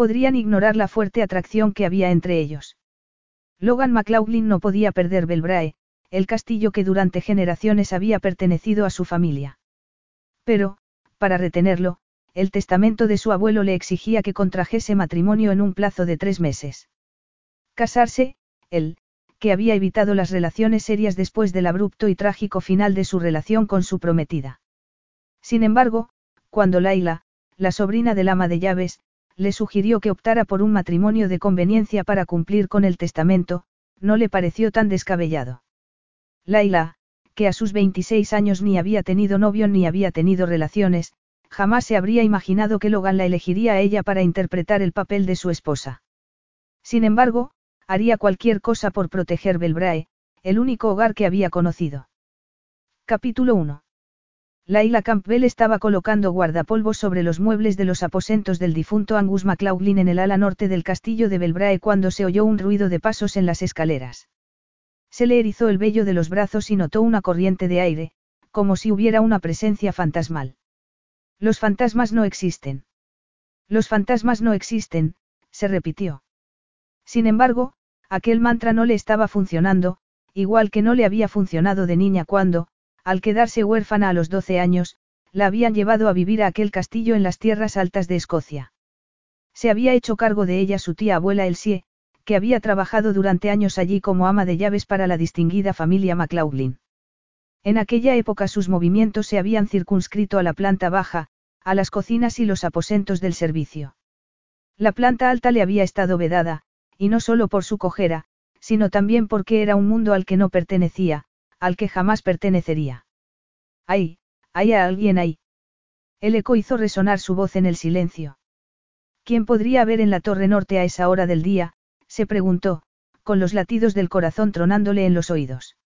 podrían ignorar la fuerte atracción que había entre ellos. Logan McLaughlin no podía perder Belbrae, el castillo que durante generaciones había pertenecido a su familia. Pero, para retenerlo, el testamento de su abuelo le exigía que contrajese matrimonio en un plazo de tres meses. Casarse, él, que había evitado las relaciones serias después del abrupto y trágico final de su relación con su prometida. Sin embargo, cuando Laila, la sobrina del ama de llaves, le sugirió que optara por un matrimonio de conveniencia para cumplir con el testamento, no le pareció tan descabellado. Laila, que a sus 26 años ni había tenido novio ni había tenido relaciones, jamás se habría imaginado que Logan la elegiría a ella para interpretar el papel de su esposa. Sin embargo, haría cualquier cosa por proteger Belbrae, el único hogar que había conocido. Capítulo 1. Laila Campbell estaba colocando guardapolvos sobre los muebles de los aposentos del difunto Angus MacLaughlin en el ala norte del castillo de Belbrae cuando se oyó un ruido de pasos en las escaleras. Se le erizó el vello de los brazos y notó una corriente de aire, como si hubiera una presencia fantasmal. Los fantasmas no existen. Los fantasmas no existen, se repitió. Sin embargo, aquel mantra no le estaba funcionando, igual que no le había funcionado de niña cuando, al quedarse huérfana a los 12 años, la habían llevado a vivir a aquel castillo en las tierras altas de Escocia. Se había hecho cargo de ella su tía abuela Elsie, que había trabajado durante años allí como ama de llaves para la distinguida familia MacLaughlin. En aquella época sus movimientos se habían circunscrito a la planta baja, a las cocinas y los aposentos del servicio. La planta alta le había estado vedada, y no solo por su cojera, sino también porque era un mundo al que no pertenecía, al que jamás pertenecería. ¡Ay! ¿Hay a alguien ahí? El eco hizo resonar su voz en el silencio. ¿Quién podría haber en la torre norte a esa hora del día? se preguntó, con los latidos del corazón tronándole en los oídos.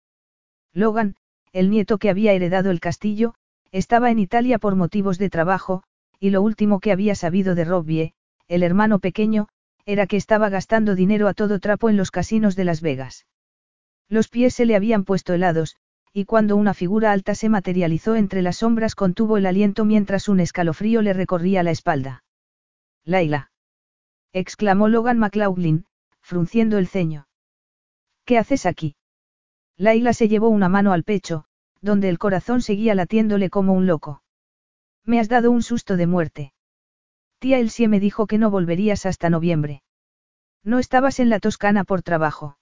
Logan, el nieto que había heredado el castillo, estaba en Italia por motivos de trabajo, y lo último que había sabido de Robbie, el hermano pequeño, era que estaba gastando dinero a todo trapo en los casinos de Las Vegas. Los pies se le habían puesto helados, y cuando una figura alta se materializó entre las sombras contuvo el aliento mientras un escalofrío le recorría la espalda. Laila. exclamó Logan McLaughlin, frunciendo el ceño. ¿Qué haces aquí? Laila se llevó una mano al pecho, donde el corazón seguía latiéndole como un loco. Me has dado un susto de muerte. Tía Elsie me dijo que no volverías hasta noviembre. No estabas en la Toscana por trabajo.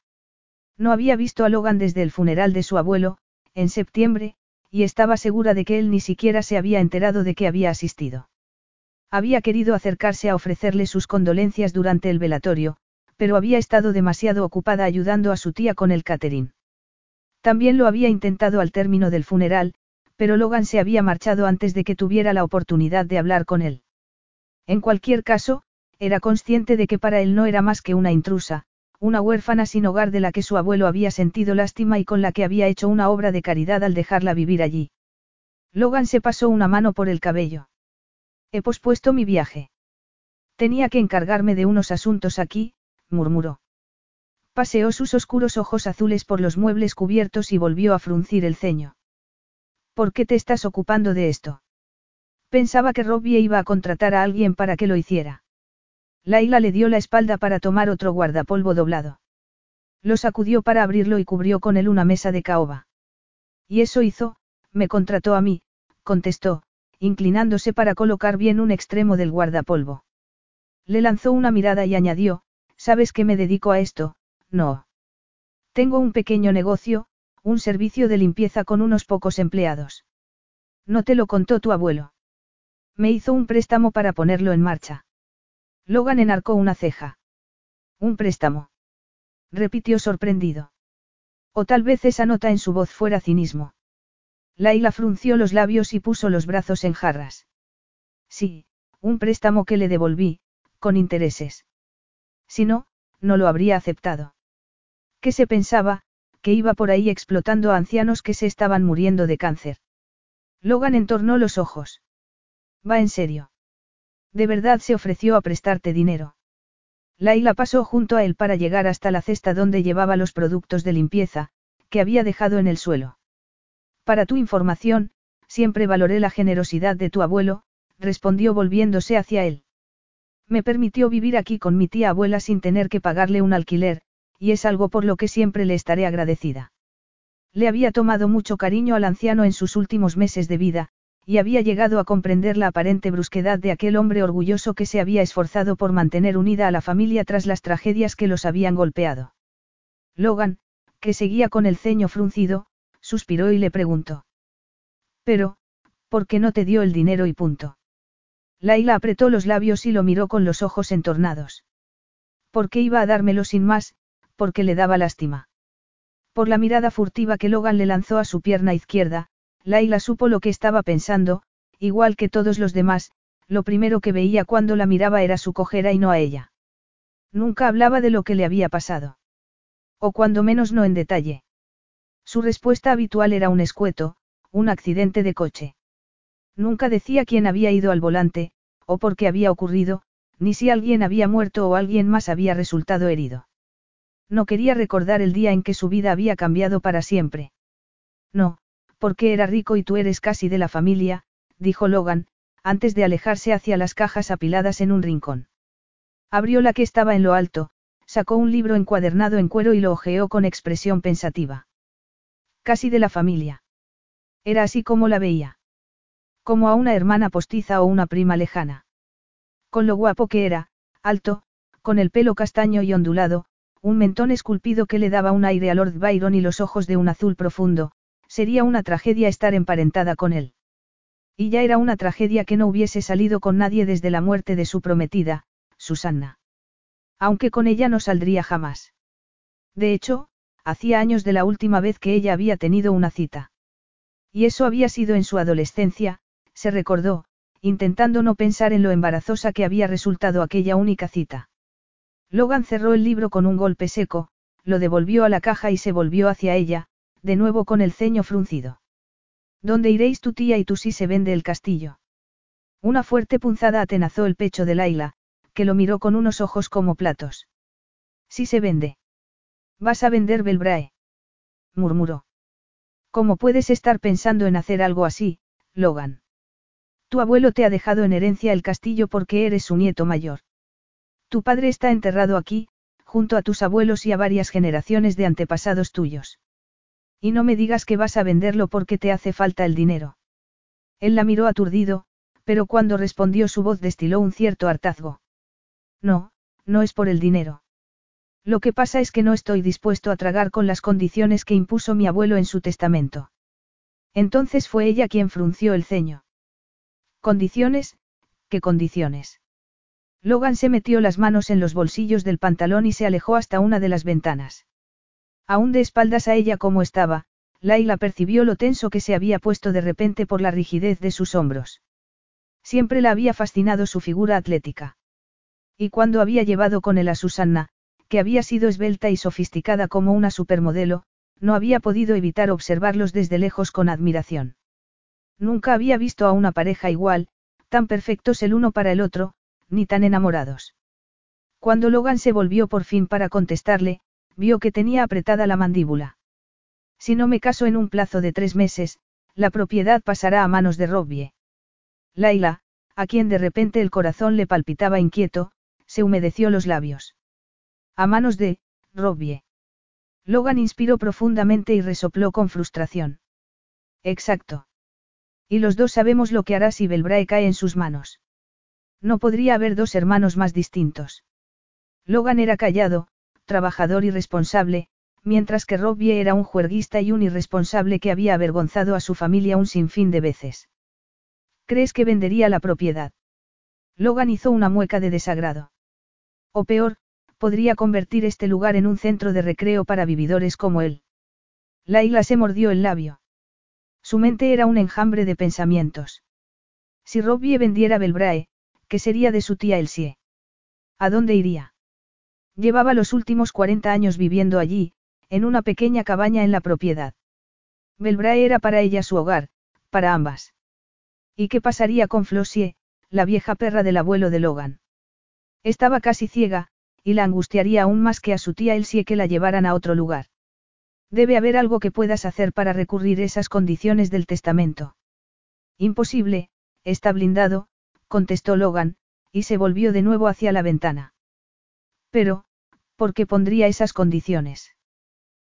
No había visto a Logan desde el funeral de su abuelo, en septiembre, y estaba segura de que él ni siquiera se había enterado de que había asistido. Había querido acercarse a ofrecerle sus condolencias durante el velatorio, pero había estado demasiado ocupada ayudando a su tía con el catering. También lo había intentado al término del funeral, pero Logan se había marchado antes de que tuviera la oportunidad de hablar con él. En cualquier caso, era consciente de que para él no era más que una intrusa, una huérfana sin hogar de la que su abuelo había sentido lástima y con la que había hecho una obra de caridad al dejarla vivir allí. Logan se pasó una mano por el cabello. He pospuesto mi viaje. Tenía que encargarme de unos asuntos aquí, murmuró. Paseó sus oscuros ojos azules por los muebles cubiertos y volvió a fruncir el ceño. ¿Por qué te estás ocupando de esto? Pensaba que Robbie iba a contratar a alguien para que lo hiciera. Laila le dio la espalda para tomar otro guardapolvo doblado. Lo sacudió para abrirlo y cubrió con él una mesa de caoba. Y eso hizo, me contrató a mí, contestó, inclinándose para colocar bien un extremo del guardapolvo. Le lanzó una mirada y añadió, ¿sabes que me dedico a esto? No. Tengo un pequeño negocio, un servicio de limpieza con unos pocos empleados. No te lo contó tu abuelo. Me hizo un préstamo para ponerlo en marcha. Logan enarcó una ceja. Un préstamo. Repitió sorprendido. O tal vez esa nota en su voz fuera cinismo. Laila frunció los labios y puso los brazos en jarras. Sí, un préstamo que le devolví, con intereses. Si no, no lo habría aceptado. ¿Qué se pensaba? Que iba por ahí explotando a ancianos que se estaban muriendo de cáncer. Logan entornó los ojos. Va en serio. De verdad se ofreció a prestarte dinero. Laila pasó junto a él para llegar hasta la cesta donde llevaba los productos de limpieza, que había dejado en el suelo. Para tu información, siempre valoré la generosidad de tu abuelo, respondió volviéndose hacia él. Me permitió vivir aquí con mi tía abuela sin tener que pagarle un alquiler, y es algo por lo que siempre le estaré agradecida. Le había tomado mucho cariño al anciano en sus últimos meses de vida, y había llegado a comprender la aparente brusquedad de aquel hombre orgulloso que se había esforzado por mantener unida a la familia tras las tragedias que los habían golpeado. Logan, que seguía con el ceño fruncido, suspiró y le preguntó. Pero, ¿por qué no te dio el dinero y punto? Laila apretó los labios y lo miró con los ojos entornados. ¿Por qué iba a dármelo sin más? porque le daba lástima. Por la mirada furtiva que Logan le lanzó a su pierna izquierda, Laila supo lo que estaba pensando, igual que todos los demás, lo primero que veía cuando la miraba era su cojera y no a ella. Nunca hablaba de lo que le había pasado. O cuando menos no en detalle. Su respuesta habitual era un escueto, un accidente de coche. Nunca decía quién había ido al volante, o por qué había ocurrido, ni si alguien había muerto o alguien más había resultado herido. No quería recordar el día en que su vida había cambiado para siempre. No, porque era rico y tú eres casi de la familia, dijo Logan, antes de alejarse hacia las cajas apiladas en un rincón. Abrió la que estaba en lo alto, sacó un libro encuadernado en cuero y lo hojeó con expresión pensativa. Casi de la familia. Era así como la veía. Como a una hermana postiza o una prima lejana. Con lo guapo que era, alto, con el pelo castaño y ondulado, un mentón esculpido que le daba un aire a Lord Byron y los ojos de un azul profundo, sería una tragedia estar emparentada con él. Y ya era una tragedia que no hubiese salido con nadie desde la muerte de su prometida, Susanna. Aunque con ella no saldría jamás. De hecho, hacía años de la última vez que ella había tenido una cita. Y eso había sido en su adolescencia, se recordó, intentando no pensar en lo embarazosa que había resultado aquella única cita. Logan cerró el libro con un golpe seco, lo devolvió a la caja y se volvió hacia ella, de nuevo con el ceño fruncido. ¿Dónde iréis tu tía y tú si se vende el castillo? Una fuerte punzada atenazó el pecho de Laila, que lo miró con unos ojos como platos. Si se vende. Vas a vender Belbrae. murmuró. ¿Cómo puedes estar pensando en hacer algo así, Logan? Tu abuelo te ha dejado en herencia el castillo porque eres su nieto mayor. Tu padre está enterrado aquí, junto a tus abuelos y a varias generaciones de antepasados tuyos. Y no me digas que vas a venderlo porque te hace falta el dinero. Él la miró aturdido, pero cuando respondió su voz destiló un cierto hartazgo. No, no es por el dinero. Lo que pasa es que no estoy dispuesto a tragar con las condiciones que impuso mi abuelo en su testamento. Entonces fue ella quien frunció el ceño. ¿Condiciones? ¿Qué condiciones? Logan se metió las manos en los bolsillos del pantalón y se alejó hasta una de las ventanas. Aún de espaldas a ella como estaba, Laila percibió lo tenso que se había puesto de repente por la rigidez de sus hombros. Siempre la había fascinado su figura atlética. Y cuando había llevado con él a Susanna, que había sido esbelta y sofisticada como una supermodelo, no había podido evitar observarlos desde lejos con admiración. Nunca había visto a una pareja igual, tan perfectos el uno para el otro, ni tan enamorados. Cuando Logan se volvió por fin para contestarle, vio que tenía apretada la mandíbula. Si no me caso en un plazo de tres meses, la propiedad pasará a manos de Robbie. Laila, a quien de repente el corazón le palpitaba inquieto, se humedeció los labios. A manos de, Robbie. Logan inspiró profundamente y resopló con frustración. Exacto. Y los dos sabemos lo que hará si Belbrae cae en sus manos. No podría haber dos hermanos más distintos. Logan era callado, trabajador y responsable, mientras que Robbie era un juerguista y un irresponsable que había avergonzado a su familia un sinfín de veces. ¿Crees que vendería la propiedad? Logan hizo una mueca de desagrado. O peor, podría convertir este lugar en un centro de recreo para vividores como él. Laila se mordió el labio. Su mente era un enjambre de pensamientos. Si Robbie vendiera Belbrae, ¿Qué sería de su tía Elsie? ¿A dónde iría? Llevaba los últimos 40 años viviendo allí, en una pequeña cabaña en la propiedad. Belbrae era para ella su hogar, para ambas. ¿Y qué pasaría con Flossie, la vieja perra del abuelo de Logan? Estaba casi ciega, y la angustiaría aún más que a su tía Elsie que la llevaran a otro lugar. Debe haber algo que puedas hacer para recurrir esas condiciones del testamento. Imposible, está blindado, contestó Logan, y se volvió de nuevo hacia la ventana. Pero, ¿por qué pondría esas condiciones?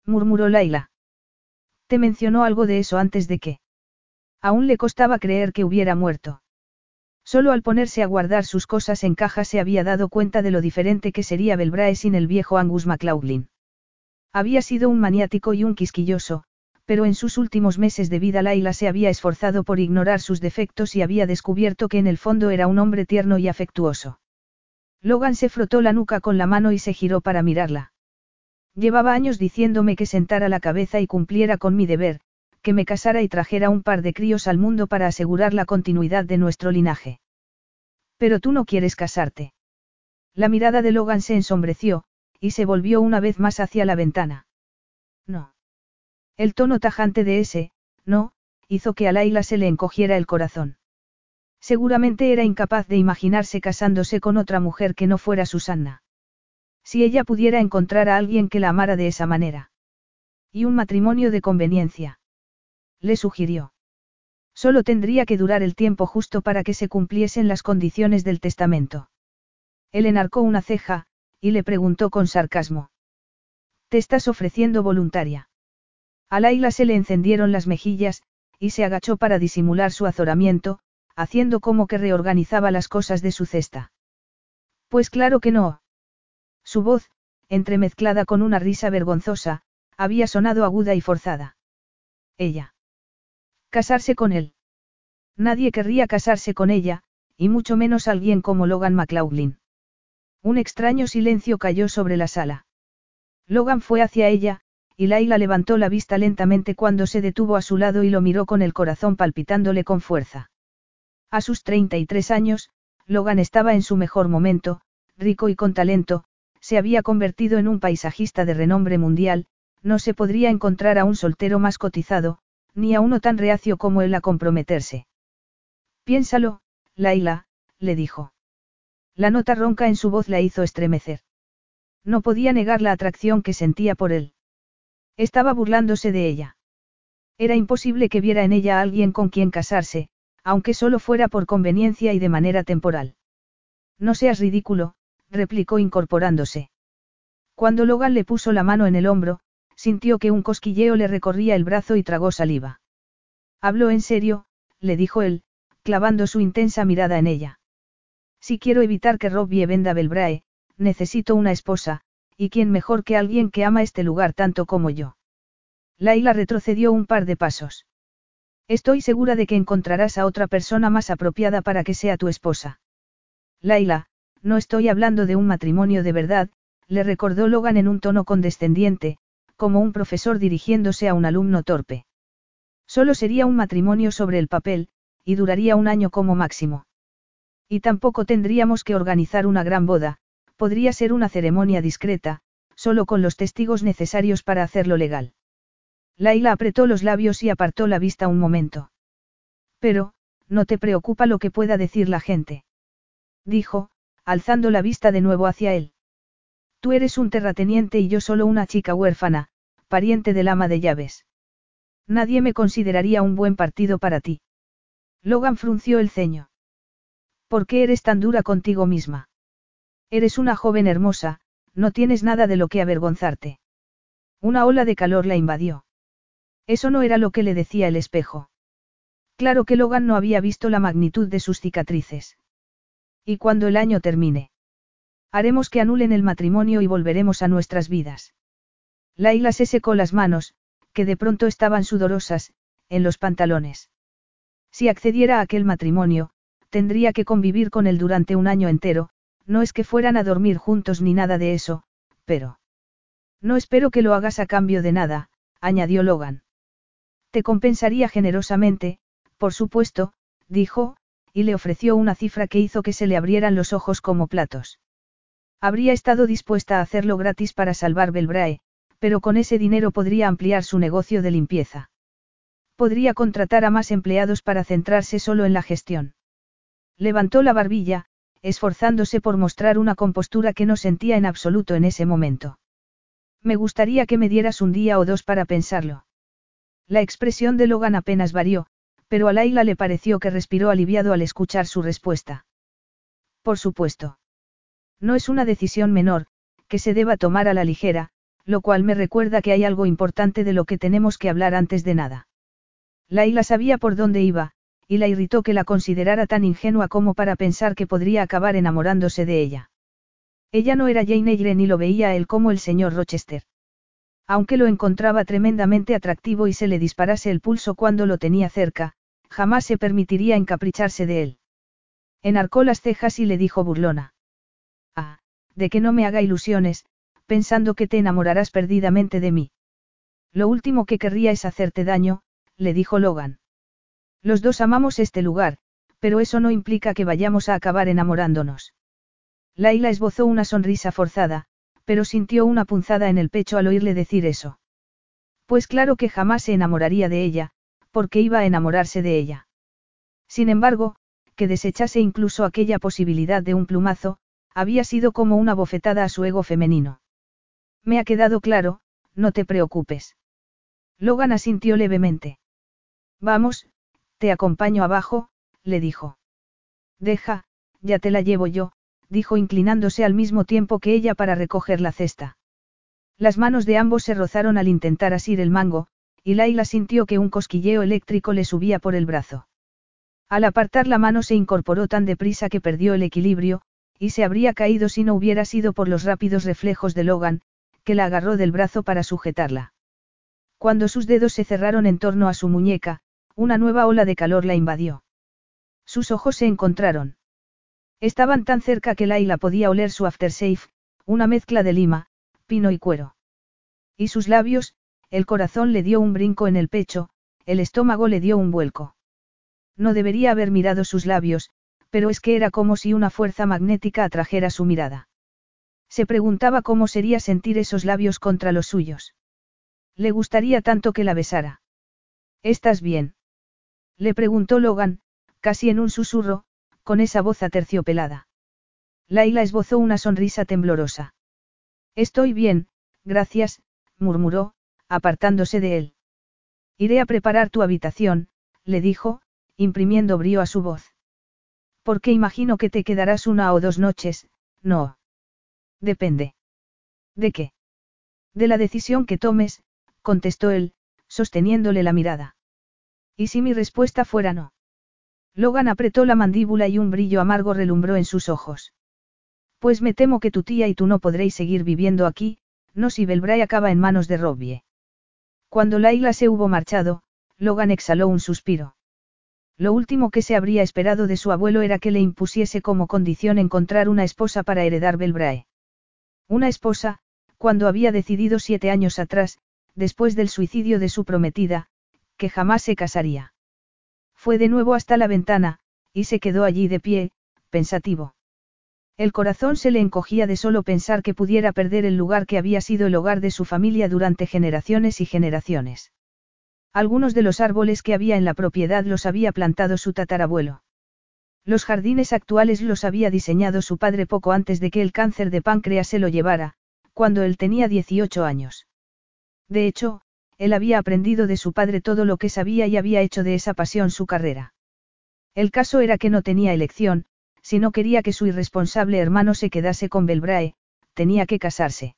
murmuró Laila. Te mencionó algo de eso antes de que. Aún le costaba creer que hubiera muerto. Solo al ponerse a guardar sus cosas en caja se había dado cuenta de lo diferente que sería Belbrae sin el viejo Angus MacLaughlin. Había sido un maniático y un quisquilloso, pero en sus últimos meses de vida Laila se había esforzado por ignorar sus defectos y había descubierto que en el fondo era un hombre tierno y afectuoso. Logan se frotó la nuca con la mano y se giró para mirarla. Llevaba años diciéndome que sentara la cabeza y cumpliera con mi deber, que me casara y trajera un par de críos al mundo para asegurar la continuidad de nuestro linaje. Pero tú no quieres casarte. La mirada de Logan se ensombreció, y se volvió una vez más hacia la ventana. No. El tono tajante de ese, no, hizo que a Laila se le encogiera el corazón. Seguramente era incapaz de imaginarse casándose con otra mujer que no fuera Susanna. Si ella pudiera encontrar a alguien que la amara de esa manera. Y un matrimonio de conveniencia. Le sugirió. Solo tendría que durar el tiempo justo para que se cumpliesen las condiciones del testamento. Él enarcó una ceja, y le preguntó con sarcasmo. ¿Te estás ofreciendo voluntaria? A Laila se le encendieron las mejillas, y se agachó para disimular su azoramiento, haciendo como que reorganizaba las cosas de su cesta. Pues claro que no. Su voz, entremezclada con una risa vergonzosa, había sonado aguda y forzada. Ella. Casarse con él. Nadie querría casarse con ella, y mucho menos alguien como Logan McLaughlin. Un extraño silencio cayó sobre la sala. Logan fue hacia ella, y Laila levantó la vista lentamente cuando se detuvo a su lado y lo miró con el corazón palpitándole con fuerza. A sus 33 años, Logan estaba en su mejor momento, rico y con talento, se había convertido en un paisajista de renombre mundial, no se podría encontrar a un soltero más cotizado, ni a uno tan reacio como él a comprometerse. Piénsalo, Laila, le dijo. La nota ronca en su voz la hizo estremecer. No podía negar la atracción que sentía por él. Estaba burlándose de ella. Era imposible que viera en ella a alguien con quien casarse, aunque solo fuera por conveniencia y de manera temporal. No seas ridículo, replicó incorporándose. Cuando Logan le puso la mano en el hombro, sintió que un cosquilleo le recorría el brazo y tragó saliva. Habló en serio, le dijo él, clavando su intensa mirada en ella. Si quiero evitar que Robbie venda Belbrae, necesito una esposa, y quién mejor que alguien que ama este lugar tanto como yo. Laila retrocedió un par de pasos. Estoy segura de que encontrarás a otra persona más apropiada para que sea tu esposa. Laila, no estoy hablando de un matrimonio de verdad, le recordó Logan en un tono condescendiente, como un profesor dirigiéndose a un alumno torpe. Solo sería un matrimonio sobre el papel, y duraría un año como máximo. Y tampoco tendríamos que organizar una gran boda, podría ser una ceremonia discreta, solo con los testigos necesarios para hacerlo legal. Laila apretó los labios y apartó la vista un momento. Pero, no te preocupa lo que pueda decir la gente. Dijo, alzando la vista de nuevo hacia él. Tú eres un terrateniente y yo solo una chica huérfana, pariente del ama de llaves. Nadie me consideraría un buen partido para ti. Logan frunció el ceño. ¿Por qué eres tan dura contigo misma? Eres una joven hermosa, no tienes nada de lo que avergonzarte. Una ola de calor la invadió. Eso no era lo que le decía el espejo. Claro que Logan no había visto la magnitud de sus cicatrices. ¿Y cuando el año termine? Haremos que anulen el matrimonio y volveremos a nuestras vidas. Laila se secó las manos, que de pronto estaban sudorosas, en los pantalones. Si accediera a aquel matrimonio, tendría que convivir con él durante un año entero, no es que fueran a dormir juntos ni nada de eso, pero... No espero que lo hagas a cambio de nada, añadió Logan. Te compensaría generosamente, por supuesto, dijo, y le ofreció una cifra que hizo que se le abrieran los ojos como platos. Habría estado dispuesta a hacerlo gratis para salvar Belbrae, pero con ese dinero podría ampliar su negocio de limpieza. Podría contratar a más empleados para centrarse solo en la gestión. Levantó la barbilla, esforzándose por mostrar una compostura que no sentía en absoluto en ese momento. Me gustaría que me dieras un día o dos para pensarlo. La expresión de Logan apenas varió, pero a Laila le pareció que respiró aliviado al escuchar su respuesta. Por supuesto. No es una decisión menor, que se deba tomar a la ligera, lo cual me recuerda que hay algo importante de lo que tenemos que hablar antes de nada. Laila sabía por dónde iba, y la irritó que la considerara tan ingenua como para pensar que podría acabar enamorándose de ella. Ella no era Jane Eyre ni lo veía a él como el señor Rochester. Aunque lo encontraba tremendamente atractivo y se le disparase el pulso cuando lo tenía cerca, jamás se permitiría encapricharse de él. Enarcó las cejas y le dijo burlona. Ah, de que no me haga ilusiones, pensando que te enamorarás perdidamente de mí. Lo último que querría es hacerte daño, le dijo Logan. Los dos amamos este lugar, pero eso no implica que vayamos a acabar enamorándonos. Laila esbozó una sonrisa forzada, pero sintió una punzada en el pecho al oírle decir eso. Pues claro que jamás se enamoraría de ella, porque iba a enamorarse de ella. Sin embargo, que desechase incluso aquella posibilidad de un plumazo, había sido como una bofetada a su ego femenino. Me ha quedado claro, no te preocupes. Logan asintió levemente. Vamos, te acompaño abajo, le dijo. Deja, ya te la llevo yo, dijo inclinándose al mismo tiempo que ella para recoger la cesta. Las manos de ambos se rozaron al intentar asir el mango, y Laila sintió que un cosquilleo eléctrico le subía por el brazo. Al apartar la mano se incorporó tan deprisa que perdió el equilibrio, y se habría caído si no hubiera sido por los rápidos reflejos de Logan, que la agarró del brazo para sujetarla. Cuando sus dedos se cerraron en torno a su muñeca, una nueva ola de calor la invadió. Sus ojos se encontraron. Estaban tan cerca que Laila podía oler su aftershave, una mezcla de lima, pino y cuero. Y sus labios, el corazón le dio un brinco en el pecho, el estómago le dio un vuelco. No debería haber mirado sus labios, pero es que era como si una fuerza magnética atrajera su mirada. Se preguntaba cómo sería sentir esos labios contra los suyos. Le gustaría tanto que la besara. ¿Estás bien? Le preguntó Logan, casi en un susurro, con esa voz aterciopelada. Laila esbozó una sonrisa temblorosa. Estoy bien, gracias, murmuró, apartándose de él. Iré a preparar tu habitación, le dijo, imprimiendo brío a su voz. Porque imagino que te quedarás una o dos noches, no. Depende. ¿De qué? De la decisión que tomes, contestó él, sosteniéndole la mirada. ¿Y si mi respuesta fuera no? Logan apretó la mandíbula y un brillo amargo relumbró en sus ojos. Pues me temo que tu tía y tú no podréis seguir viviendo aquí, no si Belbray acaba en manos de Robbie. Cuando Laila se hubo marchado, Logan exhaló un suspiro. Lo último que se habría esperado de su abuelo era que le impusiese como condición encontrar una esposa para heredar Belbrae. Una esposa, cuando había decidido siete años atrás, después del suicidio de su prometida, que jamás se casaría. Fue de nuevo hasta la ventana, y se quedó allí de pie, pensativo. El corazón se le encogía de solo pensar que pudiera perder el lugar que había sido el hogar de su familia durante generaciones y generaciones. Algunos de los árboles que había en la propiedad los había plantado su tatarabuelo. Los jardines actuales los había diseñado su padre poco antes de que el cáncer de páncreas se lo llevara, cuando él tenía 18 años. De hecho, él había aprendido de su padre todo lo que sabía y había hecho de esa pasión su carrera. El caso era que no tenía elección, si no quería que su irresponsable hermano se quedase con Belbrae, tenía que casarse.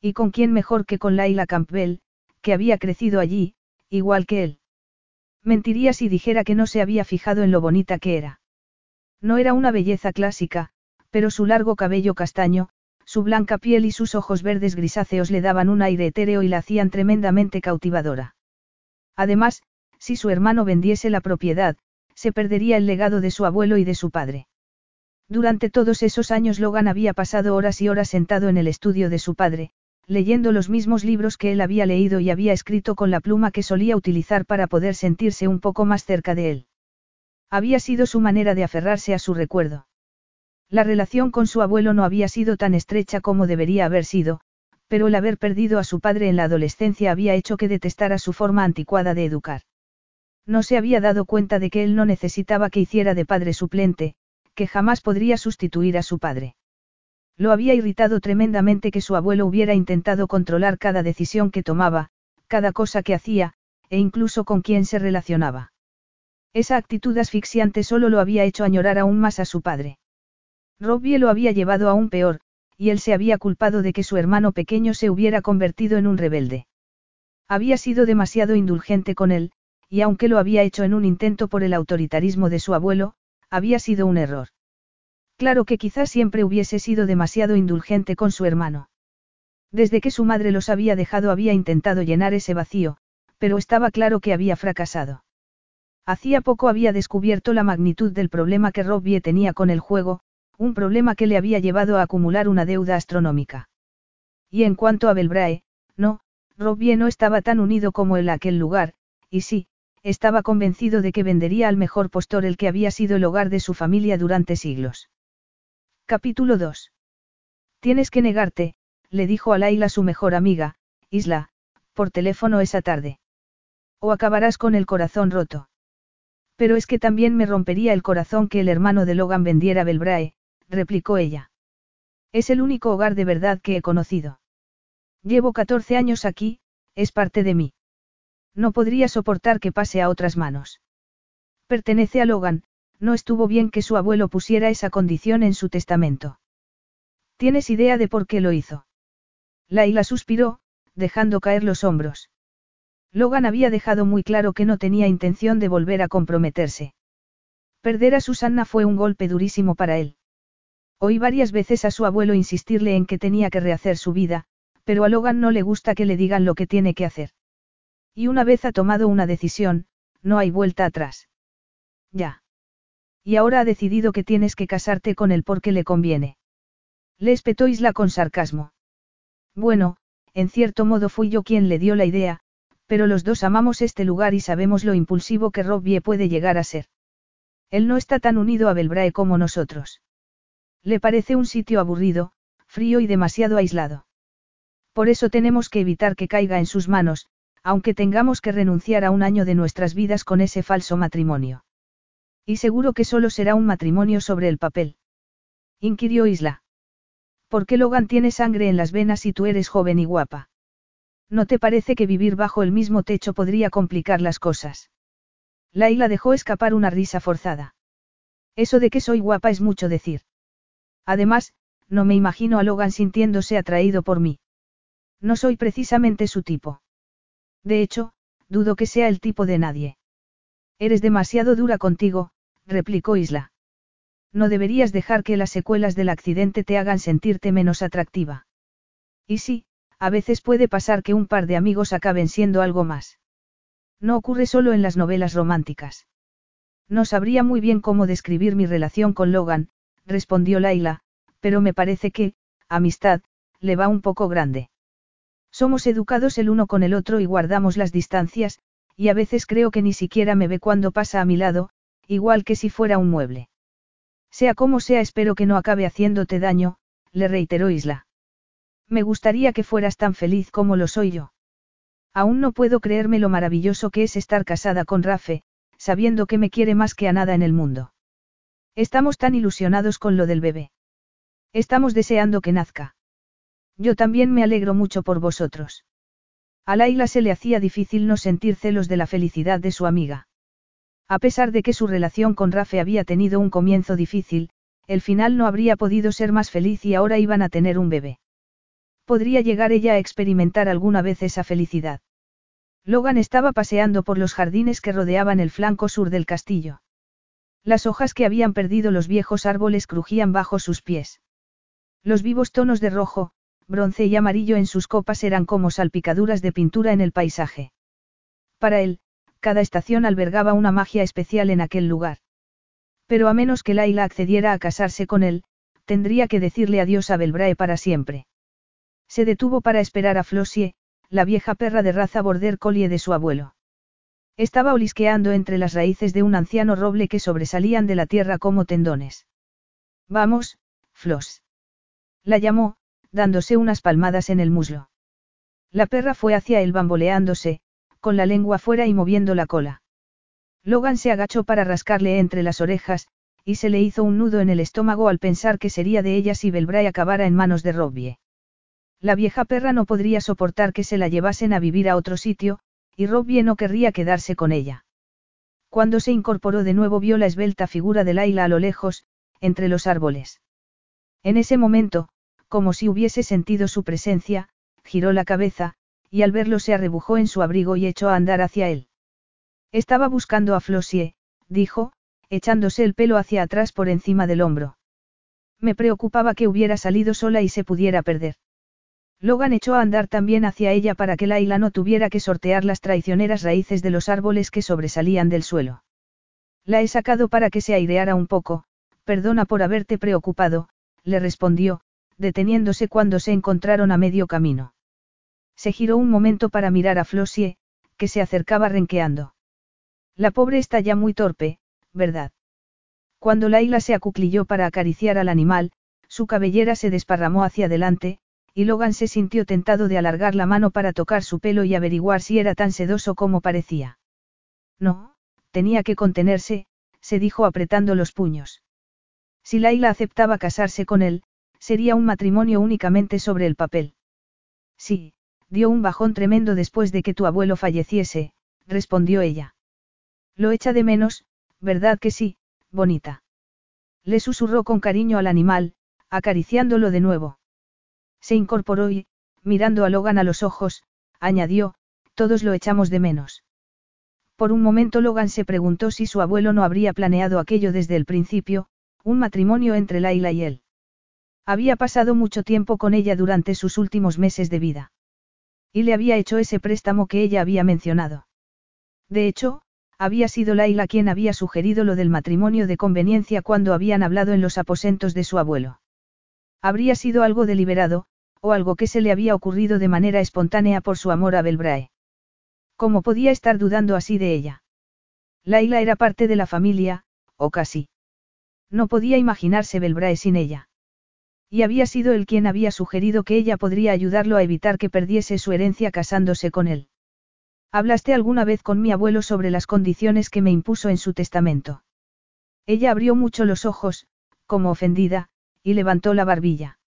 ¿Y con quién mejor que con Laila Campbell, que había crecido allí, igual que él? Mentiría si dijera que no se había fijado en lo bonita que era. No era una belleza clásica, pero su largo cabello castaño, su blanca piel y sus ojos verdes grisáceos le daban un aire etéreo y la hacían tremendamente cautivadora. Además, si su hermano vendiese la propiedad, se perdería el legado de su abuelo y de su padre. Durante todos esos años Logan había pasado horas y horas sentado en el estudio de su padre, leyendo los mismos libros que él había leído y había escrito con la pluma que solía utilizar para poder sentirse un poco más cerca de él. Había sido su manera de aferrarse a su recuerdo. La relación con su abuelo no había sido tan estrecha como debería haber sido, pero el haber perdido a su padre en la adolescencia había hecho que detestara su forma anticuada de educar. No se había dado cuenta de que él no necesitaba que hiciera de padre suplente, que jamás podría sustituir a su padre. Lo había irritado tremendamente que su abuelo hubiera intentado controlar cada decisión que tomaba, cada cosa que hacía, e incluso con quién se relacionaba. Esa actitud asfixiante solo lo había hecho añorar aún más a su padre. Robbie lo había llevado aún peor, y él se había culpado de que su hermano pequeño se hubiera convertido en un rebelde. Había sido demasiado indulgente con él, y aunque lo había hecho en un intento por el autoritarismo de su abuelo, había sido un error. Claro que quizás siempre hubiese sido demasiado indulgente con su hermano. Desde que su madre los había dejado había intentado llenar ese vacío, pero estaba claro que había fracasado. Hacía poco había descubierto la magnitud del problema que Robbie tenía con el juego, un problema que le había llevado a acumular una deuda astronómica. Y en cuanto a Belbrae, no, Robbie no estaba tan unido como él a aquel lugar, y sí, estaba convencido de que vendería al mejor postor el que había sido el hogar de su familia durante siglos. Capítulo 2. Tienes que negarte, le dijo a Laila su mejor amiga, Isla, por teléfono esa tarde. O acabarás con el corazón roto. Pero es que también me rompería el corazón que el hermano de Logan vendiera Belbrae, replicó ella. Es el único hogar de verdad que he conocido. Llevo 14 años aquí, es parte de mí. No podría soportar que pase a otras manos. Pertenece a Logan, no estuvo bien que su abuelo pusiera esa condición en su testamento. ¿Tienes idea de por qué lo hizo? Laila suspiró, dejando caer los hombros. Logan había dejado muy claro que no tenía intención de volver a comprometerse. Perder a Susanna fue un golpe durísimo para él. Oí varias veces a su abuelo insistirle en que tenía que rehacer su vida, pero a Logan no le gusta que le digan lo que tiene que hacer. Y una vez ha tomado una decisión, no hay vuelta atrás. Ya. Y ahora ha decidido que tienes que casarte con él porque le conviene. Le espetó Isla con sarcasmo. Bueno, en cierto modo fui yo quien le dio la idea, pero los dos amamos este lugar y sabemos lo impulsivo que Robbie puede llegar a ser. Él no está tan unido a Belbrae como nosotros. Le parece un sitio aburrido, frío y demasiado aislado. Por eso tenemos que evitar que caiga en sus manos, aunque tengamos que renunciar a un año de nuestras vidas con ese falso matrimonio. Y seguro que solo será un matrimonio sobre el papel. Inquirió Isla. ¿Por qué Logan tiene sangre en las venas y tú eres joven y guapa? ¿No te parece que vivir bajo el mismo techo podría complicar las cosas? Laila dejó escapar una risa forzada. Eso de que soy guapa es mucho decir. Además, no me imagino a Logan sintiéndose atraído por mí. No soy precisamente su tipo. De hecho, dudo que sea el tipo de nadie. Eres demasiado dura contigo, replicó Isla. No deberías dejar que las secuelas del accidente te hagan sentirte menos atractiva. Y sí, a veces puede pasar que un par de amigos acaben siendo algo más. No ocurre solo en las novelas románticas. No sabría muy bien cómo describir mi relación con Logan, respondió Laila, pero me parece que, amistad, le va un poco grande. Somos educados el uno con el otro y guardamos las distancias, y a veces creo que ni siquiera me ve cuando pasa a mi lado, igual que si fuera un mueble. Sea como sea, espero que no acabe haciéndote daño, le reiteró Isla. Me gustaría que fueras tan feliz como lo soy yo. Aún no puedo creerme lo maravilloso que es estar casada con Rafe, sabiendo que me quiere más que a nada en el mundo. Estamos tan ilusionados con lo del bebé. Estamos deseando que nazca. Yo también me alegro mucho por vosotros. A Laila se le hacía difícil no sentir celos de la felicidad de su amiga. A pesar de que su relación con Rafe había tenido un comienzo difícil, el final no habría podido ser más feliz y ahora iban a tener un bebé. Podría llegar ella a experimentar alguna vez esa felicidad. Logan estaba paseando por los jardines que rodeaban el flanco sur del castillo. Las hojas que habían perdido los viejos árboles crujían bajo sus pies. Los vivos tonos de rojo, bronce y amarillo en sus copas eran como salpicaduras de pintura en el paisaje. Para él, cada estación albergaba una magia especial en aquel lugar. Pero a menos que Laila accediera a casarse con él, tendría que decirle adiós a Belbrae para siempre. Se detuvo para esperar a Flossie, la vieja perra de raza border collie de su abuelo. Estaba olisqueando entre las raíces de un anciano roble que sobresalían de la tierra como tendones. Vamos, Floss. La llamó, dándose unas palmadas en el muslo. La perra fue hacia él bamboleándose, con la lengua fuera y moviendo la cola. Logan se agachó para rascarle entre las orejas, y se le hizo un nudo en el estómago al pensar que sería de ella si Belbray acabara en manos de Robbie. La vieja perra no podría soportar que se la llevasen a vivir a otro sitio, y Robbie no querría quedarse con ella. Cuando se incorporó de nuevo vio la esbelta figura de Laila a lo lejos, entre los árboles. En ese momento, como si hubiese sentido su presencia, giró la cabeza, y al verlo se arrebujó en su abrigo y echó a andar hacia él. Estaba buscando a Flossie, dijo, echándose el pelo hacia atrás por encima del hombro. Me preocupaba que hubiera salido sola y se pudiera perder. Logan echó a andar también hacia ella para que Laila no tuviera que sortear las traicioneras raíces de los árboles que sobresalían del suelo. La he sacado para que se aireara un poco, perdona por haberte preocupado, le respondió, deteniéndose cuando se encontraron a medio camino. Se giró un momento para mirar a Flossie, que se acercaba renqueando. La pobre está ya muy torpe, ¿verdad? Cuando Laila se acuclilló para acariciar al animal, su cabellera se desparramó hacia adelante, y Logan se sintió tentado de alargar la mano para tocar su pelo y averiguar si era tan sedoso como parecía. No, tenía que contenerse, se dijo apretando los puños. Si Laila aceptaba casarse con él, sería un matrimonio únicamente sobre el papel. Sí, dio un bajón tremendo después de que tu abuelo falleciese, respondió ella. Lo echa de menos, ¿verdad que sí, bonita? Le susurró con cariño al animal, acariciándolo de nuevo. Se incorporó y, mirando a Logan a los ojos, añadió, todos lo echamos de menos. Por un momento Logan se preguntó si su abuelo no habría planeado aquello desde el principio, un matrimonio entre Laila y él. Había pasado mucho tiempo con ella durante sus últimos meses de vida. Y le había hecho ese préstamo que ella había mencionado. De hecho, había sido Laila quien había sugerido lo del matrimonio de conveniencia cuando habían hablado en los aposentos de su abuelo. Habría sido algo deliberado, o algo que se le había ocurrido de manera espontánea por su amor a Belbrae. ¿Cómo podía estar dudando así de ella? Laila era parte de la familia, o casi. No podía imaginarse Belbrae sin ella. Y había sido él quien había sugerido que ella podría ayudarlo a evitar que perdiese su herencia casándose con él. ¿Hablaste alguna vez con mi abuelo sobre las condiciones que me impuso en su testamento? Ella abrió mucho los ojos, como ofendida, y levantó la barbilla.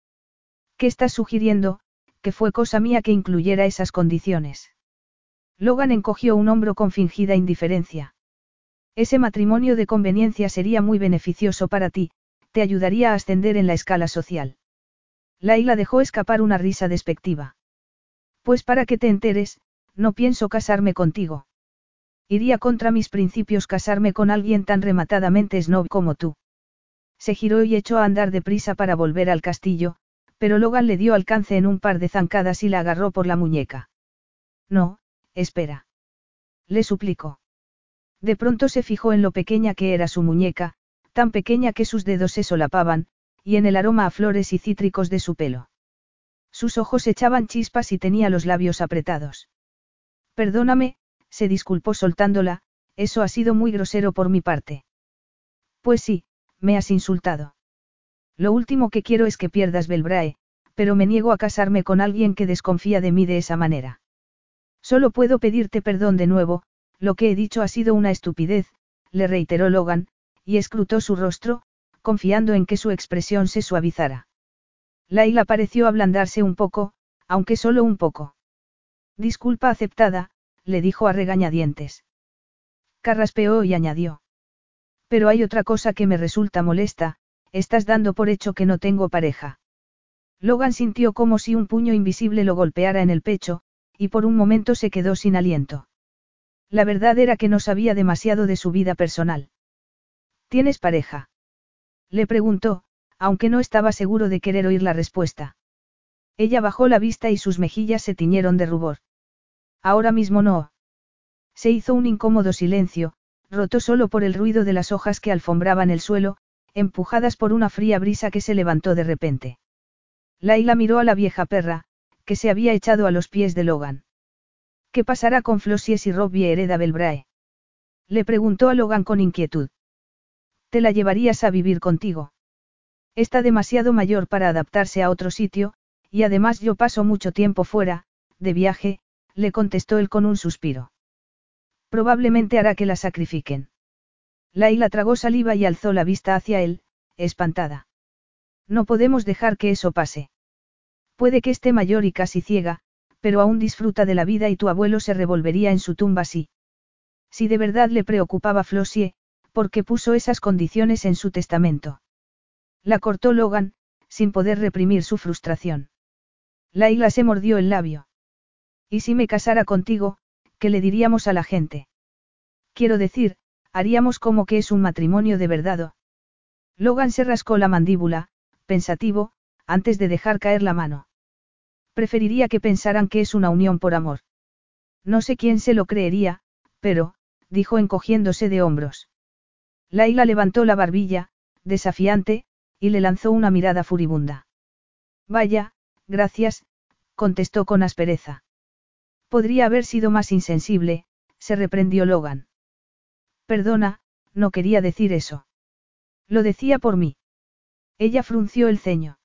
¿Qué estás sugiriendo? Que fue cosa mía que incluyera esas condiciones. Logan encogió un hombro con fingida indiferencia. Ese matrimonio de conveniencia sería muy beneficioso para ti, te ayudaría a ascender en la escala social. Laila dejó escapar una risa despectiva. Pues para que te enteres, no pienso casarme contigo. Iría contra mis principios casarme con alguien tan rematadamente snob como tú. Se giró y echó a andar deprisa para volver al castillo, pero Logan le dio alcance en un par de zancadas y la agarró por la muñeca. No, espera. Le suplicó. De pronto se fijó en lo pequeña que era su muñeca, tan pequeña que sus dedos se solapaban, y en el aroma a flores y cítricos de su pelo. Sus ojos echaban chispas y tenía los labios apretados. Perdóname, se disculpó soltándola, eso ha sido muy grosero por mi parte. Pues sí, me has insultado. Lo último que quiero es que pierdas Belbrae, pero me niego a casarme con alguien que desconfía de mí de esa manera. Solo puedo pedirte perdón de nuevo, lo que he dicho ha sido una estupidez, le reiteró Logan, y escrutó su rostro, confiando en que su expresión se suavizara. Laila pareció ablandarse un poco, aunque solo un poco. Disculpa aceptada, le dijo a regañadientes. Carraspeó y añadió. Pero hay otra cosa que me resulta molesta, estás dando por hecho que no tengo pareja. Logan sintió como si un puño invisible lo golpeara en el pecho, y por un momento se quedó sin aliento. La verdad era que no sabía demasiado de su vida personal. ¿Tienes pareja? Le preguntó, aunque no estaba seguro de querer oír la respuesta. Ella bajó la vista y sus mejillas se tiñeron de rubor. Ahora mismo no. Se hizo un incómodo silencio, roto solo por el ruido de las hojas que alfombraban el suelo, empujadas por una fría brisa que se levantó de repente. Laila miró a la vieja perra, que se había echado a los pies de Logan. ¿Qué pasará con Flossie si Robbie hereda Belbrae? Le preguntó a Logan con inquietud. ¿Te la llevarías a vivir contigo? Está demasiado mayor para adaptarse a otro sitio, y además yo paso mucho tiempo fuera, de viaje, le contestó él con un suspiro. Probablemente hará que la sacrifiquen. Laila tragó saliva y alzó la vista hacia él, espantada. No podemos dejar que eso pase. Puede que esté mayor y casi ciega, pero aún disfruta de la vida y tu abuelo se revolvería en su tumba sí. Si de verdad le preocupaba Flossie, ¿por qué puso esas condiciones en su testamento? La cortó Logan, sin poder reprimir su frustración. Laila se mordió el labio. ¿Y si me casara contigo, qué le diríamos a la gente? Quiero decir, haríamos como que es un matrimonio de verdad. Logan se rascó la mandíbula, pensativo, antes de dejar caer la mano. Preferiría que pensaran que es una unión por amor. No sé quién se lo creería, pero, dijo encogiéndose de hombros. Laila levantó la barbilla, desafiante, y le lanzó una mirada furibunda. Vaya, gracias, contestó con aspereza. Podría haber sido más insensible, se reprendió Logan. Perdona, no quería decir eso. Lo decía por mí. Ella frunció el ceño.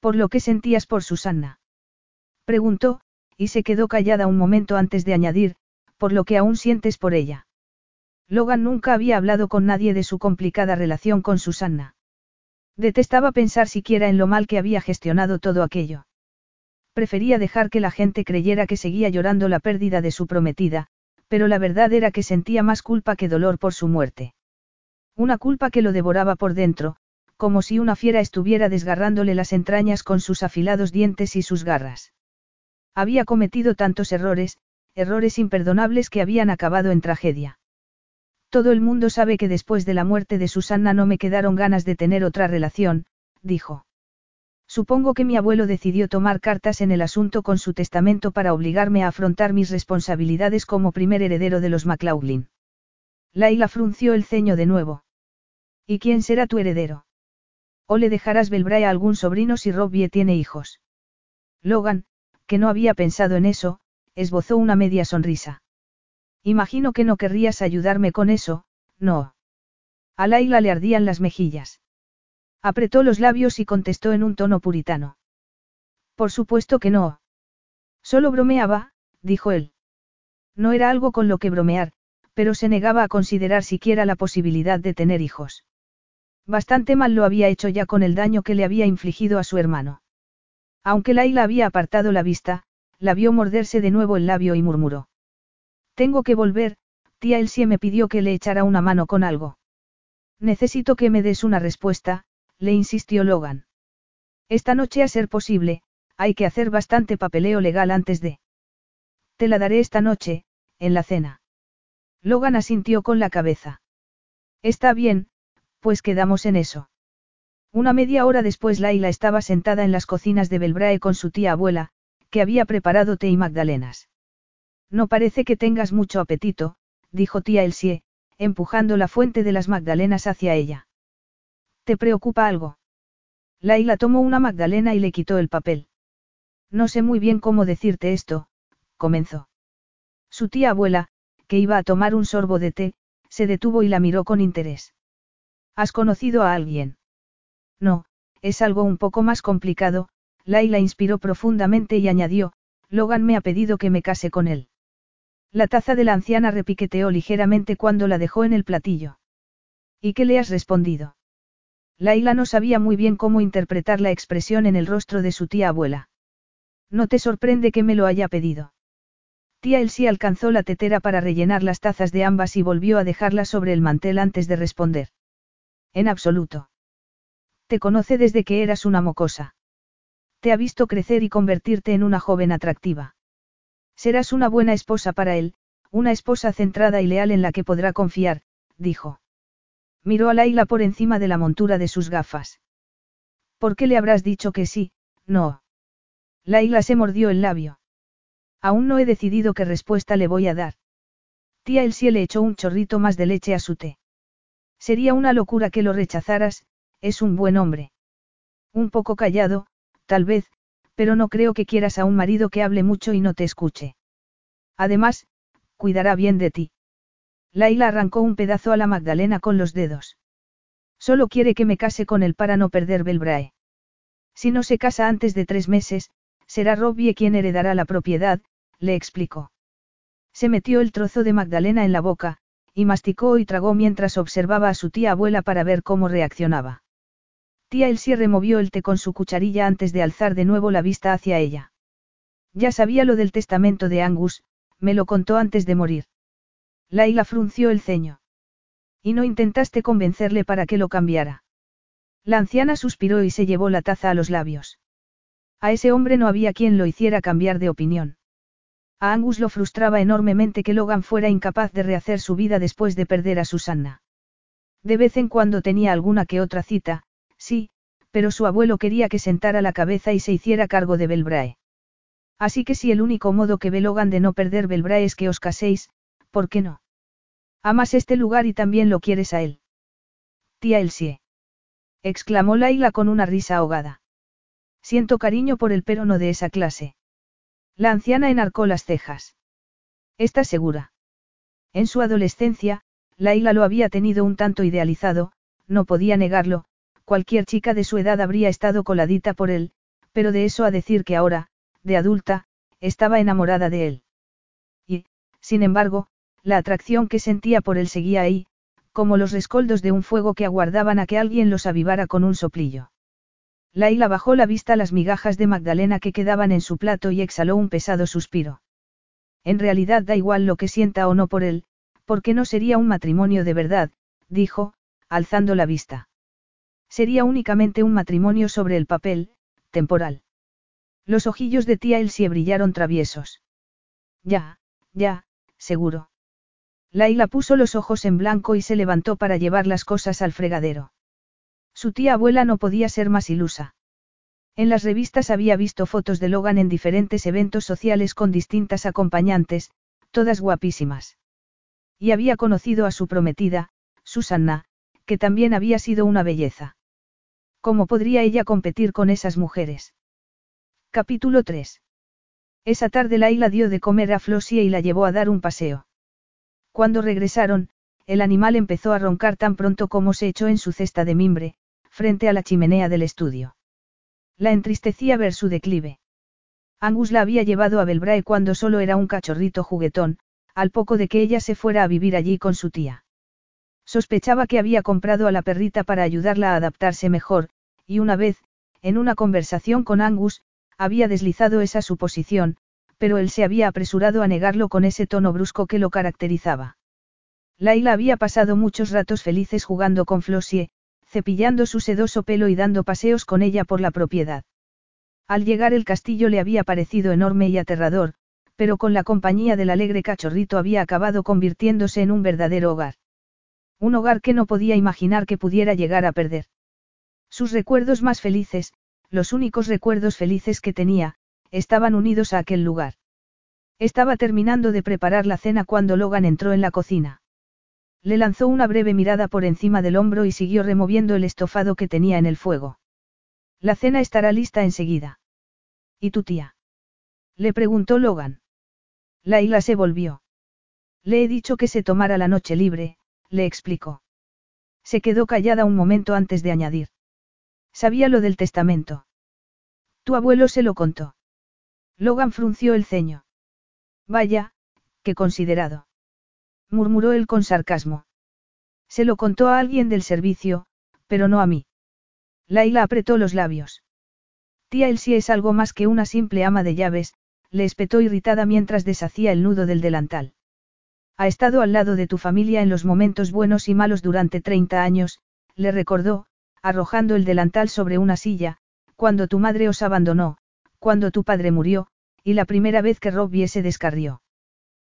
¿Por lo que sentías por Susanna? Preguntó, y se quedó callada un momento antes de añadir, por lo que aún sientes por ella. Logan nunca había hablado con nadie de su complicada relación con Susanna. Detestaba pensar siquiera en lo mal que había gestionado todo aquello. Prefería dejar que la gente creyera que seguía llorando la pérdida de su prometida, pero la verdad era que sentía más culpa que dolor por su muerte. Una culpa que lo devoraba por dentro, como si una fiera estuviera desgarrándole las entrañas con sus afilados dientes y sus garras. Había cometido tantos errores, errores imperdonables que habían acabado en tragedia. Todo el mundo sabe que después de la muerte de Susanna no me quedaron ganas de tener otra relación, dijo. Supongo que mi abuelo decidió tomar cartas en el asunto con su testamento para obligarme a afrontar mis responsabilidades como primer heredero de los McLaughlin. Laila frunció el ceño de nuevo. ¿Y quién será tu heredero? ¿O le dejarás Belbrae a algún sobrino si Robbie tiene hijos? Logan, que no había pensado en eso, esbozó una media sonrisa. Imagino que no querrías ayudarme con eso, no. A Laila le ardían las mejillas. Apretó los labios y contestó en un tono puritano. Por supuesto que no. Solo bromeaba, dijo él. No era algo con lo que bromear, pero se negaba a considerar siquiera la posibilidad de tener hijos. Bastante mal lo había hecho ya con el daño que le había infligido a su hermano. Aunque Laila había apartado la vista, la vio morderse de nuevo el labio y murmuró. Tengo que volver, tía Elsie me pidió que le echara una mano con algo. Necesito que me des una respuesta, le insistió Logan. Esta noche a ser posible, hay que hacer bastante papeleo legal antes de... Te la daré esta noche, en la cena. Logan asintió con la cabeza. Está bien, pues quedamos en eso. Una media hora después Laila estaba sentada en las cocinas de Belbrae con su tía abuela, que había preparado té y magdalenas. No parece que tengas mucho apetito, dijo tía Elsie, empujando la fuente de las magdalenas hacia ella. ¿Te preocupa algo? Laila tomó una magdalena y le quitó el papel. No sé muy bien cómo decirte esto, comenzó. Su tía abuela, que iba a tomar un sorbo de té, se detuvo y la miró con interés. ¿Has conocido a alguien? No, es algo un poco más complicado, Laila inspiró profundamente y añadió, Logan me ha pedido que me case con él. La taza de la anciana repiqueteó ligeramente cuando la dejó en el platillo. ¿Y qué le has respondido? Laila no sabía muy bien cómo interpretar la expresión en el rostro de su tía abuela. No te sorprende que me lo haya pedido. Tía Elsie alcanzó la tetera para rellenar las tazas de ambas y volvió a dejarlas sobre el mantel antes de responder. En absoluto. Te conoce desde que eras una mocosa. Te ha visto crecer y convertirte en una joven atractiva. Serás una buena esposa para él, una esposa centrada y leal en la que podrá confiar, dijo. Miró a Laila por encima de la montura de sus gafas. ¿Por qué le habrás dicho que sí? No. Laila se mordió el labio. Aún no he decidido qué respuesta le voy a dar. Tía Elsie le echó un chorrito más de leche a su té. Sería una locura que lo rechazaras, es un buen hombre. Un poco callado, tal vez, pero no creo que quieras a un marido que hable mucho y no te escuche. Además, cuidará bien de ti. Laila arrancó un pedazo a la Magdalena con los dedos. Solo quiere que me case con él para no perder Belbrae. Si no se casa antes de tres meses, será Robbie quien heredará la propiedad, le explicó. Se metió el trozo de Magdalena en la boca, y masticó y tragó mientras observaba a su tía abuela para ver cómo reaccionaba. Tía Elsie removió el té con su cucharilla antes de alzar de nuevo la vista hacia ella. Ya sabía lo del testamento de Angus, me lo contó antes de morir. Laila frunció el ceño. Y no intentaste convencerle para que lo cambiara. La anciana suspiró y se llevó la taza a los labios. A ese hombre no había quien lo hiciera cambiar de opinión. A Angus lo frustraba enormemente que Logan fuera incapaz de rehacer su vida después de perder a Susanna. De vez en cuando tenía alguna que otra cita, sí, pero su abuelo quería que sentara la cabeza y se hiciera cargo de Belbrae. Así que si el único modo que ve Logan de no perder Belbrae es que os caséis, ¿por qué no? Amas este lugar y también lo quieres a él. Tía Elsie. exclamó Laila con una risa ahogada. Siento cariño por el pero no de esa clase. La anciana enarcó las cejas. ¿Estás segura? En su adolescencia, Laila lo había tenido un tanto idealizado, no podía negarlo, cualquier chica de su edad habría estado coladita por él, pero de eso a decir que ahora, de adulta, estaba enamorada de él. Y, sin embargo, la atracción que sentía por él seguía ahí, como los rescoldos de un fuego que aguardaban a que alguien los avivara con un soplillo. Laila bajó la vista a las migajas de Magdalena que quedaban en su plato y exhaló un pesado suspiro. En realidad da igual lo que sienta o no por él, porque no sería un matrimonio de verdad, dijo, alzando la vista. Sería únicamente un matrimonio sobre el papel, temporal. Los ojillos de tía Elsie brillaron traviesos. Ya, ya, seguro. Laila puso los ojos en blanco y se levantó para llevar las cosas al fregadero. Su tía abuela no podía ser más ilusa. En las revistas había visto fotos de Logan en diferentes eventos sociales con distintas acompañantes, todas guapísimas. Y había conocido a su prometida, Susanna, que también había sido una belleza. ¿Cómo podría ella competir con esas mujeres? Capítulo 3. Esa tarde Laila dio de comer a Flossie y la llevó a dar un paseo. Cuando regresaron, el animal empezó a roncar tan pronto como se echó en su cesta de mimbre, frente a la chimenea del estudio. La entristecía ver su declive. Angus la había llevado a Belbrae cuando solo era un cachorrito juguetón, al poco de que ella se fuera a vivir allí con su tía. Sospechaba que había comprado a la perrita para ayudarla a adaptarse mejor, y una vez, en una conversación con Angus, había deslizado esa suposición, pero él se había apresurado a negarlo con ese tono brusco que lo caracterizaba. Laila había pasado muchos ratos felices jugando con Flossie, cepillando su sedoso pelo y dando paseos con ella por la propiedad. Al llegar el castillo le había parecido enorme y aterrador, pero con la compañía del alegre cachorrito había acabado convirtiéndose en un verdadero hogar. Un hogar que no podía imaginar que pudiera llegar a perder. Sus recuerdos más felices, los únicos recuerdos felices que tenía, estaban unidos a aquel lugar. Estaba terminando de preparar la cena cuando Logan entró en la cocina. Le lanzó una breve mirada por encima del hombro y siguió removiendo el estofado que tenía en el fuego. La cena estará lista enseguida. ¿Y tu tía? Le preguntó Logan. Laila se volvió. Le he dicho que se tomara la noche libre, le explicó. Se quedó callada un momento antes de añadir. Sabía lo del testamento. Tu abuelo se lo contó. Logan frunció el ceño. Vaya, qué considerado. Murmuró él con sarcasmo. Se lo contó a alguien del servicio, pero no a mí. Laila apretó los labios. Tía Elsie es algo más que una simple ama de llaves, le espetó irritada mientras deshacía el nudo del delantal. Ha estado al lado de tu familia en los momentos buenos y malos durante 30 años, le recordó, arrojando el delantal sobre una silla, cuando tu madre os abandonó, cuando tu padre murió, y la primera vez que Robbie se descarrió.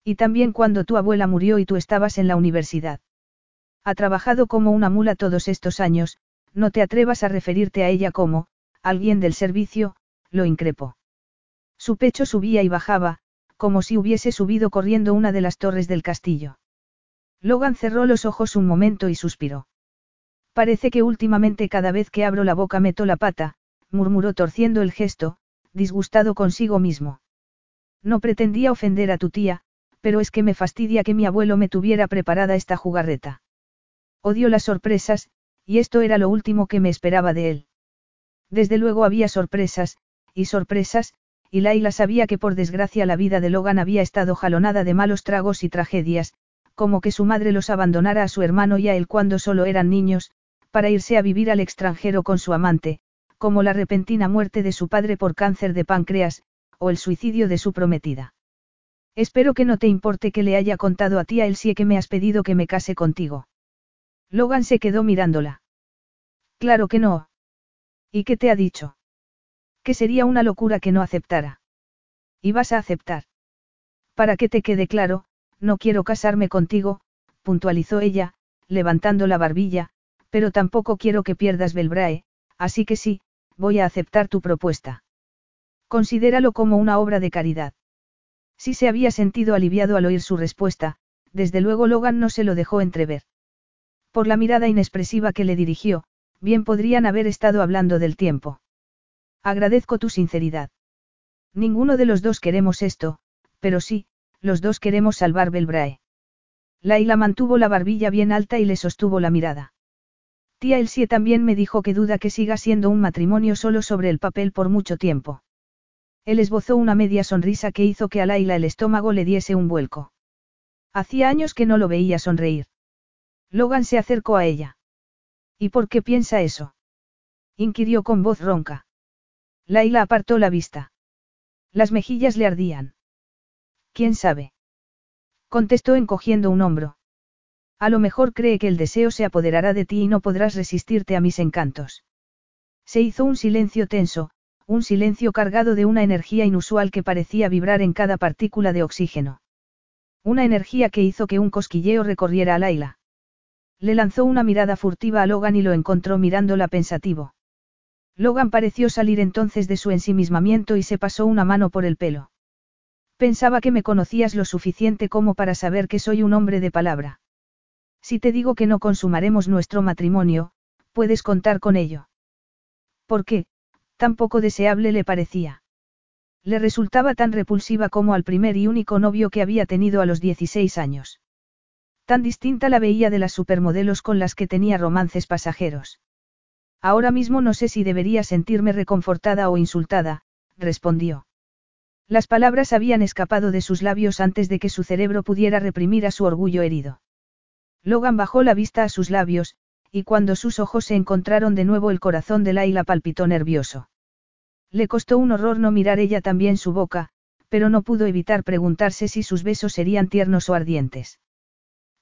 Y también cuando tu abuela murió y tú estabas en la universidad. Ha trabajado como una mula todos estos años, no te atrevas a referirte a ella como, alguien del servicio, lo increpó. Su pecho subía y bajaba, como si hubiese subido corriendo una de las torres del castillo. Logan cerró los ojos un momento y suspiró. Parece que últimamente cada vez que abro la boca meto la pata, murmuró torciendo el gesto, disgustado consigo mismo. No pretendía ofender a tu tía, pero es que me fastidia que mi abuelo me tuviera preparada esta jugarreta. Odio las sorpresas, Y esto era lo último que me esperaba de él. Desde luego había sorpresas, y sorpresas, y Laila sabía que por desgracia la vida de Logan había estado jalonada de malos tragos y tragedias, como que su madre los abandonara a su hermano y a él cuando solo eran niños, para irse a vivir al extranjero con su amante, como la repentina muerte de su padre por cáncer de páncreas, o el suicidio de su prometida. Espero que no te importe que le haya contado a ti a él que me has pedido que me case contigo. Logan se quedó mirándola. Claro que no. ¿Y qué te ha dicho? Que sería una locura que no aceptara. ¿Y vas a aceptar? Para que te quede claro, no quiero casarme contigo, puntualizó ella, levantando la barbilla, pero tampoco quiero que pierdas Belbrae, así que sí, voy a aceptar tu propuesta. Considéralo como una obra de caridad. Si se había sentido aliviado al oír su respuesta, desde luego Logan no se lo dejó entrever. Por la mirada inexpresiva que le dirigió, bien podrían haber estado hablando del tiempo. Agradezco tu sinceridad. Ninguno de los dos queremos esto, pero sí, los dos queremos salvar Belbrae. Laila mantuvo la barbilla bien alta y le sostuvo la mirada. Tía Elsie también me dijo que duda que siga siendo un matrimonio solo sobre el papel por mucho tiempo. Él esbozó una media sonrisa que hizo que a Laila el estómago le diese un vuelco. Hacía años que no lo veía sonreír. Logan se acercó a ella. ¿Y por qué piensa eso? inquirió con voz ronca. Laila apartó la vista. Las mejillas le ardían. ¿Quién sabe? Contestó encogiendo un hombro. A lo mejor cree que el deseo se apoderará de ti y no podrás resistirte a mis encantos. Se hizo un silencio tenso, un silencio cargado de una energía inusual que parecía vibrar en cada partícula de oxígeno. Una energía que hizo que un cosquilleo recorriera a Laila. Le lanzó una mirada furtiva a Logan y lo encontró mirándola pensativo. Logan pareció salir entonces de su ensimismamiento y se pasó una mano por el pelo. Pensaba que me conocías lo suficiente como para saber que soy un hombre de palabra. Si te digo que no consumaremos nuestro matrimonio, puedes contar con ello. ¿Por qué? Tan poco deseable le parecía. Le resultaba tan repulsiva como al primer y único novio que había tenido a los 16 años. Tan distinta la veía de las supermodelos con las que tenía romances pasajeros. Ahora mismo no sé si debería sentirme reconfortada o insultada, respondió. Las palabras habían escapado de sus labios antes de que su cerebro pudiera reprimir a su orgullo herido. Logan bajó la vista a sus labios, y cuando sus ojos se encontraron de nuevo el corazón de Laila palpitó nervioso. Le costó un horror no mirar ella también su boca, pero no pudo evitar preguntarse si sus besos serían tiernos o ardientes.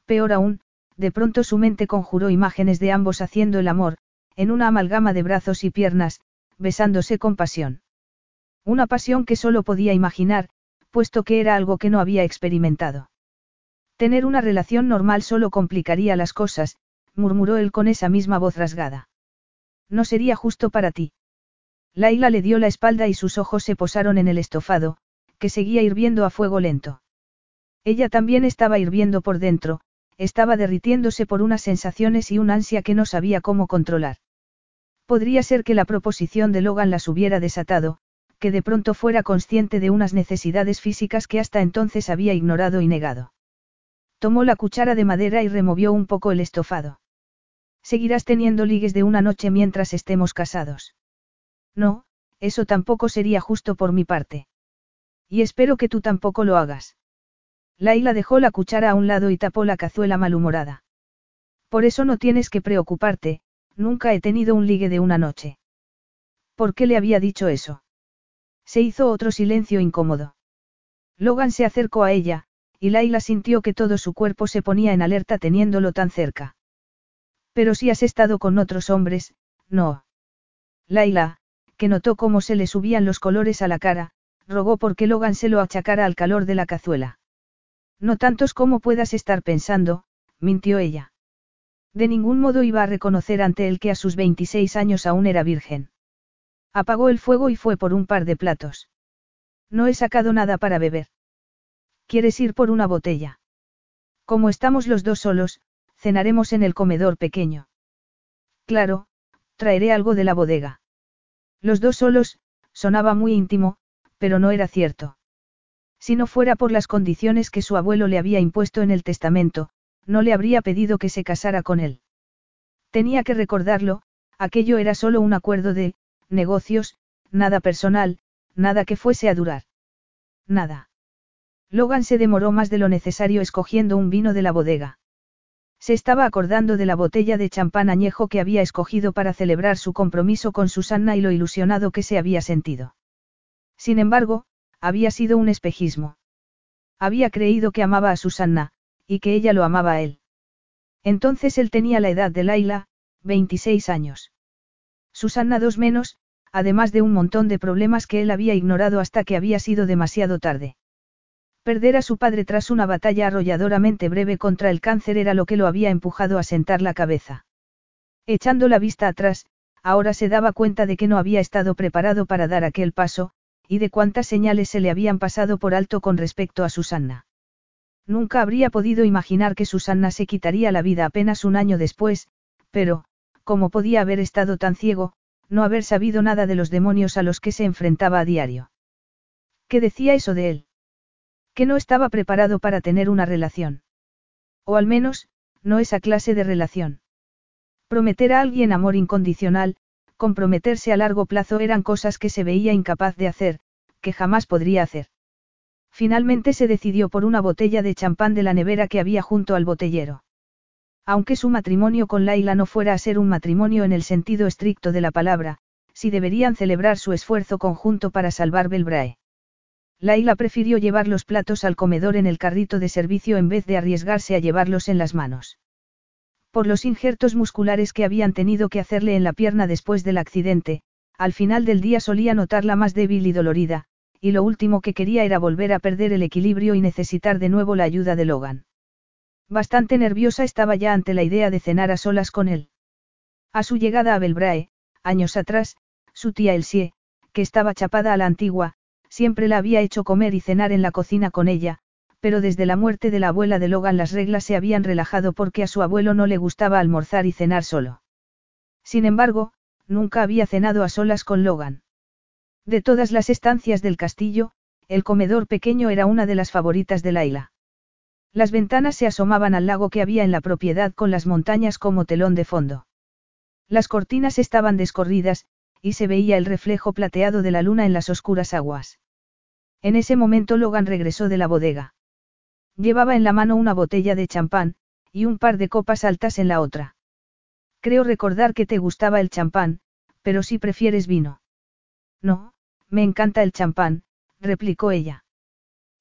Peor aún, de pronto su mente conjuró imágenes de ambos haciendo el amor, en una amalgama de brazos y piernas, besándose con pasión. Una pasión que solo podía imaginar, puesto que era algo que no había experimentado. Tener una relación normal solo complicaría las cosas, murmuró él con esa misma voz rasgada. No sería justo para ti. Laila le dio la espalda y sus ojos se posaron en el estofado, que seguía hirviendo a fuego lento. Ella también estaba hirviendo por dentro, estaba derritiéndose por unas sensaciones y un ansia que no sabía cómo controlar. Podría ser que la proposición de Logan las hubiera desatado, que de pronto fuera consciente de unas necesidades físicas que hasta entonces había ignorado y negado. Tomó la cuchara de madera y removió un poco el estofado. Seguirás teniendo ligues de una noche mientras estemos casados. No, eso tampoco sería justo por mi parte. Y espero que tú tampoco lo hagas. Laila dejó la cuchara a un lado y tapó la cazuela malhumorada. Por eso no tienes que preocuparte, Nunca he tenido un ligue de una noche. ¿Por qué le había dicho eso? Se hizo otro silencio incómodo. Logan se acercó a ella, y Laila sintió que todo su cuerpo se ponía en alerta teniéndolo tan cerca. Pero si has estado con otros hombres, no. Laila, que notó cómo se le subían los colores a la cara, rogó porque Logan se lo achacara al calor de la cazuela. No tantos como puedas estar pensando, mintió ella. De ningún modo iba a reconocer ante él que a sus 26 años aún era virgen. Apagó el fuego y fue por un par de platos. No he sacado nada para beber. ¿Quieres ir por una botella? Como estamos los dos solos, cenaremos en el comedor pequeño. Claro, traeré algo de la bodega. Los dos solos, sonaba muy íntimo, pero no era cierto. Si no fuera por las condiciones que su abuelo le había impuesto en el testamento, no le habría pedido que se casara con él. Tenía que recordarlo, aquello era solo un acuerdo de, negocios, nada personal, nada que fuese a durar. Nada. Logan se demoró más de lo necesario escogiendo un vino de la bodega. Se estaba acordando de la botella de champán añejo que había escogido para celebrar su compromiso con Susanna y lo ilusionado que se había sentido. Sin embargo, había sido un espejismo. Había creído que amaba a Susanna, y que ella lo amaba a él. Entonces él tenía la edad de Laila, 26 años. Susanna dos menos, además de un montón de problemas que él había ignorado hasta que había sido demasiado tarde. Perder a su padre tras una batalla arrolladoramente breve contra el cáncer era lo que lo había empujado a sentar la cabeza. Echando la vista atrás, ahora se daba cuenta de que no había estado preparado para dar aquel paso, y de cuántas señales se le habían pasado por alto con respecto a Susanna. Nunca habría podido imaginar que Susanna se quitaría la vida apenas un año después, pero, como podía haber estado tan ciego, no haber sabido nada de los demonios a los que se enfrentaba a diario. ¿Qué decía eso de él? Que no estaba preparado para tener una relación. O al menos, no esa clase de relación. Prometer a alguien amor incondicional, comprometerse a largo plazo eran cosas que se veía incapaz de hacer, que jamás podría hacer. Finalmente se decidió por una botella de champán de la nevera que había junto al botellero. Aunque su matrimonio con Laila no fuera a ser un matrimonio en el sentido estricto de la palabra, sí deberían celebrar su esfuerzo conjunto para salvar Belbrae. Laila prefirió llevar los platos al comedor en el carrito de servicio en vez de arriesgarse a llevarlos en las manos. Por los injertos musculares que habían tenido que hacerle en la pierna después del accidente, al final del día solía notarla más débil y dolorida, y lo último que quería era volver a perder el equilibrio y necesitar de nuevo la ayuda de Logan. Bastante nerviosa estaba ya ante la idea de cenar a solas con él. A su llegada a Belbrae, años atrás, su tía Elsie, que estaba chapada a la antigua, Siempre la había hecho comer y cenar en la cocina con ella, pero desde la muerte de la abuela de Logan las reglas se habían relajado porque a su abuelo no le gustaba almorzar y cenar solo. Sin embargo, nunca había cenado a solas con Logan. De todas las estancias del castillo, el comedor pequeño era una de las favoritas de Laila. Las ventanas se asomaban al lago que había en la propiedad con las montañas como telón de fondo. Las cortinas estaban descorridas, y se veía el reflejo plateado de la luna en las oscuras aguas. En ese momento Logan regresó de la bodega. Llevaba en la mano una botella de champán, y un par de copas altas en la otra. Creo recordar que te gustaba el champán, pero si prefieres vino. No, me encanta el champán, replicó ella.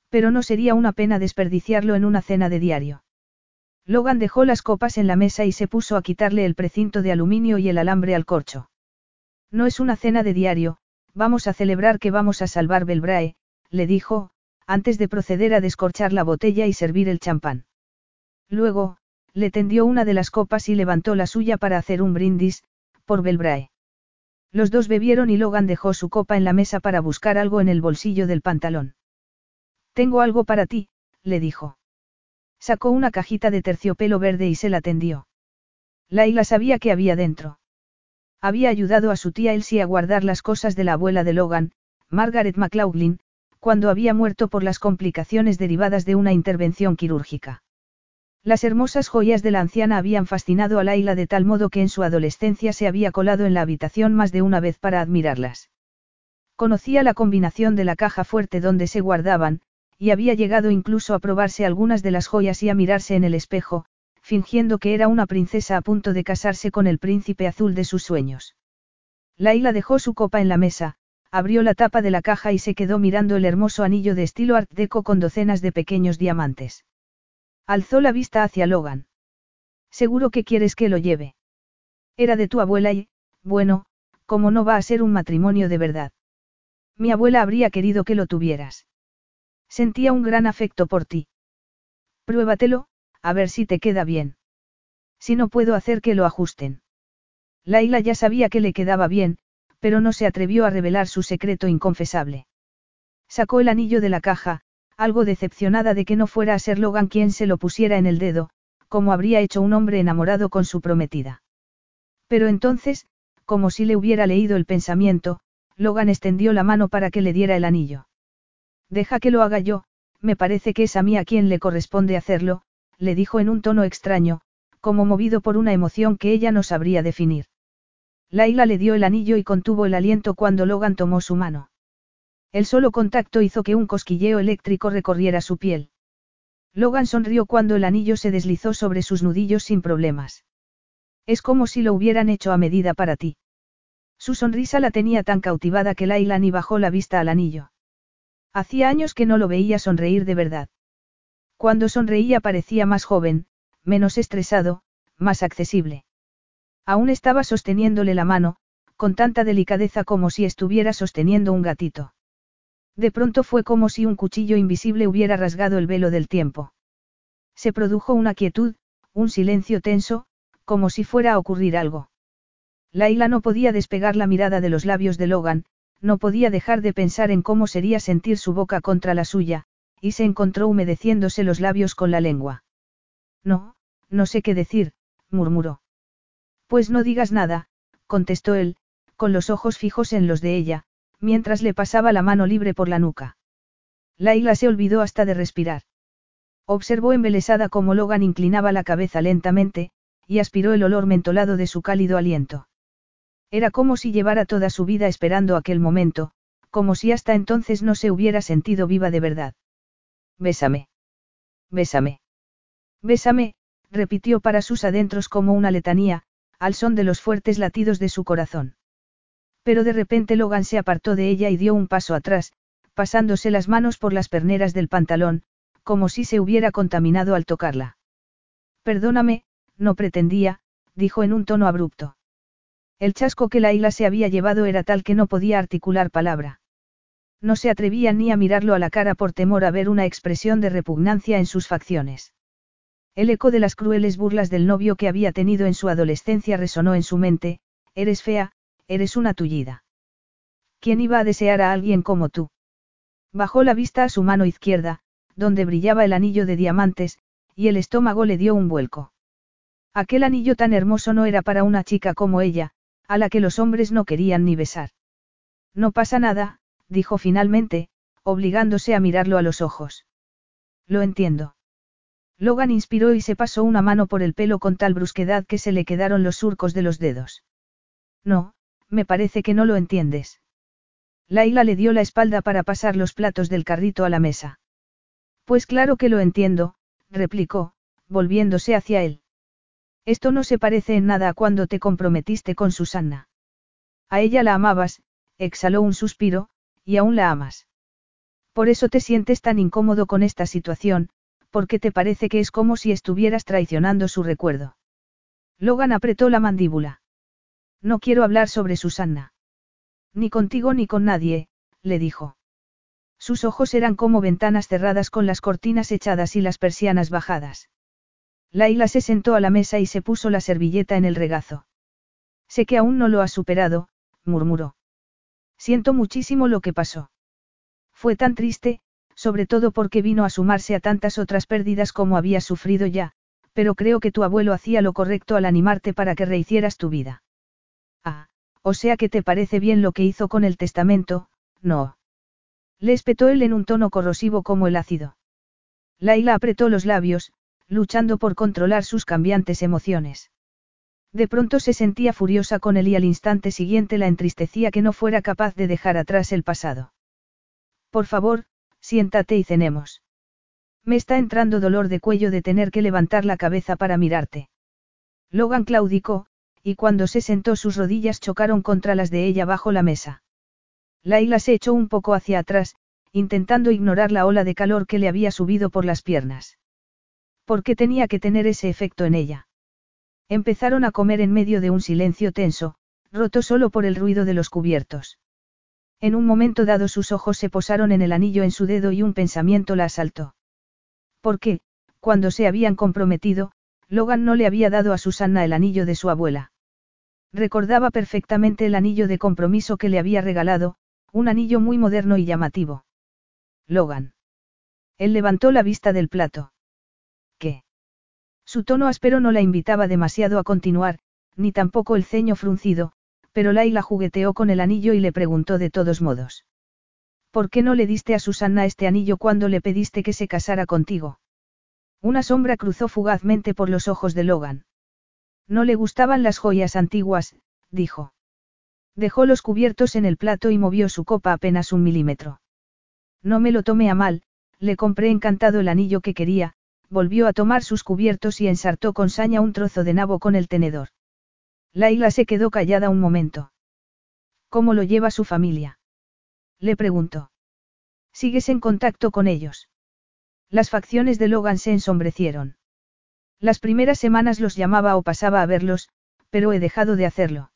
Pero no sería una pena desperdiciarlo en una cena de diario. Logan dejó las copas en la mesa y se puso a quitarle el precinto de aluminio y el alambre al corcho. No es una cena de diario, vamos a celebrar que vamos a salvar Belbrae, le dijo, antes de proceder a descorchar la botella y servir el champán. Luego, le tendió una de las copas y levantó la suya para hacer un brindis, por Belbrae. Los dos bebieron y Logan dejó su copa en la mesa para buscar algo en el bolsillo del pantalón. Tengo algo para ti, le dijo. Sacó una cajita de terciopelo verde y se la tendió. Laila sabía que había dentro. Había ayudado a su tía Elsie a guardar las cosas de la abuela de Logan, Margaret McLaughlin, cuando había muerto por las complicaciones derivadas de una intervención quirúrgica. Las hermosas joyas de la anciana habían fascinado a Laila de tal modo que en su adolescencia se había colado en la habitación más de una vez para admirarlas. Conocía la combinación de la caja fuerte donde se guardaban, y había llegado incluso a probarse algunas de las joyas y a mirarse en el espejo, fingiendo que era una princesa a punto de casarse con el príncipe azul de sus sueños. Laila dejó su copa en la mesa, abrió la tapa de la caja y se quedó mirando el hermoso anillo de estilo art deco con docenas de pequeños diamantes. Alzó la vista hacia Logan. Seguro que quieres que lo lleve. Era de tu abuela y, bueno, como no va a ser un matrimonio de verdad. Mi abuela habría querido que lo tuvieras. Sentía un gran afecto por ti. Pruébatelo, a ver si te queda bien. Si no puedo hacer que lo ajusten. Laila ya sabía que le quedaba bien, pero no se atrevió a revelar su secreto inconfesable. Sacó el anillo de la caja, algo decepcionada de que no fuera a ser Logan quien se lo pusiera en el dedo, como habría hecho un hombre enamorado con su prometida. Pero entonces, como si le hubiera leído el pensamiento, Logan extendió la mano para que le diera el anillo. Deja que lo haga yo, me parece que es a mí a quien le corresponde hacerlo, le dijo en un tono extraño, como movido por una emoción que ella no sabría definir. Laila le dio el anillo y contuvo el aliento cuando Logan tomó su mano. El solo contacto hizo que un cosquilleo eléctrico recorriera su piel. Logan sonrió cuando el anillo se deslizó sobre sus nudillos sin problemas. Es como si lo hubieran hecho a medida para ti. Su sonrisa la tenía tan cautivada que Laila ni bajó la vista al anillo. Hacía años que no lo veía sonreír de verdad. Cuando sonreía parecía más joven, menos estresado, más accesible. Aún estaba sosteniéndole la mano, con tanta delicadeza como si estuviera sosteniendo un gatito. De pronto fue como si un cuchillo invisible hubiera rasgado el velo del tiempo. Se produjo una quietud, un silencio tenso, como si fuera a ocurrir algo. Laila no podía despegar la mirada de los labios de Logan, no podía dejar de pensar en cómo sería sentir su boca contra la suya, y se encontró humedeciéndose los labios con la lengua. No, no sé qué decir, murmuró. Pues no digas nada, contestó él, con los ojos fijos en los de ella, mientras le pasaba la mano libre por la nuca. Laila se olvidó hasta de respirar. Observó embelesada cómo Logan inclinaba la cabeza lentamente, y aspiró el olor mentolado de su cálido aliento. Era como si llevara toda su vida esperando aquel momento, como si hasta entonces no se hubiera sentido viva de verdad. Bésame. Bésame. Bésame, repitió para sus adentros como una letanía, al son de los fuertes latidos de su corazón. Pero de repente Logan se apartó de ella y dio un paso atrás, pasándose las manos por las perneras del pantalón, como si se hubiera contaminado al tocarla. Perdóname, no pretendía, dijo en un tono abrupto. El chasco que la isla se había llevado era tal que no podía articular palabra. No se atrevía ni a mirarlo a la cara por temor a ver una expresión de repugnancia en sus facciones. El eco de las crueles burlas del novio que había tenido en su adolescencia resonó en su mente, eres fea, eres una tullida. ¿Quién iba a desear a alguien como tú? Bajó la vista a su mano izquierda, donde brillaba el anillo de diamantes, y el estómago le dio un vuelco. Aquel anillo tan hermoso no era para una chica como ella, a la que los hombres no querían ni besar. No pasa nada, dijo finalmente, obligándose a mirarlo a los ojos. Lo entiendo. Logan inspiró y se pasó una mano por el pelo con tal brusquedad que se le quedaron los surcos de los dedos. No, me parece que no lo entiendes. Laila le dio la espalda para pasar los platos del carrito a la mesa. Pues claro que lo entiendo, replicó, volviéndose hacia él. Esto no se parece en nada a cuando te comprometiste con Susanna. A ella la amabas, exhaló un suspiro, y aún la amas. Por eso te sientes tan incómodo con esta situación, porque te parece que es como si estuvieras traicionando su recuerdo. Logan apretó la mandíbula. No quiero hablar sobre Susanna. Ni contigo ni con nadie, le dijo. Sus ojos eran como ventanas cerradas con las cortinas echadas y las persianas bajadas. Laila se sentó a la mesa y se puso la servilleta en el regazo. Sé que aún no lo has superado, murmuró. Siento muchísimo lo que pasó. Fue tan triste, sobre todo porque vino a sumarse a tantas otras pérdidas como había sufrido ya, pero creo que tu abuelo hacía lo correcto al animarte para que rehicieras tu vida. Ah, o sea que te parece bien lo que hizo con el testamento, no. Le espetó él en un tono corrosivo como el ácido. Laila apretó los labios, luchando por controlar sus cambiantes emociones. De pronto se sentía furiosa con él y al instante siguiente la entristecía que no fuera capaz de dejar atrás el pasado. Por favor, siéntate y cenemos. Me está entrando dolor de cuello de tener que levantar la cabeza para mirarte. Logan claudicó, y cuando se sentó sus rodillas chocaron contra las de ella bajo la mesa. Laila se echó un poco hacia atrás, intentando ignorar la ola de calor que le había subido por las piernas. ¿Por qué tenía que tener ese efecto en ella? Empezaron a comer en medio de un silencio tenso, roto solo por el ruido de los cubiertos. En un momento dado sus ojos se posaron en el anillo en su dedo y un pensamiento la asaltó. ¿Por qué, cuando se habían comprometido, Logan no le había dado a Susanna el anillo de su abuela? Recordaba perfectamente el anillo de compromiso que le había regalado, un anillo muy moderno y llamativo. Logan. Él levantó la vista del plato. Su tono áspero no la invitaba demasiado a continuar, ni tampoco el ceño fruncido, pero Laila jugueteó con el anillo y le preguntó de todos modos. ¿Por qué no le diste a Susanna este anillo cuando le pediste que se casara contigo? Una sombra cruzó fugazmente por los ojos de Logan. No le gustaban las joyas antiguas, dijo. Dejó los cubiertos en el plato y movió su copa apenas un milímetro. No me lo tomé a mal, le compré encantado el anillo que quería, volvió a tomar sus cubiertos y ensartó con saña un trozo de nabo con el tenedor. Laila se quedó callada un momento. ¿Cómo lo lleva su familia? Le preguntó. ¿Sigues en contacto con ellos? Las facciones de Logan se ensombrecieron. Las primeras semanas los llamaba o pasaba a verlos, pero he dejado de hacerlo.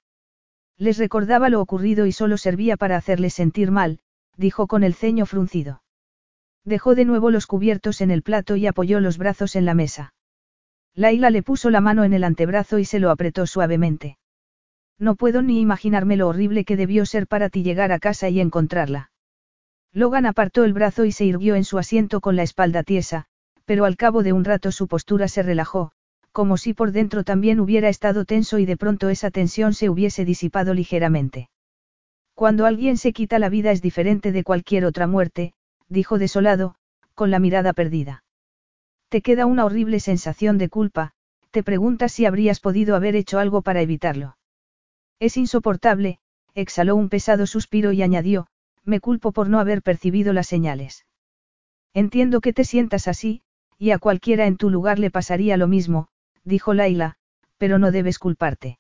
Les recordaba lo ocurrido y solo servía para hacerles sentir mal, dijo con el ceño fruncido. Dejó de nuevo los cubiertos en el plato y apoyó los brazos en la mesa. Laila le puso la mano en el antebrazo y se lo apretó suavemente. No puedo ni imaginarme lo horrible que debió ser para ti llegar a casa y encontrarla. Logan apartó el brazo y se irguió en su asiento con la espalda tiesa, pero al cabo de un rato su postura se relajó, como si por dentro también hubiera estado tenso y de pronto esa tensión se hubiese disipado ligeramente. Cuando alguien se quita la vida es diferente de cualquier otra muerte, dijo desolado, con la mirada perdida. Te queda una horrible sensación de culpa, te preguntas si habrías podido haber hecho algo para evitarlo. Es insoportable, exhaló un pesado suspiro y añadió, me culpo por no haber percibido las señales. Entiendo que te sientas así, y a cualquiera en tu lugar le pasaría lo mismo, dijo Laila, pero no debes culparte.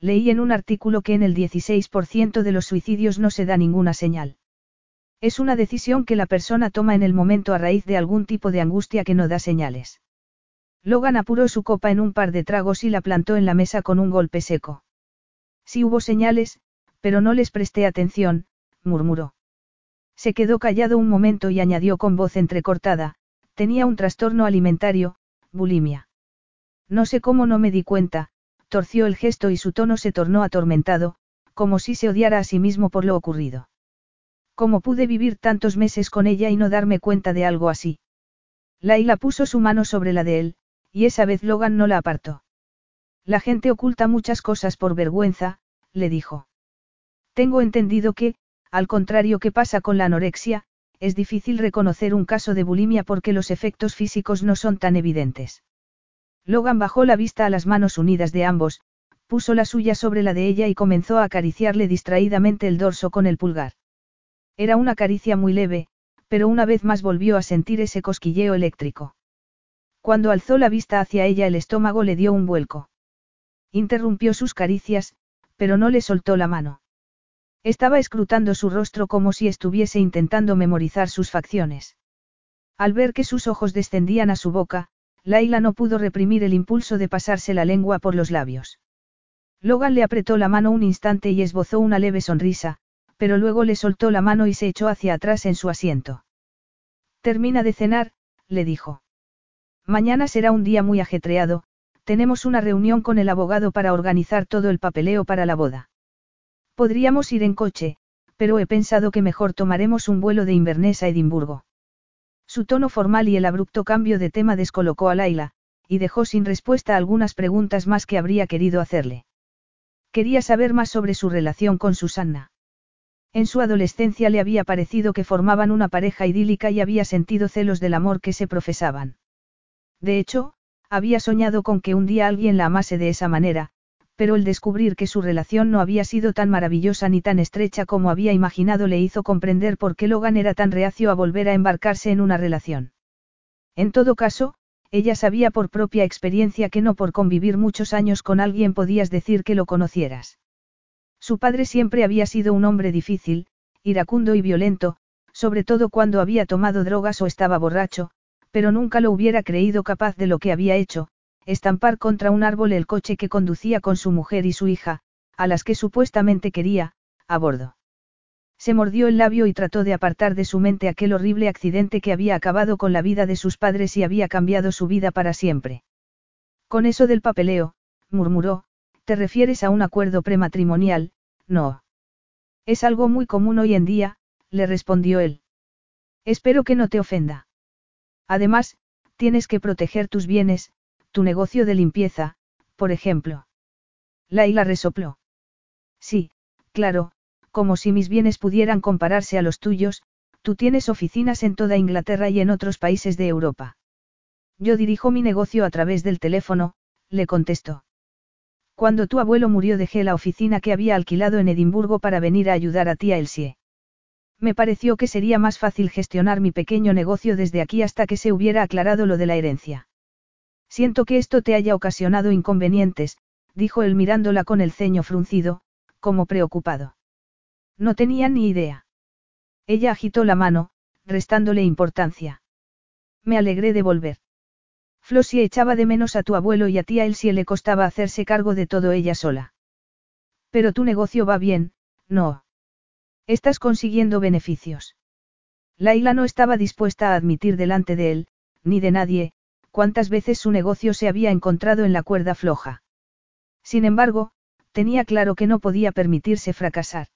Leí en un artículo que en el 16% de los suicidios no se da ninguna señal. Es una decisión que la persona toma en el momento a raíz de algún tipo de angustia que no da señales. Logan apuró su copa en un par de tragos y la plantó en la mesa con un golpe seco. Sí hubo señales, pero no les presté atención, murmuró. Se quedó callado un momento y añadió con voz entrecortada, tenía un trastorno alimentario, bulimia. No sé cómo no me di cuenta, torció el gesto y su tono se tornó atormentado, como si se odiara a sí mismo por lo ocurrido. ¿Cómo pude vivir tantos meses con ella y no darme cuenta de algo así? Laila puso su mano sobre la de él, y esa vez Logan no la apartó. La gente oculta muchas cosas por vergüenza, le dijo. Tengo entendido que, al contrario que pasa con la anorexia, es difícil reconocer un caso de bulimia porque los efectos físicos no son tan evidentes. Logan bajó la vista a las manos unidas de ambos, puso la suya sobre la de ella y comenzó a acariciarle distraídamente el dorso con el pulgar. Era una caricia muy leve, pero una vez más volvió a sentir ese cosquilleo eléctrico. Cuando alzó la vista hacia ella el estómago le dio un vuelco. Interrumpió sus caricias, pero no le soltó la mano. Estaba escrutando su rostro como si estuviese intentando memorizar sus facciones. Al ver que sus ojos descendían a su boca, Laila no pudo reprimir el impulso de pasarse la lengua por los labios. Logan le apretó la mano un instante y esbozó una leve sonrisa, pero luego le soltó la mano y se echó hacia atrás en su asiento. Termina de cenar, le dijo. Mañana será un día muy ajetreado, tenemos una reunión con el abogado para organizar todo el papeleo para la boda. Podríamos ir en coche, pero he pensado que mejor tomaremos un vuelo de Inverness a Edimburgo. Su tono formal y el abrupto cambio de tema descolocó a Laila, y dejó sin respuesta algunas preguntas más que habría querido hacerle. Quería saber más sobre su relación con Susanna. En su adolescencia le había parecido que formaban una pareja idílica y había sentido celos del amor que se profesaban. De hecho, había soñado con que un día alguien la amase de esa manera, pero el descubrir que su relación no había sido tan maravillosa ni tan estrecha como había imaginado le hizo comprender por qué Logan era tan reacio a volver a embarcarse en una relación. En todo caso, ella sabía por propia experiencia que no por convivir muchos años con alguien podías decir que lo conocieras. Su padre siempre había sido un hombre difícil, iracundo y violento, sobre todo cuando había tomado drogas o estaba borracho, pero nunca lo hubiera creído capaz de lo que había hecho, estampar contra un árbol el coche que conducía con su mujer y su hija, a las que supuestamente quería, a bordo. Se mordió el labio y trató de apartar de su mente aquel horrible accidente que había acabado con la vida de sus padres y había cambiado su vida para siempre. Con eso del papeleo, murmuró, te refieres a un acuerdo prematrimonial, no. Es algo muy común hoy en día, le respondió él. Espero que no te ofenda. Además, tienes que proteger tus bienes, tu negocio de limpieza, por ejemplo. Laila resopló. Sí, claro, como si mis bienes pudieran compararse a los tuyos, tú tienes oficinas en toda Inglaterra y en otros países de Europa. Yo dirijo mi negocio a través del teléfono, le contestó. Cuando tu abuelo murió dejé la oficina que había alquilado en Edimburgo para venir a ayudar a tía Elsie. Me pareció que sería más fácil gestionar mi pequeño negocio desde aquí hasta que se hubiera aclarado lo de la herencia. Siento que esto te haya ocasionado inconvenientes, dijo él mirándola con el ceño fruncido, como preocupado. No tenía ni idea. Ella agitó la mano, restándole importancia. Me alegré de volver. Flossie echaba de menos a tu abuelo y a tía Elsie le costaba hacerse cargo de todo ella sola. Pero tu negocio va bien, no. Estás consiguiendo beneficios. Laila no estaba dispuesta a admitir delante de él, ni de nadie, cuántas veces su negocio se había encontrado en la cuerda floja. Sin embargo, tenía claro que no podía permitirse fracasar.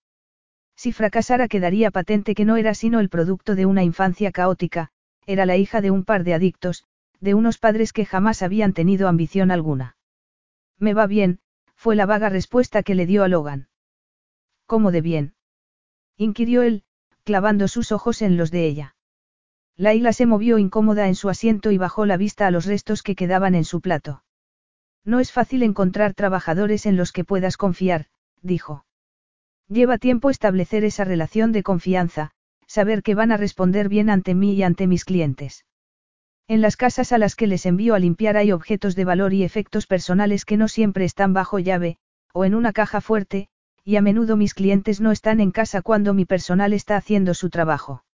Si fracasara quedaría patente que no era sino el producto de una infancia caótica, era la hija de un par de adictos, de unos padres que jamás habían tenido ambición alguna. Me va bien, fue la vaga respuesta que le dio a Logan. ¿Cómo de bien? inquirió él, clavando sus ojos en los de ella. Laila se movió incómoda en su asiento y bajó la vista a los restos que quedaban en su plato. No es fácil encontrar trabajadores en los que puedas confiar, dijo. Lleva tiempo establecer esa relación de confianza, saber que van a responder bien ante mí y ante mis clientes. En las casas a las que les envío a limpiar hay objetos de valor y efectos personales que no siempre están bajo llave, o en una caja fuerte, y a menudo mis clientes no están en casa cuando mi personal está haciendo su trabajo.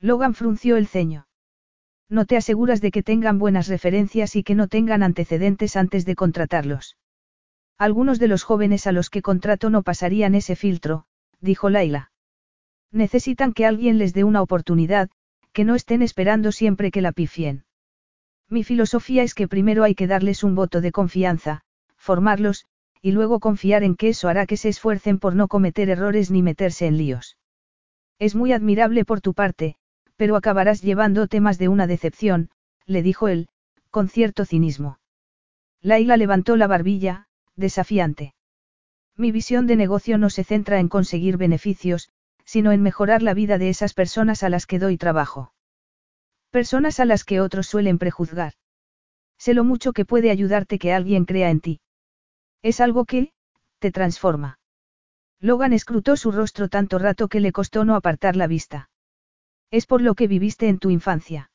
Logan frunció el ceño. No te aseguras de que tengan buenas referencias y que no tengan antecedentes antes de contratarlos. Algunos de los jóvenes a los que contrato no pasarían ese filtro, dijo Laila. Necesitan que alguien les dé una oportunidad, que no estén esperando siempre que la pifien. Mi filosofía es que primero hay que darles un voto de confianza, formarlos, y luego confiar en que eso hará que se esfuercen por no cometer errores ni meterse en líos. Es muy admirable por tu parte, pero acabarás llevándote más de una decepción, le dijo él, con cierto cinismo. Laila levantó la barbilla, desafiante. Mi visión de negocio no se centra en conseguir beneficios, sino en mejorar la vida de esas personas a las que doy trabajo. Personas a las que otros suelen prejuzgar. Sé lo mucho que puede ayudarte que alguien crea en ti. Es algo que, te transforma. Logan escrutó su rostro tanto rato que le costó no apartar la vista. Es por lo que viviste en tu infancia.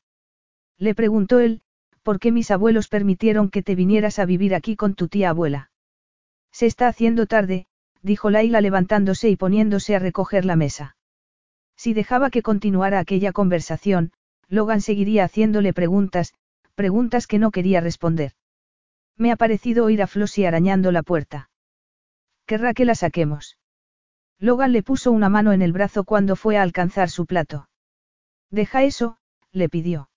Le preguntó él, ¿por qué mis abuelos permitieron que te vinieras a vivir aquí con tu tía abuela? Se está haciendo tarde, dijo Laila levantándose y poniéndose a recoger la mesa. Si dejaba que continuara aquella conversación, Logan seguiría haciéndole preguntas, preguntas que no quería responder. Me ha parecido oír a Flossie arañando la puerta. Querrá que la saquemos. Logan le puso una mano en el brazo cuando fue a alcanzar su plato. Deja eso, le pidió.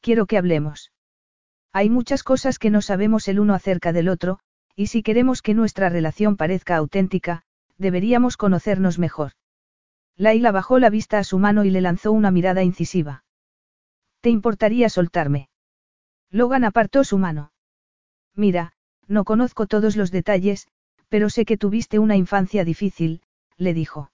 Quiero que hablemos. Hay muchas cosas que no sabemos el uno acerca del otro, y si queremos que nuestra relación parezca auténtica, deberíamos conocernos mejor. Laila bajó la vista a su mano y le lanzó una mirada incisiva. ¿Te importaría soltarme? Logan apartó su mano. Mira, no conozco todos los detalles, pero sé que tuviste una infancia difícil, le dijo.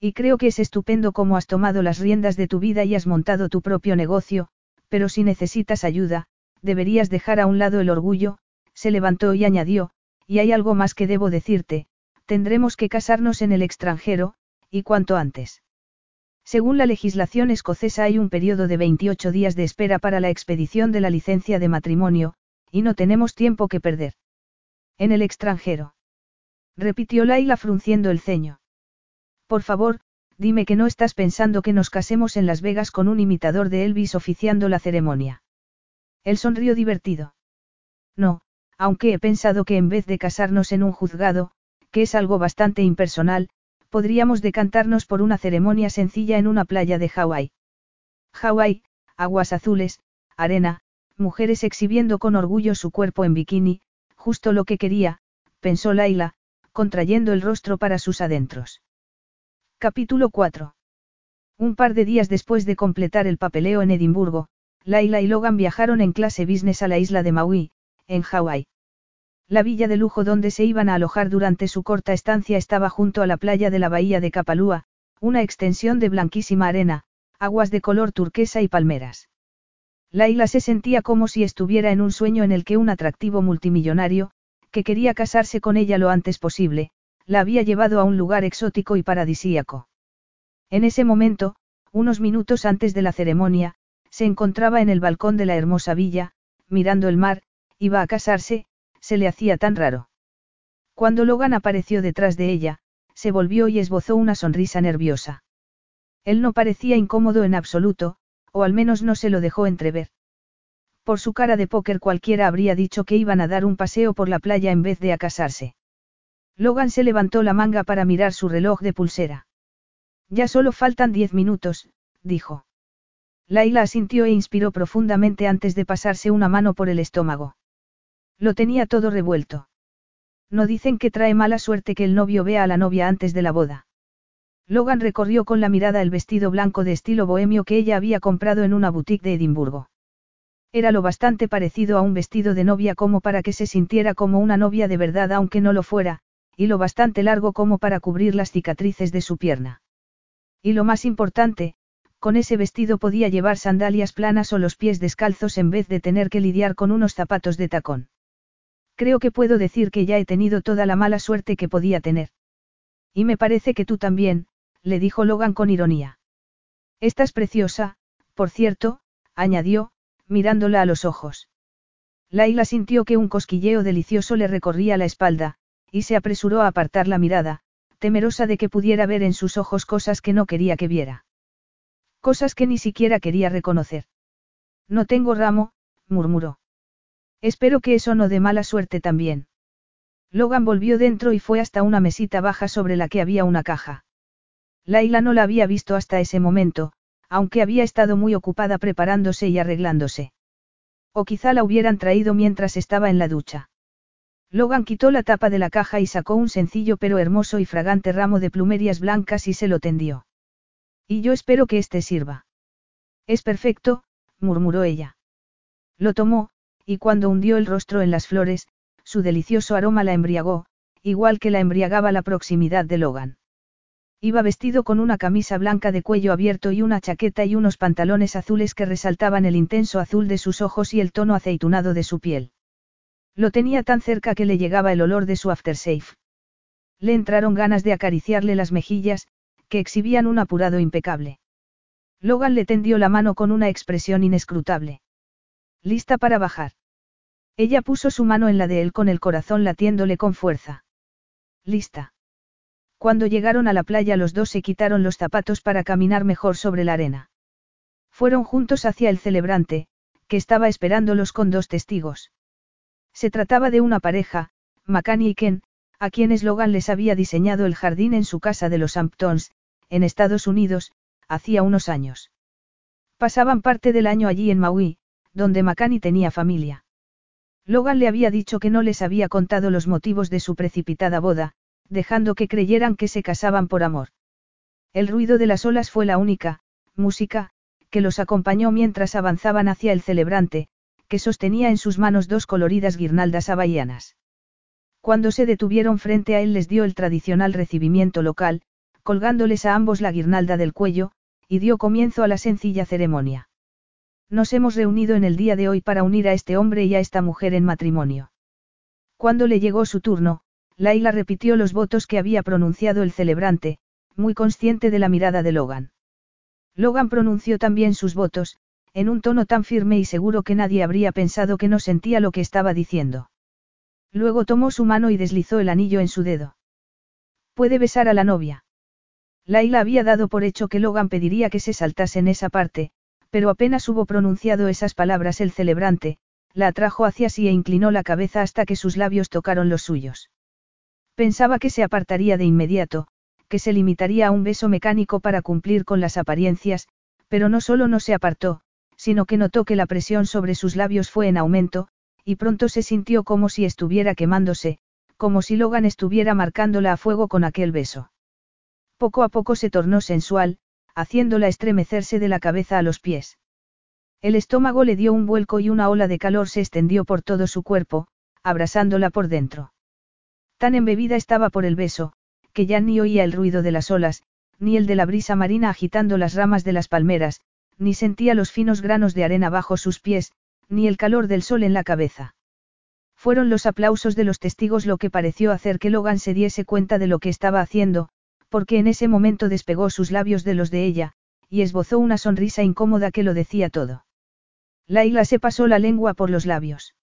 Y creo que es estupendo cómo has tomado las riendas de tu vida y has montado tu propio negocio, pero si necesitas ayuda, deberías dejar a un lado el orgullo, se levantó y añadió, y hay algo más que debo decirte, tendremos que casarnos en el extranjero, y cuanto antes. Según la legislación escocesa hay un periodo de 28 días de espera para la expedición de la licencia de matrimonio, y no tenemos tiempo que perder. En el extranjero. Repitió Laila frunciendo el ceño. Por favor, dime que no estás pensando que nos casemos en Las Vegas con un imitador de Elvis oficiando la ceremonia. Él sonrió divertido. No, aunque he pensado que en vez de casarnos en un juzgado, que es algo bastante impersonal, podríamos decantarnos por una ceremonia sencilla en una playa de Hawái. Hawái, aguas azules, arena, mujeres exhibiendo con orgullo su cuerpo en bikini, justo lo que quería, pensó Laila, contrayendo el rostro para sus adentros. Capítulo 4. Un par de días después de completar el papeleo en Edimburgo, Laila y Logan viajaron en clase business a la isla de Maui, en Hawái. La villa de lujo donde se iban a alojar durante su corta estancia estaba junto a la playa de la bahía de Kapalua, una extensión de blanquísima arena, aguas de color turquesa y palmeras. Laila se sentía como si estuviera en un sueño en el que un atractivo multimillonario, que quería casarse con ella lo antes posible, la había llevado a un lugar exótico y paradisíaco. En ese momento, unos minutos antes de la ceremonia, se encontraba en el balcón de la hermosa villa, mirando el mar, iba a casarse, se le hacía tan raro. Cuando Logan apareció detrás de ella, se volvió y esbozó una sonrisa nerviosa. Él no parecía incómodo en absoluto, o al menos no se lo dejó entrever. Por su cara de póker cualquiera habría dicho que iban a dar un paseo por la playa en vez de a casarse. Logan se levantó la manga para mirar su reloj de pulsera. Ya solo faltan diez minutos, dijo. Laila asintió e inspiró profundamente antes de pasarse una mano por el estómago. Lo tenía todo revuelto. No dicen que trae mala suerte que el novio vea a la novia antes de la boda. Logan recorrió con la mirada el vestido blanco de estilo bohemio que ella había comprado en una boutique de Edimburgo. Era lo bastante parecido a un vestido de novia como para que se sintiera como una novia de verdad aunque no lo fuera, y lo bastante largo como para cubrir las cicatrices de su pierna. Y lo más importante, con ese vestido podía llevar sandalias planas o los pies descalzos en vez de tener que lidiar con unos zapatos de tacón. Creo que puedo decir que ya he tenido toda la mala suerte que podía tener. Y me parece que tú también, le dijo Logan con ironía. Estás preciosa, por cierto, añadió, mirándola a los ojos. Laila sintió que un cosquilleo delicioso le recorría la espalda, y se apresuró a apartar la mirada, temerosa de que pudiera ver en sus ojos cosas que no quería que viera. Cosas que ni siquiera quería reconocer. No tengo ramo, murmuró. Espero que eso no dé mala suerte también. Logan volvió dentro y fue hasta una mesita baja sobre la que había una caja. Laila no la había visto hasta ese momento, aunque había estado muy ocupada preparándose y arreglándose. O quizá la hubieran traído mientras estaba en la ducha. Logan quitó la tapa de la caja y sacó un sencillo pero hermoso y fragante ramo de plumerias blancas y se lo tendió. Y yo espero que este sirva. Es perfecto, murmuró ella. Lo tomó, y cuando hundió el rostro en las flores, su delicioso aroma la embriagó, igual que la embriagaba la proximidad de Logan. Iba vestido con una camisa blanca de cuello abierto y una chaqueta y unos pantalones azules que resaltaban el intenso azul de sus ojos y el tono aceitunado de su piel. Lo tenía tan cerca que le llegaba el olor de su aftershave. Le entraron ganas de acariciarle las mejillas, que exhibían un apurado impecable. Logan le tendió la mano con una expresión inescrutable. ¿Lista para bajar? Ella puso su mano en la de él con el corazón latiéndole con fuerza. Lista. Cuando llegaron a la playa los dos se quitaron los zapatos para caminar mejor sobre la arena. Fueron juntos hacia el celebrante, que estaba esperándolos con dos testigos. Se trataba de una pareja, Makani y Ken, a quienes Logan les había diseñado el jardín en su casa de los Hamptons, en Estados Unidos, hacía unos años. Pasaban parte del año allí en Maui, donde Makani tenía familia. Logan le había dicho que no les había contado los motivos de su precipitada boda, dejando que creyeran que se casaban por amor. El ruido de las olas fue la única, música, que los acompañó mientras avanzaban hacia el celebrante, que sostenía en sus manos dos coloridas guirnaldas hawaianas. Cuando se detuvieron frente a él les dio el tradicional recibimiento local, colgándoles a ambos la guirnalda del cuello, y dio comienzo a la sencilla ceremonia. Nos hemos reunido en el día de hoy para unir a este hombre y a esta mujer en matrimonio. Cuando le llegó su turno, Laila repitió los votos que había pronunciado el celebrante, muy consciente de la mirada de Logan. Logan pronunció también sus votos, en un tono tan firme y seguro que nadie habría pensado que no sentía lo que estaba diciendo. Luego tomó su mano y deslizó el anillo en su dedo. Puede besar a la novia. Laila había dado por hecho que Logan pediría que se saltase en esa parte, pero apenas hubo pronunciado esas palabras el celebrante, la atrajo hacia sí e inclinó la cabeza hasta que sus labios tocaron los suyos. Pensaba que se apartaría de inmediato, que se limitaría a un beso mecánico para cumplir con las apariencias, pero no solo no se apartó, sino que notó que la presión sobre sus labios fue en aumento, y pronto se sintió como si estuviera quemándose, como si Logan estuviera marcándola a fuego con aquel beso. Poco a poco se tornó sensual, haciéndola estremecerse de la cabeza a los pies. El estómago le dio un vuelco y una ola de calor se extendió por todo su cuerpo, abrasándola por dentro. Tan embebida estaba por el beso, que ya ni oía el ruido de las olas, ni el de la brisa marina agitando las ramas de las palmeras, ni sentía los finos granos de arena bajo sus pies, ni el calor del sol en la cabeza. Fueron los aplausos de los testigos lo que pareció hacer que Logan se diese cuenta de lo que estaba haciendo, porque en ese momento despegó sus labios de los de ella, y esbozó una sonrisa incómoda que lo decía todo. Laila se pasó la lengua por los labios.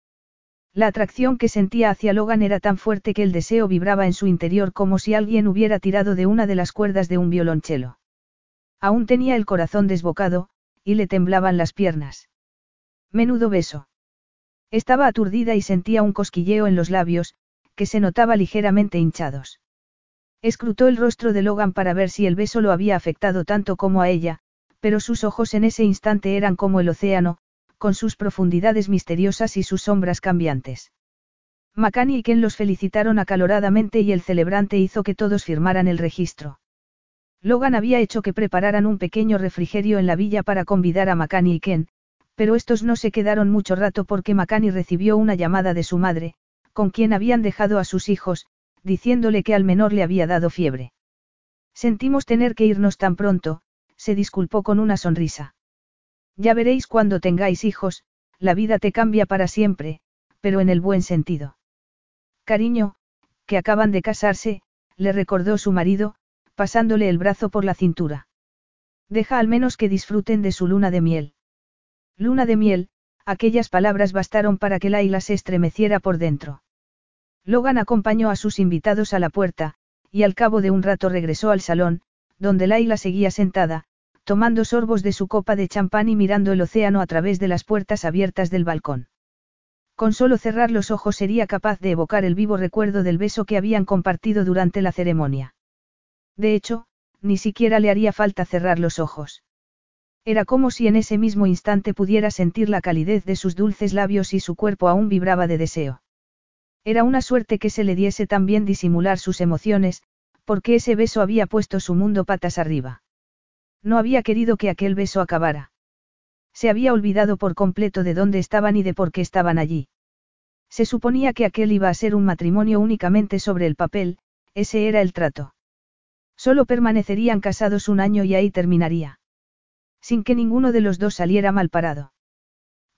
La atracción que sentía hacia Logan era tan fuerte que el deseo vibraba en su interior como si alguien hubiera tirado de una de las cuerdas de un violonchelo. Aún tenía el corazón desbocado, y le temblaban las piernas. Menudo beso. Estaba aturdida y sentía un cosquilleo en los labios, que se notaba ligeramente hinchados. Escrutó el rostro de Logan para ver si el beso lo había afectado tanto como a ella, pero sus ojos en ese instante eran como el océano, con sus profundidades misteriosas y sus sombras cambiantes. Macani y Ken los felicitaron acaloradamente y el celebrante hizo que todos firmaran el registro. Logan había hecho que prepararan un pequeño refrigerio en la villa para convidar a Macani y Ken, pero estos no se quedaron mucho rato porque Macani recibió una llamada de su madre, con quien habían dejado a sus hijos, diciéndole que al menor le había dado fiebre. Sentimos tener que irnos tan pronto, se disculpó con una sonrisa. Ya veréis cuando tengáis hijos, la vida te cambia para siempre, pero en el buen sentido. Cariño, que acaban de casarse, le recordó su marido, pasándole el brazo por la cintura. Deja al menos que disfruten de su luna de miel. Luna de miel, aquellas palabras bastaron para que Laila se estremeciera por dentro. Logan acompañó a sus invitados a la puerta, y al cabo de un rato regresó al salón, donde Laila seguía sentada, tomando sorbos de su copa de champán y mirando el océano a través de las puertas abiertas del balcón. Con solo cerrar los ojos sería capaz de evocar el vivo recuerdo del beso que habían compartido durante la ceremonia. De hecho, ni siquiera le haría falta cerrar los ojos. Era como si en ese mismo instante pudiera sentir la calidez de sus dulces labios y su cuerpo aún vibraba de deseo. Era una suerte que se le diese también disimular sus emociones, porque ese beso había puesto su mundo patas arriba. No había querido que aquel beso acabara. Se había olvidado por completo de dónde estaban y de por qué estaban allí. Se suponía que aquel iba a ser un matrimonio únicamente sobre el papel, ese era el trato. Solo permanecerían casados un año y ahí terminaría. Sin que ninguno de los dos saliera mal parado.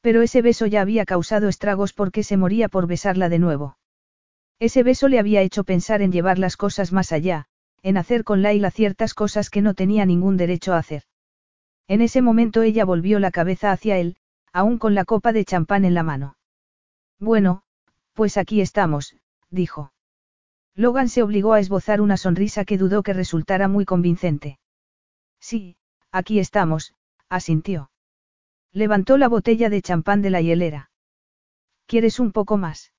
Pero ese beso ya había causado estragos porque se moría por besarla de nuevo. Ese beso le había hecho pensar en llevar las cosas más allá, en hacer con Laila ciertas cosas que no tenía ningún derecho a hacer. En ese momento ella volvió la cabeza hacia él, aún con la copa de champán en la mano. Bueno, pues aquí estamos, dijo. Logan se obligó a esbozar una sonrisa que dudó que resultara muy convincente. Sí, aquí estamos, asintió. Levantó la botella de champán de la hielera. ¿Quieres un poco más?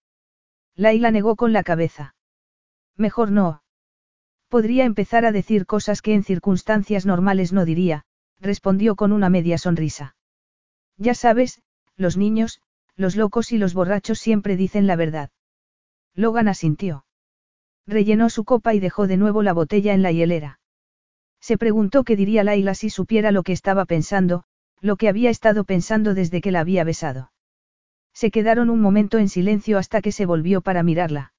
Laila negó con la cabeza. Mejor no. Podría empezar a decir cosas que en circunstancias normales no diría, respondió con una media sonrisa. Ya sabes, los niños, los locos y los borrachos siempre dicen la verdad. Logan asintió. Rellenó su copa y dejó de nuevo la botella en la hielera. Se preguntó qué diría Laila si supiera lo que estaba pensando, lo que había estado pensando desde que la había besado. Se quedaron un momento en silencio hasta que se volvió para mirarla.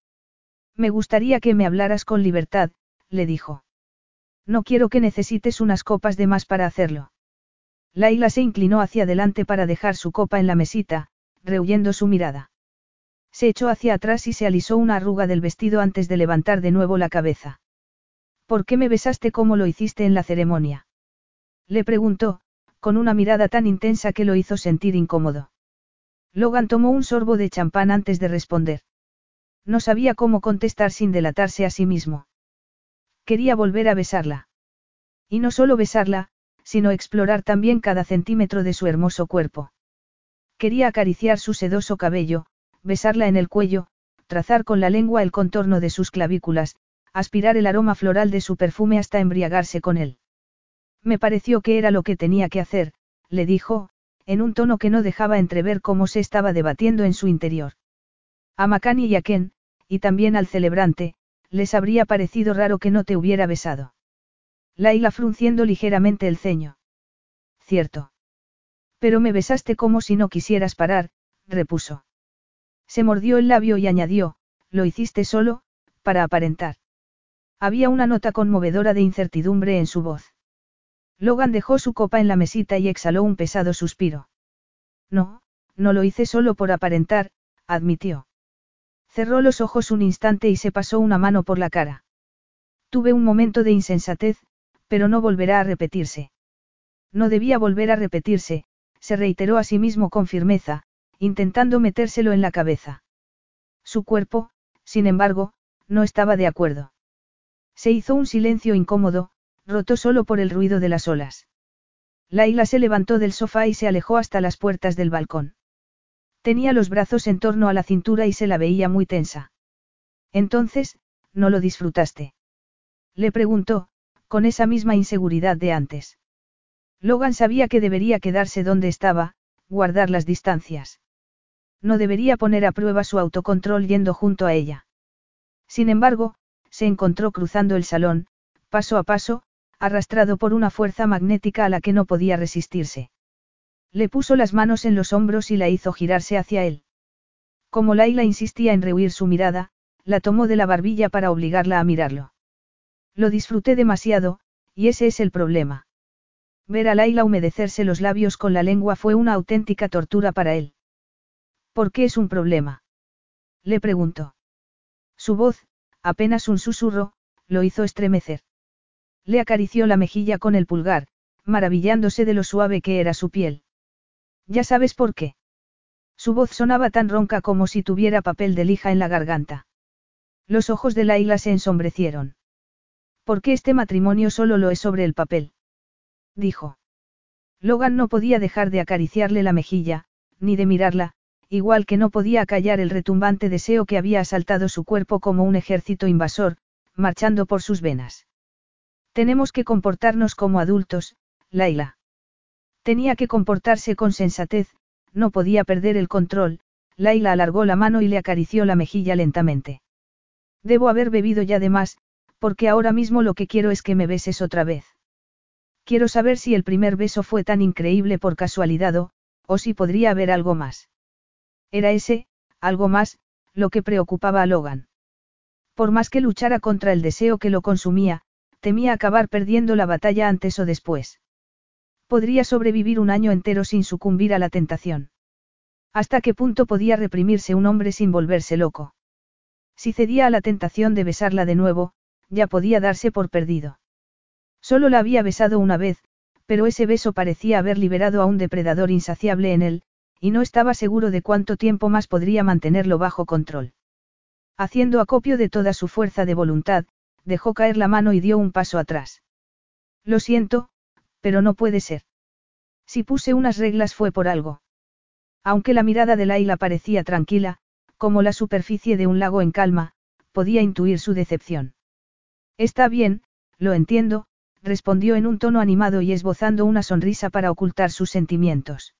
Me gustaría que me hablaras con libertad, le dijo. No quiero que necesites unas copas de más para hacerlo. Laila se inclinó hacia adelante para dejar su copa en la mesita, rehuyendo su mirada. Se echó hacia atrás y se alisó una arruga del vestido antes de levantar de nuevo la cabeza. ¿Por qué me besaste como lo hiciste en la ceremonia? Le preguntó, con una mirada tan intensa que lo hizo sentir incómodo. Logan tomó un sorbo de champán antes de responder. No sabía cómo contestar sin delatarse a sí mismo. Quería volver a besarla. Y no solo besarla, sino explorar también cada centímetro de su hermoso cuerpo. Quería acariciar su sedoso cabello, besarla en el cuello, trazar con la lengua el contorno de sus clavículas, aspirar el aroma floral de su perfume hasta embriagarse con él. Me pareció que era lo que tenía que hacer, le dijo, en un tono que no dejaba entrever cómo se estaba debatiendo en su interior. A Makani y a Ken, y también al celebrante, les habría parecido raro que no te hubiera besado. Laila frunciendo ligeramente el ceño. Cierto. Pero me besaste como si no quisieras parar, repuso. Se mordió el labio y añadió, lo hiciste solo, para aparentar. Había una nota conmovedora de incertidumbre en su voz. Logan dejó su copa en la mesita y exhaló un pesado suspiro. No, no lo hice solo por aparentar, admitió. Cerró los ojos un instante y se pasó una mano por la cara. Tuve un momento de insensatez, pero no volverá a repetirse. No debía volver a repetirse, se reiteró a sí mismo con firmeza, intentando metérselo en la cabeza. Su cuerpo, sin embargo, no estaba de acuerdo. Se hizo un silencio incómodo, roto solo por el ruido de las olas. Laila se levantó del sofá y se alejó hasta las puertas del balcón. Tenía los brazos en torno a la cintura y se la veía muy tensa. Entonces, ¿no lo disfrutaste? Le preguntó, con esa misma inseguridad de antes. Logan sabía que debería quedarse donde estaba, guardar las distancias. No debería poner a prueba su autocontrol yendo junto a ella. Sin embargo, se encontró cruzando el salón, paso a paso, arrastrado por una fuerza magnética a la que no podía resistirse. Le puso las manos en los hombros y la hizo girarse hacia él. Como Laila insistía en rehuir su mirada, la tomó de la barbilla para obligarla a mirarlo. Lo disfruté demasiado, y ese es el problema. Ver a Laila humedecerse los labios con la lengua fue una auténtica tortura para él. ¿Por qué es un problema? Le preguntó. Su voz, apenas un susurro, lo hizo estremecer. Le acarició la mejilla con el pulgar, maravillándose de lo suave que era su piel. Ya sabes por qué. Su voz sonaba tan ronca como si tuviera papel de lija en la garganta. Los ojos de Laila se ensombrecieron. ¿Por qué este matrimonio solo lo es sobre el papel? dijo. Logan no podía dejar de acariciarle la mejilla, ni de mirarla, igual que no podía acallar el retumbante deseo que había asaltado su cuerpo como un ejército invasor, marchando por sus venas. Tenemos que comportarnos como adultos, Laila. Tenía que comportarse con sensatez, no podía perder el control, Laila alargó la mano y le acarició la mejilla lentamente. Debo haber bebido ya de más, porque ahora mismo lo que quiero es que me beses otra vez. Quiero saber si el primer beso fue tan increíble por casualidad o, o si podría haber algo más. Era ese, algo más, lo que preocupaba a Logan. Por más que luchara contra el deseo que lo consumía, temía acabar perdiendo la batalla antes o después. Podría sobrevivir un año entero sin sucumbir a la tentación. ¿Hasta qué punto podía reprimirse un hombre sin volverse loco? Si cedía a la tentación de besarla de nuevo, ya podía darse por perdido. Solo la había besado una vez, pero ese beso parecía haber liberado a un depredador insaciable en él, y no estaba seguro de cuánto tiempo más podría mantenerlo bajo control. Haciendo acopio de toda su fuerza de voluntad, dejó caer la mano y dio un paso atrás. Lo siento, pero no puede ser. Si puse unas reglas fue por algo. Aunque la mirada de Laila parecía tranquila, como la superficie de un lago en calma, podía intuir su decepción. Está bien, lo entiendo, respondió en un tono animado y esbozando una sonrisa para ocultar sus sentimientos.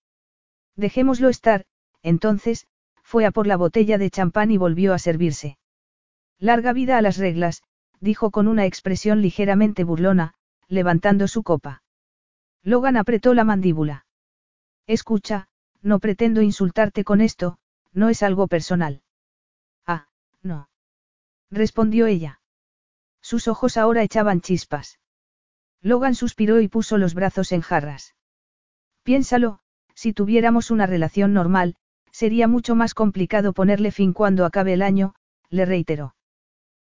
Dejémoslo estar, entonces, fue a por la botella de champán y volvió a servirse. Larga vida a las reglas, dijo con una expresión ligeramente burlona, levantando su copa. Logan apretó la mandíbula. Escucha, no pretendo insultarte con esto, no es algo personal. Ah, no. Respondió ella. Sus ojos ahora echaban chispas. Logan suspiró y puso los brazos en jarras. Piénsalo, si tuviéramos una relación normal, sería mucho más complicado ponerle fin cuando acabe el año, le reiteró.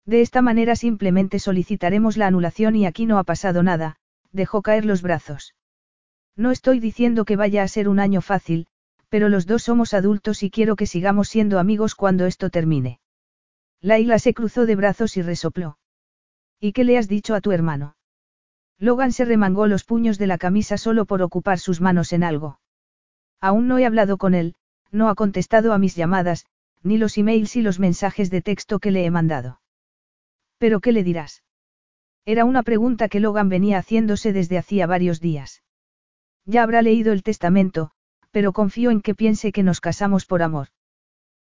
De esta manera simplemente solicitaremos la anulación y aquí no ha pasado nada, dejó caer los brazos. No estoy diciendo que vaya a ser un año fácil, pero los dos somos adultos y quiero que sigamos siendo amigos cuando esto termine. Laila se cruzó de brazos y resopló. ¿Y qué le has dicho a tu hermano? Logan se remangó los puños de la camisa solo por ocupar sus manos en algo. Aún no he hablado con él, no ha contestado a mis llamadas, ni los emails y los mensajes de texto que le he mandado. ¿Pero qué le dirás? Era una pregunta que Logan venía haciéndose desde hacía varios días. Ya habrá leído el testamento, pero confío en que piense que nos casamos por amor.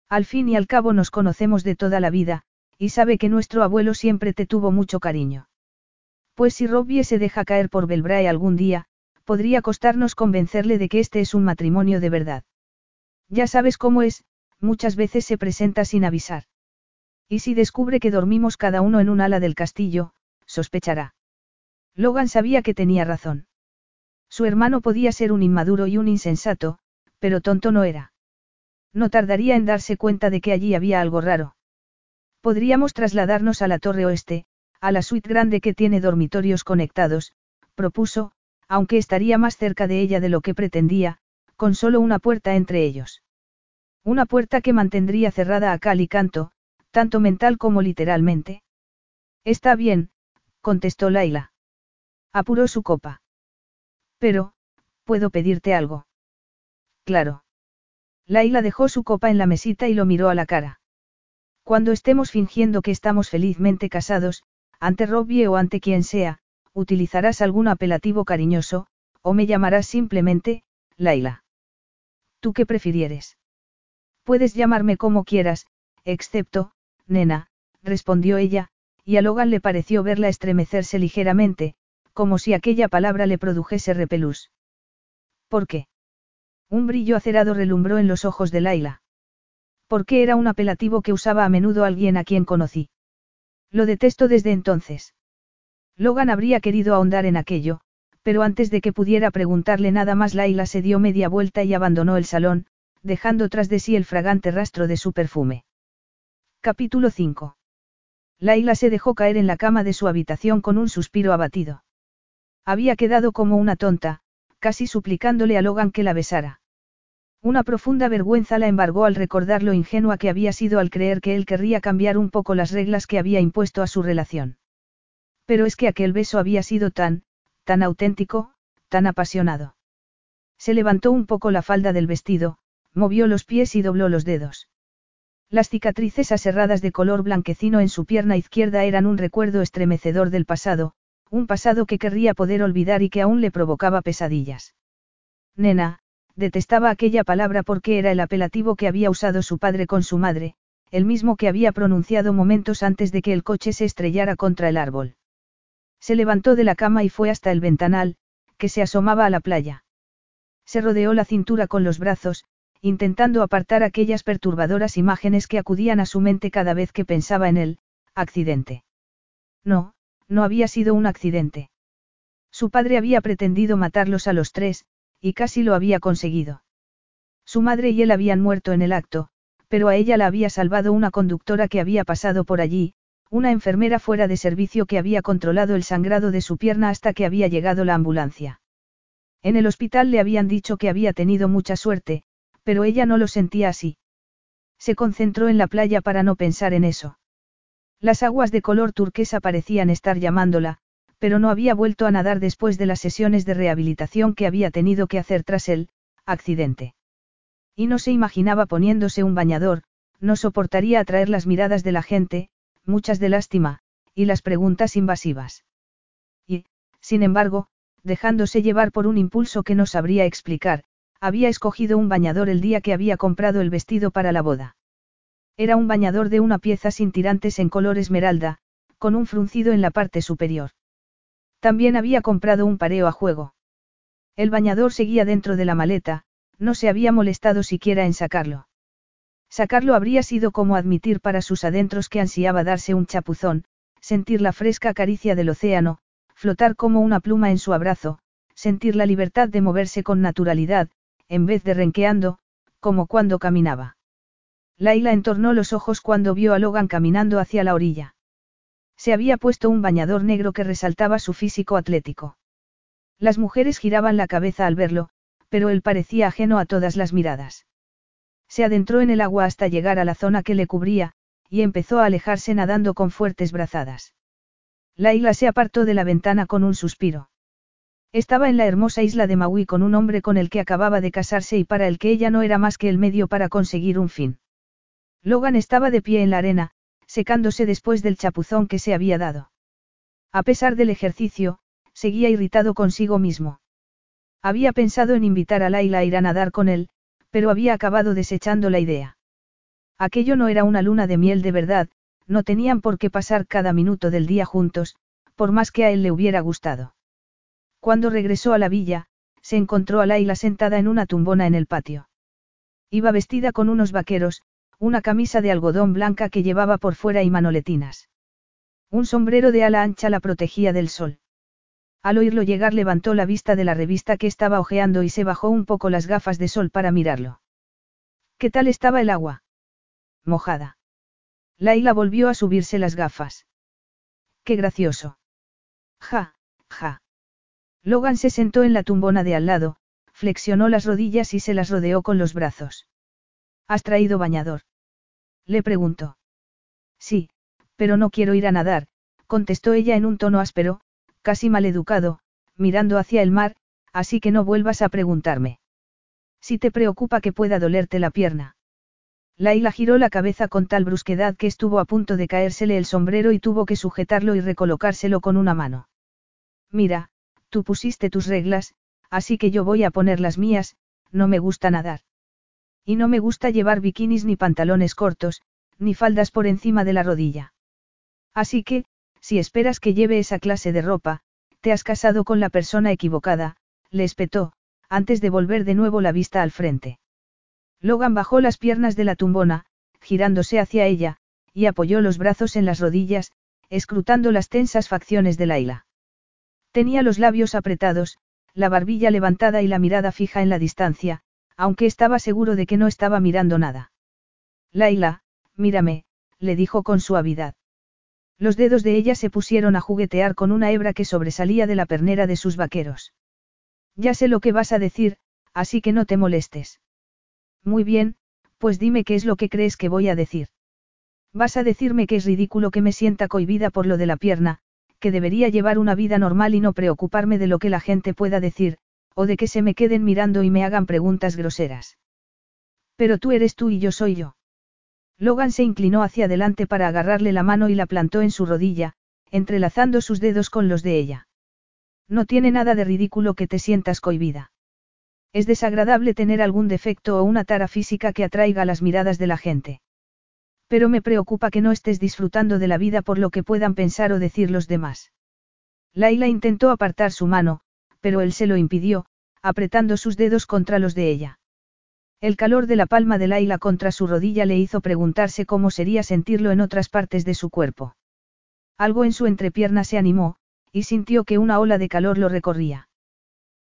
Al fin y al cabo nos conocemos de toda la vida, y sabe que nuestro abuelo siempre te tuvo mucho cariño. Pues si Robbie se deja caer por Belbrae algún día, podría costarnos convencerle de que este es un matrimonio de verdad. Ya sabes cómo es, muchas veces se presenta sin avisar. Y si descubre que dormimos cada uno en un ala del castillo, sospechará. Logan sabía que tenía razón. Su hermano podía ser un inmaduro y un insensato, pero tonto no era. No tardaría en darse cuenta de que allí había algo raro. Podríamos trasladarnos a la torre oeste, a la suite grande que tiene dormitorios conectados, propuso, aunque estaría más cerca de ella de lo que pretendía, con solo una puerta entre ellos. Una puerta que mantendría cerrada a cal y canto, tanto mental como literalmente. Está bien, contestó Laila. Apuró su copa. Pero, ¿puedo pedirte algo? Claro. Laila dejó su copa en la mesita y lo miró a la cara. Cuando estemos fingiendo que estamos felizmente casados, ante Robbie o ante quien sea, utilizarás algún apelativo cariñoso, o me llamarás simplemente, Laila. ¿Tú qué prefirieres? Puedes llamarme como quieras, excepto, nena, respondió ella, y a Logan le pareció verla estremecerse ligeramente, como si aquella palabra le produjese repelús. ¿Por qué? Un brillo acerado relumbró en los ojos de Laila. qué era un apelativo que usaba a menudo alguien a quien conocí. Lo detesto desde entonces. Logan habría querido ahondar en aquello, pero antes de que pudiera preguntarle nada más Laila se dio media vuelta y abandonó el salón, dejando tras de sí el fragante rastro de su perfume. Capítulo 5. Laila se dejó caer en la cama de su habitación con un suspiro abatido. Había quedado como una tonta, casi suplicándole a Logan que la besara. Una profunda vergüenza la embargó al recordar lo ingenua que había sido al creer que él querría cambiar un poco las reglas que había impuesto a su relación. Pero es que aquel beso había sido tan, tan auténtico, tan apasionado. Se levantó un poco la falda del vestido, movió los pies y dobló los dedos. Las cicatrices aserradas de color blanquecino en su pierna izquierda eran un recuerdo estremecedor del pasado, un pasado que querría poder olvidar y que aún le provocaba pesadillas. Nena, detestaba aquella palabra porque era el apelativo que había usado su padre con su madre, el mismo que había pronunciado momentos antes de que el coche se estrellara contra el árbol. Se levantó de la cama y fue hasta el ventanal, que se asomaba a la playa. Se rodeó la cintura con los brazos, intentando apartar aquellas perturbadoras imágenes que acudían a su mente cada vez que pensaba en el accidente. No, no había sido un accidente. Su padre había pretendido matarlos a los tres, y casi lo había conseguido. Su madre y él habían muerto en el acto, pero a ella la había salvado una conductora que había pasado por allí, una enfermera fuera de servicio que había controlado el sangrado de su pierna hasta que había llegado la ambulancia. En el hospital le habían dicho que había tenido mucha suerte, pero ella no lo sentía así. Se concentró en la playa para no pensar en eso. Las aguas de color turquesa parecían estar llamándola, pero no había vuelto a nadar después de las sesiones de rehabilitación que había tenido que hacer tras el accidente. Y no se imaginaba poniéndose un bañador, no soportaría atraer las miradas de la gente, muchas de lástima, y las preguntas invasivas. Y, sin embargo, dejándose llevar por un impulso que no sabría explicar, había escogido un bañador el día que había comprado el vestido para la boda. Era un bañador de una pieza sin tirantes en color esmeralda, con un fruncido en la parte superior. También había comprado un pareo a juego. El bañador seguía dentro de la maleta, no se había molestado siquiera en sacarlo. Sacarlo habría sido como admitir para sus adentros que ansiaba darse un chapuzón, sentir la fresca caricia del océano, flotar como una pluma en su abrazo, sentir la libertad de moverse con naturalidad, en vez de renqueando, como cuando caminaba. Laila entornó los ojos cuando vio a Logan caminando hacia la orilla. Se había puesto un bañador negro que resaltaba su físico atlético. Las mujeres giraban la cabeza al verlo, pero él parecía ajeno a todas las miradas. Se adentró en el agua hasta llegar a la zona que le cubría, y empezó a alejarse nadando con fuertes brazadas. Laila se apartó de la ventana con un suspiro. Estaba en la hermosa isla de Maui con un hombre con el que acababa de casarse y para el que ella no era más que el medio para conseguir un fin. Logan estaba de pie en la arena, secándose después del chapuzón que se había dado. A pesar del ejercicio, seguía irritado consigo mismo. Había pensado en invitar a Laila a ir a nadar con él, pero había acabado desechando la idea. Aquello no era una luna de miel de verdad, no tenían por qué pasar cada minuto del día juntos, por más que a él le hubiera gustado. Cuando regresó a la villa, se encontró a Laila sentada en una tumbona en el patio. Iba vestida con unos vaqueros, una camisa de algodón blanca que llevaba por fuera y manoletinas. Un sombrero de ala ancha la protegía del sol. Al oírlo llegar levantó la vista de la revista que estaba hojeando y se bajó un poco las gafas de sol para mirarlo. ¿Qué tal estaba el agua? Mojada. Laila volvió a subirse las gafas. Qué gracioso. Ja, ja. Logan se sentó en la tumbona de al lado, flexionó las rodillas y se las rodeó con los brazos. ¿Has traído bañador? Le preguntó. Sí, pero no quiero ir a nadar, contestó ella en un tono áspero, casi maleducado, mirando hacia el mar, así que no vuelvas a preguntarme. Si te preocupa que pueda dolerte la pierna. Laila giró la cabeza con tal brusquedad que estuvo a punto de caérsele el sombrero y tuvo que sujetarlo y recolocárselo con una mano. Mira, tú pusiste tus reglas, así que yo voy a poner las mías, no me gusta nadar. Y no me gusta llevar bikinis ni pantalones cortos, ni faldas por encima de la rodilla. Así que, si esperas que lleve esa clase de ropa, te has casado con la persona equivocada, le espetó, antes de volver de nuevo la vista al frente. Logan bajó las piernas de la tumbona, girándose hacia ella, y apoyó los brazos en las rodillas, escrutando las tensas facciones de Laila. Tenía los labios apretados, la barbilla levantada y la mirada fija en la distancia, aunque estaba seguro de que no estaba mirando nada. Laila, mírame, le dijo con suavidad. Los dedos de ella se pusieron a juguetear con una hebra que sobresalía de la pernera de sus vaqueros. Ya sé lo que vas a decir, así que no te molestes. Muy bien, pues dime qué es lo que crees que voy a decir. Vas a decirme que es ridículo que me sienta cohibida por lo de la pierna, que debería llevar una vida normal y no preocuparme de lo que la gente pueda decir, o de que se me queden mirando y me hagan preguntas groseras. Pero tú eres tú y yo soy yo. Logan se inclinó hacia adelante para agarrarle la mano y la plantó en su rodilla, entrelazando sus dedos con los de ella. No tiene nada de ridículo que te sientas cohibida. Es desagradable tener algún defecto o una tara física que atraiga las miradas de la gente. Pero me preocupa que no estés disfrutando de la vida por lo que puedan pensar o decir los demás. Laila intentó apartar su mano, pero él se lo impidió, apretando sus dedos contra los de ella. El calor de la palma de Laila contra su rodilla le hizo preguntarse cómo sería sentirlo en otras partes de su cuerpo. Algo en su entrepierna se animó, y sintió que una ola de calor lo recorría.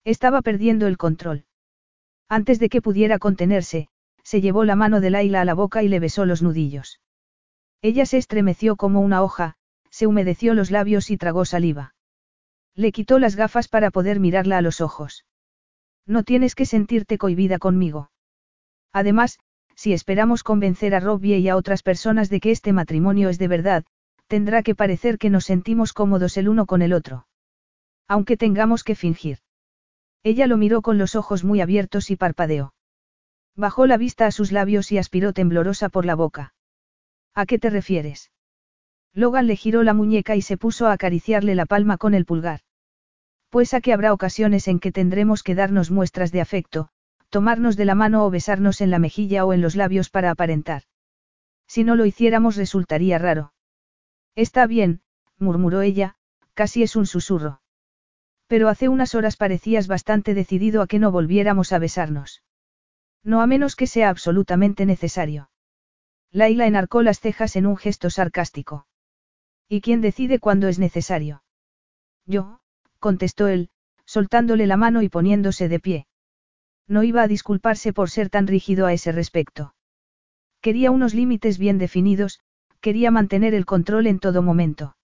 Estaba perdiendo el control. Antes de que pudiera contenerse, se llevó la mano de Laila a la boca y le besó los nudillos. Ella se estremeció como una hoja, se humedeció los labios y tragó saliva. Le quitó las gafas para poder mirarla a los ojos. No tienes que sentirte cohibida conmigo. Además, si esperamos convencer a Robbie y a otras personas de que este matrimonio es de verdad, tendrá que parecer que nos sentimos cómodos el uno con el otro. Aunque tengamos que fingir. Ella lo miró con los ojos muy abiertos y parpadeó. Bajó la vista a sus labios y aspiró temblorosa por la boca. ¿A qué te refieres? Logan le giró la muñeca y se puso a acariciarle la palma con el pulgar. Pues a que habrá ocasiones en que tendremos que darnos muestras de afecto, tomarnos de la mano o besarnos en la mejilla o en los labios para aparentar. Si no lo hiciéramos resultaría raro. Está bien, murmuró ella, casi es un susurro. Pero hace unas horas parecías bastante decidido a que no volviéramos a besarnos. No a menos que sea absolutamente necesario. Laila enarcó las cejas en un gesto sarcástico. ¿Y quién decide cuándo es necesario? Yo, contestó él, soltándole la mano y poniéndose de pie. No iba a disculparse por ser tan rígido a ese respecto. Quería unos límites bien definidos, quería mantener el control en todo momento.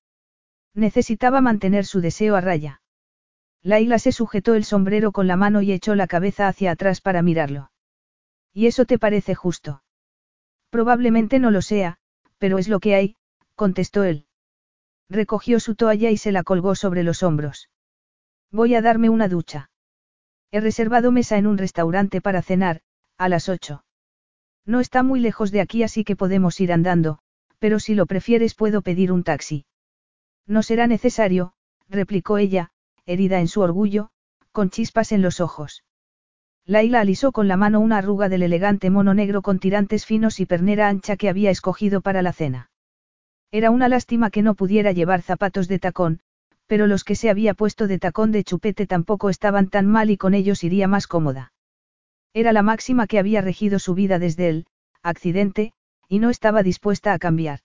Necesitaba mantener su deseo a raya. Laila se sujetó el sombrero con la mano y echó la cabeza hacia atrás para mirarlo. ¿Y eso te parece justo? Probablemente no lo sea, pero es lo que hay, contestó él. Recogió su toalla y se la colgó sobre los hombros. Voy a darme una ducha. He reservado mesa en un restaurante para cenar, a las ocho. No está muy lejos de aquí así que podemos ir andando, pero si lo prefieres puedo pedir un taxi. No será necesario, replicó ella, herida en su orgullo, con chispas en los ojos. Laila alisó con la mano una arruga del elegante mono negro con tirantes finos y pernera ancha que había escogido para la cena. Era una lástima que no pudiera llevar zapatos de tacón, pero los que se había puesto de tacón de chupete tampoco estaban tan mal y con ellos iría más cómoda. Era la máxima que había regido su vida desde el accidente, y no estaba dispuesta a cambiar.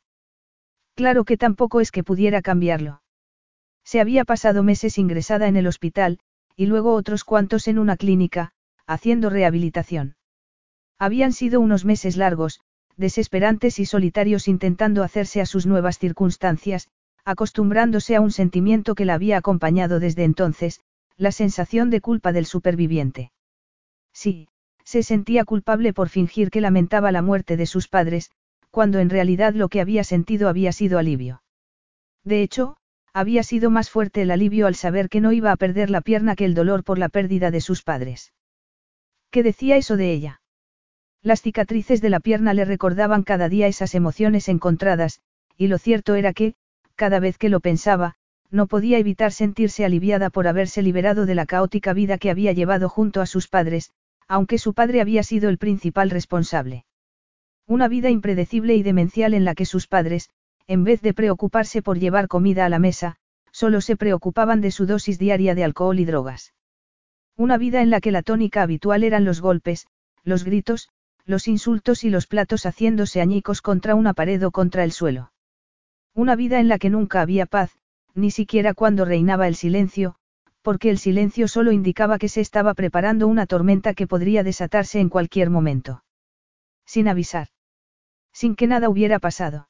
Claro que tampoco es que pudiera cambiarlo. Se había pasado meses ingresada en el hospital, y luego otros cuantos en una clínica, haciendo rehabilitación. Habían sido unos meses largos, desesperantes y solitarios intentando hacerse a sus nuevas circunstancias, acostumbrándose a un sentimiento que la había acompañado desde entonces, la sensación de culpa del superviviente. Sí, se sentía culpable por fingir que lamentaba la muerte de sus padres, cuando en realidad lo que había sentido había sido alivio. De hecho, había sido más fuerte el alivio al saber que no iba a perder la pierna que el dolor por la pérdida de sus padres. ¿Qué decía eso de ella? Las cicatrices de la pierna le recordaban cada día esas emociones encontradas, y lo cierto era que, cada vez que lo pensaba, no podía evitar sentirse aliviada por haberse liberado de la caótica vida que había llevado junto a sus padres, aunque su padre había sido el principal responsable. Una vida impredecible y demencial en la que sus padres, en vez de preocuparse por llevar comida a la mesa, solo se preocupaban de su dosis diaria de alcohol y drogas. Una vida en la que la tónica habitual eran los golpes, los gritos, los insultos y los platos haciéndose añicos contra una pared o contra el suelo. Una vida en la que nunca había paz, ni siquiera cuando reinaba el silencio, porque el silencio solo indicaba que se estaba preparando una tormenta que podría desatarse en cualquier momento. Sin avisar. Sin que nada hubiera pasado.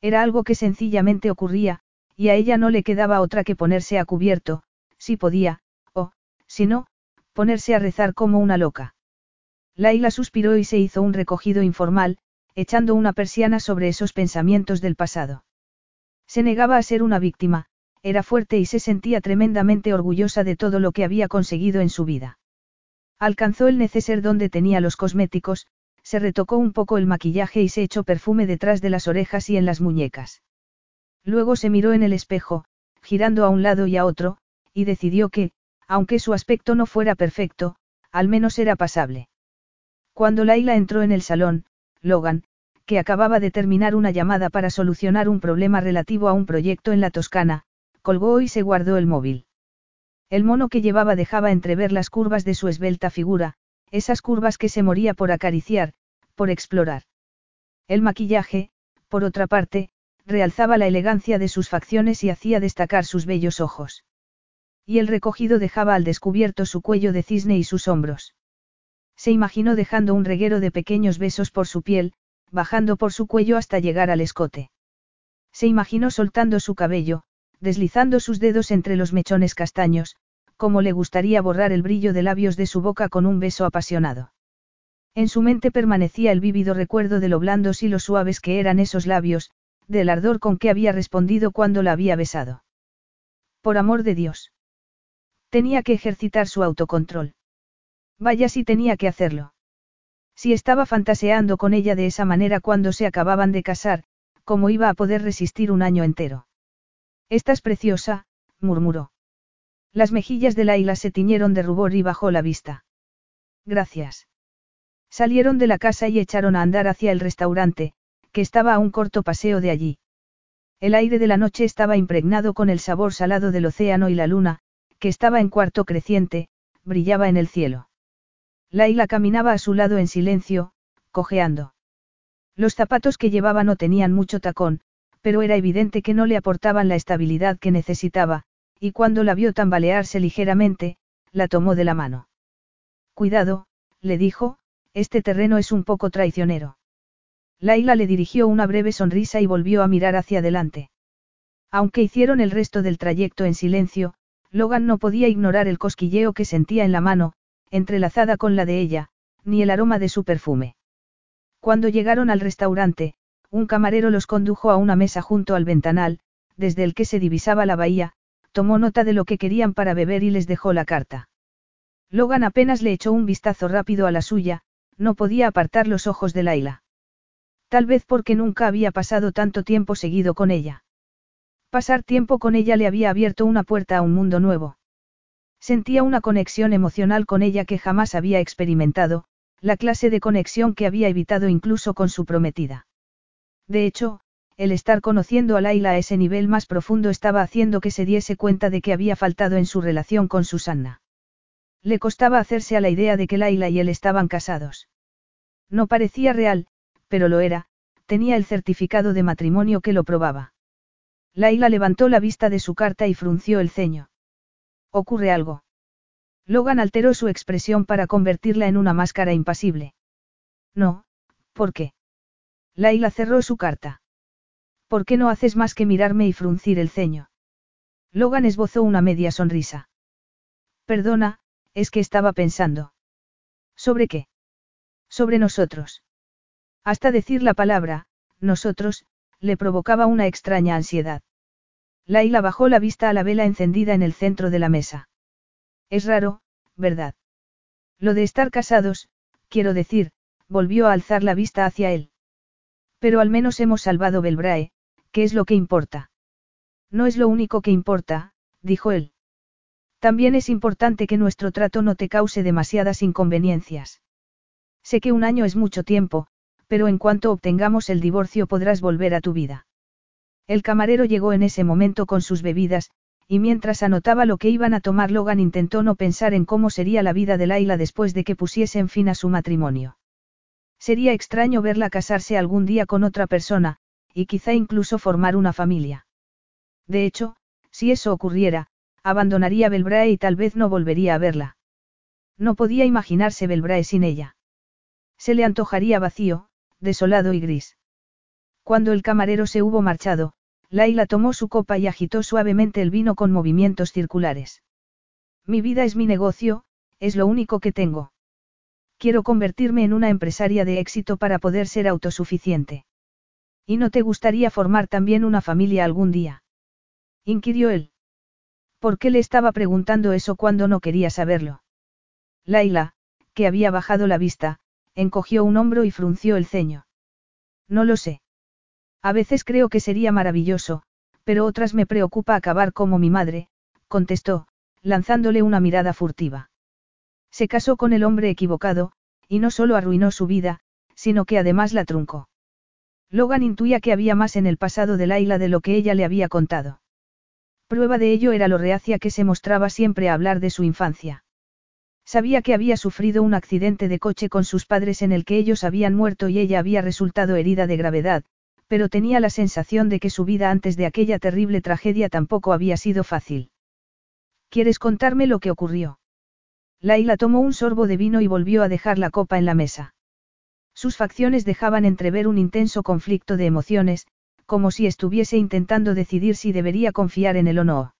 Era algo que sencillamente ocurría, y a ella no le quedaba otra que ponerse a cubierto, si podía, o, si no, ponerse a rezar como una loca. Laila suspiró y se hizo un recogido informal, echando una persiana sobre esos pensamientos del pasado. Se negaba a ser una víctima, era fuerte y se sentía tremendamente orgullosa de todo lo que había conseguido en su vida. Alcanzó el neceser donde tenía los cosméticos, se retocó un poco el maquillaje y se echó perfume detrás de las orejas y en las muñecas. Luego se miró en el espejo, girando a un lado y a otro, y decidió que, aunque su aspecto no fuera perfecto, al menos era pasable. Cuando Laila entró en el salón, Logan, que acababa de terminar una llamada para solucionar un problema relativo a un proyecto en la Toscana, colgó y se guardó el móvil. El mono que llevaba dejaba entrever las curvas de su esbelta figura, esas curvas que se moría por acariciar, por explorar. El maquillaje, por otra parte, realzaba la elegancia de sus facciones y hacía destacar sus bellos ojos. Y el recogido dejaba al descubierto su cuello de cisne y sus hombros. Se imaginó dejando un reguero de pequeños besos por su piel, bajando por su cuello hasta llegar al escote. Se imaginó soltando su cabello, deslizando sus dedos entre los mechones castaños, como le gustaría borrar el brillo de labios de su boca con un beso apasionado. En su mente permanecía el vívido recuerdo de lo blandos y lo suaves que eran esos labios, del ardor con que había respondido cuando la había besado. Por amor de Dios. Tenía que ejercitar su autocontrol. Vaya si tenía que hacerlo. Si estaba fantaseando con ella de esa manera cuando se acababan de casar, ¿cómo iba a poder resistir un año entero? Estás preciosa, murmuró. Las mejillas de Laila se tiñeron de rubor y bajó la vista. Gracias. Salieron de la casa y echaron a andar hacia el restaurante, que estaba a un corto paseo de allí. El aire de la noche estaba impregnado con el sabor salado del océano y la luna, que estaba en cuarto creciente, brillaba en el cielo. Laila caminaba a su lado en silencio, cojeando. Los zapatos que llevaba no tenían mucho tacón, pero era evidente que no le aportaban la estabilidad que necesitaba, y cuando la vio tambalearse ligeramente, la tomó de la mano. Cuidado, le dijo, este terreno es un poco traicionero. Laila le dirigió una breve sonrisa y volvió a mirar hacia adelante. Aunque hicieron el resto del trayecto en silencio, Logan no podía ignorar el cosquilleo que sentía en la mano, entrelazada con la de ella, ni el aroma de su perfume. Cuando llegaron al restaurante, un camarero los condujo a una mesa junto al ventanal, desde el que se divisaba la bahía, tomó nota de lo que querían para beber y les dejó la carta. Logan apenas le echó un vistazo rápido a la suya, no podía apartar los ojos de Laila. Tal vez porque nunca había pasado tanto tiempo seguido con ella. Pasar tiempo con ella le había abierto una puerta a un mundo nuevo. Sentía una conexión emocional con ella que jamás había experimentado, la clase de conexión que había evitado incluso con su prometida. De hecho, el estar conociendo a Laila a ese nivel más profundo estaba haciendo que se diese cuenta de que había faltado en su relación con Susanna. Le costaba hacerse a la idea de que Laila y él estaban casados. No parecía real, pero lo era, tenía el certificado de matrimonio que lo probaba. Laila levantó la vista de su carta y frunció el ceño. ¿Ocurre algo? Logan alteró su expresión para convertirla en una máscara impasible. No, ¿por qué? Laila cerró su carta. ¿Por qué no haces más que mirarme y fruncir el ceño? Logan esbozó una media sonrisa. Perdona, es que estaba pensando. ¿Sobre qué? Sobre nosotros. Hasta decir la palabra, nosotros, le provocaba una extraña ansiedad. Laila bajó la vista a la vela encendida en el centro de la mesa. Es raro, ¿verdad? Lo de estar casados, quiero decir, volvió a alzar la vista hacia él. Pero al menos hemos salvado Belbrae, ¿qué es lo que importa? No es lo único que importa, dijo él. También es importante que nuestro trato no te cause demasiadas inconveniencias. Sé que un año es mucho tiempo, pero en cuanto obtengamos el divorcio podrás volver a tu vida. El camarero llegó en ese momento con sus bebidas, y mientras anotaba lo que iban a tomar Logan intentó no pensar en cómo sería la vida de Laila después de que pusiesen fin a su matrimonio. Sería extraño verla casarse algún día con otra persona, y quizá incluso formar una familia. De hecho, si eso ocurriera, abandonaría Belbrae y tal vez no volvería a verla. No podía imaginarse Belbrae sin ella. Se le antojaría vacío, desolado y gris. Cuando el camarero se hubo marchado, Laila tomó su copa y agitó suavemente el vino con movimientos circulares. Mi vida es mi negocio, es lo único que tengo. Quiero convertirme en una empresaria de éxito para poder ser autosuficiente. ¿Y no te gustaría formar también una familia algún día? inquirió él. ¿Por qué le estaba preguntando eso cuando no quería saberlo? Laila, que había bajado la vista, encogió un hombro y frunció el ceño. No lo sé. A veces creo que sería maravilloso, pero otras me preocupa acabar como mi madre, contestó, lanzándole una mirada furtiva. Se casó con el hombre equivocado, y no solo arruinó su vida, sino que además la truncó. Logan intuía que había más en el pasado de Laila de lo que ella le había contado. Prueba de ello era lo reacia que se mostraba siempre a hablar de su infancia. Sabía que había sufrido un accidente de coche con sus padres en el que ellos habían muerto y ella había resultado herida de gravedad, pero tenía la sensación de que su vida antes de aquella terrible tragedia tampoco había sido fácil. ¿Quieres contarme lo que ocurrió? Laila tomó un sorbo de vino y volvió a dejar la copa en la mesa. Sus facciones dejaban entrever un intenso conflicto de emociones, como si estuviese intentando decidir si debería confiar en él o no.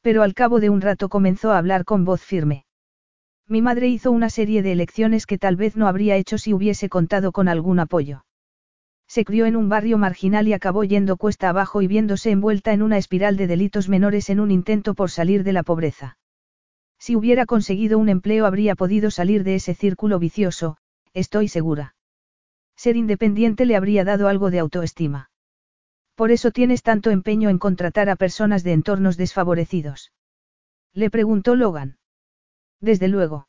Pero al cabo de un rato comenzó a hablar con voz firme. Mi madre hizo una serie de elecciones que tal vez no habría hecho si hubiese contado con algún apoyo. Se crió en un barrio marginal y acabó yendo cuesta abajo y viéndose envuelta en una espiral de delitos menores en un intento por salir de la pobreza. Si hubiera conseguido un empleo habría podido salir de ese círculo vicioso, estoy segura. Ser independiente le habría dado algo de autoestima. Por eso tienes tanto empeño en contratar a personas de entornos desfavorecidos. Le preguntó Logan. Desde luego.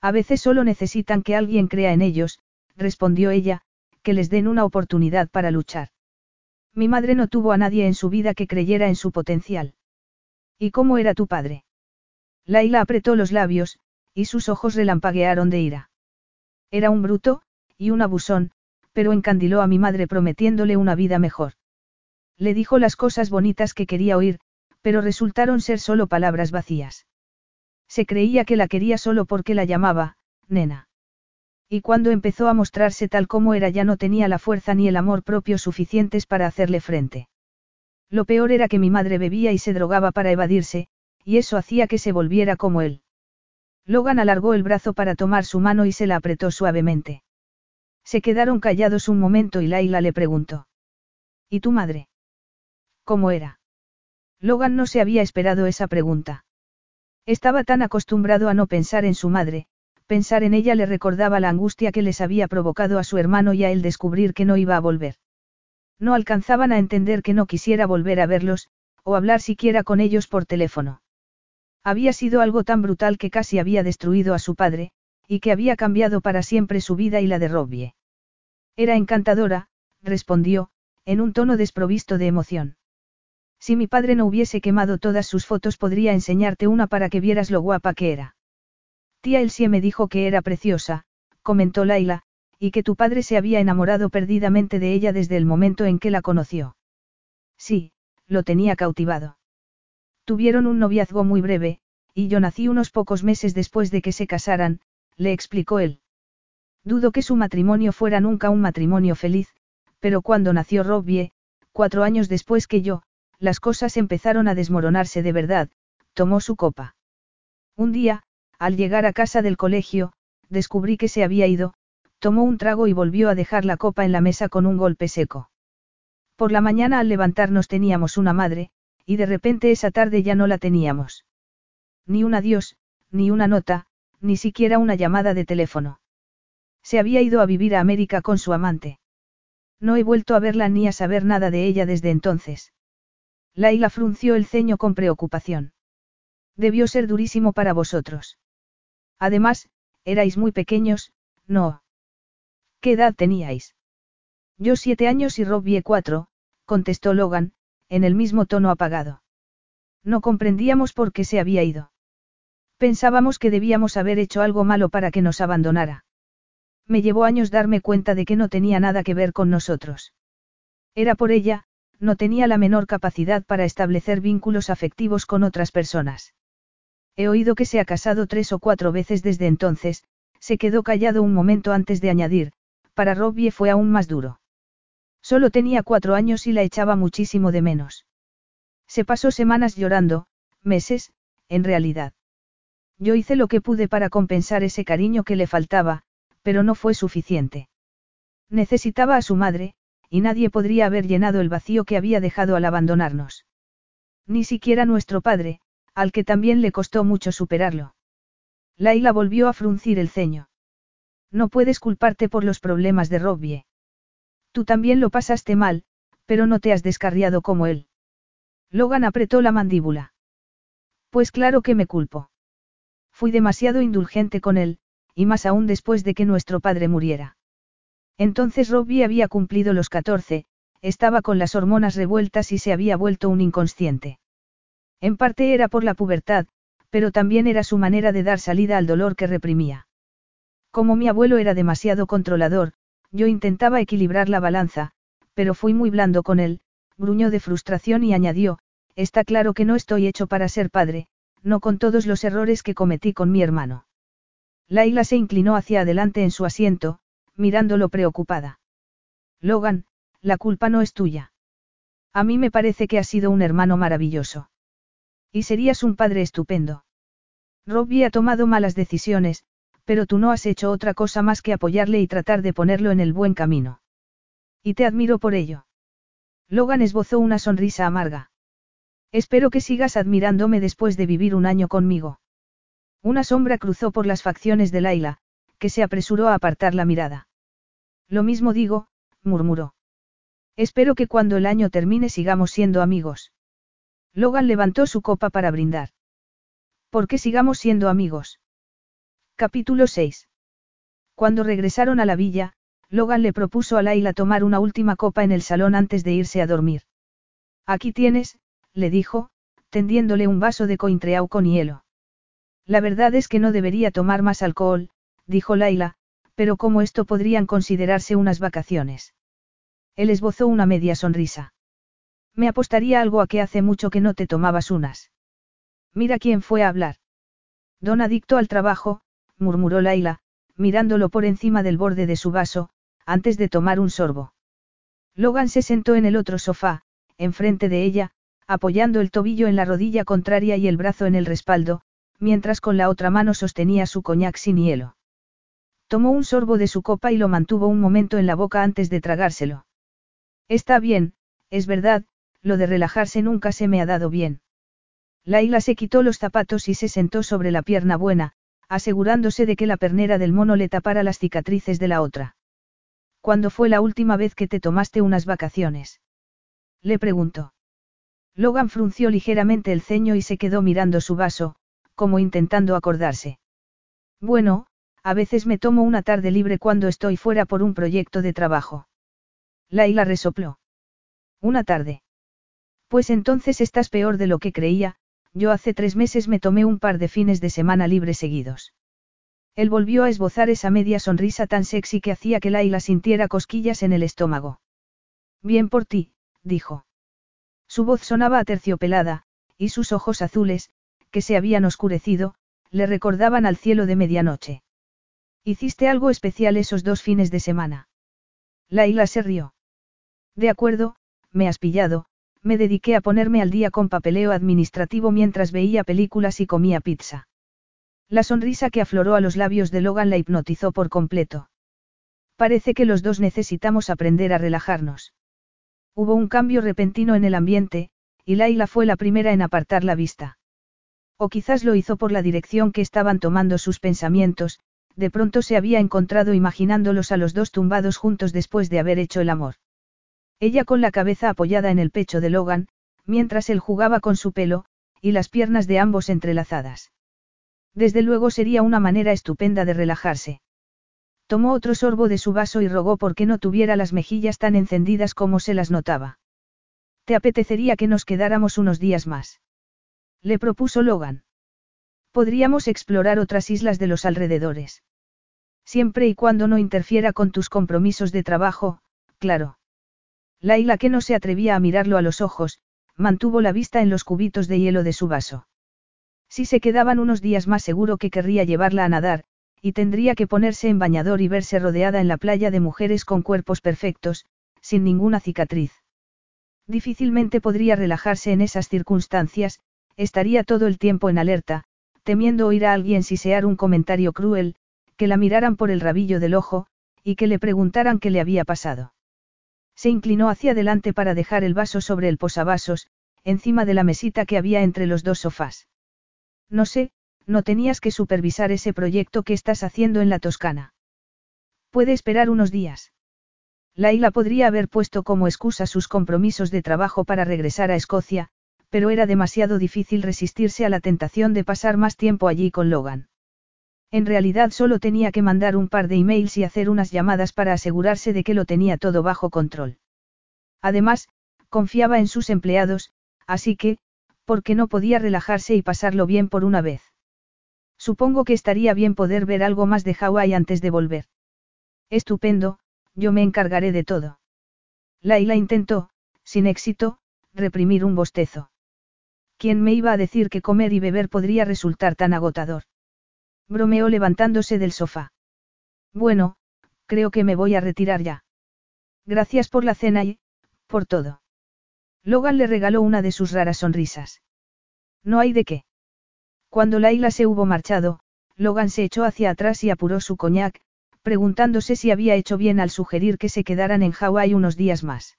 A veces solo necesitan que alguien crea en ellos, respondió ella, que les den una oportunidad para luchar. Mi madre no tuvo a nadie en su vida que creyera en su potencial. ¿Y cómo era tu padre? Laila apretó los labios, y sus ojos relampaguearon de ira. Era un bruto, y un abusón, pero encandiló a mi madre prometiéndole una vida mejor. Le dijo las cosas bonitas que quería oír, pero resultaron ser solo palabras vacías. Se creía que la quería solo porque la llamaba, nena. Y cuando empezó a mostrarse tal como era ya no tenía la fuerza ni el amor propio suficientes para hacerle frente. Lo peor era que mi madre bebía y se drogaba para evadirse, y eso hacía que se volviera como él. Logan alargó el brazo para tomar su mano y se la apretó suavemente. Se quedaron callados un momento y Laila le preguntó. ¿Y tu madre? ¿Cómo era? Logan no se había esperado esa pregunta. Estaba tan acostumbrado a no pensar en su madre, Pensar en ella le recordaba la angustia que les había provocado a su hermano y a él descubrir que no iba a volver. No alcanzaban a entender que no quisiera volver a verlos, o hablar siquiera con ellos por teléfono. Había sido algo tan brutal que casi había destruido a su padre, y que había cambiado para siempre su vida y la de Robbie. Era encantadora, respondió, en un tono desprovisto de emoción. Si mi padre no hubiese quemado todas sus fotos podría enseñarte una para que vieras lo guapa que era. Tía Elsie me dijo que era preciosa, comentó Laila, y que tu padre se había enamorado perdidamente de ella desde el momento en que la conoció. Sí, lo tenía cautivado. Tuvieron un noviazgo muy breve, y yo nací unos pocos meses después de que se casaran, le explicó él. Dudo que su matrimonio fuera nunca un matrimonio feliz, pero cuando nació Robbie, cuatro años después que yo, las cosas empezaron a desmoronarse de verdad, tomó su copa. Un día, al llegar a casa del colegio, descubrí que se había ido, tomó un trago y volvió a dejar la copa en la mesa con un golpe seco. Por la mañana al levantarnos teníamos una madre, y de repente esa tarde ya no la teníamos. Ni un adiós, ni una nota, ni siquiera una llamada de teléfono. Se había ido a vivir a América con su amante. No he vuelto a verla ni a saber nada de ella desde entonces. Laila frunció el ceño con preocupación. Debió ser durísimo para vosotros. Además, erais muy pequeños, ¿no? ¿Qué edad teníais? Yo siete años y Robbie cuatro, contestó Logan, en el mismo tono apagado. No comprendíamos por qué se había ido. Pensábamos que debíamos haber hecho algo malo para que nos abandonara. Me llevó años darme cuenta de que no tenía nada que ver con nosotros. Era por ella, no tenía la menor capacidad para establecer vínculos afectivos con otras personas. He oído que se ha casado tres o cuatro veces desde entonces, se quedó callado un momento antes de añadir, para Robbie fue aún más duro. Solo tenía cuatro años y la echaba muchísimo de menos. Se pasó semanas llorando, meses, en realidad. Yo hice lo que pude para compensar ese cariño que le faltaba, pero no fue suficiente. Necesitaba a su madre, y nadie podría haber llenado el vacío que había dejado al abandonarnos. Ni siquiera nuestro padre, al que también le costó mucho superarlo. Laila volvió a fruncir el ceño. No puedes culparte por los problemas de Robbie. Tú también lo pasaste mal, pero no te has descarriado como él. Logan apretó la mandíbula. Pues claro que me culpo. Fui demasiado indulgente con él, y más aún después de que nuestro padre muriera. Entonces Robbie había cumplido los 14, estaba con las hormonas revueltas y se había vuelto un inconsciente. En parte era por la pubertad, pero también era su manera de dar salida al dolor que reprimía. Como mi abuelo era demasiado controlador, yo intentaba equilibrar la balanza, pero fui muy blando con él, gruñó de frustración y añadió, está claro que no estoy hecho para ser padre, no con todos los errores que cometí con mi hermano. Laila se inclinó hacia adelante en su asiento, mirándolo preocupada. Logan, la culpa no es tuya. A mí me parece que has sido un hermano maravilloso. Y serías un padre estupendo. Robbie ha tomado malas decisiones, pero tú no has hecho otra cosa más que apoyarle y tratar de ponerlo en el buen camino. Y te admiro por ello. Logan esbozó una sonrisa amarga. Espero que sigas admirándome después de vivir un año conmigo. Una sombra cruzó por las facciones de Laila, que se apresuró a apartar la mirada. Lo mismo digo, murmuró. Espero que cuando el año termine sigamos siendo amigos. Logan levantó su copa para brindar. ¿Por qué sigamos siendo amigos? Capítulo 6. Cuando regresaron a la villa, Logan le propuso a Laila tomar una última copa en el salón antes de irse a dormir. Aquí tienes, le dijo, tendiéndole un vaso de cointreau con hielo. La verdad es que no debería tomar más alcohol, dijo Laila, pero como esto podrían considerarse unas vacaciones. Él esbozó una media sonrisa. Me apostaría algo a que hace mucho que no te tomabas unas. Mira quién fue a hablar. Don adicto al trabajo, murmuró Laila, mirándolo por encima del borde de su vaso, antes de tomar un sorbo. Logan se sentó en el otro sofá, enfrente de ella, apoyando el tobillo en la rodilla contraria y el brazo en el respaldo, mientras con la otra mano sostenía su coñac sin hielo. Tomó un sorbo de su copa y lo mantuvo un momento en la boca antes de tragárselo. Está bien, es verdad, lo de relajarse nunca se me ha dado bien. Laila se quitó los zapatos y se sentó sobre la pierna buena, asegurándose de que la pernera del mono le tapara las cicatrices de la otra. ¿Cuándo fue la última vez que te tomaste unas vacaciones? Le preguntó. Logan frunció ligeramente el ceño y se quedó mirando su vaso, como intentando acordarse. Bueno, a veces me tomo una tarde libre cuando estoy fuera por un proyecto de trabajo. Laila resopló. Una tarde. Pues entonces estás peor de lo que creía, yo hace tres meses me tomé un par de fines de semana libre seguidos. Él volvió a esbozar esa media sonrisa tan sexy que hacía que Laila sintiera cosquillas en el estómago. Bien por ti, dijo. Su voz sonaba aterciopelada, y sus ojos azules, que se habían oscurecido, le recordaban al cielo de medianoche. ¿Hiciste algo especial esos dos fines de semana? Laila se rió. De acuerdo, me has pillado, me dediqué a ponerme al día con papeleo administrativo mientras veía películas y comía pizza. La sonrisa que afloró a los labios de Logan la hipnotizó por completo. Parece que los dos necesitamos aprender a relajarnos. Hubo un cambio repentino en el ambiente, y Laila fue la primera en apartar la vista. O quizás lo hizo por la dirección que estaban tomando sus pensamientos, de pronto se había encontrado imaginándolos a los dos tumbados juntos después de haber hecho el amor. Ella con la cabeza apoyada en el pecho de Logan, mientras él jugaba con su pelo, y las piernas de ambos entrelazadas. Desde luego sería una manera estupenda de relajarse. Tomó otro sorbo de su vaso y rogó porque no tuviera las mejillas tan encendidas como se las notaba. ¿Te apetecería que nos quedáramos unos días más? Le propuso Logan. Podríamos explorar otras islas de los alrededores. Siempre y cuando no interfiera con tus compromisos de trabajo, claro. Laila, que no se atrevía a mirarlo a los ojos, mantuvo la vista en los cubitos de hielo de su vaso. Si se quedaban unos días más seguro que querría llevarla a nadar, y tendría que ponerse en bañador y verse rodeada en la playa de mujeres con cuerpos perfectos, sin ninguna cicatriz. Difícilmente podría relajarse en esas circunstancias, estaría todo el tiempo en alerta, temiendo oír a alguien sisear un comentario cruel, que la miraran por el rabillo del ojo, y que le preguntaran qué le había pasado. Se inclinó hacia adelante para dejar el vaso sobre el posavasos, encima de la mesita que había entre los dos sofás. No sé, no tenías que supervisar ese proyecto que estás haciendo en la Toscana. Puede esperar unos días. Laila podría haber puesto como excusa sus compromisos de trabajo para regresar a Escocia, pero era demasiado difícil resistirse a la tentación de pasar más tiempo allí con Logan. En realidad solo tenía que mandar un par de emails y hacer unas llamadas para asegurarse de que lo tenía todo bajo control. Además, confiaba en sus empleados, así que, porque no podía relajarse y pasarlo bien por una vez. Supongo que estaría bien poder ver algo más de Hawái antes de volver. Estupendo, yo me encargaré de todo. Laila intentó, sin éxito, reprimir un bostezo. ¿Quién me iba a decir que comer y beber podría resultar tan agotador? Bromeó levantándose del sofá. Bueno, creo que me voy a retirar ya. Gracias por la cena y, por todo. Logan le regaló una de sus raras sonrisas. No hay de qué. Cuando Laila se hubo marchado, Logan se echó hacia atrás y apuró su coñac, preguntándose si había hecho bien al sugerir que se quedaran en Hawái unos días más.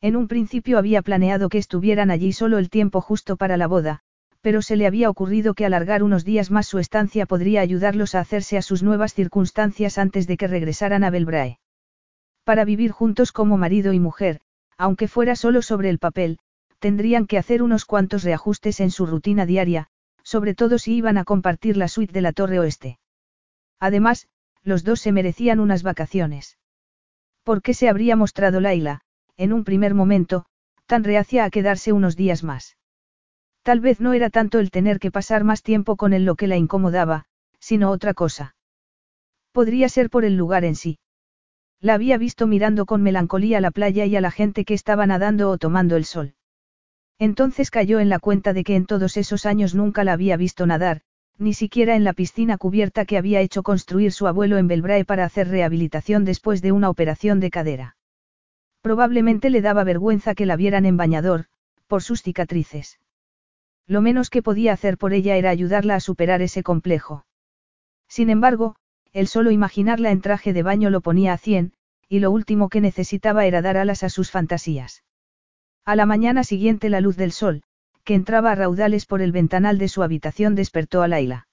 En un principio había planeado que estuvieran allí solo el tiempo justo para la boda, pero se le había ocurrido que alargar unos días más su estancia podría ayudarlos a hacerse a sus nuevas circunstancias antes de que regresaran a Belbrae. Para vivir juntos como marido y mujer, aunque fuera solo sobre el papel, tendrían que hacer unos cuantos reajustes en su rutina diaria, sobre todo si iban a compartir la suite de la Torre Oeste. Además, los dos se merecían unas vacaciones. ¿Por qué se habría mostrado Laila, en un primer momento, tan reacia a quedarse unos días más? Tal vez no era tanto el tener que pasar más tiempo con él lo que la incomodaba, sino otra cosa. Podría ser por el lugar en sí. La había visto mirando con melancolía la playa y a la gente que estaba nadando o tomando el sol. Entonces cayó en la cuenta de que en todos esos años nunca la había visto nadar, ni siquiera en la piscina cubierta que había hecho construir su abuelo en Belbrae para hacer rehabilitación después de una operación de cadera. Probablemente le daba vergüenza que la vieran en bañador, por sus cicatrices. Lo menos que podía hacer por ella era ayudarla a superar ese complejo. Sin embargo, el solo imaginarla en traje de baño lo ponía a cien, y lo último que necesitaba era dar alas a sus fantasías. A la mañana siguiente la luz del sol, que entraba a raudales por el ventanal de su habitación, despertó a Laila.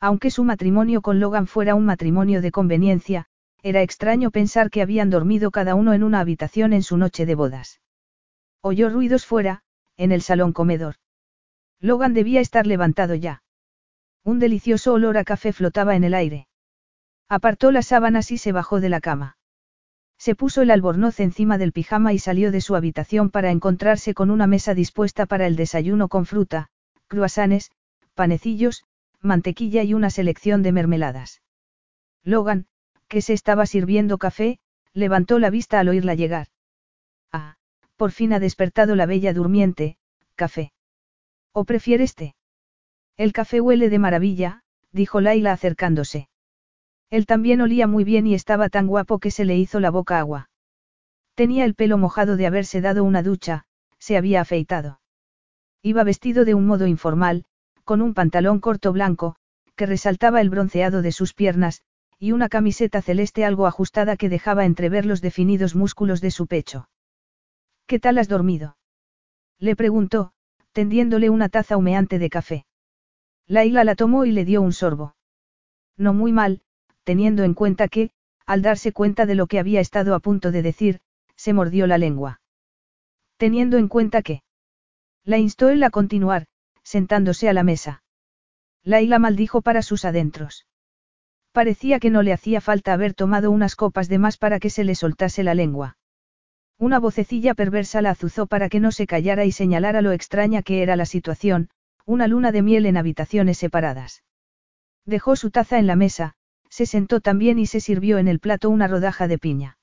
Aunque su matrimonio con Logan fuera un matrimonio de conveniencia, era extraño pensar que habían dormido cada uno en una habitación en su noche de bodas. Oyó ruidos fuera, en el salón comedor. Logan debía estar levantado ya. Un delicioso olor a café flotaba en el aire. Apartó las sábanas y se bajó de la cama. Se puso el albornoz encima del pijama y salió de su habitación para encontrarse con una mesa dispuesta para el desayuno con fruta, cruasanes, panecillos, mantequilla y una selección de mermeladas. Logan, que se estaba sirviendo café, levantó la vista al oírla llegar. Ah, por fin ha despertado la bella durmiente, café. ¿O prefieres té? El café huele de maravilla, dijo Laila acercándose. Él también olía muy bien y estaba tan guapo que se le hizo la boca agua. Tenía el pelo mojado de haberse dado una ducha, se había afeitado. Iba vestido de un modo informal, con un pantalón corto blanco, que resaltaba el bronceado de sus piernas, y una camiseta celeste algo ajustada que dejaba entrever los definidos músculos de su pecho. ¿Qué tal has dormido? Le preguntó, tendiéndole una taza humeante de café. Laila la tomó y le dio un sorbo. No muy mal, teniendo en cuenta que, al darse cuenta de lo que había estado a punto de decir, se mordió la lengua. Teniendo en cuenta que. La instó él a continuar, sentándose a la mesa. Laila maldijo para sus adentros. Parecía que no le hacía falta haber tomado unas copas de más para que se le soltase la lengua. Una vocecilla perversa la azuzó para que no se callara y señalara lo extraña que era la situación, una luna de miel en habitaciones separadas. Dejó su taza en la mesa, se sentó también y se sirvió en el plato una rodaja de piña.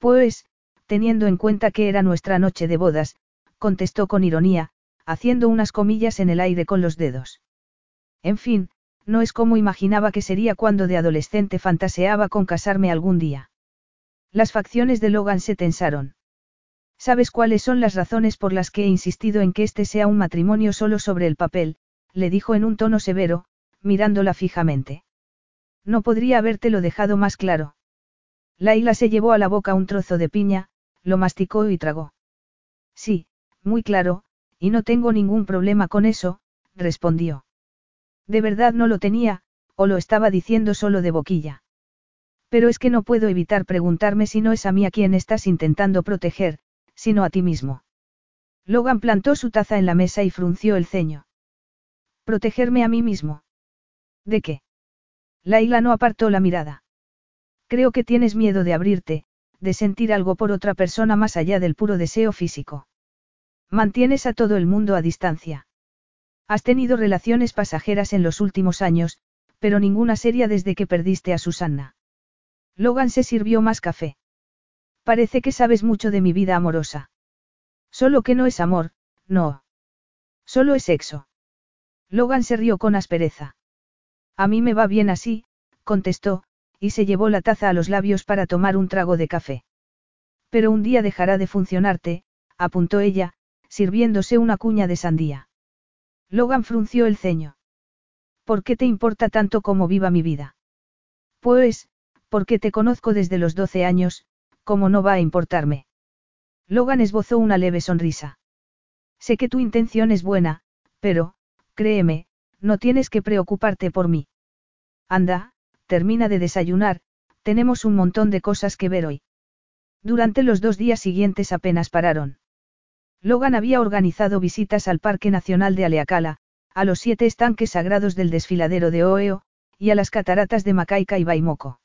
Pues, teniendo en cuenta que era nuestra noche de bodas, contestó con ironía, haciendo unas comillas en el aire con los dedos. En fin, no es como imaginaba que sería cuando de adolescente fantaseaba con casarme algún día. Las facciones de Logan se tensaron. ¿Sabes cuáles son las razones por las que he insistido en que este sea un matrimonio solo sobre el papel? le dijo en un tono severo, mirándola fijamente. No podría habértelo dejado más claro. Laila se llevó a la boca un trozo de piña, lo masticó y tragó. Sí, muy claro, y no tengo ningún problema con eso, respondió. De verdad no lo tenía, o lo estaba diciendo solo de boquilla. Pero es que no puedo evitar preguntarme si no es a mí a quien estás intentando proteger, sino a ti mismo. Logan plantó su taza en la mesa y frunció el ceño. ¿Protegerme a mí mismo? ¿De qué? Laila no apartó la mirada. Creo que tienes miedo de abrirte, de sentir algo por otra persona más allá del puro deseo físico. Mantienes a todo el mundo a distancia. Has tenido relaciones pasajeras en los últimos años, pero ninguna seria desde que perdiste a Susanna. Logan se sirvió más café. Parece que sabes mucho de mi vida amorosa. Solo que no es amor, no. Solo es sexo. Logan se rió con aspereza. A mí me va bien así, contestó, y se llevó la taza a los labios para tomar un trago de café. Pero un día dejará de funcionarte, apuntó ella, sirviéndose una cuña de sandía. Logan frunció el ceño. ¿Por qué te importa tanto cómo viva mi vida? Pues, porque te conozco desde los doce años, ¿cómo no va a importarme? Logan esbozó una leve sonrisa. Sé que tu intención es buena, pero, créeme, no tienes que preocuparte por mí. Anda, termina de desayunar, tenemos un montón de cosas que ver hoy. Durante los dos días siguientes apenas pararon. Logan había organizado visitas al Parque Nacional de Aleacala, a los siete estanques sagrados del desfiladero de Oeo, y a las cataratas de Macaica y Baimoco.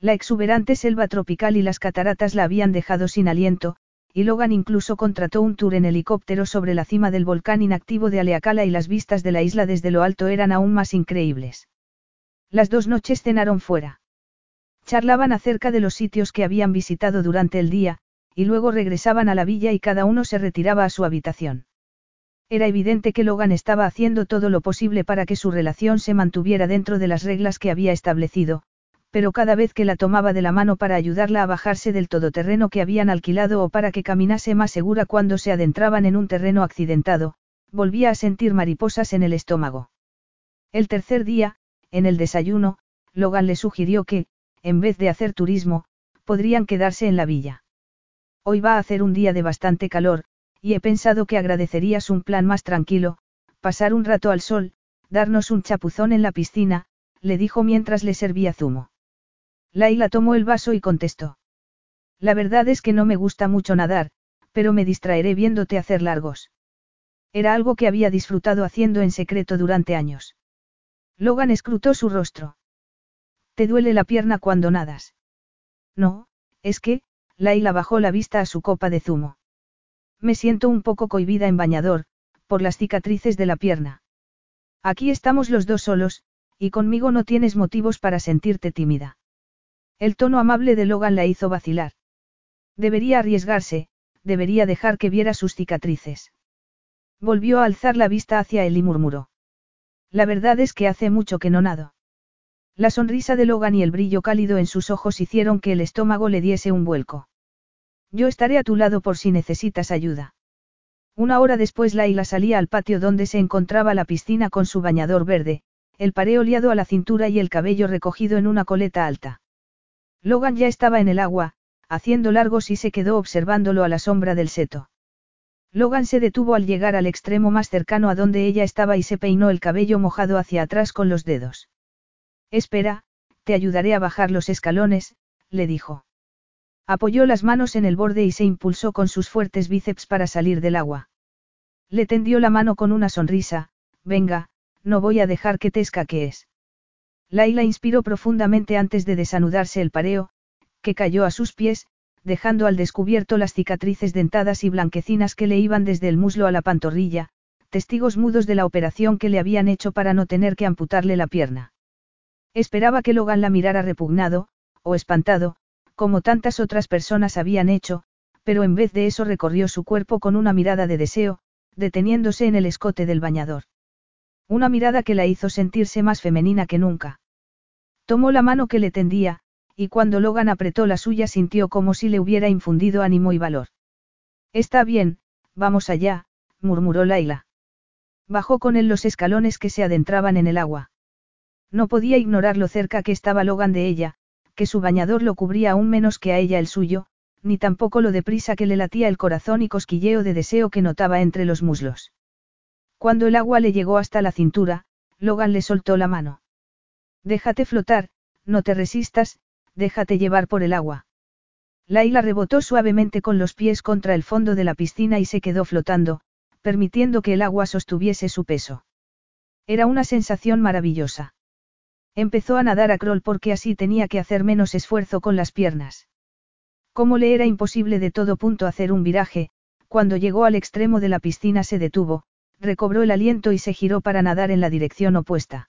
La exuberante selva tropical y las cataratas la habían dejado sin aliento, y Logan incluso contrató un tour en helicóptero sobre la cima del volcán inactivo de Aleacala y las vistas de la isla desde lo alto eran aún más increíbles. Las dos noches cenaron fuera. Charlaban acerca de los sitios que habían visitado durante el día, y luego regresaban a la villa y cada uno se retiraba a su habitación. Era evidente que Logan estaba haciendo todo lo posible para que su relación se mantuviera dentro de las reglas que había establecido, pero cada vez que la tomaba de la mano para ayudarla a bajarse del todoterreno que habían alquilado o para que caminase más segura cuando se adentraban en un terreno accidentado, volvía a sentir mariposas en el estómago. El tercer día, en el desayuno, Logan le sugirió que, en vez de hacer turismo, podrían quedarse en la villa. Hoy va a hacer un día de bastante calor, y he pensado que agradecerías un plan más tranquilo, pasar un rato al sol, darnos un chapuzón en la piscina, le dijo mientras le servía zumo. Laila tomó el vaso y contestó. La verdad es que no me gusta mucho nadar, pero me distraeré viéndote hacer largos. Era algo que había disfrutado haciendo en secreto durante años. Logan escrutó su rostro. ¿Te duele la pierna cuando nadas? No, es que, Laila bajó la vista a su copa de zumo. Me siento un poco cohibida en bañador, por las cicatrices de la pierna. Aquí estamos los dos solos, y conmigo no tienes motivos para sentirte tímida. El tono amable de Logan la hizo vacilar. Debería arriesgarse, debería dejar que viera sus cicatrices. Volvió a alzar la vista hacia él y murmuró. La verdad es que hace mucho que no nado. La sonrisa de Logan y el brillo cálido en sus ojos hicieron que el estómago le diese un vuelco. Yo estaré a tu lado por si necesitas ayuda. Una hora después Laila salía al patio donde se encontraba la piscina con su bañador verde, el pareo liado a la cintura y el cabello recogido en una coleta alta. Logan ya estaba en el agua, haciendo largos y se quedó observándolo a la sombra del seto. Logan se detuvo al llegar al extremo más cercano a donde ella estaba y se peinó el cabello mojado hacia atrás con los dedos. Espera, te ayudaré a bajar los escalones, le dijo. Apoyó las manos en el borde y se impulsó con sus fuertes bíceps para salir del agua. Le tendió la mano con una sonrisa, venga, no voy a dejar que te escaquees. Laila inspiró profundamente antes de desanudarse el pareo, que cayó a sus pies, dejando al descubierto las cicatrices dentadas y blanquecinas que le iban desde el muslo a la pantorrilla, testigos mudos de la operación que le habían hecho para no tener que amputarle la pierna. Esperaba que Logan la mirara repugnado, o espantado, como tantas otras personas habían hecho, pero en vez de eso recorrió su cuerpo con una mirada de deseo, deteniéndose en el escote del bañador. Una mirada que la hizo sentirse más femenina que nunca. Tomó la mano que le tendía, y cuando Logan apretó la suya sintió como si le hubiera infundido ánimo y valor. Está bien, vamos allá, murmuró Laila. Bajó con él los escalones que se adentraban en el agua. No podía ignorar lo cerca que estaba Logan de ella, que su bañador lo cubría aún menos que a ella el suyo, ni tampoco lo deprisa que le latía el corazón y cosquilleo de deseo que notaba entre los muslos. Cuando el agua le llegó hasta la cintura, Logan le soltó la mano. Déjate flotar, no te resistas, déjate llevar por el agua. Laila rebotó suavemente con los pies contra el fondo de la piscina y se quedó flotando, permitiendo que el agua sostuviese su peso. Era una sensación maravillosa. Empezó a nadar a crawl porque así tenía que hacer menos esfuerzo con las piernas. Como le era imposible de todo punto hacer un viraje, cuando llegó al extremo de la piscina se detuvo, recobró el aliento y se giró para nadar en la dirección opuesta.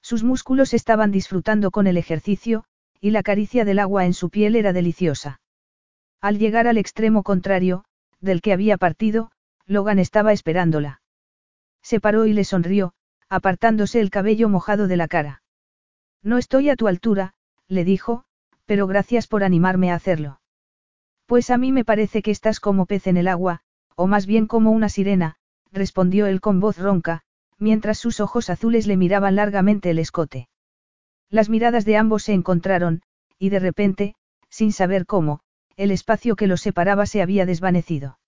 Sus músculos estaban disfrutando con el ejercicio, y la caricia del agua en su piel era deliciosa. Al llegar al extremo contrario, del que había partido, Logan estaba esperándola. Se paró y le sonrió, apartándose el cabello mojado de la cara. No estoy a tu altura, le dijo, pero gracias por animarme a hacerlo. Pues a mí me parece que estás como pez en el agua, o más bien como una sirena, respondió él con voz ronca, mientras sus ojos azules le miraban largamente el escote. Las miradas de ambos se encontraron, y de repente, sin saber cómo, el espacio que los separaba se había desvanecido.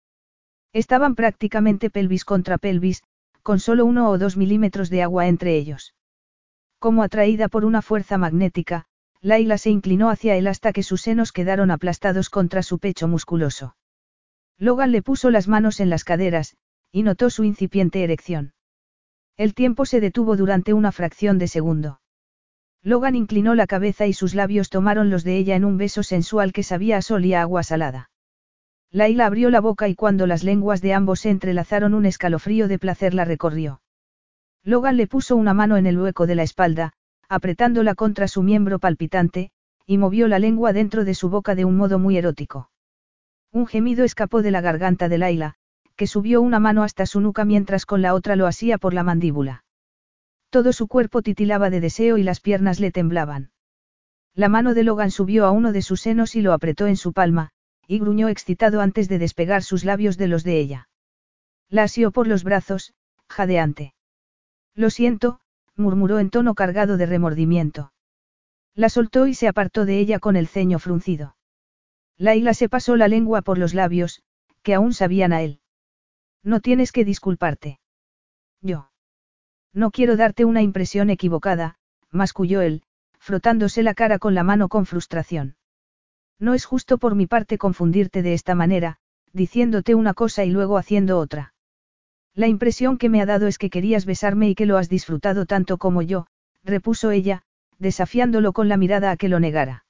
Estaban prácticamente pelvis contra pelvis, con solo uno o dos milímetros de agua entre ellos. Como atraída por una fuerza magnética, Laila se inclinó hacia él hasta que sus senos quedaron aplastados contra su pecho musculoso. Logan le puso las manos en las caderas, y notó su incipiente erección. El tiempo se detuvo durante una fracción de segundo. Logan inclinó la cabeza y sus labios tomaron los de ella en un beso sensual que sabía a sol y a agua salada. Laila abrió la boca y cuando las lenguas de ambos se entrelazaron un escalofrío de placer la recorrió. Logan le puso una mano en el hueco de la espalda, apretándola contra su miembro palpitante, y movió la lengua dentro de su boca de un modo muy erótico. Un gemido escapó de la garganta de Laila, que subió una mano hasta su nuca mientras con la otra lo asía por la mandíbula. Todo su cuerpo titilaba de deseo y las piernas le temblaban. La mano de Logan subió a uno de sus senos y lo apretó en su palma, y gruñó excitado antes de despegar sus labios de los de ella. La asió por los brazos, jadeante. Lo siento, murmuró en tono cargado de remordimiento. La soltó y se apartó de ella con el ceño fruncido. Laila se pasó la lengua por los labios, que aún sabían a él. No tienes que disculparte. Yo. No quiero darte una impresión equivocada, masculló él, frotándose la cara con la mano con frustración. No es justo por mi parte confundirte de esta manera, diciéndote una cosa y luego haciendo otra. La impresión que me ha dado es que querías besarme y que lo has disfrutado tanto como yo, repuso ella, desafiándolo con la mirada a que lo negara.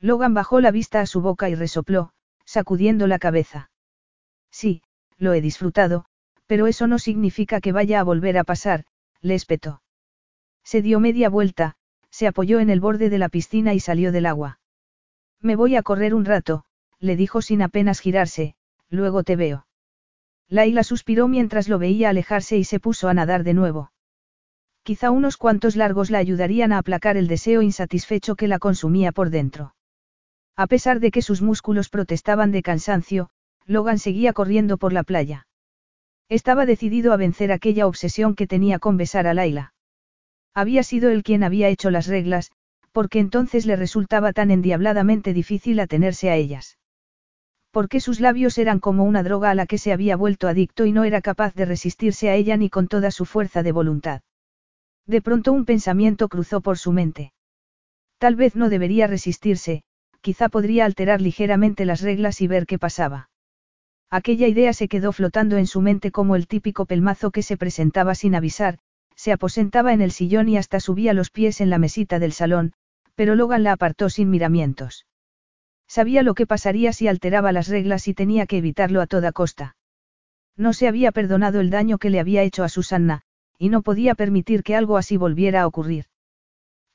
Logan bajó la vista a su boca y resopló, sacudiendo la cabeza. Sí, lo he disfrutado, pero eso no significa que vaya a volver a pasar, le espetó. Se dio media vuelta, se apoyó en el borde de la piscina y salió del agua. Me voy a correr un rato, le dijo sin apenas girarse, luego te veo. Laila suspiró mientras lo veía alejarse y se puso a nadar de nuevo. Quizá unos cuantos largos la ayudarían a aplacar el deseo insatisfecho que la consumía por dentro. A pesar de que sus músculos protestaban de cansancio, Logan seguía corriendo por la playa. Estaba decidido a vencer aquella obsesión que tenía con besar a Laila. Había sido él quien había hecho las reglas, porque entonces le resultaba tan endiabladamente difícil atenerse a ellas. Porque sus labios eran como una droga a la que se había vuelto adicto y no era capaz de resistirse a ella ni con toda su fuerza de voluntad. De pronto un pensamiento cruzó por su mente. Tal vez no debería resistirse, quizá podría alterar ligeramente las reglas y ver qué pasaba. Aquella idea se quedó flotando en su mente como el típico pelmazo que se presentaba sin avisar, se aposentaba en el sillón y hasta subía los pies en la mesita del salón, pero Logan la apartó sin miramientos. Sabía lo que pasaría si alteraba las reglas y tenía que evitarlo a toda costa. No se había perdonado el daño que le había hecho a Susanna, y no podía permitir que algo así volviera a ocurrir.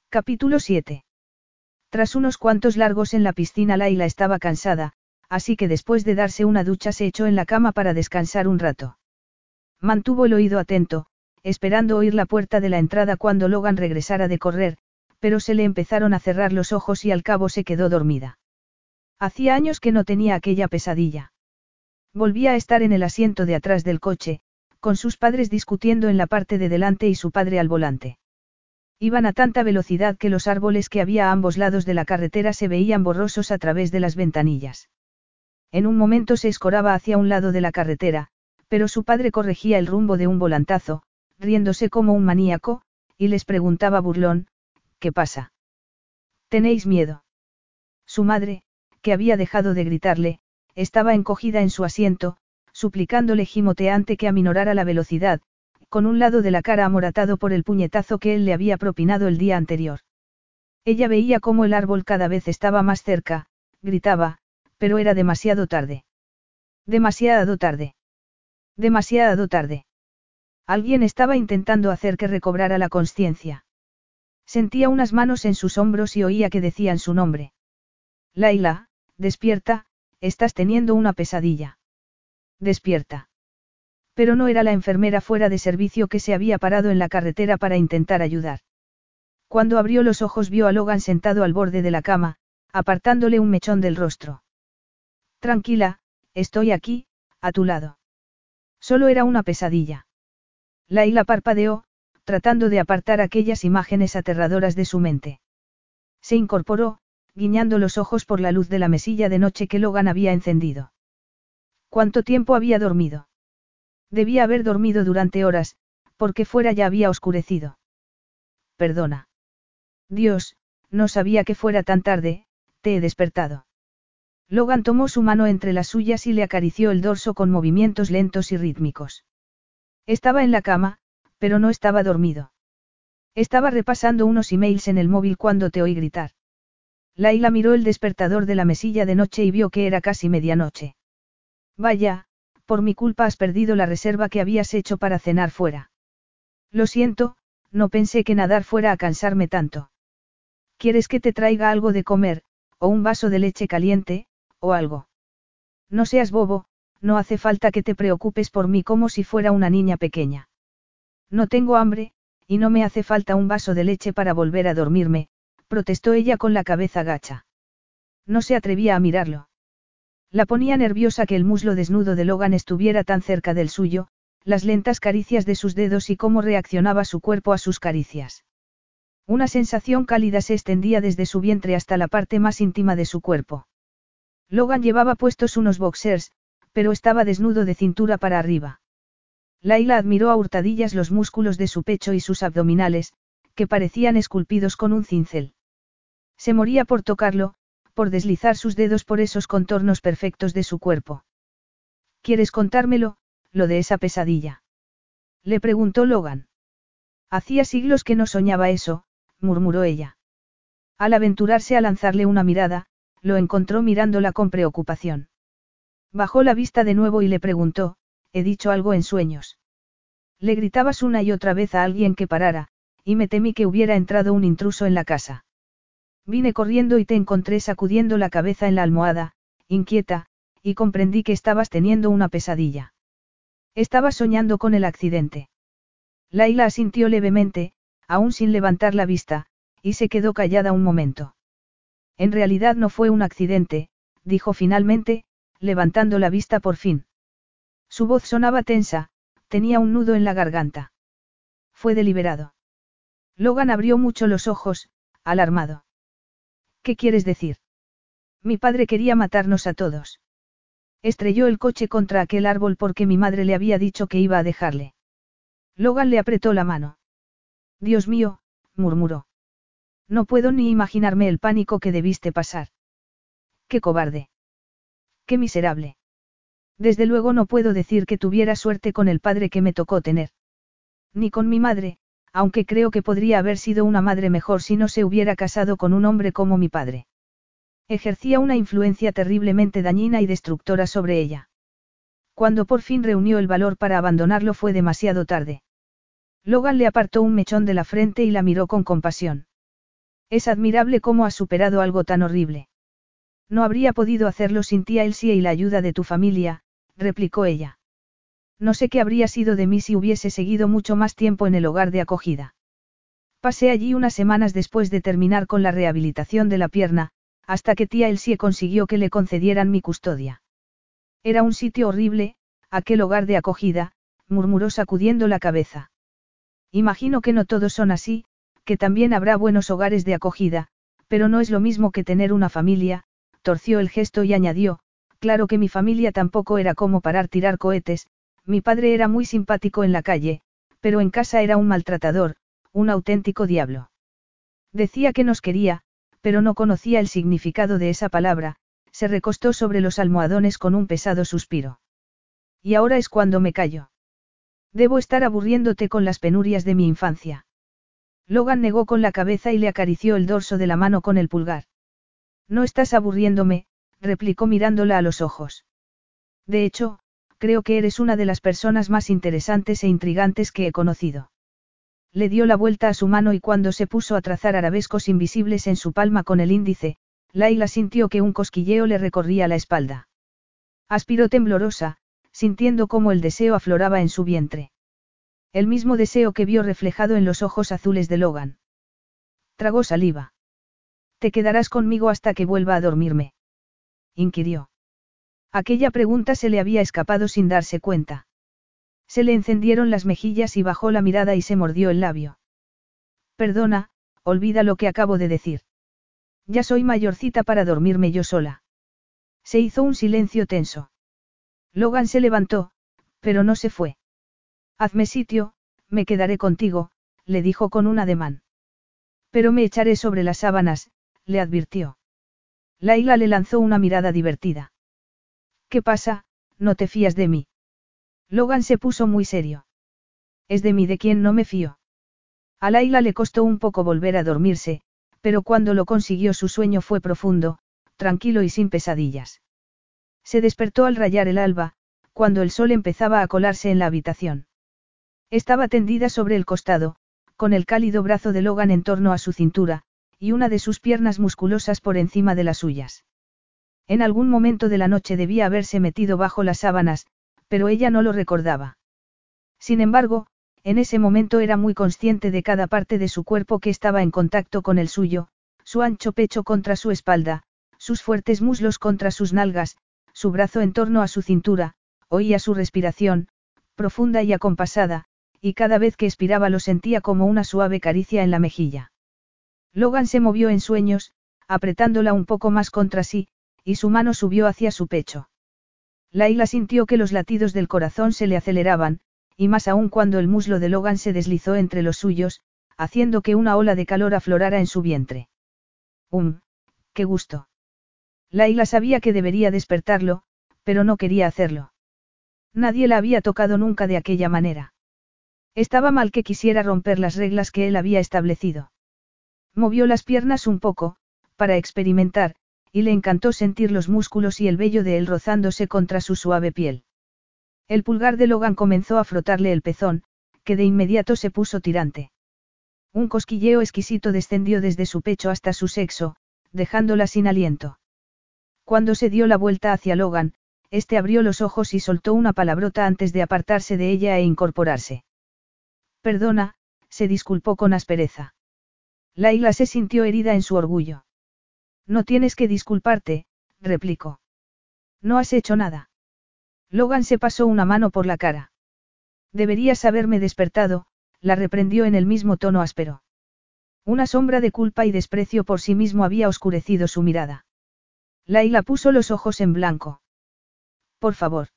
Capítulo 7. Tras unos cuantos largos en la piscina Laila estaba cansada, así que después de darse una ducha se echó en la cama para descansar un rato. Mantuvo el oído atento, esperando oír la puerta de la entrada cuando Logan regresara de correr, pero se le empezaron a cerrar los ojos y al cabo se quedó dormida. Hacía años que no tenía aquella pesadilla. Volvía a estar en el asiento de atrás del coche, con sus padres discutiendo en la parte de delante y su padre al volante. Iban a tanta velocidad que los árboles que había a ambos lados de la carretera se veían borrosos a través de las ventanillas. En un momento se escoraba hacia un lado de la carretera, pero su padre corregía el rumbo de un volantazo, riéndose como un maníaco, y les preguntaba burlón, ¿qué pasa? ¿Tenéis miedo? Su madre, que había dejado de gritarle, estaba encogida en su asiento, suplicándole gimoteante que aminorara la velocidad, con un lado de la cara amoratado por el puñetazo que él le había propinado el día anterior. Ella veía cómo el árbol cada vez estaba más cerca, gritaba, pero era demasiado tarde. Demasiado tarde. Demasiado tarde. Alguien estaba intentando hacer que recobrara la conciencia. Sentía unas manos en sus hombros y oía que decían su nombre. Laila, despierta, estás teniendo una pesadilla. Despierta. Pero no era la enfermera fuera de servicio que se había parado en la carretera para intentar ayudar. Cuando abrió los ojos vio a Logan sentado al borde de la cama, apartándole un mechón del rostro. Tranquila, estoy aquí, a tu lado. Solo era una pesadilla. Laila parpadeó, tratando de apartar aquellas imágenes aterradoras de su mente. Se incorporó, guiñando los ojos por la luz de la mesilla de noche que Logan había encendido. ¿Cuánto tiempo había dormido? Debía haber dormido durante horas, porque fuera ya había oscurecido. Perdona. Dios, no sabía que fuera tan tarde, te he despertado. Logan tomó su mano entre las suyas y le acarició el dorso con movimientos lentos y rítmicos. Estaba en la cama, pero no estaba dormido. Estaba repasando unos emails en el móvil cuando te oí gritar. Laila miró el despertador de la mesilla de noche y vio que era casi medianoche. Vaya, por mi culpa has perdido la reserva que habías hecho para cenar fuera. Lo siento, no pensé que nadar fuera a cansarme tanto. ¿Quieres que te traiga algo de comer, o un vaso de leche caliente, o algo? No seas bobo, no hace falta que te preocupes por mí como si fuera una niña pequeña. No tengo hambre, y no me hace falta un vaso de leche para volver a dormirme, protestó ella con la cabeza gacha. No se atrevía a mirarlo. La ponía nerviosa que el muslo desnudo de Logan estuviera tan cerca del suyo, las lentas caricias de sus dedos y cómo reaccionaba su cuerpo a sus caricias. Una sensación cálida se extendía desde su vientre hasta la parte más íntima de su cuerpo. Logan llevaba puestos unos boxers, pero estaba desnudo de cintura para arriba. Laila admiró a hurtadillas los músculos de su pecho y sus abdominales, que parecían esculpidos con un cincel. Se moría por tocarlo, por deslizar sus dedos por esos contornos perfectos de su cuerpo. ¿Quieres contármelo, lo de esa pesadilla? Le preguntó Logan. Hacía siglos que no soñaba eso, murmuró ella. Al aventurarse a lanzarle una mirada, lo encontró mirándola con preocupación. Bajó la vista de nuevo y le preguntó, he dicho algo en sueños. Le gritabas una y otra vez a alguien que parara, y me temí que hubiera entrado un intruso en la casa. Vine corriendo y te encontré sacudiendo la cabeza en la almohada, inquieta, y comprendí que estabas teniendo una pesadilla. Estabas soñando con el accidente. Laila asintió levemente, aún sin levantar la vista, y se quedó callada un momento. En realidad no fue un accidente, dijo finalmente, levantando la vista por fin. Su voz sonaba tensa, tenía un nudo en la garganta. Fue deliberado. Logan abrió mucho los ojos, alarmado. ¿Qué quieres decir? Mi padre quería matarnos a todos. Estrelló el coche contra aquel árbol porque mi madre le había dicho que iba a dejarle. Logan le apretó la mano. Dios mío, murmuró. No puedo ni imaginarme el pánico que debiste pasar. Qué cobarde. Qué miserable. Desde luego no puedo decir que tuviera suerte con el padre que me tocó tener. Ni con mi madre, aunque creo que podría haber sido una madre mejor si no se hubiera casado con un hombre como mi padre. Ejercía una influencia terriblemente dañina y destructora sobre ella. Cuando por fin reunió el valor para abandonarlo fue demasiado tarde. Logan le apartó un mechón de la frente y la miró con compasión. Es admirable cómo has superado algo tan horrible. No habría podido hacerlo sin tía Elsie y la ayuda de tu familia, replicó ella. No sé qué habría sido de mí si hubiese seguido mucho más tiempo en el hogar de acogida. Pasé allí unas semanas después de terminar con la rehabilitación de la pierna, hasta que tía Elsie consiguió que le concedieran mi custodia. Era un sitio horrible, aquel hogar de acogida, murmuró sacudiendo la cabeza. Imagino que no todos son así, que también habrá buenos hogares de acogida, pero no es lo mismo que tener una familia, torció el gesto y añadió, claro que mi familia tampoco era como parar tirar cohetes, mi padre era muy simpático en la calle, pero en casa era un maltratador, un auténtico diablo. Decía que nos quería, pero no conocía el significado de esa palabra, se recostó sobre los almohadones con un pesado suspiro. Y ahora es cuando me callo. Debo estar aburriéndote con las penurias de mi infancia. Logan negó con la cabeza y le acarició el dorso de la mano con el pulgar. No estás aburriéndome, replicó mirándola a los ojos. De hecho, creo que eres una de las personas más interesantes e intrigantes que he conocido. Le dio la vuelta a su mano y cuando se puso a trazar arabescos invisibles en su palma con el índice, Laila sintió que un cosquilleo le recorría la espalda. Aspiró temblorosa, sintiendo cómo el deseo afloraba en su vientre. El mismo deseo que vio reflejado en los ojos azules de Logan. Tragó saliva. ¿Te quedarás conmigo hasta que vuelva a dormirme? inquirió. Aquella pregunta se le había escapado sin darse cuenta. Se le encendieron las mejillas y bajó la mirada y se mordió el labio. Perdona, olvida lo que acabo de decir. Ya soy mayorcita para dormirme yo sola. Se hizo un silencio tenso. Logan se levantó, pero no se fue. Hazme sitio, me quedaré contigo, le dijo con un ademán. Pero me echaré sobre las sábanas, le advirtió. Laila le lanzó una mirada divertida. ¿Qué pasa? No te fías de mí. Logan se puso muy serio. Es de mí de quien no me fío. A Laila le costó un poco volver a dormirse, pero cuando lo consiguió su sueño fue profundo, tranquilo y sin pesadillas. Se despertó al rayar el alba, cuando el sol empezaba a colarse en la habitación. Estaba tendida sobre el costado, con el cálido brazo de Logan en torno a su cintura, y una de sus piernas musculosas por encima de las suyas. En algún momento de la noche debía haberse metido bajo las sábanas, pero ella no lo recordaba. Sin embargo, en ese momento era muy consciente de cada parte de su cuerpo que estaba en contacto con el suyo, su ancho pecho contra su espalda, sus fuertes muslos contra sus nalgas, su brazo en torno a su cintura, oía su respiración, profunda y acompasada, y cada vez que expiraba lo sentía como una suave caricia en la mejilla. Logan se movió en sueños, apretándola un poco más contra sí, y su mano subió hacia su pecho. Laila sintió que los latidos del corazón se le aceleraban, y más aún cuando el muslo de Logan se deslizó entre los suyos, haciendo que una ola de calor aflorara en su vientre. ¡Um! ¡Qué gusto! Laila sabía que debería despertarlo, pero no quería hacerlo. Nadie la había tocado nunca de aquella manera. Estaba mal que quisiera romper las reglas que él había establecido. Movió las piernas un poco, para experimentar, y le encantó sentir los músculos y el vello de él rozándose contra su suave piel. El pulgar de Logan comenzó a frotarle el pezón, que de inmediato se puso tirante. Un cosquilleo exquisito descendió desde su pecho hasta su sexo, dejándola sin aliento. Cuando se dio la vuelta hacia Logan, este abrió los ojos y soltó una palabrota antes de apartarse de ella e incorporarse. Perdona, se disculpó con aspereza. Laila se sintió herida en su orgullo. No tienes que disculparte, replicó. No has hecho nada. Logan se pasó una mano por la cara. Deberías haberme despertado, la reprendió en el mismo tono áspero. Una sombra de culpa y desprecio por sí mismo había oscurecido su mirada. Laila puso los ojos en blanco. Por favor.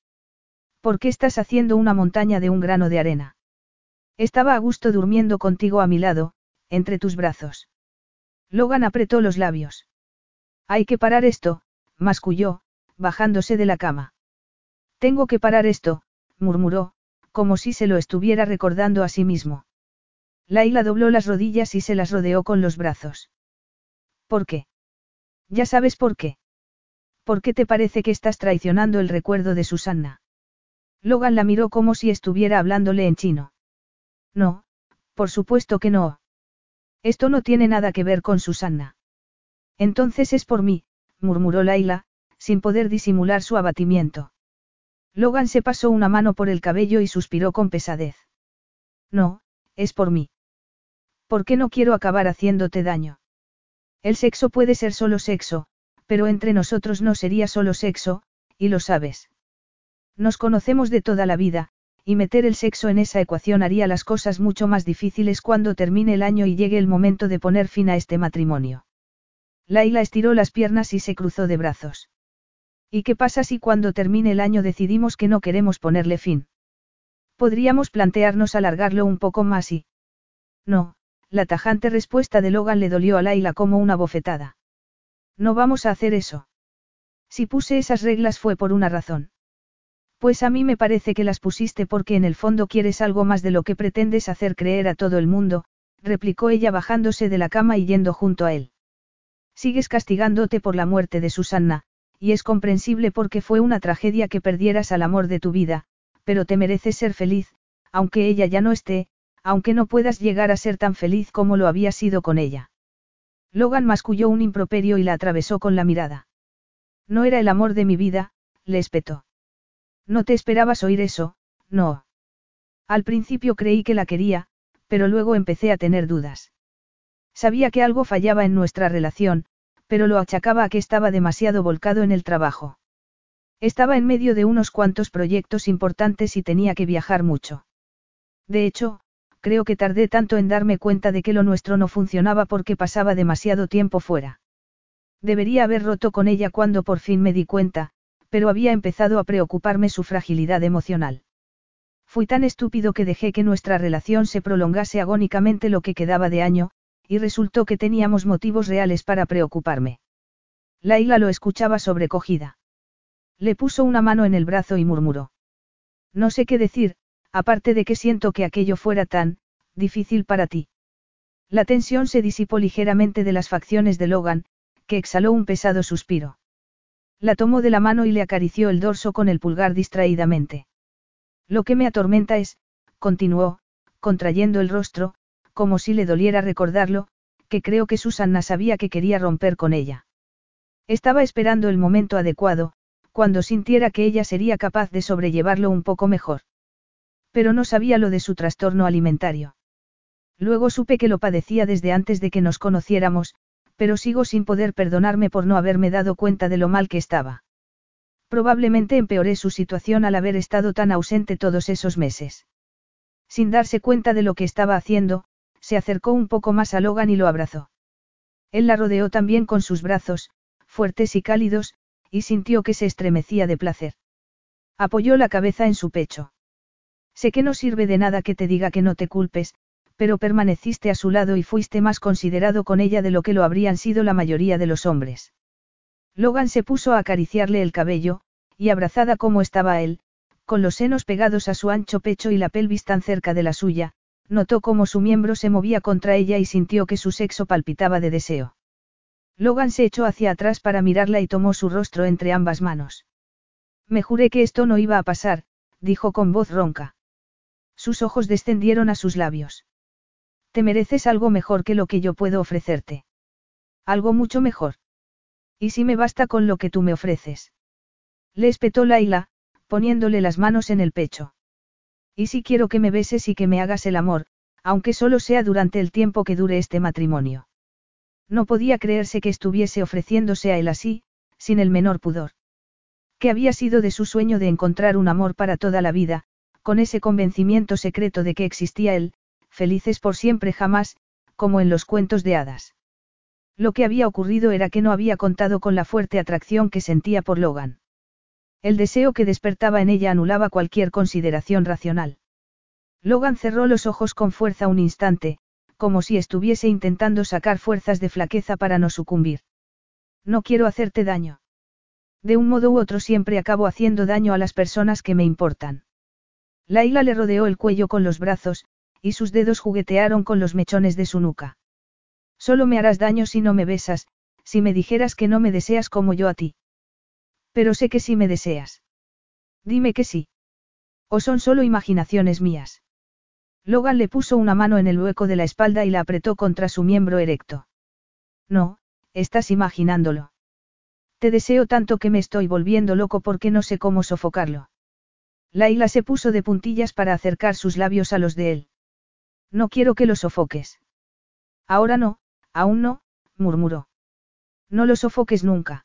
¿Por qué estás haciendo una montaña de un grano de arena? Estaba a gusto durmiendo contigo a mi lado, entre tus brazos. Logan apretó los labios. Hay que parar esto, masculló, bajándose de la cama. Tengo que parar esto, murmuró, como si se lo estuviera recordando a sí mismo. Laila dobló las rodillas y se las rodeó con los brazos. ¿Por qué? Ya sabes por qué. ¿Por qué te parece que estás traicionando el recuerdo de Susanna? Logan la miró como si estuviera hablándole en chino. No, por supuesto que no. Esto no tiene nada que ver con Susanna. Entonces es por mí, murmuró Laila, sin poder disimular su abatimiento. Logan se pasó una mano por el cabello y suspiró con pesadez. No, es por mí. ¿Por qué no quiero acabar haciéndote daño? El sexo puede ser solo sexo, pero entre nosotros no sería solo sexo, y lo sabes. Nos conocemos de toda la vida, y meter el sexo en esa ecuación haría las cosas mucho más difíciles cuando termine el año y llegue el momento de poner fin a este matrimonio. Laila estiró las piernas y se cruzó de brazos. ¿Y qué pasa si cuando termine el año decidimos que no queremos ponerle fin? Podríamos plantearnos alargarlo un poco más y... No, la tajante respuesta de Logan le dolió a Laila como una bofetada. No vamos a hacer eso. Si puse esas reglas fue por una razón. Pues a mí me parece que las pusiste porque en el fondo quieres algo más de lo que pretendes hacer creer a todo el mundo, replicó ella bajándose de la cama y yendo junto a él. Sigues castigándote por la muerte de Susanna, y es comprensible porque fue una tragedia que perdieras al amor de tu vida, pero te mereces ser feliz, aunque ella ya no esté, aunque no puedas llegar a ser tan feliz como lo había sido con ella. Logan masculló un improperio y la atravesó con la mirada. No era el amor de mi vida, le espetó. No te esperabas oír eso, no. Al principio creí que la quería, pero luego empecé a tener dudas. Sabía que algo fallaba en nuestra relación, pero lo achacaba a que estaba demasiado volcado en el trabajo. Estaba en medio de unos cuantos proyectos importantes y tenía que viajar mucho. De hecho, creo que tardé tanto en darme cuenta de que lo nuestro no funcionaba porque pasaba demasiado tiempo fuera. Debería haber roto con ella cuando por fin me di cuenta, pero había empezado a preocuparme su fragilidad emocional. Fui tan estúpido que dejé que nuestra relación se prolongase agónicamente lo que quedaba de año, y resultó que teníamos motivos reales para preocuparme. Laila lo escuchaba sobrecogida. Le puso una mano en el brazo y murmuró. No sé qué decir, aparte de que siento que aquello fuera tan, difícil para ti. La tensión se disipó ligeramente de las facciones de Logan, que exhaló un pesado suspiro. La tomó de la mano y le acarició el dorso con el pulgar distraídamente. Lo que me atormenta es, continuó, contrayendo el rostro, como si le doliera recordarlo, que creo que Susanna sabía que quería romper con ella. Estaba esperando el momento adecuado, cuando sintiera que ella sería capaz de sobrellevarlo un poco mejor. Pero no sabía lo de su trastorno alimentario. Luego supe que lo padecía desde antes de que nos conociéramos, pero sigo sin poder perdonarme por no haberme dado cuenta de lo mal que estaba. Probablemente empeoré su situación al haber estado tan ausente todos esos meses. Sin darse cuenta de lo que estaba haciendo, se acercó un poco más a Logan y lo abrazó. Él la rodeó también con sus brazos, fuertes y cálidos, y sintió que se estremecía de placer. Apoyó la cabeza en su pecho. Sé que no sirve de nada que te diga que no te culpes, pero permaneciste a su lado y fuiste más considerado con ella de lo que lo habrían sido la mayoría de los hombres. Logan se puso a acariciarle el cabello, y abrazada como estaba él, con los senos pegados a su ancho pecho y la pelvis tan cerca de la suya, notó cómo su miembro se movía contra ella y sintió que su sexo palpitaba de deseo. Logan se echó hacia atrás para mirarla y tomó su rostro entre ambas manos. Me juré que esto no iba a pasar, dijo con voz ronca. Sus ojos descendieron a sus labios. Te mereces algo mejor que lo que yo puedo ofrecerte. Algo mucho mejor. ¿Y si me basta con lo que tú me ofreces? Le espetó Laila, poniéndole las manos en el pecho. ¿Y si quiero que me beses y que me hagas el amor, aunque solo sea durante el tiempo que dure este matrimonio? No podía creerse que estuviese ofreciéndose a él así, sin el menor pudor. Que había sido de su sueño de encontrar un amor para toda la vida, con ese convencimiento secreto de que existía él, felices por siempre jamás, como en los cuentos de hadas. Lo que había ocurrido era que no había contado con la fuerte atracción que sentía por Logan. El deseo que despertaba en ella anulaba cualquier consideración racional. Logan cerró los ojos con fuerza un instante, como si estuviese intentando sacar fuerzas de flaqueza para no sucumbir. No quiero hacerte daño. De un modo u otro siempre acabo haciendo daño a las personas que me importan. Laila le rodeó el cuello con los brazos, y sus dedos juguetearon con los mechones de su nuca. Solo me harás daño si no me besas, si me dijeras que no me deseas como yo a ti. Pero sé que sí me deseas. Dime que sí. ¿O son solo imaginaciones mías? Logan le puso una mano en el hueco de la espalda y la apretó contra su miembro erecto. No, estás imaginándolo. Te deseo tanto que me estoy volviendo loco porque no sé cómo sofocarlo. Laila se puso de puntillas para acercar sus labios a los de él. No quiero que lo sofoques. Ahora no, aún no, murmuró. No lo sofoques nunca.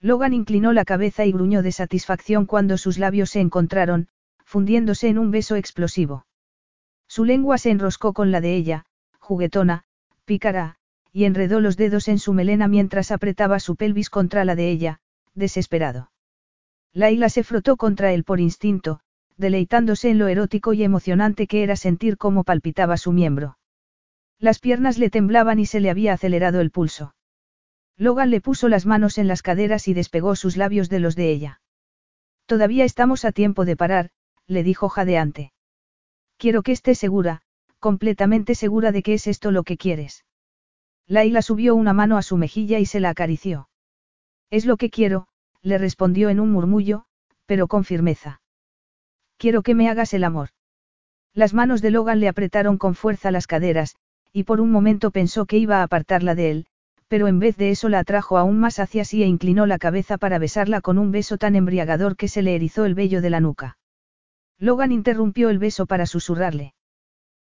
Logan inclinó la cabeza y gruñó de satisfacción cuando sus labios se encontraron, fundiéndose en un beso explosivo. Su lengua se enroscó con la de ella, juguetona, pícara, y enredó los dedos en su melena mientras apretaba su pelvis contra la de ella, desesperado. Laila se frotó contra él por instinto, deleitándose en lo erótico y emocionante que era sentir cómo palpitaba su miembro. Las piernas le temblaban y se le había acelerado el pulso. Logan le puso las manos en las caderas y despegó sus labios de los de ella. Todavía estamos a tiempo de parar, le dijo jadeante. Quiero que estés segura, completamente segura de que es esto lo que quieres. Laila subió una mano a su mejilla y se la acarició. Es lo que quiero, le respondió en un murmullo, pero con firmeza. Quiero que me hagas el amor. Las manos de Logan le apretaron con fuerza las caderas, y por un momento pensó que iba a apartarla de él, pero en vez de eso la atrajo aún más hacia sí e inclinó la cabeza para besarla con un beso tan embriagador que se le erizó el vello de la nuca. Logan interrumpió el beso para susurrarle.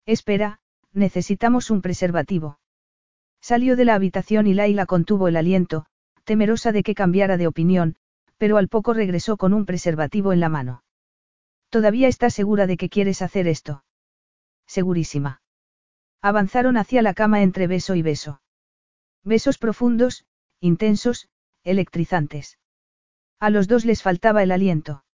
Espera, necesitamos un preservativo. Salió de la habitación y Laila contuvo el aliento, temerosa de que cambiara de opinión, pero al poco regresó con un preservativo en la mano. ¿Todavía estás segura de que quieres hacer esto? Segurísima. Avanzaron hacia la cama entre beso y beso. Besos profundos, intensos, electrizantes. A los dos les faltaba el aliento.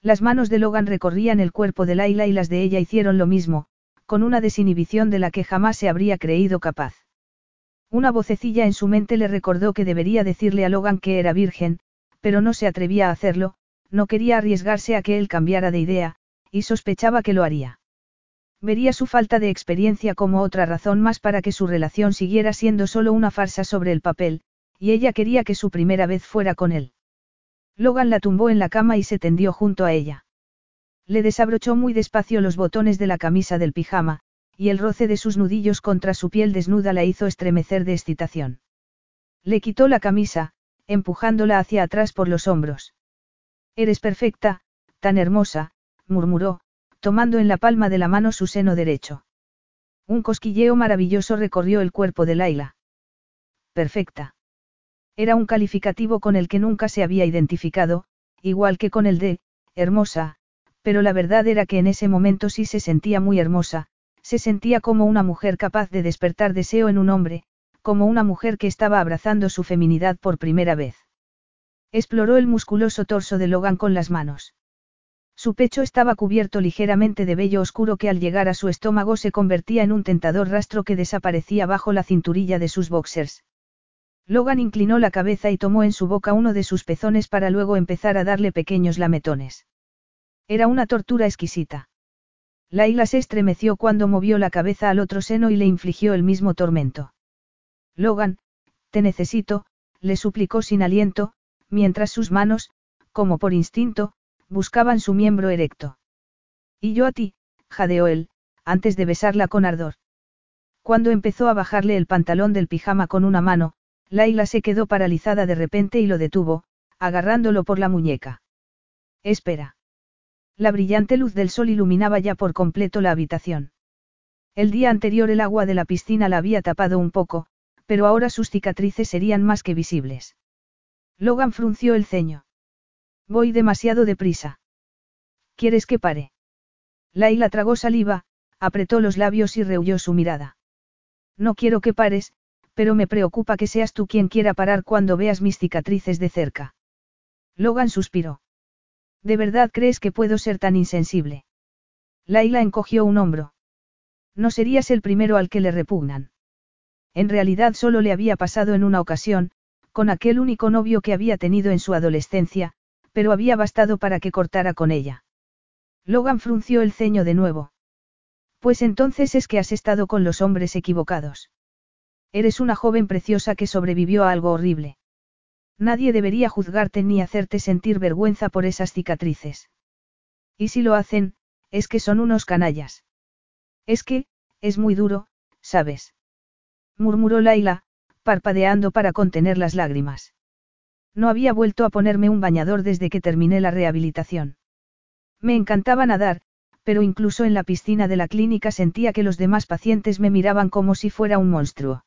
Las manos de Logan recorrían el cuerpo de Laila y las de ella hicieron lo mismo, con una desinhibición de la que jamás se habría creído capaz. Una vocecilla en su mente le recordó que debería decirle a Logan que era virgen, pero no se atrevía a hacerlo, no quería arriesgarse a que él cambiara de idea, y sospechaba que lo haría. Vería su falta de experiencia como otra razón más para que su relación siguiera siendo solo una farsa sobre el papel, y ella quería que su primera vez fuera con él. Logan la tumbó en la cama y se tendió junto a ella. Le desabrochó muy despacio los botones de la camisa del pijama, y el roce de sus nudillos contra su piel desnuda la hizo estremecer de excitación. Le quitó la camisa, empujándola hacia atrás por los hombros. Eres perfecta, tan hermosa, murmuró, tomando en la palma de la mano su seno derecho. Un cosquilleo maravilloso recorrió el cuerpo de Laila. Perfecta. Era un calificativo con el que nunca se había identificado, igual que con el de, hermosa, pero la verdad era que en ese momento sí se sentía muy hermosa, se sentía como una mujer capaz de despertar deseo en un hombre, como una mujer que estaba abrazando su feminidad por primera vez. Exploró el musculoso torso de Logan con las manos. Su pecho estaba cubierto ligeramente de vello oscuro que al llegar a su estómago se convertía en un tentador rastro que desaparecía bajo la cinturilla de sus boxers. Logan inclinó la cabeza y tomó en su boca uno de sus pezones para luego empezar a darle pequeños lametones. Era una tortura exquisita. Laila se estremeció cuando movió la cabeza al otro seno y le infligió el mismo tormento. Logan, te necesito, le suplicó sin aliento, mientras sus manos, como por instinto, buscaban su miembro erecto. Y yo a ti, jadeó él, antes de besarla con ardor. Cuando empezó a bajarle el pantalón del pijama con una mano, Laila se quedó paralizada de repente y lo detuvo, agarrándolo por la muñeca. Espera. La brillante luz del sol iluminaba ya por completo la habitación. El día anterior el agua de la piscina la había tapado un poco, pero ahora sus cicatrices serían más que visibles. Logan frunció el ceño. Voy demasiado deprisa. ¿Quieres que pare? Laila tragó saliva, apretó los labios y rehuyó su mirada. No quiero que pares, pero me preocupa que seas tú quien quiera parar cuando veas mis cicatrices de cerca. Logan suspiró. ¿De verdad crees que puedo ser tan insensible? Laila encogió un hombro. No serías el primero al que le repugnan. En realidad solo le había pasado en una ocasión, con aquel único novio que había tenido en su adolescencia, pero había bastado para que cortara con ella. Logan frunció el ceño de nuevo. Pues entonces es que has estado con los hombres equivocados. Eres una joven preciosa que sobrevivió a algo horrible. Nadie debería juzgarte ni hacerte sentir vergüenza por esas cicatrices. Y si lo hacen, es que son unos canallas. Es que, es muy duro, ¿sabes? murmuró Laila, parpadeando para contener las lágrimas. No había vuelto a ponerme un bañador desde que terminé la rehabilitación. Me encantaba nadar, pero incluso en la piscina de la clínica sentía que los demás pacientes me miraban como si fuera un monstruo.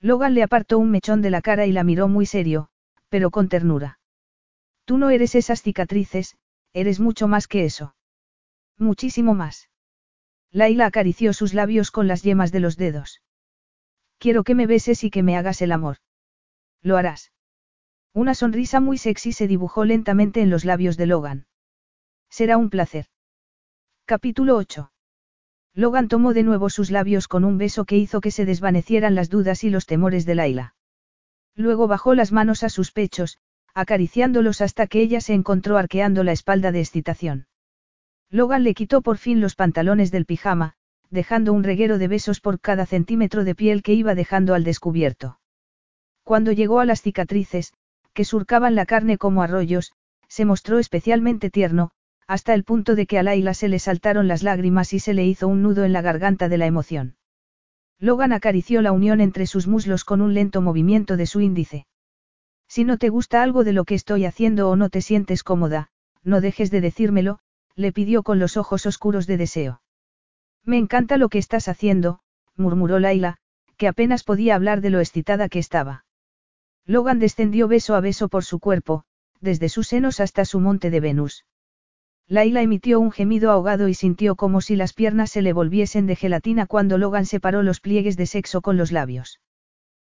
Logan le apartó un mechón de la cara y la miró muy serio, pero con ternura. Tú no eres esas cicatrices, eres mucho más que eso. Muchísimo más. Laila acarició sus labios con las yemas de los dedos. Quiero que me beses y que me hagas el amor. Lo harás. Una sonrisa muy sexy se dibujó lentamente en los labios de Logan. Será un placer. Capítulo 8. Logan tomó de nuevo sus labios con un beso que hizo que se desvanecieran las dudas y los temores de Laila. Luego bajó las manos a sus pechos, acariciándolos hasta que ella se encontró arqueando la espalda de excitación. Logan le quitó por fin los pantalones del pijama, dejando un reguero de besos por cada centímetro de piel que iba dejando al descubierto. Cuando llegó a las cicatrices, que surcaban la carne como arroyos, se mostró especialmente tierno, hasta el punto de que a Laila se le saltaron las lágrimas y se le hizo un nudo en la garganta de la emoción. Logan acarició la unión entre sus muslos con un lento movimiento de su índice. Si no te gusta algo de lo que estoy haciendo o no te sientes cómoda, no dejes de decírmelo, le pidió con los ojos oscuros de deseo. Me encanta lo que estás haciendo, murmuró Laila, que apenas podía hablar de lo excitada que estaba. Logan descendió beso a beso por su cuerpo, desde sus senos hasta su monte de Venus. Laila emitió un gemido ahogado y sintió como si las piernas se le volviesen de gelatina cuando Logan separó los pliegues de sexo con los labios.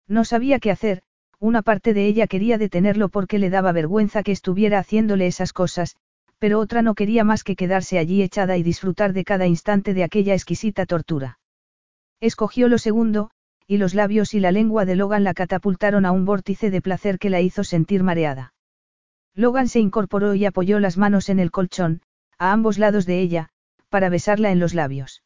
No sabía qué hacer, una parte de ella quería detenerlo porque le daba vergüenza que estuviera haciéndole esas cosas, pero otra no quería más que quedarse allí echada y disfrutar de cada instante de aquella exquisita tortura. Escogió lo segundo, y los labios y la lengua de Logan la catapultaron a un vórtice de placer que la hizo sentir mareada. Logan se incorporó y apoyó las manos en el colchón, a ambos lados de ella, para besarla en los labios.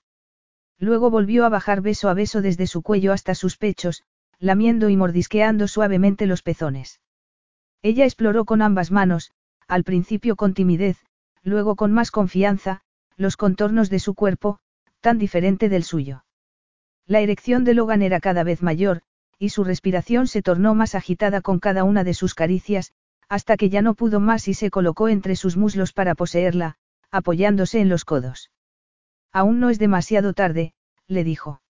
Luego volvió a bajar beso a beso desde su cuello hasta sus pechos, lamiendo y mordisqueando suavemente los pezones. Ella exploró con ambas manos, al principio con timidez, luego con más confianza, los contornos de su cuerpo, tan diferente del suyo. La erección de Logan era cada vez mayor, y su respiración se tornó más agitada con cada una de sus caricias, hasta que ya no pudo más y se colocó entre sus muslos para poseerla, apoyándose en los codos. Aún no es demasiado tarde, le dijo.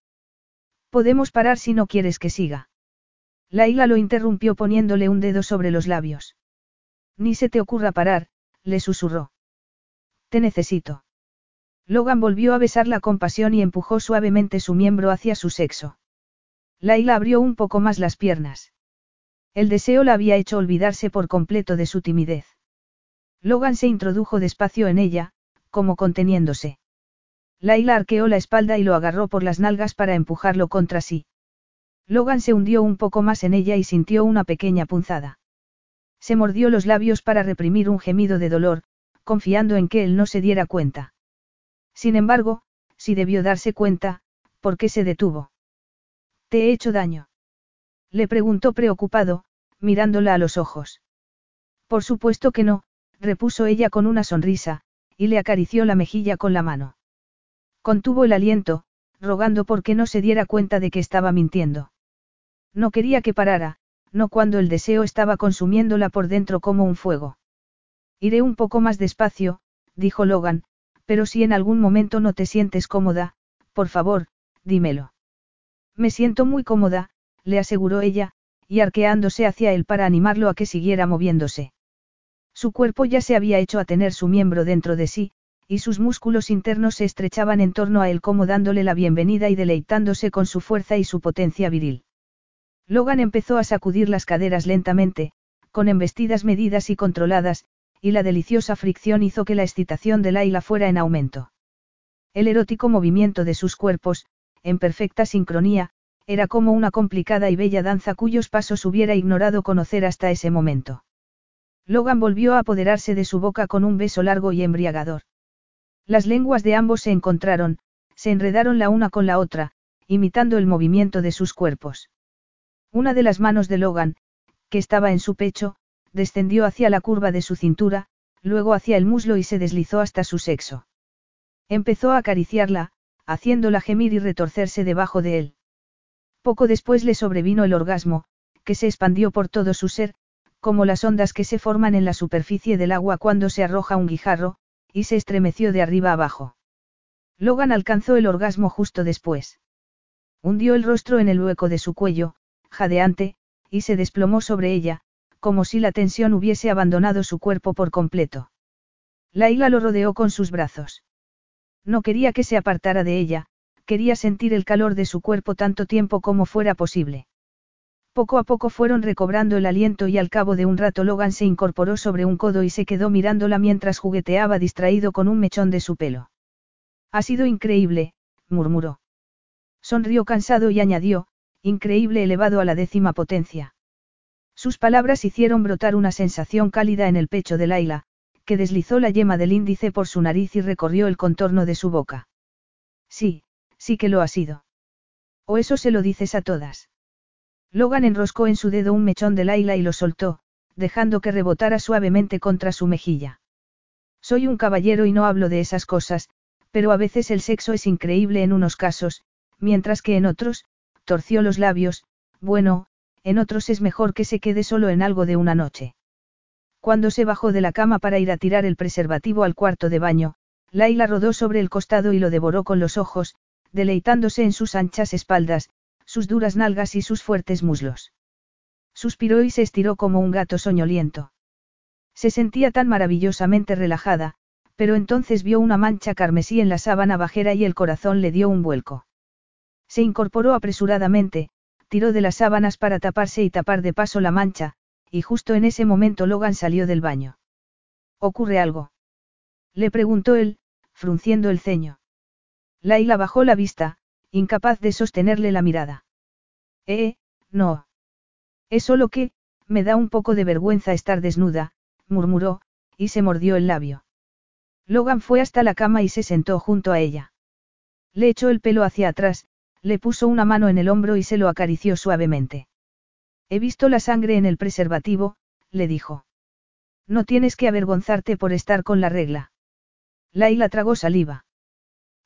Podemos parar si no quieres que siga. Laila lo interrumpió poniéndole un dedo sobre los labios. Ni se te ocurra parar, le susurró. Te necesito. Logan volvió a besarla con pasión y empujó suavemente su miembro hacia su sexo. Laila abrió un poco más las piernas. El deseo la había hecho olvidarse por completo de su timidez. Logan se introdujo despacio en ella, como conteniéndose. Laila arqueó la espalda y lo agarró por las nalgas para empujarlo contra sí. Logan se hundió un poco más en ella y sintió una pequeña punzada. Se mordió los labios para reprimir un gemido de dolor, confiando en que él no se diera cuenta. Sin embargo, si debió darse cuenta, ¿por qué se detuvo? ¿Te he hecho daño? Le preguntó preocupado, mirándola a los ojos. Por supuesto que no, repuso ella con una sonrisa, y le acarició la mejilla con la mano. Contuvo el aliento, rogando porque no se diera cuenta de que estaba mintiendo. No quería que parara, no cuando el deseo estaba consumiéndola por dentro como un fuego. Iré un poco más despacio, dijo Logan, pero si en algún momento no te sientes cómoda, por favor, dímelo. Me siento muy cómoda, le aseguró ella, y arqueándose hacia él para animarlo a que siguiera moviéndose. Su cuerpo ya se había hecho a tener su miembro dentro de sí, y sus músculos internos se estrechaban en torno a él como dándole la bienvenida y deleitándose con su fuerza y su potencia viril. Logan empezó a sacudir las caderas lentamente, con embestidas medidas y controladas, y la deliciosa fricción hizo que la excitación de Laila fuera en aumento. El erótico movimiento de sus cuerpos, en perfecta sincronía, era como una complicada y bella danza cuyos pasos hubiera ignorado conocer hasta ese momento. Logan volvió a apoderarse de su boca con un beso largo y embriagador. Las lenguas de ambos se encontraron, se enredaron la una con la otra, imitando el movimiento de sus cuerpos. Una de las manos de Logan, que estaba en su pecho, descendió hacia la curva de su cintura, luego hacia el muslo y se deslizó hasta su sexo. Empezó a acariciarla, haciéndola gemir y retorcerse debajo de él. Poco después le sobrevino el orgasmo, que se expandió por todo su ser, como las ondas que se forman en la superficie del agua cuando se arroja un guijarro, y se estremeció de arriba abajo. Logan alcanzó el orgasmo justo después. Hundió el rostro en el hueco de su cuello, jadeante, y se desplomó sobre ella, como si la tensión hubiese abandonado su cuerpo por completo. Laila lo rodeó con sus brazos. No quería que se apartara de ella, quería sentir el calor de su cuerpo tanto tiempo como fuera posible. Poco a poco fueron recobrando el aliento y al cabo de un rato Logan se incorporó sobre un codo y se quedó mirándola mientras jugueteaba distraído con un mechón de su pelo. Ha sido increíble, murmuró. Sonrió cansado y añadió, increíble elevado a la décima potencia. Sus palabras hicieron brotar una sensación cálida en el pecho de Laila, que deslizó la yema del índice por su nariz y recorrió el contorno de su boca. Sí, sí que lo ha sido. O eso se lo dices a todas. Logan enroscó en su dedo un mechón de Laila y lo soltó, dejando que rebotara suavemente contra su mejilla. Soy un caballero y no hablo de esas cosas, pero a veces el sexo es increíble en unos casos, mientras que en otros, torció los labios, bueno, en otros es mejor que se quede solo en algo de una noche. Cuando se bajó de la cama para ir a tirar el preservativo al cuarto de baño, Laila rodó sobre el costado y lo devoró con los ojos, deleitándose en sus anchas espaldas, sus duras nalgas y sus fuertes muslos. Suspiró y se estiró como un gato soñoliento. Se sentía tan maravillosamente relajada, pero entonces vio una mancha carmesí en la sábana bajera y el corazón le dio un vuelco. Se incorporó apresuradamente, tiró de las sábanas para taparse y tapar de paso la mancha, y justo en ese momento Logan salió del baño. ¿Ocurre algo? Le preguntó él, frunciendo el ceño. Laila bajó la vista, incapaz de sostenerle la mirada. Eh, no. Es solo que, me da un poco de vergüenza estar desnuda, murmuró, y se mordió el labio. Logan fue hasta la cama y se sentó junto a ella. Le echó el pelo hacia atrás, le puso una mano en el hombro y se lo acarició suavemente. He visto la sangre en el preservativo, le dijo. No tienes que avergonzarte por estar con la regla. Laila tragó saliva.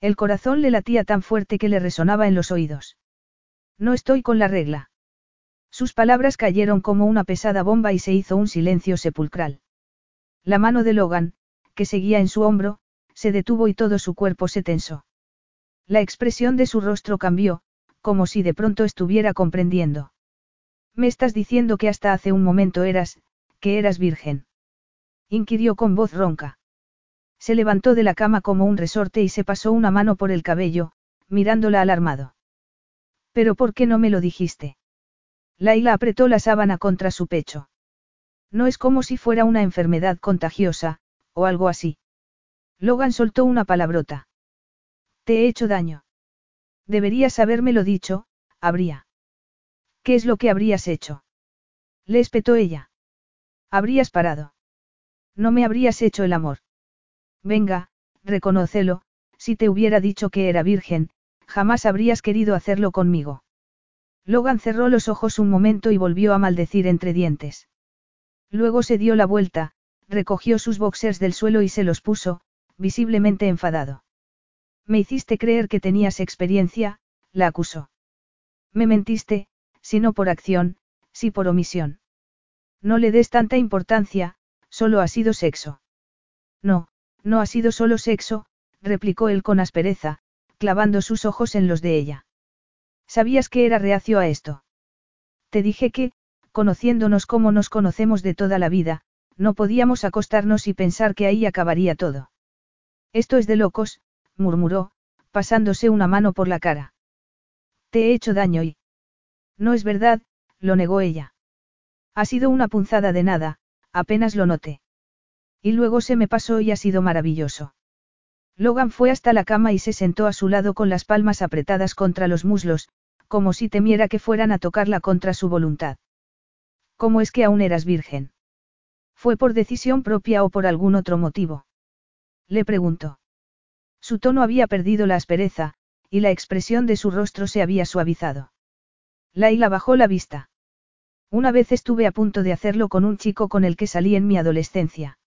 El corazón le latía tan fuerte que le resonaba en los oídos. No estoy con la regla. Sus palabras cayeron como una pesada bomba y se hizo un silencio sepulcral. La mano de Logan, que seguía en su hombro, se detuvo y todo su cuerpo se tensó. La expresión de su rostro cambió, como si de pronto estuviera comprendiendo. Me estás diciendo que hasta hace un momento eras, que eras virgen. Inquirió con voz ronca. Se levantó de la cama como un resorte y se pasó una mano por el cabello, mirándola alarmado. ¿Pero por qué no me lo dijiste? Laila apretó la sábana contra su pecho. No es como si fuera una enfermedad contagiosa, o algo así. Logan soltó una palabrota. Te he hecho daño. Deberías habérmelo dicho, habría. ¿Qué es lo que habrías hecho? Le espetó ella. Habrías parado. No me habrías hecho el amor. Venga, reconócelo, si te hubiera dicho que era virgen, jamás habrías querido hacerlo conmigo. Logan cerró los ojos un momento y volvió a maldecir entre dientes. Luego se dio la vuelta, recogió sus boxers del suelo y se los puso, visiblemente enfadado. Me hiciste creer que tenías experiencia, la acusó. Me mentiste, si no por acción, si por omisión. No le des tanta importancia, solo ha sido sexo. No, no ha sido solo sexo, replicó él con aspereza, clavando sus ojos en los de ella. ¿Sabías que era reacio a esto? Te dije que, conociéndonos como nos conocemos de toda la vida, no podíamos acostarnos y pensar que ahí acabaría todo. Esto es de locos, murmuró, pasándose una mano por la cara. Te he hecho daño y... No es verdad, lo negó ella. Ha sido una punzada de nada, apenas lo noté. Y luego se me pasó y ha sido maravilloso. Logan fue hasta la cama y se sentó a su lado con las palmas apretadas contra los muslos, como si temiera que fueran a tocarla contra su voluntad. ¿Cómo es que aún eras virgen? ¿Fue por decisión propia o por algún otro motivo? Le preguntó. Su tono había perdido la aspereza, y la expresión de su rostro se había suavizado. Laila bajó la vista. Una vez estuve a punto de hacerlo con un chico con el que salí en mi adolescencia.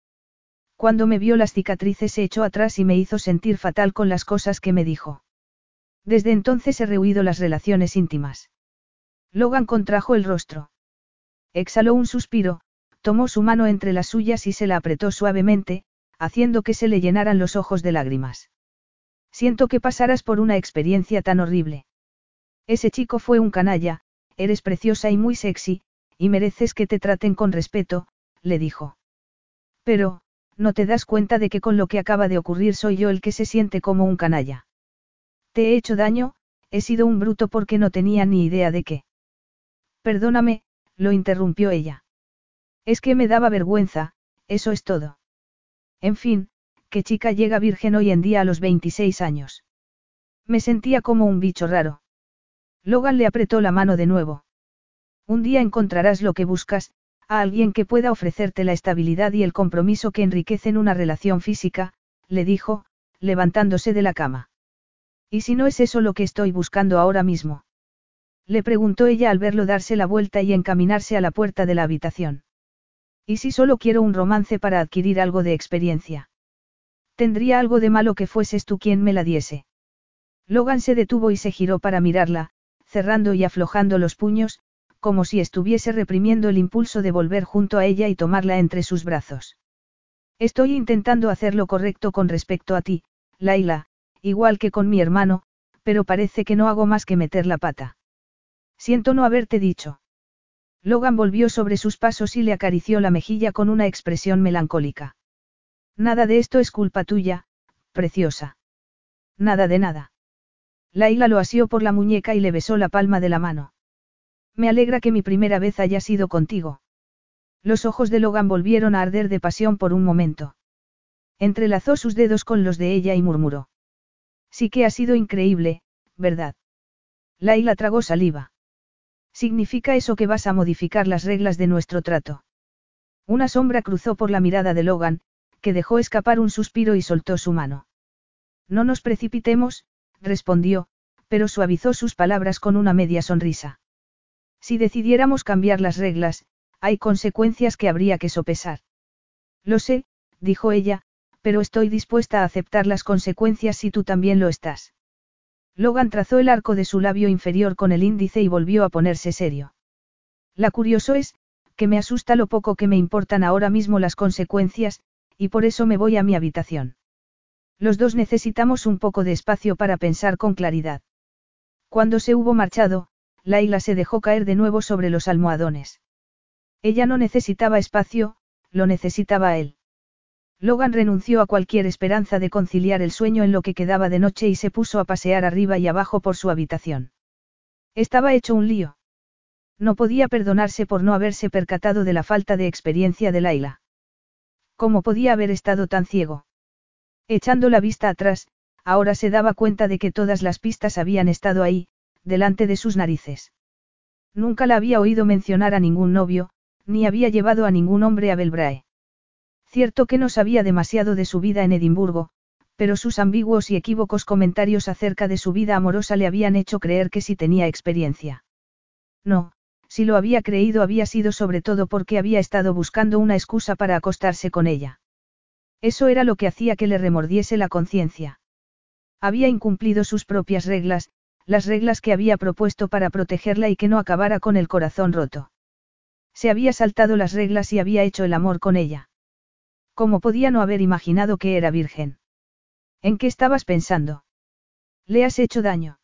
Cuando me vio las cicatrices se echó atrás y me hizo sentir fatal con las cosas que me dijo. Desde entonces he rehuido las relaciones íntimas. Logan contrajo el rostro. Exhaló un suspiro, tomó su mano entre las suyas y se la apretó suavemente, haciendo que se le llenaran los ojos de lágrimas. Siento que pasaras por una experiencia tan horrible. Ese chico fue un canalla, eres preciosa y muy sexy, y mereces que te traten con respeto, le dijo. Pero, no te das cuenta de que con lo que acaba de ocurrir soy yo el que se siente como un canalla. Te he hecho daño, he sido un bruto porque no tenía ni idea de qué. Perdóname, lo interrumpió ella. Es que me daba vergüenza, eso es todo. En fin, ¿qué chica llega virgen hoy en día a los 26 años? Me sentía como un bicho raro. Logan le apretó la mano de nuevo. Un día encontrarás lo que buscas, a alguien que pueda ofrecerte la estabilidad y el compromiso que enriquecen una relación física, le dijo, levantándose de la cama. ¿Y si no es eso lo que estoy buscando ahora mismo? Le preguntó ella al verlo darse la vuelta y encaminarse a la puerta de la habitación. ¿Y si solo quiero un romance para adquirir algo de experiencia? Tendría algo de malo que fueses tú quien me la diese. Logan se detuvo y se giró para mirarla, cerrando y aflojando los puños, como si estuviese reprimiendo el impulso de volver junto a ella y tomarla entre sus brazos. Estoy intentando hacer lo correcto con respecto a ti, Laila, igual que con mi hermano, pero parece que no hago más que meter la pata. Siento no haberte dicho. Logan volvió sobre sus pasos y le acarició la mejilla con una expresión melancólica. Nada de esto es culpa tuya, preciosa. Nada de nada. Laila lo asió por la muñeca y le besó la palma de la mano. Me alegra que mi primera vez haya sido contigo. Los ojos de Logan volvieron a arder de pasión por un momento. Entrelazó sus dedos con los de ella y murmuró. Sí que ha sido increíble, ¿verdad? Laila tragó saliva. ¿Significa eso que vas a modificar las reglas de nuestro trato? Una sombra cruzó por la mirada de Logan, que dejó escapar un suspiro y soltó su mano. No nos precipitemos, respondió, pero suavizó sus palabras con una media sonrisa. Si decidiéramos cambiar las reglas, hay consecuencias que habría que sopesar. Lo sé, dijo ella, pero estoy dispuesta a aceptar las consecuencias si tú también lo estás. Logan trazó el arco de su labio inferior con el índice y volvió a ponerse serio. La curioso es, que me asusta lo poco que me importan ahora mismo las consecuencias, y por eso me voy a mi habitación. Los dos necesitamos un poco de espacio para pensar con claridad. Cuando se hubo marchado, Laila se dejó caer de nuevo sobre los almohadones. Ella no necesitaba espacio, lo necesitaba él. Logan renunció a cualquier esperanza de conciliar el sueño en lo que quedaba de noche y se puso a pasear arriba y abajo por su habitación. Estaba hecho un lío. No podía perdonarse por no haberse percatado de la falta de experiencia de Laila. ¿Cómo podía haber estado tan ciego? Echando la vista atrás, ahora se daba cuenta de que todas las pistas habían estado ahí, delante de sus narices. Nunca la había oído mencionar a ningún novio, ni había llevado a ningún hombre a Belbrae. Cierto que no sabía demasiado de su vida en Edimburgo, pero sus ambiguos y equívocos comentarios acerca de su vida amorosa le habían hecho creer que sí tenía experiencia. No, si lo había creído había sido sobre todo porque había estado buscando una excusa para acostarse con ella. Eso era lo que hacía que le remordiese la conciencia. Había incumplido sus propias reglas, las reglas que había propuesto para protegerla y que no acabara con el corazón roto. Se había saltado las reglas y había hecho el amor con ella. ¿Cómo podía no haber imaginado que era virgen? ¿En qué estabas pensando? Le has hecho daño.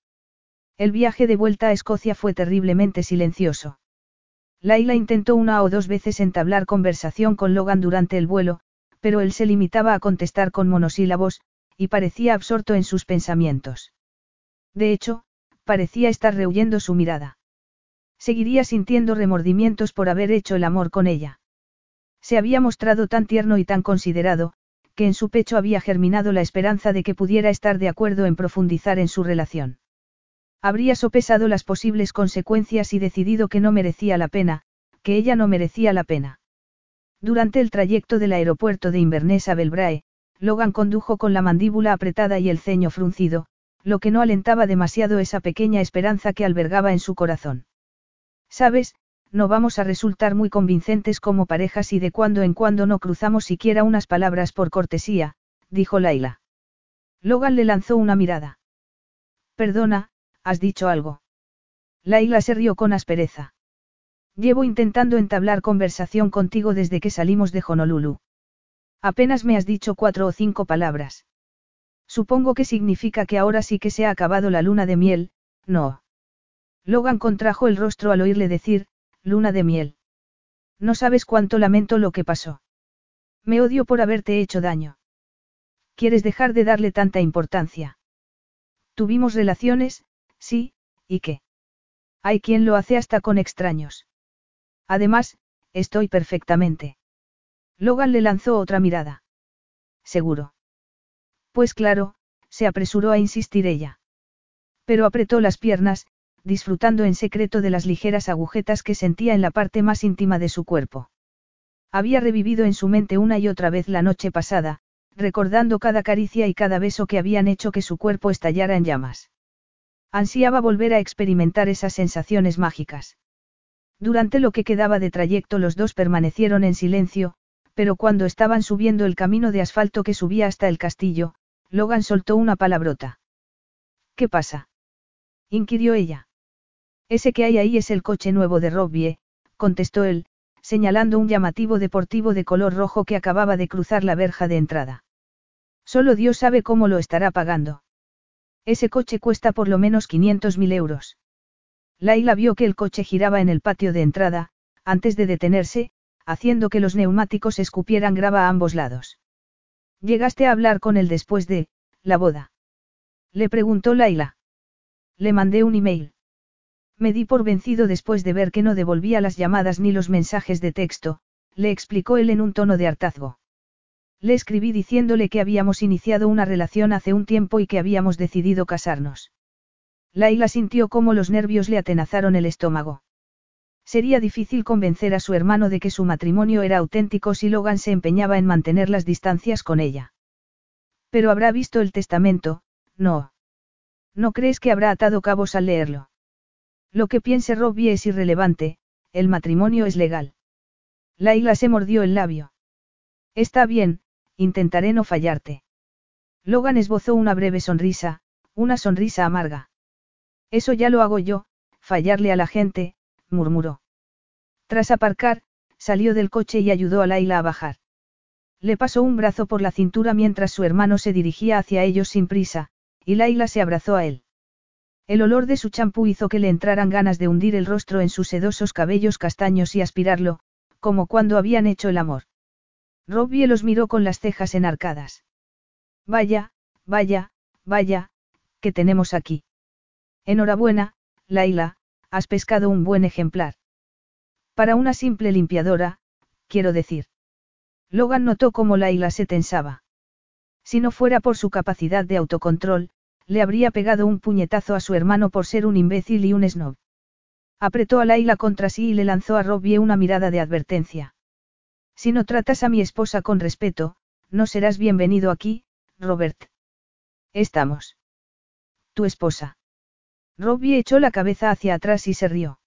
El viaje de vuelta a Escocia fue terriblemente silencioso. Laila intentó una o dos veces entablar conversación con Logan durante el vuelo, pero él se limitaba a contestar con monosílabos, y parecía absorto en sus pensamientos. De hecho, parecía estar rehuyendo su mirada. Seguiría sintiendo remordimientos por haber hecho el amor con ella. Se había mostrado tan tierno y tan considerado, que en su pecho había germinado la esperanza de que pudiera estar de acuerdo en profundizar en su relación. Habría sopesado las posibles consecuencias y decidido que no merecía la pena, que ella no merecía la pena. Durante el trayecto del aeropuerto de Inverness a Belbrae, Logan condujo con la mandíbula apretada y el ceño fruncido, lo que no alentaba demasiado esa pequeña esperanza que albergaba en su corazón. Sabes, no vamos a resultar muy convincentes como parejas y de cuando en cuando no cruzamos siquiera unas palabras por cortesía, dijo Laila. Logan le lanzó una mirada. Perdona, ¿has dicho algo? Laila se rió con aspereza. Llevo intentando entablar conversación contigo desde que salimos de Honolulu. Apenas me has dicho cuatro o cinco palabras. Supongo que significa que ahora sí que se ha acabado la luna de miel, no. Logan contrajo el rostro al oírle decir, luna de miel. No sabes cuánto lamento lo que pasó. Me odio por haberte hecho daño. ¿Quieres dejar de darle tanta importancia? Tuvimos relaciones, sí, ¿y qué? Hay quien lo hace hasta con extraños. Además, estoy perfectamente. Logan le lanzó otra mirada. Seguro. Pues claro, se apresuró a insistir ella. Pero apretó las piernas, disfrutando en secreto de las ligeras agujetas que sentía en la parte más íntima de su cuerpo. Había revivido en su mente una y otra vez la noche pasada, recordando cada caricia y cada beso que habían hecho que su cuerpo estallara en llamas. Ansiaba volver a experimentar esas sensaciones mágicas. Durante lo que quedaba de trayecto los dos permanecieron en silencio, pero cuando estaban subiendo el camino de asfalto que subía hasta el castillo, Logan soltó una palabrota. ¿Qué pasa? inquirió ella. Ese que hay ahí es el coche nuevo de Robbie, contestó él, señalando un llamativo deportivo de color rojo que acababa de cruzar la verja de entrada. Solo Dios sabe cómo lo estará pagando. Ese coche cuesta por lo menos 500.000 euros. Laila vio que el coche giraba en el patio de entrada, antes de detenerse, haciendo que los neumáticos escupieran grava a ambos lados. ¿Llegaste a hablar con él después de, la boda? Le preguntó Laila. Le mandé un email. Me di por vencido después de ver que no devolvía las llamadas ni los mensajes de texto, le explicó él en un tono de hartazgo. Le escribí diciéndole que habíamos iniciado una relación hace un tiempo y que habíamos decidido casarnos. Laila sintió cómo los nervios le atenazaron el estómago. Sería difícil convencer a su hermano de que su matrimonio era auténtico si Logan se empeñaba en mantener las distancias con ella. Pero habrá visto el testamento, no. ¿No crees que habrá atado cabos al leerlo? Lo que piense Robbie es irrelevante, el matrimonio es legal. Laila se mordió el labio. Está bien, Intentaré no fallarte. Logan esbozó una breve sonrisa, una sonrisa amarga. Eso ya lo hago yo, fallarle a la gente, murmuró. Tras aparcar, salió del coche y ayudó a Laila a bajar. Le pasó un brazo por la cintura mientras su hermano se dirigía hacia ellos sin prisa, y Laila se abrazó a él. El olor de su champú hizo que le entraran ganas de hundir el rostro en sus sedosos cabellos castaños y aspirarlo, como cuando habían hecho el amor. Robbie los miró con las cejas enarcadas. Vaya, vaya, vaya, ¿qué tenemos aquí? Enhorabuena, Laila, has pescado un buen ejemplar. Para una simple limpiadora, quiero decir. Logan notó cómo Laila se tensaba. Si no fuera por su capacidad de autocontrol, le habría pegado un puñetazo a su hermano por ser un imbécil y un snob. Apretó a Laila contra sí y le lanzó a Robbie una mirada de advertencia. Si no tratas a mi esposa con respeto, no serás bienvenido aquí, Robert. Estamos. Tu esposa. Robbie echó la cabeza hacia atrás y se rió.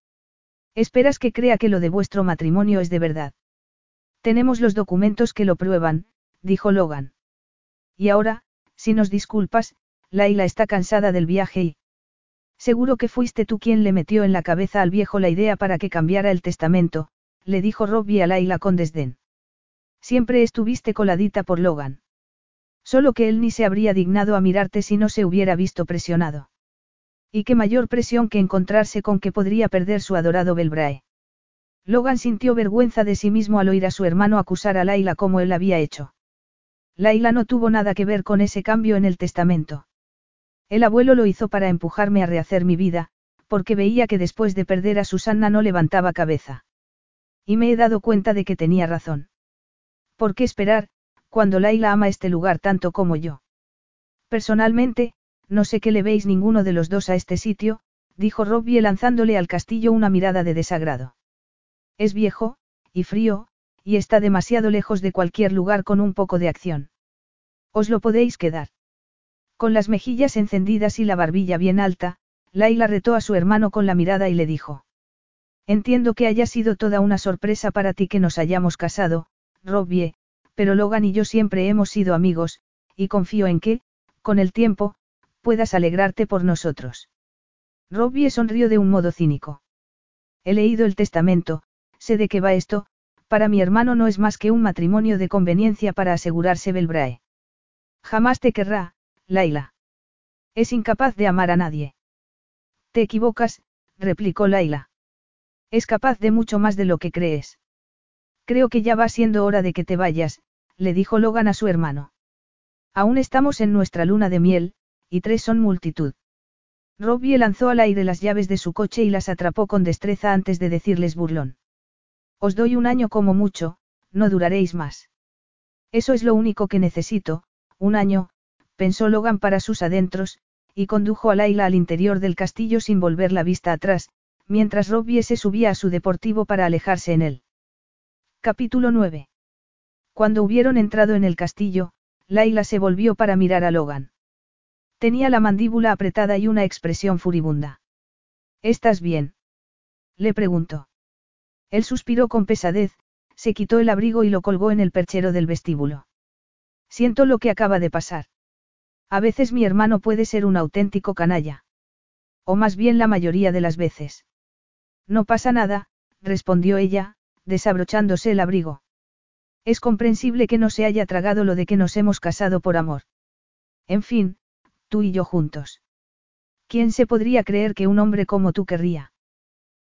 Esperas que crea que lo de vuestro matrimonio es de verdad. Tenemos los documentos que lo prueban, dijo Logan. Y ahora, si nos disculpas, Laila está cansada del viaje y... Seguro que fuiste tú quien le metió en la cabeza al viejo la idea para que cambiara el testamento, le dijo Robbie a Laila con desdén. Siempre estuviste coladita por Logan. Solo que él ni se habría dignado a mirarte si no se hubiera visto presionado. Y qué mayor presión que encontrarse con que podría perder su adorado Belbrae. Logan sintió vergüenza de sí mismo al oír a su hermano acusar a Laila como él había hecho. Laila no tuvo nada que ver con ese cambio en el testamento. El abuelo lo hizo para empujarme a rehacer mi vida, porque veía que después de perder a Susanna no levantaba cabeza. Y me he dado cuenta de que tenía razón. ¿Por qué esperar, cuando Laila ama este lugar tanto como yo? Personalmente, no sé qué le veis ninguno de los dos a este sitio, dijo Robbie lanzándole al castillo una mirada de desagrado. Es viejo, y frío, y está demasiado lejos de cualquier lugar con un poco de acción. Os lo podéis quedar. Con las mejillas encendidas y la barbilla bien alta, Laila retó a su hermano con la mirada y le dijo. Entiendo que haya sido toda una sorpresa para ti que nos hayamos casado, Robbie, pero Logan y yo siempre hemos sido amigos, y confío en que, con el tiempo, puedas alegrarte por nosotros. Robbie sonrió de un modo cínico. He leído el testamento, sé de qué va esto, para mi hermano no es más que un matrimonio de conveniencia para asegurarse Belbrae. Jamás te querrá, Laila. Es incapaz de amar a nadie. Te equivocas, replicó Laila. Es capaz de mucho más de lo que crees. Creo que ya va siendo hora de que te vayas, le dijo Logan a su hermano. Aún estamos en nuestra luna de miel, y tres son multitud. Robbie lanzó al aire las llaves de su coche y las atrapó con destreza antes de decirles burlón. Os doy un año como mucho, no duraréis más. Eso es lo único que necesito, un año, pensó Logan para sus adentros, y condujo a Laila al interior del castillo sin volver la vista atrás, mientras Robbie se subía a su deportivo para alejarse en él. Capítulo 9. Cuando hubieron entrado en el castillo, Laila se volvió para mirar a Logan. Tenía la mandíbula apretada y una expresión furibunda. ¿Estás bien? Le preguntó. Él suspiró con pesadez, se quitó el abrigo y lo colgó en el perchero del vestíbulo. Siento lo que acaba de pasar. A veces mi hermano puede ser un auténtico canalla. O más bien la mayoría de las veces. No pasa nada, respondió ella, desabrochándose el abrigo. Es comprensible que no se haya tragado lo de que nos hemos casado por amor. En fin, tú y yo juntos. ¿Quién se podría creer que un hombre como tú querría?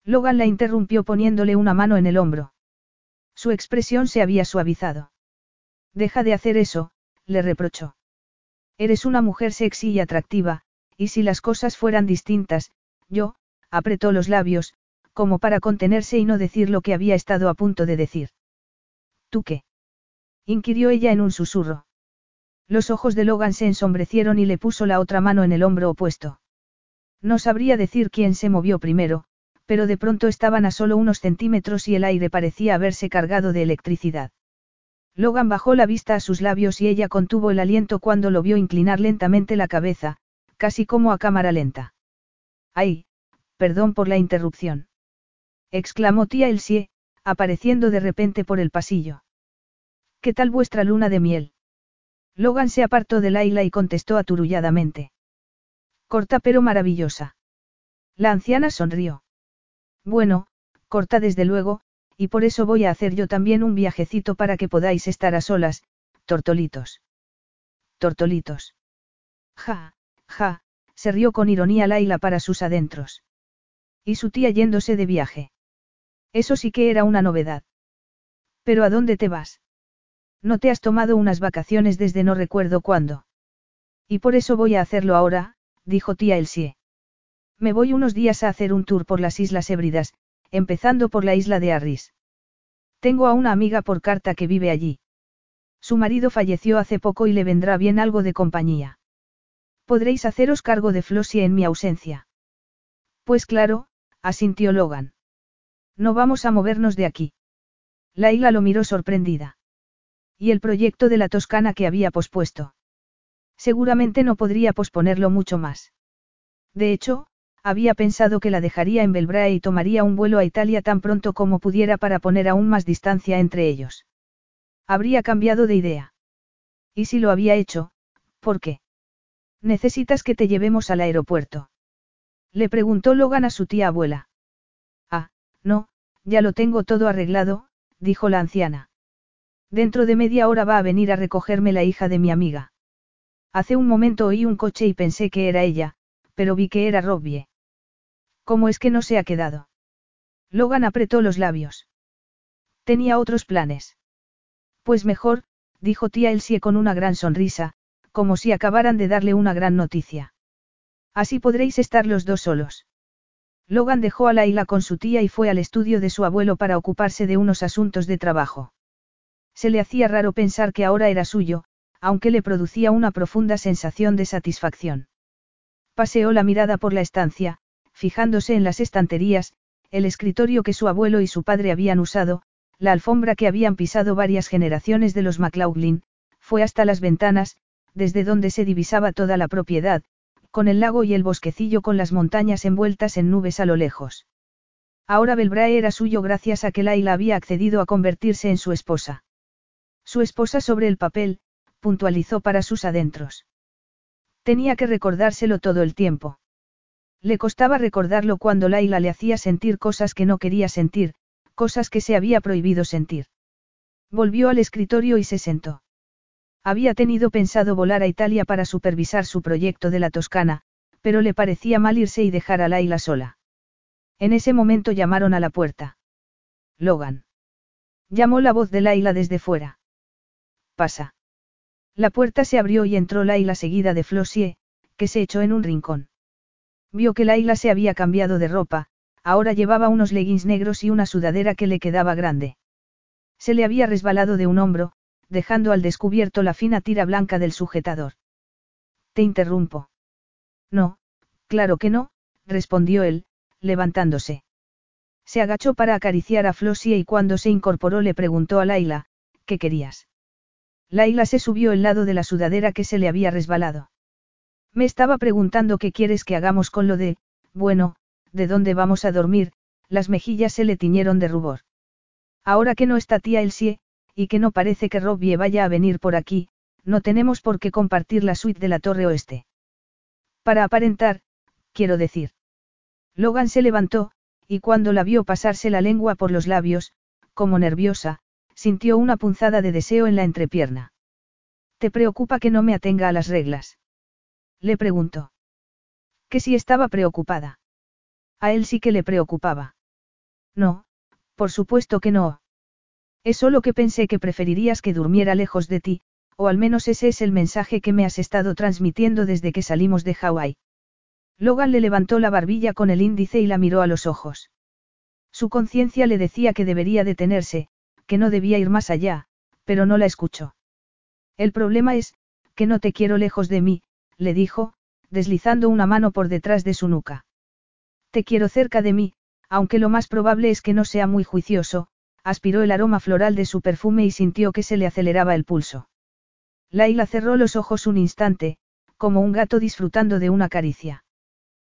Logan la interrumpió poniéndole una mano en el hombro. Su expresión se había suavizado. Deja de hacer eso, le reprochó. Eres una mujer sexy y atractiva, y si las cosas fueran distintas, yo, apretó los labios, como para contenerse y no decir lo que había estado a punto de decir. ¿Tú qué? inquirió ella en un susurro. Los ojos de Logan se ensombrecieron y le puso la otra mano en el hombro opuesto. No sabría decir quién se movió primero, pero de pronto estaban a solo unos centímetros y el aire parecía haberse cargado de electricidad. Logan bajó la vista a sus labios y ella contuvo el aliento cuando lo vio inclinar lentamente la cabeza, casi como a cámara lenta. ¡Ay! Perdón por la interrupción. Exclamó tía Elsie, apareciendo de repente por el pasillo. ¿Qué tal vuestra luna de miel? Logan se apartó de Laila y contestó aturulladamente. Corta pero maravillosa. La anciana sonrió. Bueno, corta desde luego, y por eso voy a hacer yo también un viajecito para que podáis estar a solas, tortolitos. Tortolitos. Ja, ja, se rió con ironía Laila para sus adentros. Y su tía yéndose de viaje. Eso sí que era una novedad. Pero ¿a dónde te vas? No te has tomado unas vacaciones desde no recuerdo cuándo. Y por eso voy a hacerlo ahora, dijo tía Elsie. Me voy unos días a hacer un tour por las Islas Hébridas, empezando por la isla de Arris. Tengo a una amiga por carta que vive allí. Su marido falleció hace poco y le vendrá bien algo de compañía. Podréis haceros cargo de Flossie en mi ausencia. Pues claro, asintió Logan. No vamos a movernos de aquí. Laila lo miró sorprendida. ¿Y el proyecto de la Toscana que había pospuesto? Seguramente no podría posponerlo mucho más. De hecho, había pensado que la dejaría en Belbrae y tomaría un vuelo a Italia tan pronto como pudiera para poner aún más distancia entre ellos. Habría cambiado de idea. ¿Y si lo había hecho, por qué? Necesitas que te llevemos al aeropuerto. Le preguntó Logan a su tía abuela. No, ya lo tengo todo arreglado, dijo la anciana. Dentro de media hora va a venir a recogerme la hija de mi amiga. Hace un momento oí un coche y pensé que era ella, pero vi que era Robbie. ¿Cómo es que no se ha quedado? Logan apretó los labios. Tenía otros planes. Pues mejor, dijo tía Elsie con una gran sonrisa, como si acabaran de darle una gran noticia. Así podréis estar los dos solos. Logan dejó a Laila con su tía y fue al estudio de su abuelo para ocuparse de unos asuntos de trabajo. Se le hacía raro pensar que ahora era suyo, aunque le producía una profunda sensación de satisfacción. Paseó la mirada por la estancia, fijándose en las estanterías, el escritorio que su abuelo y su padre habían usado, la alfombra que habían pisado varias generaciones de los McLaughlin, fue hasta las ventanas, desde donde se divisaba toda la propiedad, con el lago y el bosquecillo con las montañas envueltas en nubes a lo lejos. Ahora Belbrae era suyo gracias a que Laila había accedido a convertirse en su esposa. Su esposa sobre el papel, puntualizó para sus adentros. Tenía que recordárselo todo el tiempo. Le costaba recordarlo cuando Laila le hacía sentir cosas que no quería sentir, cosas que se había prohibido sentir. Volvió al escritorio y se sentó. Había tenido pensado volar a Italia para supervisar su proyecto de la Toscana, pero le parecía mal irse y dejar a Laila sola. En ese momento llamaron a la puerta. Logan. Llamó la voz de Laila desde fuera. Pasa. La puerta se abrió y entró Laila seguida de Flossie, que se echó en un rincón. Vio que Laila se había cambiado de ropa, ahora llevaba unos leggings negros y una sudadera que le quedaba grande. Se le había resbalado de un hombro, dejando al descubierto la fina tira blanca del sujetador. Te interrumpo. No, claro que no, respondió él, levantándose. Se agachó para acariciar a Flossie y cuando se incorporó le preguntó a Laila, ¿qué querías? Laila se subió el lado de la sudadera que se le había resbalado. Me estaba preguntando qué quieres que hagamos con lo de, bueno, de dónde vamos a dormir, las mejillas se le tiñeron de rubor. Ahora que no está tía Elsie, y que no parece que Robbie vaya a venir por aquí, no tenemos por qué compartir la suite de la Torre Oeste. Para aparentar, quiero decir. Logan se levantó, y cuando la vio pasarse la lengua por los labios, como nerviosa, sintió una punzada de deseo en la entrepierna. ¿Te preocupa que no me atenga a las reglas? Le preguntó. Que si estaba preocupada. A él sí que le preocupaba. No, por supuesto que no. Es solo que pensé que preferirías que durmiera lejos de ti, o al menos ese es el mensaje que me has estado transmitiendo desde que salimos de Hawái. Logan le levantó la barbilla con el índice y la miró a los ojos. Su conciencia le decía que debería detenerse, que no debía ir más allá, pero no la escuchó. El problema es, que no te quiero lejos de mí, le dijo, deslizando una mano por detrás de su nuca. Te quiero cerca de mí, aunque lo más probable es que no sea muy juicioso, aspiró el aroma floral de su perfume y sintió que se le aceleraba el pulso. Laila cerró los ojos un instante, como un gato disfrutando de una caricia.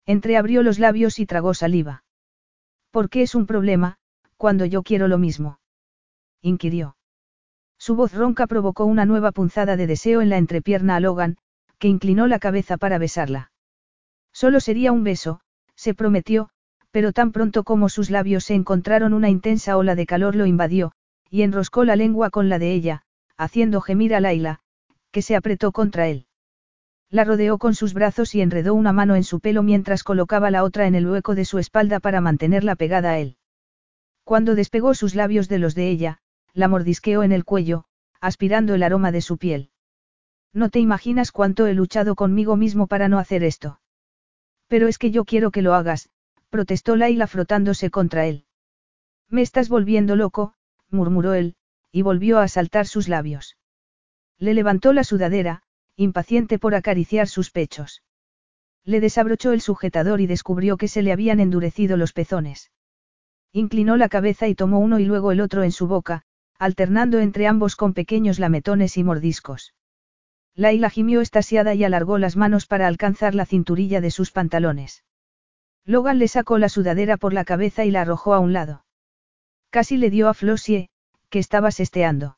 Entreabrió los labios y tragó saliva. ¿Por qué es un problema, cuando yo quiero lo mismo? inquirió. Su voz ronca provocó una nueva punzada de deseo en la entrepierna a Logan, que inclinó la cabeza para besarla. Solo sería un beso, se prometió, pero tan pronto como sus labios se encontraron una intensa ola de calor lo invadió, y enroscó la lengua con la de ella, haciendo gemir a Laila, que se apretó contra él. La rodeó con sus brazos y enredó una mano en su pelo mientras colocaba la otra en el hueco de su espalda para mantenerla pegada a él. Cuando despegó sus labios de los de ella, la mordisqueó en el cuello, aspirando el aroma de su piel. No te imaginas cuánto he luchado conmigo mismo para no hacer esto. Pero es que yo quiero que lo hagas, protestó Laila frotándose contra él. Me estás volviendo loco, murmuró él, y volvió a saltar sus labios. Le levantó la sudadera, impaciente por acariciar sus pechos. Le desabrochó el sujetador y descubrió que se le habían endurecido los pezones. Inclinó la cabeza y tomó uno y luego el otro en su boca, alternando entre ambos con pequeños lametones y mordiscos. Laila gimió estasiada y alargó las manos para alcanzar la cinturilla de sus pantalones. Logan le sacó la sudadera por la cabeza y la arrojó a un lado. Casi le dio a Flossie, que estaba sesteando.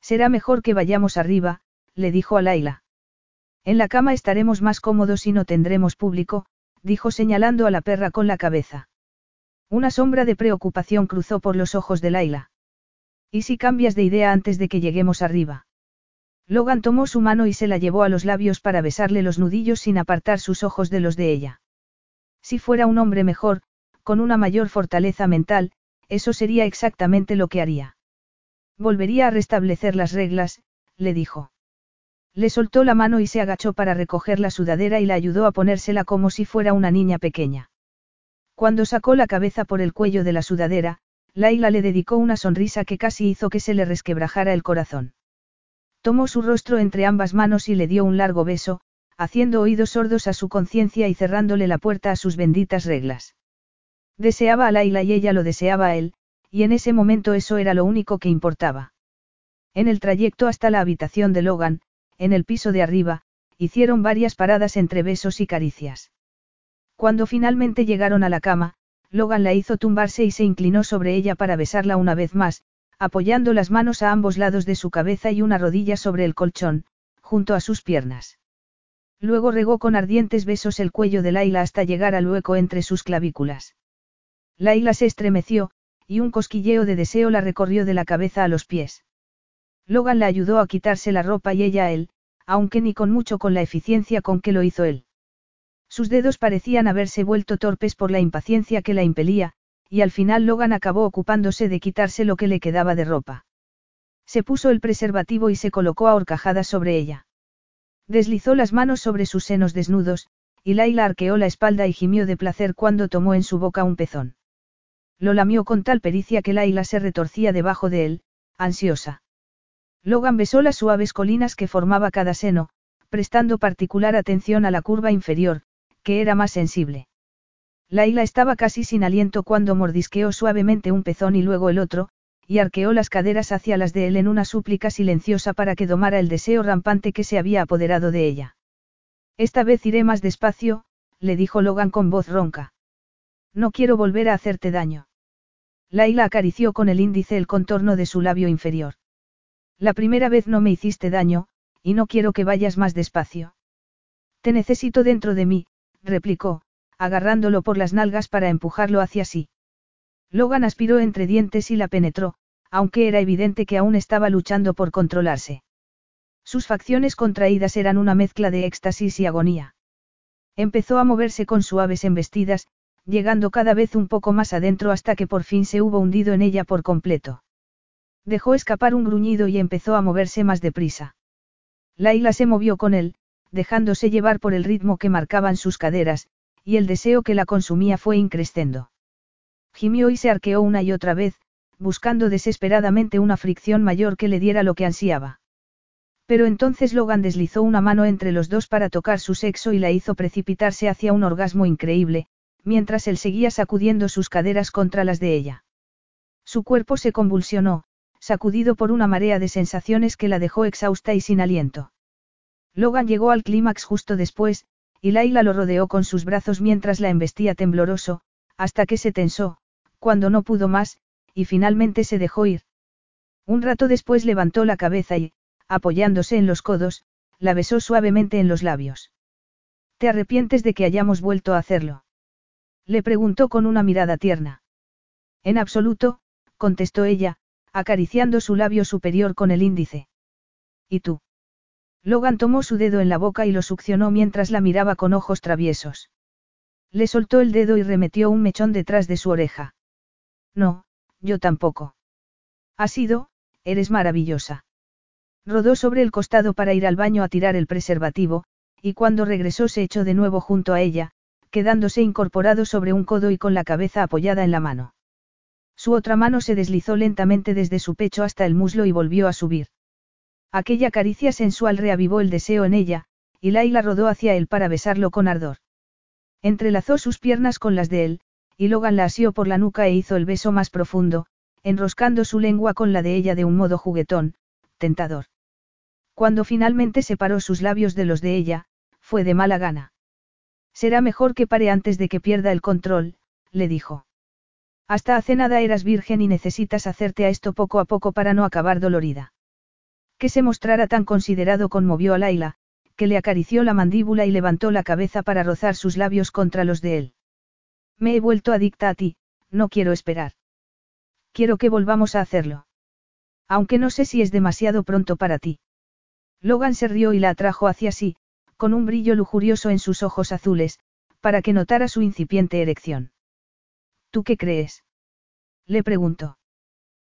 Será mejor que vayamos arriba, le dijo a Laila. En la cama estaremos más cómodos y no tendremos público, dijo señalando a la perra con la cabeza. Una sombra de preocupación cruzó por los ojos de Laila. ¿Y si cambias de idea antes de que lleguemos arriba? Logan tomó su mano y se la llevó a los labios para besarle los nudillos sin apartar sus ojos de los de ella. Si fuera un hombre mejor, Con una mayor fortaleza mental, eso sería exactamente lo que haría. Volvería a restablecer las reglas, le dijo. Le soltó la mano y se agachó para recoger la sudadera y la ayudó a ponérsela como si fuera una niña pequeña. Cuando sacó la cabeza por el cuello de la sudadera, Laila le dedicó una sonrisa que casi hizo que se le resquebrajara el corazón. Tomó su rostro entre ambas manos y le dio un largo beso, haciendo oídos sordos a su conciencia y cerrándole la puerta a sus benditas reglas. Deseaba a Laila y ella lo deseaba a él, y en ese momento eso era lo único que importaba. En el trayecto hasta la habitación de Logan, en el piso de arriba, hicieron varias paradas entre besos y caricias. Cuando finalmente llegaron a la cama, Logan la hizo tumbarse y se inclinó sobre ella para besarla una vez más, apoyando las manos a ambos lados de su cabeza y una rodilla sobre el colchón, junto a sus piernas. Luego regó con ardientes besos el cuello de Laila hasta llegar al hueco entre sus clavículas. Laila se estremeció, y un cosquilleo de deseo la recorrió de la cabeza a los pies. Logan la ayudó a quitarse la ropa y ella a él, aunque ni con mucho con la eficiencia con que lo hizo él. Sus dedos parecían haberse vuelto torpes por la impaciencia que la impelía, y al final Logan acabó ocupándose de quitarse lo que le quedaba de ropa. Se puso el preservativo y se colocó a horcajadas sobre ella. Deslizó las manos sobre sus senos desnudos, y Laila arqueó la espalda y gimió de placer cuando tomó en su boca un pezón. Lo lamió con tal pericia que Laila se retorcía debajo de él, ansiosa. Logan besó las suaves colinas que formaba cada seno, prestando particular atención a la curva inferior, que era más sensible. Laila estaba casi sin aliento cuando mordisqueó suavemente un pezón y luego el otro, y arqueó las caderas hacia las de él en una súplica silenciosa para que domara el deseo rampante que se había apoderado de ella. Esta vez iré más despacio, le dijo Logan con voz ronca. No quiero volver a hacerte daño. Laila acarició con el índice el contorno de su labio inferior. La primera vez no me hiciste daño, y no quiero que vayas más despacio. Te necesito dentro de mí, replicó, agarrándolo por las nalgas para empujarlo hacia sí. Logan aspiró entre dientes y la penetró, aunque era evidente que aún estaba luchando por controlarse. Sus facciones contraídas eran una mezcla de éxtasis y agonía. Empezó a moverse con suaves embestidas, llegando cada vez un poco más adentro hasta que por fin se hubo hundido en ella por completo. Dejó escapar un gruñido y empezó a moverse más deprisa. Laila se movió con él, dejándose llevar por el ritmo que marcaban sus caderas, y el deseo que la consumía fue increscendo. Gimió y se arqueó una y otra vez, buscando desesperadamente una fricción mayor que le diera lo que ansiaba. Pero entonces Logan deslizó una mano entre los dos para tocar su sexo y la hizo precipitarse hacia un orgasmo increíble, mientras él seguía sacudiendo sus caderas contra las de ella. Su cuerpo se convulsionó, sacudido por una marea de sensaciones que la dejó exhausta y sin aliento. Logan llegó al clímax justo después, y Laila lo rodeó con sus brazos mientras la embestía tembloroso, hasta que se tensó, cuando no pudo más, y finalmente se dejó ir. Un rato después levantó la cabeza y, apoyándose en los codos, la besó suavemente en los labios. ¿Te arrepientes de que hayamos vuelto a hacerlo? Le preguntó con una mirada tierna. En absoluto, contestó ella, acariciando su labio superior con el índice. ¿Y tú? Logan tomó su dedo en la boca y lo succionó mientras la miraba con ojos traviesos. Le soltó el dedo y remetió un mechón detrás de su oreja. No, yo tampoco. Ha sido, eres maravillosa. Rodó sobre el costado para ir al baño a tirar el preservativo, y cuando regresó se echó de nuevo junto a ella, quedándose incorporado sobre un codo y con la cabeza apoyada en la mano. Su otra mano se deslizó lentamente desde su pecho hasta el muslo y volvió a subir. Aquella caricia sensual reavivó el deseo en ella, y Laila rodó hacia él para besarlo con ardor. Entrelazó sus piernas con las de él, y Logan la asió por la nuca e hizo el beso más profundo, enroscando su lengua con la de ella de un modo juguetón, tentador. Cuando finalmente separó sus labios de los de ella, fue de mala gana. Será mejor que pare antes de que pierda el control, le dijo. Hasta hace nada eras virgen y necesitas hacerte a esto poco a poco para no acabar dolorida. Que se mostrara tan considerado conmovió a Laila, que le acarició la mandíbula y levantó la cabeza para rozar sus labios contra los de él. Me he vuelto adicta a ti, no quiero esperar. Quiero que volvamos a hacerlo. Aunque no sé si es demasiado pronto para ti. Logan se rió y la atrajo hacia sí, con un brillo lujurioso en sus ojos azules, para que notara su incipiente erección. ¿Tú qué crees? Le preguntó.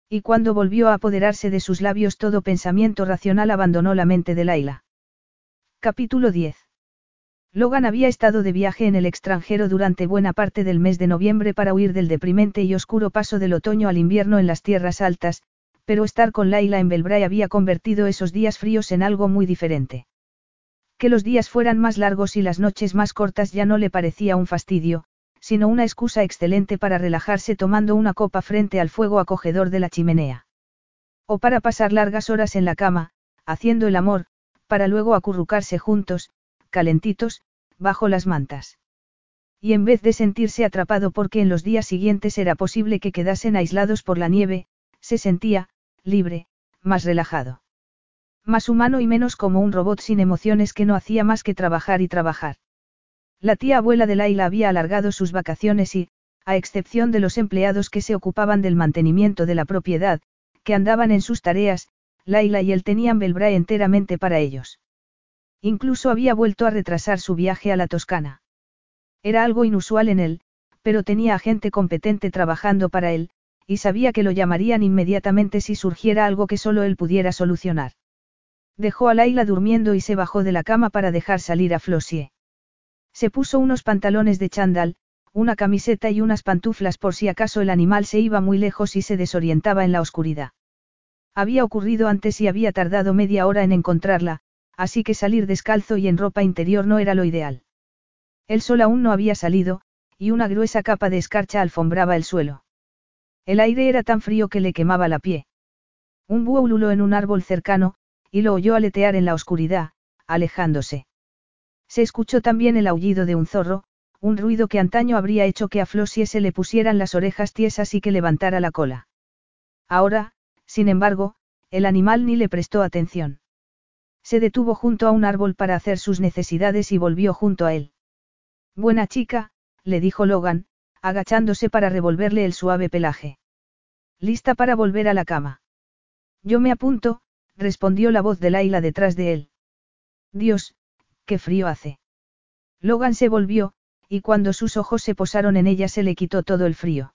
Y cuando volvió a apoderarse de sus labios todo pensamiento racional abandonó la mente de Laila. Capítulo 10. Logan había estado de viaje en el extranjero durante buena parte del mes de noviembre para huir del deprimente y oscuro paso del otoño al invierno en las tierras altas, pero estar con Laila en Belbray había convertido esos días fríos en algo muy diferente. Que los días fueran más largos y las noches más cortas ya no le parecía un fastidio, sino una excusa excelente para relajarse tomando una copa frente al fuego acogedor de la chimenea. O para pasar largas horas en la cama, haciendo el amor, para luego acurrucarse juntos, calentitos, bajo las mantas. Y en vez de sentirse atrapado porque en los días siguientes era posible que quedasen aislados por la nieve, se sentía, libre, más relajado. Más humano y menos como un robot sin emociones que no hacía más que trabajar y trabajar. La tía abuela de Laila había alargado sus vacaciones y, a excepción de los empleados que se ocupaban del mantenimiento de la propiedad, que andaban en sus tareas, Laila y él tenían Belbrae enteramente para ellos. Incluso había vuelto a retrasar su viaje a la Toscana. Era algo inusual en él, pero tenía a gente competente trabajando para él, y sabía que lo llamarían inmediatamente si surgiera algo que solo él pudiera solucionar. Dejó a Laila durmiendo y se bajó de la cama para dejar salir a Flossie. Se puso unos pantalones de chándal, una camiseta y unas pantuflas por si acaso el animal se iba muy lejos y se desorientaba en la oscuridad. Había ocurrido antes y había tardado media hora en encontrarla, así que salir descalzo y en ropa interior no era lo ideal. El sol aún no había salido, y una gruesa capa de escarcha alfombraba el suelo. El aire era tan frío que le quemaba la pie. Un búho en un árbol cercano, y lo oyó aletear en la oscuridad, alejándose. Se escuchó también el aullido de un zorro, un ruido que antaño habría hecho que a Flossie se le pusieran las orejas tiesas y que levantara la cola. Ahora, sin embargo, el animal ni le prestó atención. Se detuvo junto a un árbol para hacer sus necesidades y volvió junto a él. Buena chica, le dijo Logan, agachándose para revolverle el suave pelaje. ¿Lista para volver a la cama? Yo me apunto, respondió la voz de Laila detrás de él. Dios, qué frío hace. Logan se volvió, y cuando sus ojos se posaron en ella se le quitó todo el frío.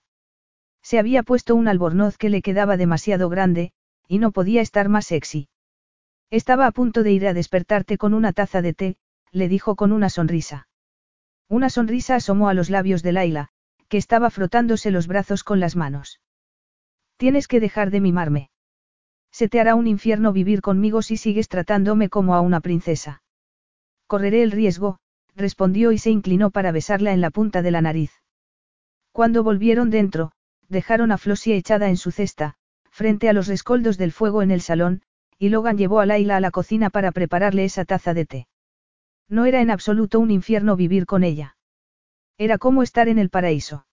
Se había puesto un albornoz que le quedaba demasiado grande, y no podía estar más sexy. Estaba a punto de ir a despertarte con una taza de té, le dijo con una sonrisa. Una sonrisa asomó a los labios de Laila, que estaba frotándose los brazos con las manos. Tienes que dejar de mimarme. Se te hará un infierno vivir conmigo si sigues tratándome como a una princesa. Correré el riesgo, respondió y se inclinó para besarla en la punta de la nariz. Cuando volvieron dentro, dejaron a Flossie echada en su cesta, frente a los rescoldos del fuego en el salón, y Logan llevó a Laila a la cocina para prepararle esa taza de té. No era en absoluto un infierno vivir con ella. Era como estar en el paraíso.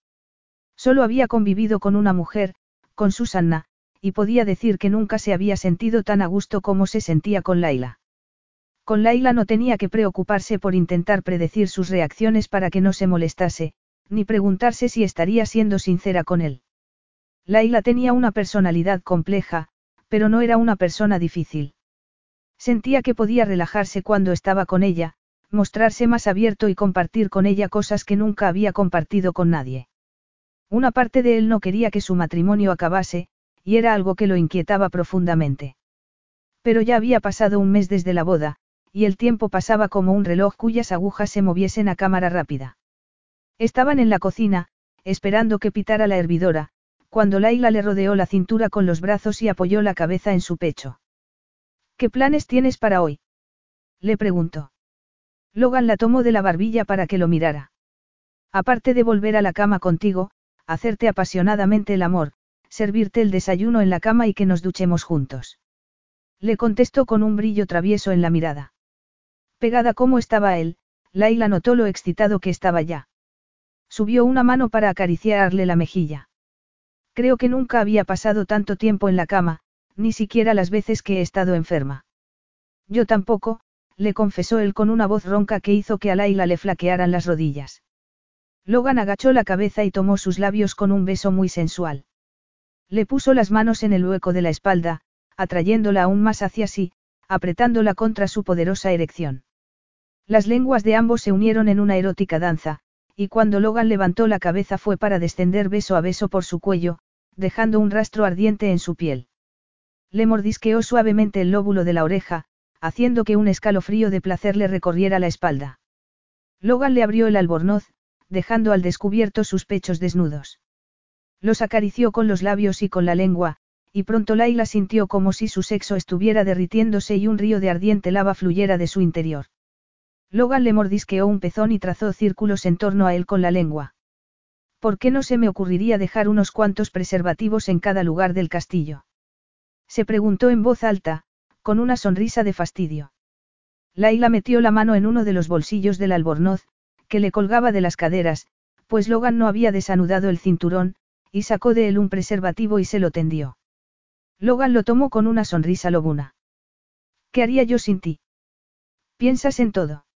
Solo había convivido con una mujer, con Susanna, y podía decir que nunca se había sentido tan a gusto como se sentía con Laila. Con Laila no tenía que preocuparse por intentar predecir sus reacciones para que no se molestase, ni preguntarse si estaría siendo sincera con él. Laila tenía una personalidad compleja, pero no era una persona difícil. Sentía que podía relajarse cuando estaba con ella, mostrarse más abierto y compartir con ella cosas que nunca había compartido con nadie. Una parte de él no quería que su matrimonio acabase, y era algo que lo inquietaba profundamente. Pero ya había pasado un mes desde la boda, y el tiempo pasaba como un reloj cuyas agujas se moviesen a cámara rápida. Estaban en la cocina, esperando que pitara la hervidora, cuando Laila le rodeó la cintura con los brazos y apoyó la cabeza en su pecho. ¿Qué planes tienes para hoy? Le preguntó. Logan la tomó de la barbilla para que lo mirara. Aparte de volver a la cama contigo, hacerte apasionadamente el amor, servirte el desayuno en la cama y que nos duchemos juntos. Le contestó con un brillo travieso en la mirada. Pegada como estaba él, Laila notó lo excitado que estaba ya. Subió una mano para acariciarle la mejilla. Creo que nunca había pasado tanto tiempo en la cama, ni siquiera las veces que he estado enferma. Yo tampoco, le confesó él con una voz ronca que hizo que a Laila le flaquearan las rodillas. Logan agachó la cabeza y tomó sus labios con un beso muy sensual. Le puso las manos en el hueco de la espalda, atrayéndola aún más hacia sí, apretándola contra su poderosa erección. Las lenguas de ambos se unieron en una erótica danza, y cuando Logan levantó la cabeza fue para descender beso a beso por su cuello, dejando un rastro ardiente en su piel. Le mordisqueó suavemente el lóbulo de la oreja, haciendo que un escalofrío de placer le recorriera la espalda. Logan le abrió el albornoz, dejando al descubierto sus pechos desnudos. Los acarició con los labios y con la lengua, y pronto Laila sintió como si su sexo estuviera derritiéndose y un río de ardiente lava fluyera de su interior. Logan le mordisqueó un pezón y trazó círculos en torno a él con la lengua. ¿Por qué no se me ocurriría dejar unos cuantos preservativos en cada lugar del castillo? Se preguntó en voz alta, con una sonrisa de fastidio. Laila metió la mano en uno de los bolsillos del albornoz, que le colgaba de las caderas, pues Logan no había desanudado el cinturón, y sacó de él un preservativo y se lo tendió. Logan lo tomó con una sonrisa lobuna. ¿Qué haría yo sin ti? Piensas en todo.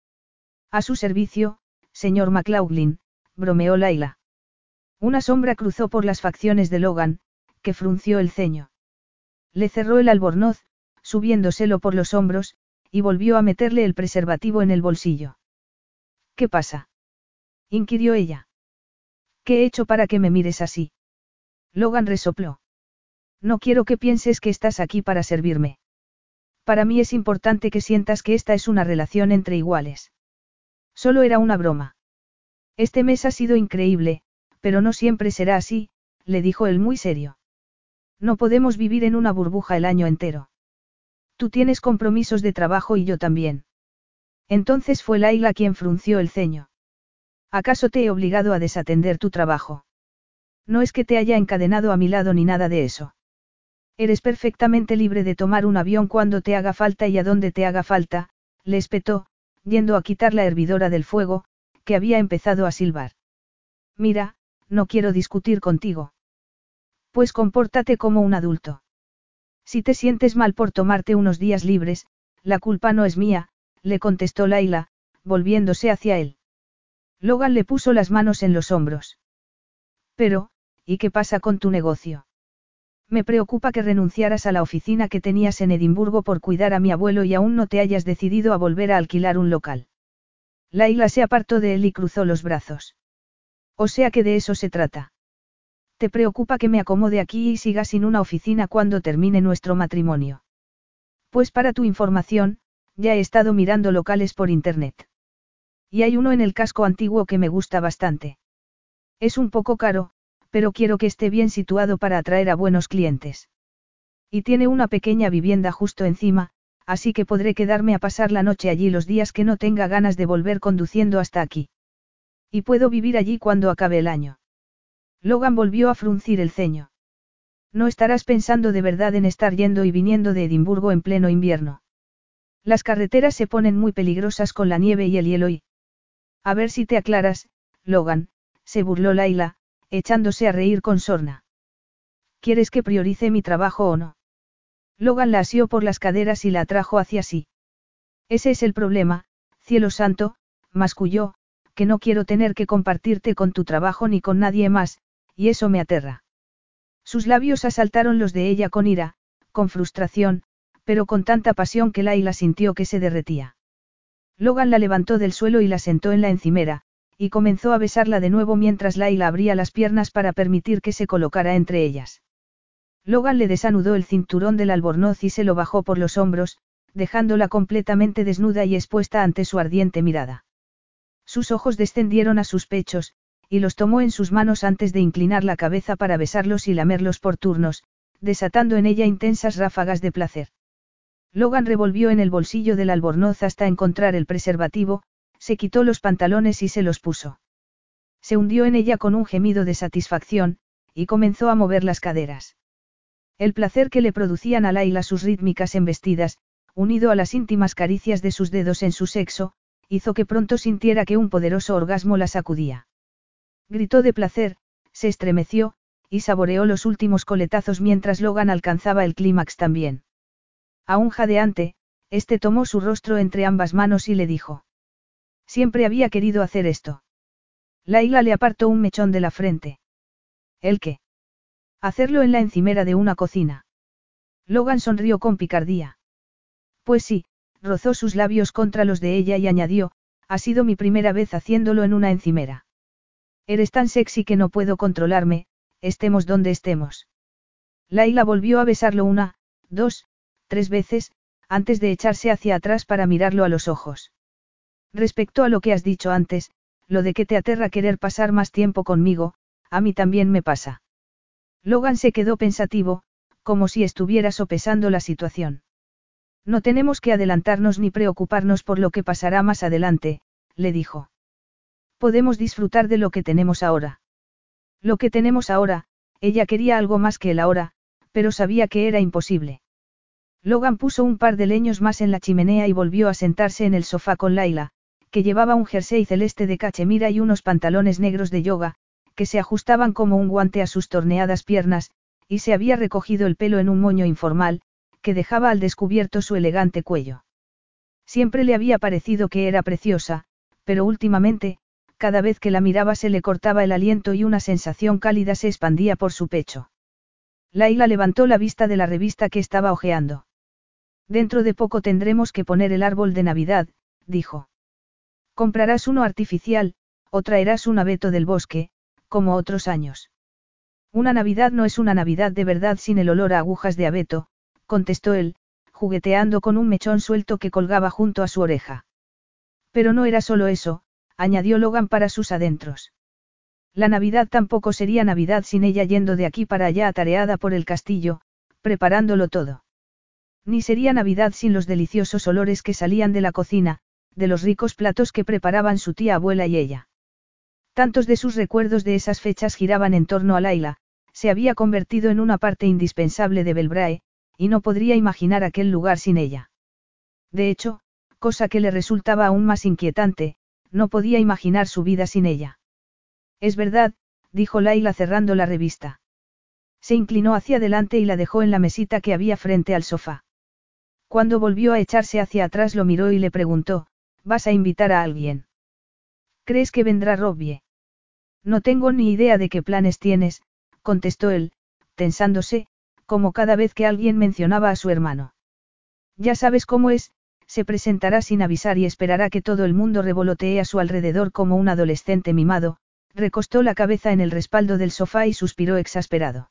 A su servicio, señor McLaughlin, bromeó Laila. Una sombra cruzó por las facciones de Logan, que frunció el ceño. Le cerró el albornoz, subiéndoselo por los hombros, y volvió a meterle el preservativo en el bolsillo. ¿Qué pasa? inquirió ella. ¿Qué he hecho para que me mires así? Logan resopló. No quiero que pienses que estás aquí para servirme. Para mí es importante que sientas que esta es una relación entre iguales. Solo era una broma. Este mes ha sido increíble, pero no siempre será así, le dijo él muy serio. No podemos vivir en una burbuja el año entero. Tú tienes compromisos de trabajo y yo también. Entonces fue Laila quien frunció el ceño. ¿Acaso te he obligado a desatender tu trabajo? No es que te haya encadenado a mi lado ni nada de eso. Eres perfectamente libre de tomar un avión cuando te haga falta y a donde te haga falta, le espetó, yendo a quitar la hervidora del fuego, que había empezado a silbar. Mira, no quiero discutir contigo. Pues compórtate como un adulto. Si te sientes mal por tomarte unos días libres, la culpa no es mía, le contestó Laila, volviéndose hacia él. Logan le puso las manos en los hombros. Pero, ¿y qué pasa con tu negocio? Me preocupa que renunciaras a la oficina que tenías en Edimburgo por cuidar a mi abuelo y aún no te hayas decidido a volver a alquilar un local. Laila se apartó de él y cruzó los brazos. O sea que de eso se trata. Te preocupa que me acomode aquí y siga sin una oficina cuando termine nuestro matrimonio. Pues para tu información, ya he estado mirando locales por internet. Y hay uno en el casco antiguo que me gusta bastante. Es un poco caro, pero quiero que esté bien situado para atraer a buenos clientes. Y tiene una pequeña vivienda justo encima, así que podré quedarme a pasar la noche allí los días que no tenga ganas de volver conduciendo hasta aquí. Y puedo vivir allí cuando acabe el año. Logan volvió a fruncir el ceño. No estarás pensando de verdad en estar yendo y viniendo de Edimburgo en pleno invierno. Las carreteras se ponen muy peligrosas con la nieve y el hielo y... A ver si te aclaras, Logan, se burló Laila, echándose a reír con sorna. ¿Quieres que priorice mi trabajo o no? Logan la asió por las caderas y la atrajo hacia sí. Ese es el problema, cielo santo, masculló, que no quiero tener que compartirte con tu trabajo ni con nadie más, y eso me aterra. Sus labios asaltaron los de ella con ira, con frustración, pero con tanta pasión que Laila sintió que se derretía. Logan la levantó del suelo y la sentó en la encimera, y comenzó a besarla de nuevo mientras Laila abría las piernas para permitir que se colocara entre ellas. Logan le desanudó el cinturón del albornoz y se lo bajó por los hombros, dejándola completamente desnuda y expuesta ante su ardiente mirada. Sus ojos descendieron a sus pechos, y los tomó en sus manos antes de inclinar la cabeza para besarlos y lamerlos por turnos, desatando en ella intensas ráfagas de placer. Logan revolvió en el bolsillo del albornoz hasta encontrar el preservativo, se quitó los pantalones y se los puso. Se hundió en ella con un gemido de satisfacción, y comenzó a mover las caderas. El placer que le producían a Laila sus rítmicas embestidas, unido a las íntimas caricias de sus dedos en su sexo, hizo que pronto sintiera que un poderoso orgasmo la sacudía. Gritó de placer, se estremeció, y saboreó los últimos coletazos mientras Logan alcanzaba el clímax también. Aún jadeante, este tomó su rostro entre ambas manos y le dijo. Siempre había querido hacer esto. Laila le apartó un mechón de la frente. ¿El qué? Hacerlo en la encimera de una cocina. Logan sonrió con picardía. Pues sí, rozó sus labios contra los de ella y añadió, ha sido mi primera vez haciéndolo en una encimera. Eres tan sexy que no puedo controlarme, estemos donde estemos. Laila volvió a besarlo una, dos, tres veces, antes de echarse hacia atrás para mirarlo a los ojos. Respecto a lo que has dicho antes, lo de que te aterra querer pasar más tiempo conmigo, a mí también me pasa. Logan se quedó pensativo, como si estuviera sopesando la situación. No tenemos que adelantarnos ni preocuparnos por lo que pasará más adelante, le dijo. Podemos disfrutar de lo que tenemos ahora. Lo que tenemos ahora, ella quería algo más que el ahora, pero sabía que era imposible. Logan puso un par de leños más en la chimenea y volvió a sentarse en el sofá con Laila, que llevaba un jersey celeste de cachemira y unos pantalones negros de yoga, que se ajustaban como un guante a sus torneadas piernas, y se había recogido el pelo en un moño informal, que dejaba al descubierto su elegante cuello. Siempre le había parecido que era preciosa, pero últimamente, cada vez que la miraba se le cortaba el aliento y una sensación cálida se expandía por su pecho. Laila levantó la vista de la revista que estaba hojeando. Dentro de poco tendremos que poner el árbol de Navidad, dijo. Comprarás uno artificial, o traerás un abeto del bosque, como otros años. Una Navidad no es una Navidad de verdad sin el olor a agujas de abeto, contestó él, jugueteando con un mechón suelto que colgaba junto a su oreja. Pero no era solo eso, añadió Logan para sus adentros. La Navidad tampoco sería Navidad sin ella yendo de aquí para allá atareada por el castillo, preparándolo todo. Ni sería Navidad sin los deliciosos olores que salían de la cocina, de los ricos platos que preparaban su tía abuela y ella. Tantos de sus recuerdos de esas fechas giraban en torno a Laila, se había convertido en una parte indispensable de Belbrae, y no podría imaginar aquel lugar sin ella. De hecho, cosa que le resultaba aún más inquietante, no podía imaginar su vida sin ella. Es verdad, dijo Laila cerrando la revista. Se inclinó hacia adelante y la dejó en la mesita que había frente al sofá. Cuando volvió a echarse hacia atrás lo miró y le preguntó, ¿vas a invitar a alguien? ¿Crees que vendrá Robbie? No tengo ni idea de qué planes tienes, contestó él, tensándose, como cada vez que alguien mencionaba a su hermano. Ya sabes cómo es, se presentará sin avisar y esperará que todo el mundo revolotee a su alrededor como un adolescente mimado, recostó la cabeza en el respaldo del sofá y suspiró exasperado.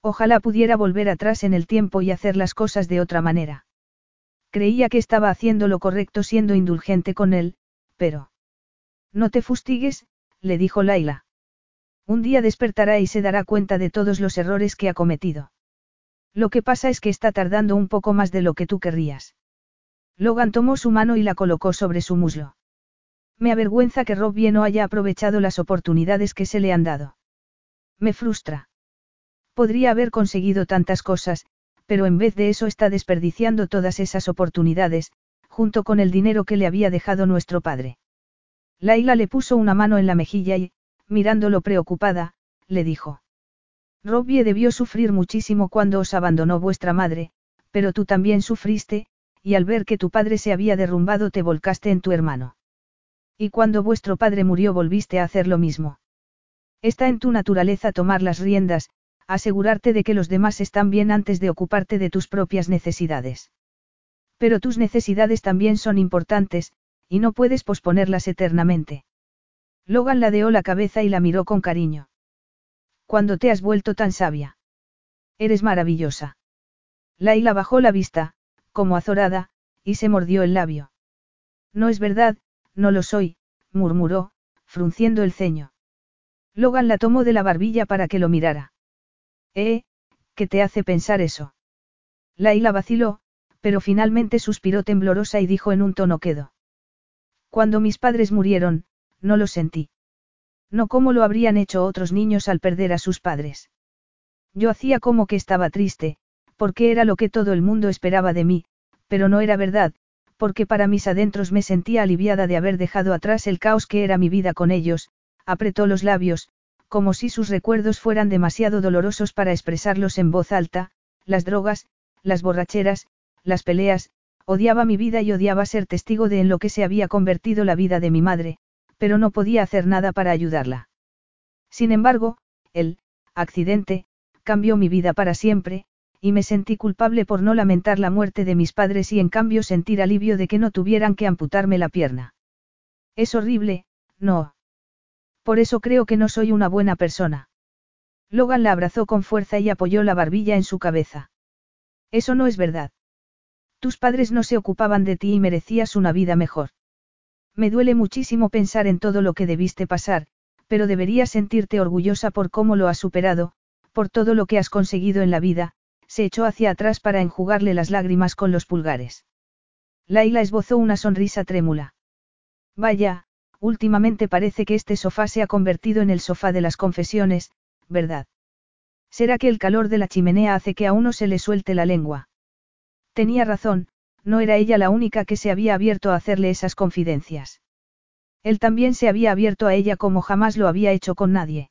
Ojalá pudiera volver atrás en el tiempo y hacer las cosas de otra manera. Creía que estaba haciendo lo correcto siendo indulgente con él, pero... No te fustigues, le dijo Laila. Un día despertará y se dará cuenta de todos los errores que ha cometido. Lo que pasa es que está tardando un poco más de lo que tú querrías. Logan tomó su mano y la colocó sobre su muslo. Me avergüenza que Robbie no haya aprovechado las oportunidades que se le han dado. Me frustra. Podría haber conseguido tantas cosas, pero en vez de eso está desperdiciando todas esas oportunidades, junto con el dinero que le había dejado nuestro padre. Laila le puso una mano en la mejilla y, mirándolo preocupada, le dijo. Robbie debió sufrir muchísimo cuando os abandonó vuestra madre, pero tú también sufriste, y al ver que tu padre se había derrumbado te volcaste en tu hermano. Y cuando vuestro padre murió volviste a hacer lo mismo. Está en tu naturaleza tomar las riendas, asegurarte de que los demás están bien antes de ocuparte de tus propias necesidades. Pero tus necesidades también son importantes, y no puedes posponerlas eternamente. Logan ladeó la cabeza y la miró con cariño. Cuando te has vuelto tan sabia? Eres maravillosa. Laila bajó la vista, como azorada, y se mordió el labio. No es verdad, no lo soy, murmuró, frunciendo el ceño. Logan la tomó de la barbilla para que lo mirara. ¿Eh? ¿Qué te hace pensar eso? Laila vaciló, pero finalmente suspiró temblorosa y dijo en un tono quedo. Cuando mis padres murieron, no lo sentí. No como lo habrían hecho otros niños al perder a sus padres. Yo hacía como que estaba triste, porque era lo que todo el mundo esperaba de mí, pero no era verdad, porque para mis adentros me sentía aliviada de haber dejado atrás el caos que era mi vida con ellos, apretó los labios, como si sus recuerdos fueran demasiado dolorosos para expresarlos en voz alta, las drogas, las borracheras, las peleas, odiaba mi vida y odiaba ser testigo de en lo que se había convertido la vida de mi madre, pero no podía hacer nada para ayudarla. Sin embargo, el accidente, cambió mi vida para siempre, y me sentí culpable por no lamentar la muerte de mis padres y en cambio sentir alivio de que no tuvieran que amputarme la pierna. Es horrible, no. Por eso creo que no soy una buena persona. Logan la abrazó con fuerza y apoyó la barbilla en su cabeza. Eso no es verdad. Tus padres no se ocupaban de ti y merecías una vida mejor. Me duele muchísimo pensar en todo lo que debiste pasar, pero deberías sentirte orgullosa por cómo lo has superado, por todo lo que has conseguido en la vida, se echó hacia atrás para enjugarle las lágrimas con los pulgares. Laila esbozó una sonrisa trémula. Vaya, últimamente parece que este sofá se ha convertido en el sofá de las confesiones, ¿verdad? ¿Será que el calor de la chimenea hace que a uno se le suelte la lengua? Tenía razón, no era ella la única que se había abierto a hacerle esas confidencias. Él también se había abierto a ella como jamás lo había hecho con nadie.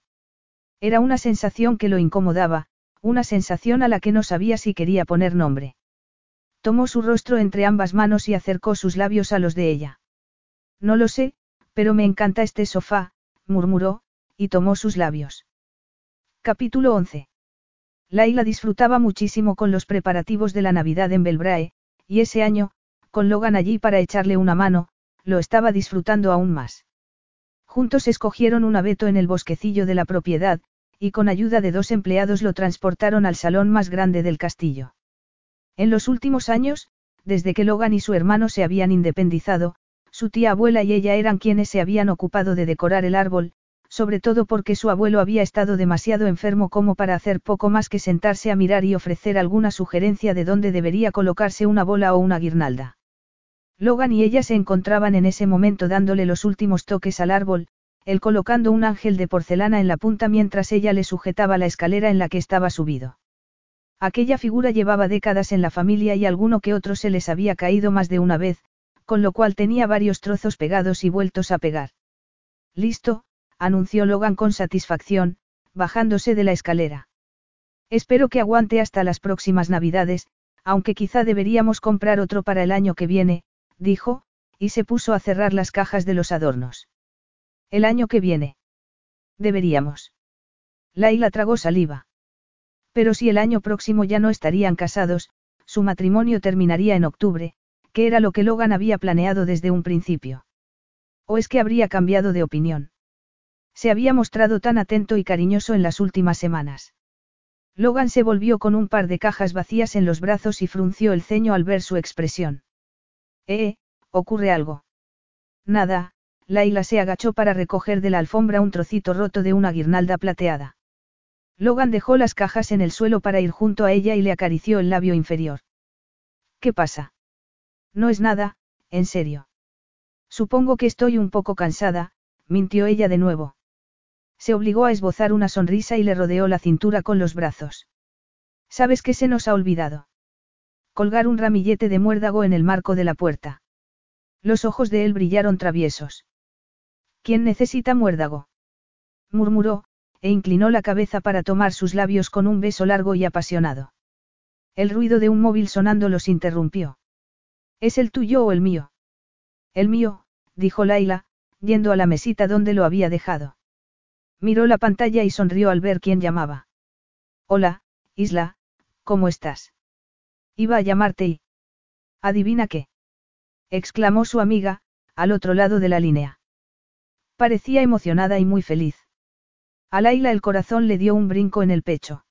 Era una sensación que lo incomodaba, una sensación a la que no sabía si quería poner nombre. Tomó su rostro entre ambas manos y acercó sus labios a los de ella. No lo sé, pero me encanta este sofá, murmuró, y tomó sus labios. Capítulo 11. Laila disfrutaba muchísimo con los preparativos de la Navidad en Belbrae, y ese año, con Logan allí para echarle una mano, lo estaba disfrutando aún más. Juntos escogieron un abeto en el bosquecillo de la propiedad, y con ayuda de dos empleados lo transportaron al salón más grande del castillo. En los últimos años, desde que Logan y su hermano se habían independizado, su tía abuela y ella eran quienes se habían ocupado de decorar el árbol, sobre todo porque su abuelo había estado demasiado enfermo como para hacer poco más que sentarse a mirar y ofrecer alguna sugerencia de dónde debería colocarse una bola o una guirnalda. Logan y ella se encontraban en ese momento dándole los últimos toques al árbol, él colocando un ángel de porcelana en la punta mientras ella le sujetaba la escalera en la que estaba subido. Aquella figura llevaba décadas en la familia y alguno que otro se les había caído más de una vez, con lo cual tenía varios trozos pegados y vueltos a pegar. Listo, anunció Logan con satisfacción, bajándose de la escalera. Espero que aguante hasta las próximas Navidades, aunque quizá deberíamos comprar otro para el año que viene, dijo, y se puso a cerrar las cajas de los adornos. El año que viene. Deberíamos. Laila tragó saliva. Pero si el año próximo ya no estarían casados, su matrimonio terminaría en octubre, que era lo que Logan había planeado desde un principio. ¿O es que habría cambiado de opinión? Se había mostrado tan atento y cariñoso en las últimas semanas. Logan se volvió con un par de cajas vacías en los brazos y frunció el ceño al ver su expresión. Eh, ¿ocurre algo? Nada, Laila se agachó para recoger de la alfombra un trocito roto de una guirnalda plateada. Logan dejó las cajas en el suelo para ir junto a ella y le acarició el labio inferior. ¿Qué pasa? No es nada, en serio. Supongo que estoy un poco cansada, mintió ella de nuevo. Se obligó a esbozar una sonrisa y le rodeó la cintura con los brazos. ¿Sabes qué se nos ha olvidado? Colgar un ramillete de muérdago en el marco de la puerta. Los ojos de él brillaron traviesos. ¿Quién necesita muérdago? murmuró, e inclinó la cabeza para tomar sus labios con un beso largo y apasionado. El ruido de un móvil sonando los interrumpió. ¿Es el tuyo o el mío? El mío, dijo Laila, yendo a la mesita donde lo había dejado. Miró la pantalla y sonrió al ver quién llamaba. Hola, Isla, ¿cómo estás? Iba a llamarte y... ¿Adivina qué? exclamó su amiga, al otro lado de la línea. Parecía emocionada y muy feliz. A Laila el corazón le dio un brinco en el pecho.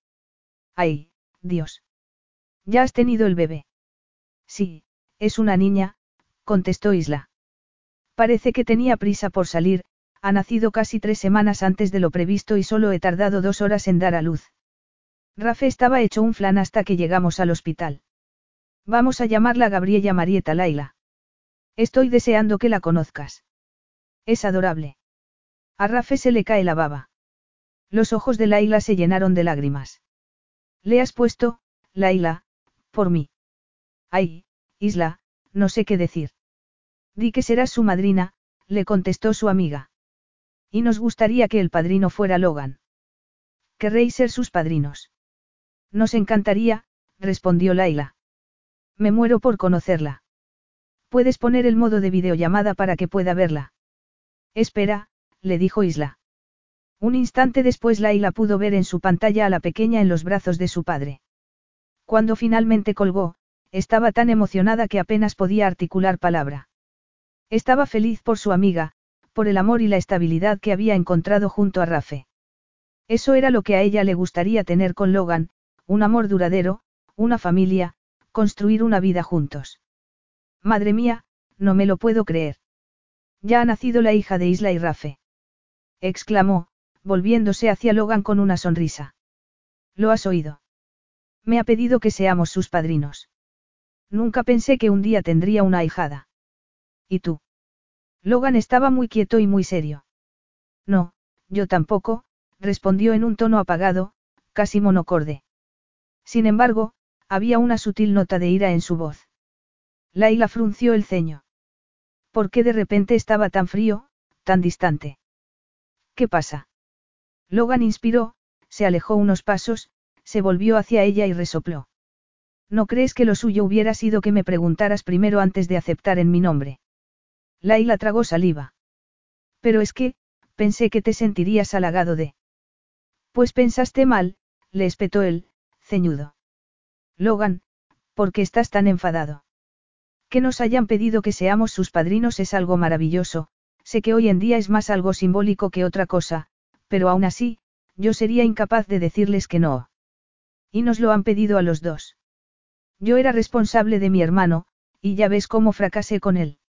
¡Ay, Dios! ¿Ya has tenido el bebé? Sí, es una niña, contestó Isla. Parece que tenía prisa por salir, ha nacido casi tres semanas antes de lo previsto y solo he tardado dos horas en dar a luz. Rafe estaba hecho un flan hasta que llegamos al hospital. Vamos a llamarla Gabriela Marieta Laila. Estoy deseando que la conozcas. Es adorable. A Rafe se le cae la baba. Los ojos de Laila se llenaron de lágrimas. Le has puesto, Laila, por mí. Ay, Isla, no sé qué decir. Di que serás su madrina, le contestó su amiga. Y nos gustaría que el padrino fuera Logan. Querréis ser sus padrinos. Nos encantaría, respondió Laila. Me muero por conocerla. Puedes poner el modo de videollamada para que pueda verla. Espera, le dijo Isla. Un instante después Laila pudo ver en su pantalla a la pequeña en los brazos de su padre. Cuando finalmente colgó, estaba tan emocionada que apenas podía articular palabra. Estaba feliz por su amiga, por el amor y la estabilidad que había encontrado junto a Rafe. Eso era lo que a ella le gustaría tener con Logan, un amor duradero, una familia, construir una vida juntos. Madre mía, no me lo puedo creer. Ya ha nacido la hija de Isla y Rafe. exclamó, volviéndose hacia Logan con una sonrisa. ¿Lo has oído? Me ha pedido que seamos sus padrinos. Nunca pensé que un día tendría una ahijada. ¿Y tú? Logan estaba muy quieto y muy serio. No, yo tampoco, respondió en un tono apagado, casi monocorde. Sin embargo, había una sutil nota de ira en su voz. Laila frunció el ceño. ¿Por qué de repente estaba tan frío, tan distante? ¿Qué pasa? Logan inspiró, se alejó unos pasos, se volvió hacia ella y resopló. ¿No crees que lo suyo hubiera sido que me preguntaras primero antes de aceptar en mi nombre? Laila tragó saliva. Pero es que, pensé que te sentirías halagado de. Pues pensaste mal, le espetó él, ceñudo. Logan, ¿por qué estás tan enfadado? Que nos hayan pedido que seamos sus padrinos es algo maravilloso, sé que hoy en día es más algo simbólico que otra cosa, pero aún así, yo sería incapaz de decirles que no. Y nos lo han pedido a los dos. Yo era responsable de mi hermano, y ya ves cómo fracasé con él.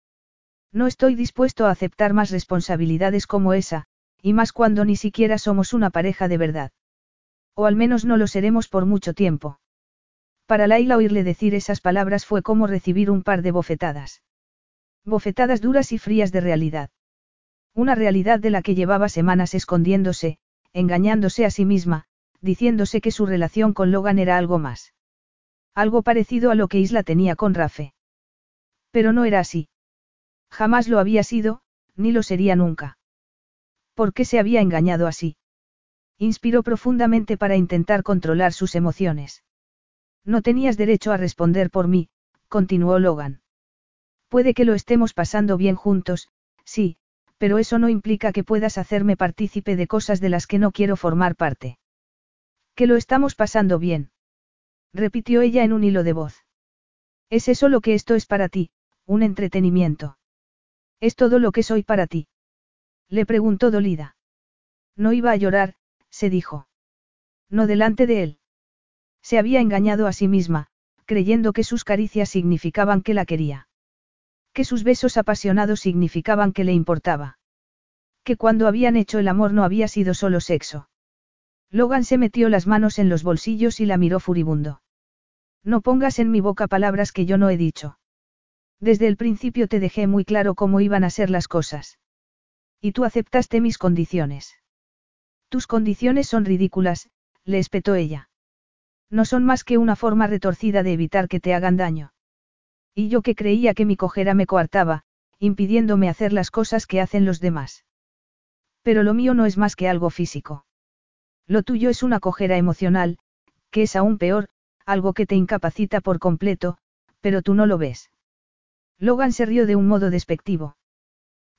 No estoy dispuesto a aceptar más responsabilidades como esa, y más cuando ni siquiera somos una pareja de verdad. O al menos no lo seremos por mucho tiempo. Para Laila oírle decir esas palabras fue como recibir un par de bofetadas. Bofetadas duras y frías de realidad. Una realidad de la que llevaba semanas escondiéndose, engañándose a sí misma, diciéndose que su relación con Logan era algo más. Algo parecido a lo que Isla tenía con Rafe. Pero no era así. Jamás lo había sido, ni lo sería nunca. ¿Por qué se había engañado así? Inspiró profundamente para intentar controlar sus emociones. No tenías derecho a responder por mí, continuó Logan. Puede que lo estemos pasando bien juntos, sí, pero eso no implica que puedas hacerme partícipe de cosas de las que no quiero formar parte. Que lo estamos pasando bien. Repitió ella en un hilo de voz. ¿Es eso lo que esto es para ti, un entretenimiento? ¿Es todo lo que soy para ti? Le preguntó dolida. No iba a llorar, se dijo. No delante de él. Se había engañado a sí misma, creyendo que sus caricias significaban que la quería. Que sus besos apasionados significaban que le importaba. Que cuando habían hecho el amor no había sido solo sexo. Logan se metió las manos en los bolsillos y la miró furibundo. No pongas en mi boca palabras que yo no he dicho. Desde el principio te dejé muy claro cómo iban a ser las cosas. Y tú aceptaste mis condiciones. Tus condiciones son ridículas, le espetó ella. No son más que una forma retorcida de evitar que te hagan daño. Y yo que creía que mi cojera me coartaba, impidiéndome hacer las cosas que hacen los demás. Pero lo mío no es más que algo físico. Lo tuyo es una cojera emocional, que es aún peor, algo que te incapacita por completo, pero tú no lo ves. Logan se rió de un modo despectivo.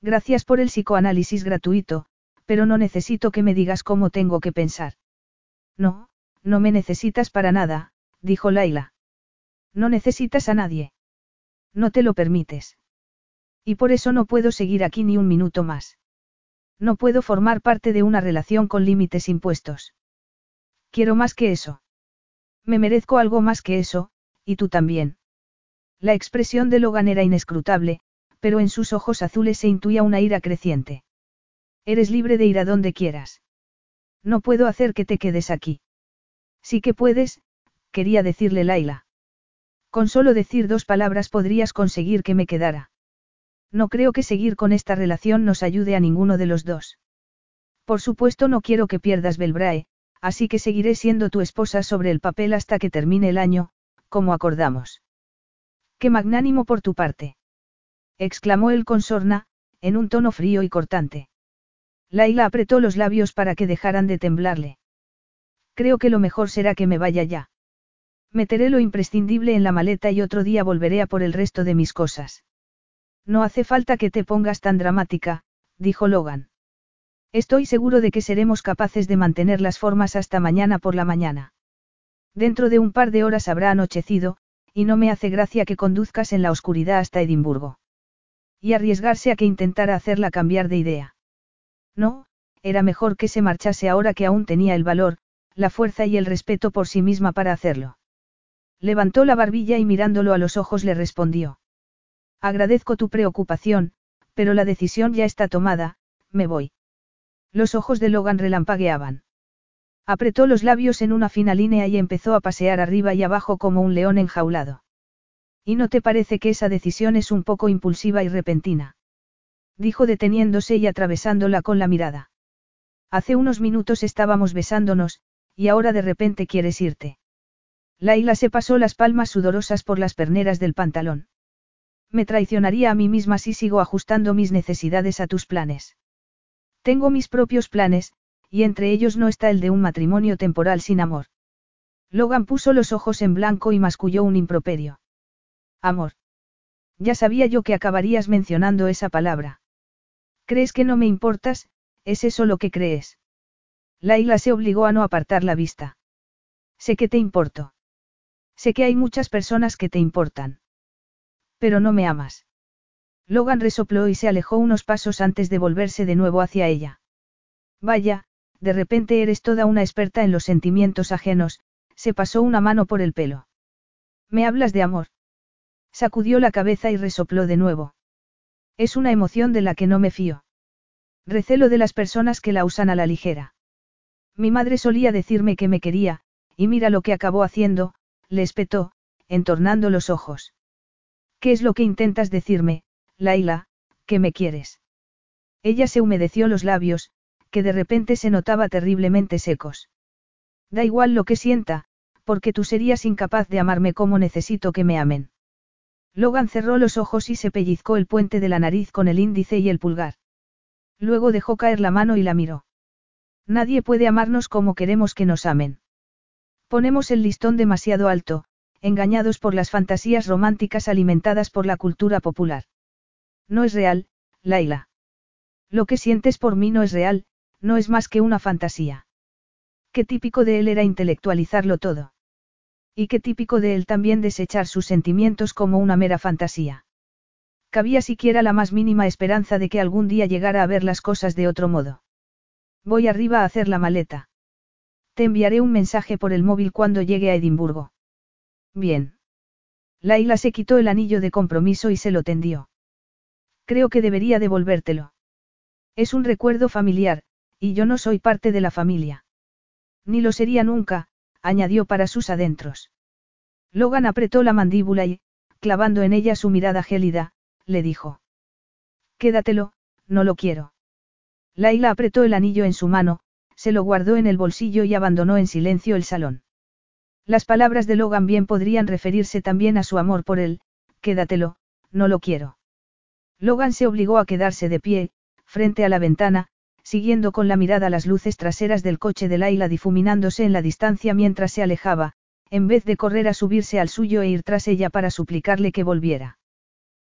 Gracias por el psicoanálisis gratuito, pero no necesito que me digas cómo tengo que pensar. No, no me necesitas para nada, dijo Laila. No necesitas a nadie. No te lo permites. Y por eso no puedo seguir aquí ni un minuto más. No puedo formar parte de una relación con límites impuestos. Quiero más que eso. Me merezco algo más que eso, y tú también. La expresión de Logan era inescrutable, pero en sus ojos azules se intuía una ira creciente. Eres libre de ir a donde quieras. No puedo hacer que te quedes aquí. Sí que puedes, quería decirle Laila. Con solo decir dos palabras podrías conseguir que me quedara. No creo que seguir con esta relación nos ayude a ninguno de los dos. Por supuesto no quiero que pierdas Belbrae, así que seguiré siendo tu esposa sobre el papel hasta que termine el año, como acordamos. Qué magnánimo por tu parte. exclamó él con sorna, en un tono frío y cortante. Laila apretó los labios para que dejaran de temblarle. Creo que lo mejor será que me vaya ya. Meteré lo imprescindible en la maleta y otro día volveré a por el resto de mis cosas. No hace falta que te pongas tan dramática, dijo Logan. Estoy seguro de que seremos capaces de mantener las formas hasta mañana por la mañana. Dentro de un par de horas habrá anochecido, y no me hace gracia que conduzcas en la oscuridad hasta Edimburgo. Y arriesgarse a que intentara hacerla cambiar de idea. No, era mejor que se marchase ahora que aún tenía el valor, la fuerza y el respeto por sí misma para hacerlo. Levantó la barbilla y mirándolo a los ojos le respondió. Agradezco tu preocupación, pero la decisión ya está tomada, me voy. Los ojos de Logan relampagueaban. Apretó los labios en una fina línea y empezó a pasear arriba y abajo como un león enjaulado. ¿Y no te parece que esa decisión es un poco impulsiva y repentina? Dijo deteniéndose y atravesándola con la mirada. Hace unos minutos estábamos besándonos, y ahora de repente quieres irte. Laila se pasó las palmas sudorosas por las perneras del pantalón. Me traicionaría a mí misma si sigo ajustando mis necesidades a tus planes. Tengo mis propios planes, y entre ellos no está el de un matrimonio temporal sin amor. Logan puso los ojos en blanco y masculló un improperio. Amor. Ya sabía yo que acabarías mencionando esa palabra. ¿Crees que no me importas? ¿Es eso lo que crees? Laila se obligó a no apartar la vista. Sé que te importo. Sé que hay muchas personas que te importan. Pero no me amas. Logan resopló y se alejó unos pasos antes de volverse de nuevo hacia ella. Vaya, de repente eres toda una experta en los sentimientos ajenos, se pasó una mano por el pelo. ¿Me hablas de amor? Sacudió la cabeza y resopló de nuevo. Es una emoción de la que no me fío. Recelo de las personas que la usan a la ligera. Mi madre solía decirme que me quería, y mira lo que acabó haciendo, le espetó, entornando los ojos. ¿Qué es lo que intentas decirme, Laila, que me quieres? Ella se humedeció los labios, que de repente se notaba terriblemente secos. Da igual lo que sienta, porque tú serías incapaz de amarme como necesito que me amen. Logan cerró los ojos y se pellizcó el puente de la nariz con el índice y el pulgar. Luego dejó caer la mano y la miró. Nadie puede amarnos como queremos que nos amen. Ponemos el listón demasiado alto, engañados por las fantasías románticas alimentadas por la cultura popular. No es real, Laila. Lo que sientes por mí no es real, no es más que una fantasía. Qué típico de él era intelectualizarlo todo. Y qué típico de él también desechar sus sentimientos como una mera fantasía. Cabía siquiera la más mínima esperanza de que algún día llegara a ver las cosas de otro modo. Voy arriba a hacer la maleta. Te enviaré un mensaje por el móvil cuando llegue a Edimburgo. Bien. Laila se quitó el anillo de compromiso y se lo tendió. Creo que debería devolvértelo. Es un recuerdo familiar, y yo no soy parte de la familia. Ni lo sería nunca, añadió para sus adentros. Logan apretó la mandíbula y, clavando en ella su mirada gélida, le dijo. Quédatelo, no lo quiero. Laila apretó el anillo en su mano, se lo guardó en el bolsillo y abandonó en silencio el salón. Las palabras de Logan bien podrían referirse también a su amor por él, quédatelo, no lo quiero. Logan se obligó a quedarse de pie, frente a la ventana, siguiendo con la mirada las luces traseras del coche de Laila difuminándose en la distancia mientras se alejaba, en vez de correr a subirse al suyo e ir tras ella para suplicarle que volviera.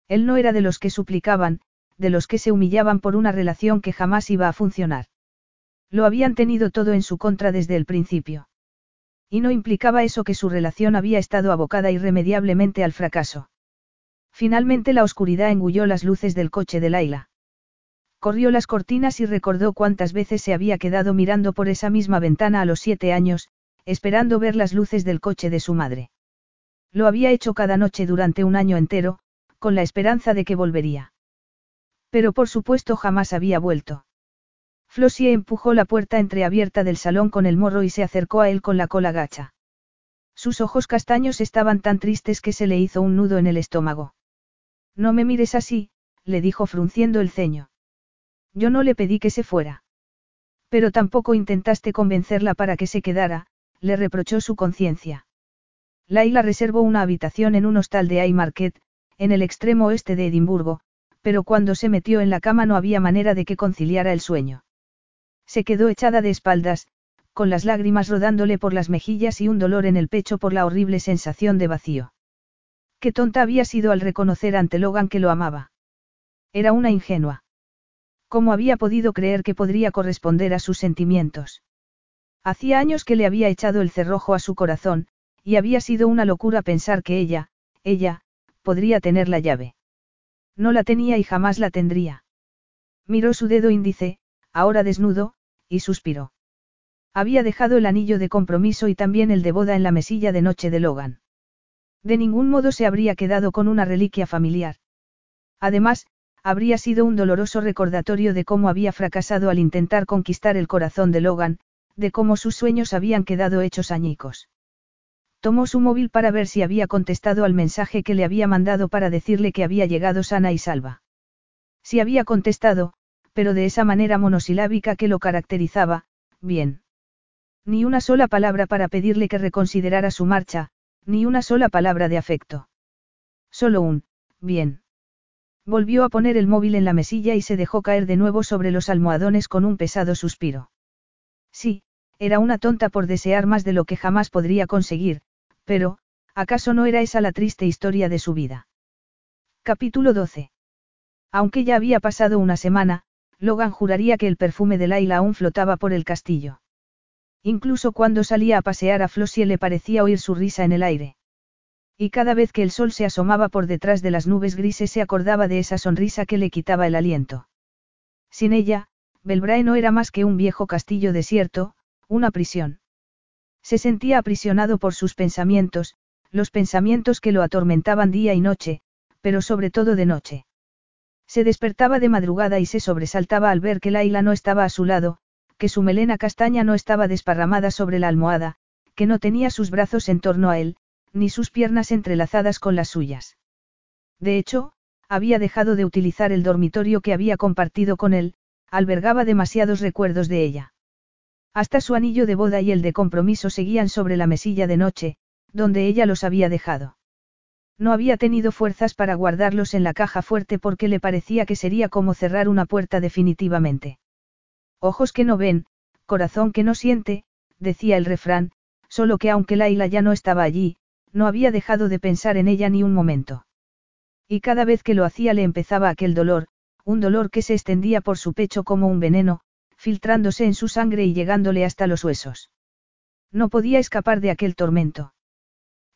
Él no era de los que suplicaban, de los que se humillaban por una relación que jamás iba a funcionar. Lo habían tenido todo en su contra desde el principio. Y no implicaba eso que su relación había estado abocada irremediablemente al fracaso. Finalmente la oscuridad engulló las luces del coche de Laila. Corrió las cortinas y recordó cuántas veces se había quedado mirando por esa misma ventana a los siete años, esperando ver las luces del coche de su madre. Lo había hecho cada noche durante un año entero, con la esperanza de que volvería. Pero por supuesto jamás había vuelto. Flossie empujó la puerta entreabierta del salón con el morro y se acercó a él con la cola gacha. Sus ojos castaños estaban tan tristes que se le hizo un nudo en el estómago. No me mires así, le dijo frunciendo el ceño. Yo no le pedí que se fuera. Pero tampoco intentaste convencerla para que se quedara, le reprochó su conciencia. Laila reservó una habitación en un hostal de Haymarket, en el extremo oeste de Edimburgo, pero cuando se metió en la cama no había manera de que conciliara el sueño. Se quedó echada de espaldas, con las lágrimas rodándole por las mejillas y un dolor en el pecho por la horrible sensación de vacío. Qué tonta había sido al reconocer ante Logan que lo amaba. Era una ingenua. ¿Cómo había podido creer que podría corresponder a sus sentimientos? Hacía años que le había echado el cerrojo a su corazón, y había sido una locura pensar que ella, ella, podría tener la llave. No la tenía y jamás la tendría. Miró su dedo índice, ahora desnudo, y suspiró. Había dejado el anillo de compromiso y también el de boda en la mesilla de noche de Logan. De ningún modo se habría quedado con una reliquia familiar. Además, habría sido un doloroso recordatorio de cómo había fracasado al intentar conquistar el corazón de Logan, de cómo sus sueños habían quedado hechos añicos. Tomó su móvil para ver si había contestado al mensaje que le había mandado para decirle que había llegado sana y salva. Si había contestado, pero de esa manera monosilábica que lo caracterizaba, bien. Ni una sola palabra para pedirle que reconsiderara su marcha, ni una sola palabra de afecto. Solo un, bien. Volvió a poner el móvil en la mesilla y se dejó caer de nuevo sobre los almohadones con un pesado suspiro. Sí, era una tonta por desear más de lo que jamás podría conseguir, pero, ¿acaso no era esa la triste historia de su vida? Capítulo 12. Aunque ya había pasado una semana, Logan juraría que el perfume de Laila aún flotaba por el castillo. Incluso cuando salía a pasear a Flossie le parecía oír su risa en el aire. Y cada vez que el sol se asomaba por detrás de las nubes grises se acordaba de esa sonrisa que le quitaba el aliento. Sin ella, Belbrae no era más que un viejo castillo desierto, una prisión. Se sentía aprisionado por sus pensamientos, los pensamientos que lo atormentaban día y noche, pero sobre todo de noche. Se despertaba de madrugada y se sobresaltaba al ver que Laila no estaba a su lado, que su melena castaña no estaba desparramada sobre la almohada, que no tenía sus brazos en torno a él, ni sus piernas entrelazadas con las suyas. De hecho, había dejado de utilizar el dormitorio que había compartido con él, albergaba demasiados recuerdos de ella. Hasta su anillo de boda y el de compromiso seguían sobre la mesilla de noche, donde ella los había dejado. No había tenido fuerzas para guardarlos en la caja fuerte porque le parecía que sería como cerrar una puerta definitivamente. Ojos que no ven, corazón que no siente, decía el refrán, solo que aunque Laila ya no estaba allí, no había dejado de pensar en ella ni un momento. Y cada vez que lo hacía le empezaba aquel dolor, un dolor que se extendía por su pecho como un veneno, filtrándose en su sangre y llegándole hasta los huesos. No podía escapar de aquel tormento.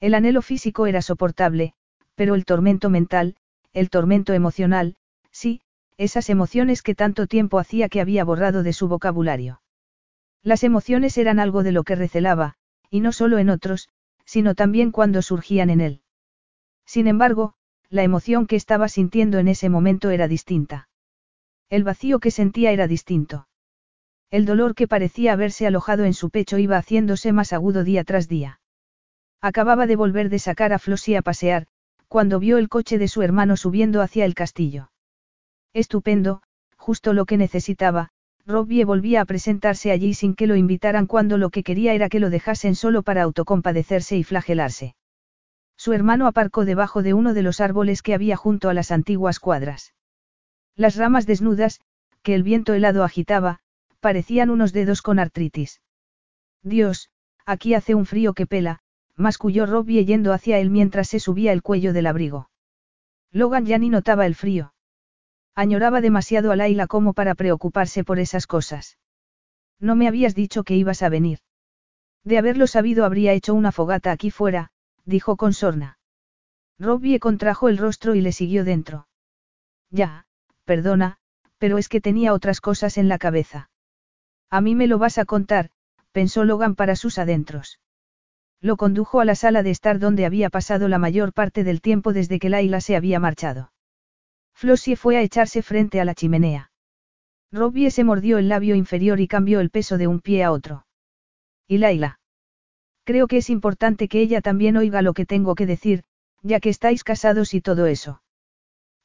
El anhelo físico era soportable, pero el tormento mental, el tormento emocional, sí, esas emociones que tanto tiempo hacía que había borrado de su vocabulario. Las emociones eran algo de lo que recelaba, y no solo en otros, sino también cuando surgían en él. Sin embargo, la emoción que estaba sintiendo en ese momento era distinta. El vacío que sentía era distinto. El dolor que parecía haberse alojado en su pecho iba haciéndose más agudo día tras día. Acababa de volver de sacar a Flossie a pasear, cuando vio el coche de su hermano subiendo hacia el castillo. Estupendo, justo lo que necesitaba, Robbie volvía a presentarse allí sin que lo invitaran cuando lo que quería era que lo dejasen solo para autocompadecerse y flagelarse. Su hermano aparcó debajo de uno de los árboles que había junto a las antiguas cuadras. Las ramas desnudas, que el viento helado agitaba, parecían unos dedos con artritis. Dios, aquí hace un frío que pela, masculló Robbie yendo hacia él mientras se subía el cuello del abrigo. Logan ya ni notaba el frío. Añoraba demasiado a Laila como para preocuparse por esas cosas. No me habías dicho que ibas a venir. De haberlo sabido habría hecho una fogata aquí fuera, dijo con sorna. Robbie contrajo el rostro y le siguió dentro. Ya, perdona, pero es que tenía otras cosas en la cabeza. A mí me lo vas a contar, pensó Logan para sus adentros. Lo condujo a la sala de estar donde había pasado la mayor parte del tiempo desde que Laila se había marchado. Flossie fue a echarse frente a la chimenea. Robbie se mordió el labio inferior y cambió el peso de un pie a otro. ¿Y Laila? Creo que es importante que ella también oiga lo que tengo que decir, ya que estáis casados y todo eso.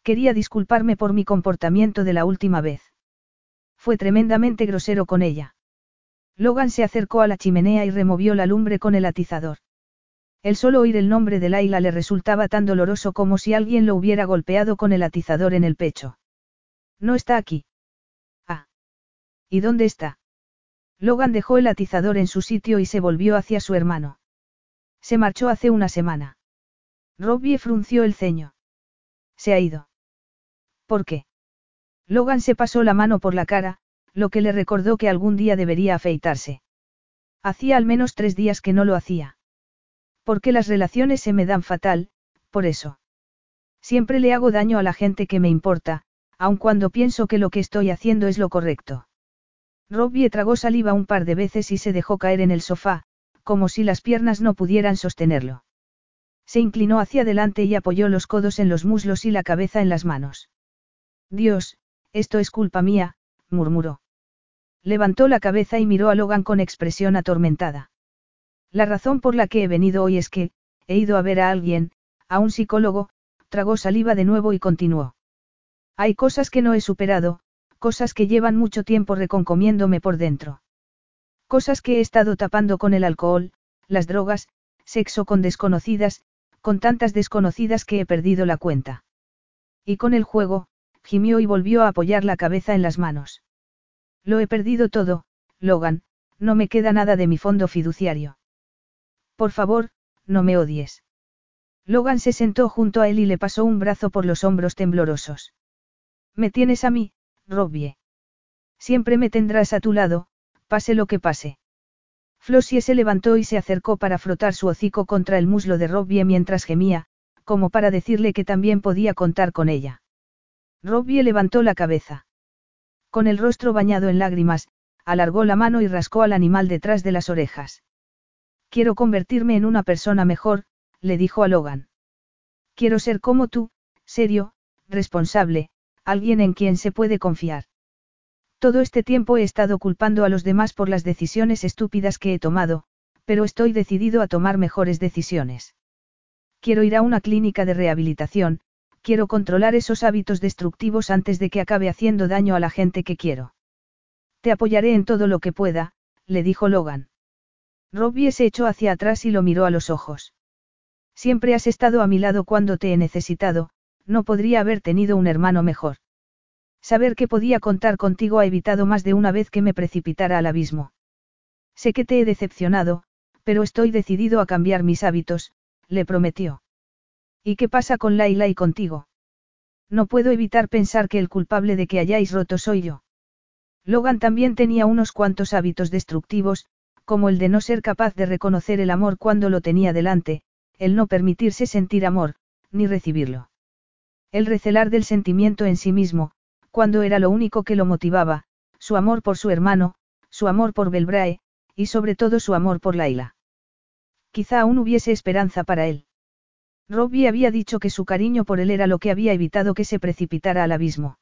Quería disculparme por mi comportamiento de la última vez. Fue tremendamente grosero con ella. Logan se acercó a la chimenea y removió la lumbre con el atizador. El solo oír el nombre de Laila le resultaba tan doloroso como si alguien lo hubiera golpeado con el atizador en el pecho. No está aquí. Ah. ¿Y dónde está? Logan dejó el atizador en su sitio y se volvió hacia su hermano. Se marchó hace una semana. Robbie frunció el ceño. Se ha ido. ¿Por qué? Logan se pasó la mano por la cara, lo que le recordó que algún día debería afeitarse. Hacía al menos tres días que no lo hacía. Porque las relaciones se me dan fatal, por eso. Siempre le hago daño a la gente que me importa, aun cuando pienso que lo que estoy haciendo es lo correcto. Robbie tragó saliva un par de veces y se dejó caer en el sofá, como si las piernas no pudieran sostenerlo. Se inclinó hacia adelante y apoyó los codos en los muslos y la cabeza en las manos. Dios, esto es culpa mía, murmuró. Levantó la cabeza y miró a Logan con expresión atormentada. La razón por la que he venido hoy es que, he ido a ver a alguien, a un psicólogo, tragó saliva de nuevo y continuó. Hay cosas que no he superado, cosas que llevan mucho tiempo reconcomiéndome por dentro. Cosas que he estado tapando con el alcohol, las drogas, sexo con desconocidas, con tantas desconocidas que he perdido la cuenta. Y con el juego, gimió y volvió a apoyar la cabeza en las manos. Lo he perdido todo, Logan, no me queda nada de mi fondo fiduciario. Por favor, no me odies. Logan se sentó junto a él y le pasó un brazo por los hombros temblorosos. Me tienes a mí, Robbie. Siempre me tendrás a tu lado, pase lo que pase. Flossie se levantó y se acercó para frotar su hocico contra el muslo de Robbie mientras gemía, como para decirle que también podía contar con ella. Robbie levantó la cabeza. Con el rostro bañado en lágrimas, alargó la mano y rascó al animal detrás de las orejas. Quiero convertirme en una persona mejor, le dijo a Logan. Quiero ser como tú, serio, responsable, alguien en quien se puede confiar. Todo este tiempo he estado culpando a los demás por las decisiones estúpidas que he tomado, pero estoy decidido a tomar mejores decisiones. Quiero ir a una clínica de rehabilitación, quiero controlar esos hábitos destructivos antes de que acabe haciendo daño a la gente que quiero. Te apoyaré en todo lo que pueda, le dijo Logan. Robbie se echó hacia atrás y lo miró a los ojos. Siempre has estado a mi lado cuando te he necesitado, no podría haber tenido un hermano mejor. Saber que podía contar contigo ha evitado más de una vez que me precipitara al abismo. Sé que te he decepcionado, pero estoy decidido a cambiar mis hábitos, le prometió. ¿Y qué pasa con Laila y contigo? No puedo evitar pensar que el culpable de que hayáis roto soy yo. Logan también tenía unos cuantos hábitos destructivos, como el de no ser capaz de reconocer el amor cuando lo tenía delante, el no permitirse sentir amor, ni recibirlo. El recelar del sentimiento en sí mismo, cuando era lo único que lo motivaba, su amor por su hermano, su amor por Belbrae, y sobre todo su amor por Laila. Quizá aún hubiese esperanza para él. Robbie había dicho que su cariño por él era lo que había evitado que se precipitara al abismo.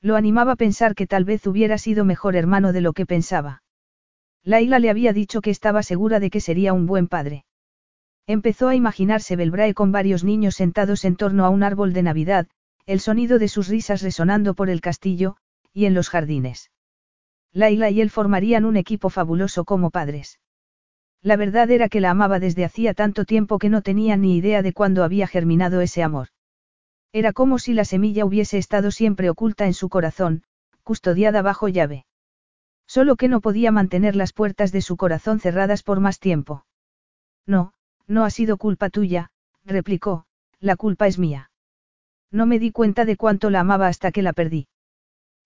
Lo animaba a pensar que tal vez hubiera sido mejor hermano de lo que pensaba. Laila le había dicho que estaba segura de que sería un buen padre. Empezó a imaginarse Belbrae con varios niños sentados en torno a un árbol de Navidad, el sonido de sus risas resonando por el castillo, y en los jardines. Laila y él formarían un equipo fabuloso como padres. La verdad era que la amaba desde hacía tanto tiempo que no tenía ni idea de cuándo había germinado ese amor. Era como si la semilla hubiese estado siempre oculta en su corazón, custodiada bajo llave. Solo que no podía mantener las puertas de su corazón cerradas por más tiempo. No, no ha sido culpa tuya, replicó, la culpa es mía. No me di cuenta de cuánto la amaba hasta que la perdí.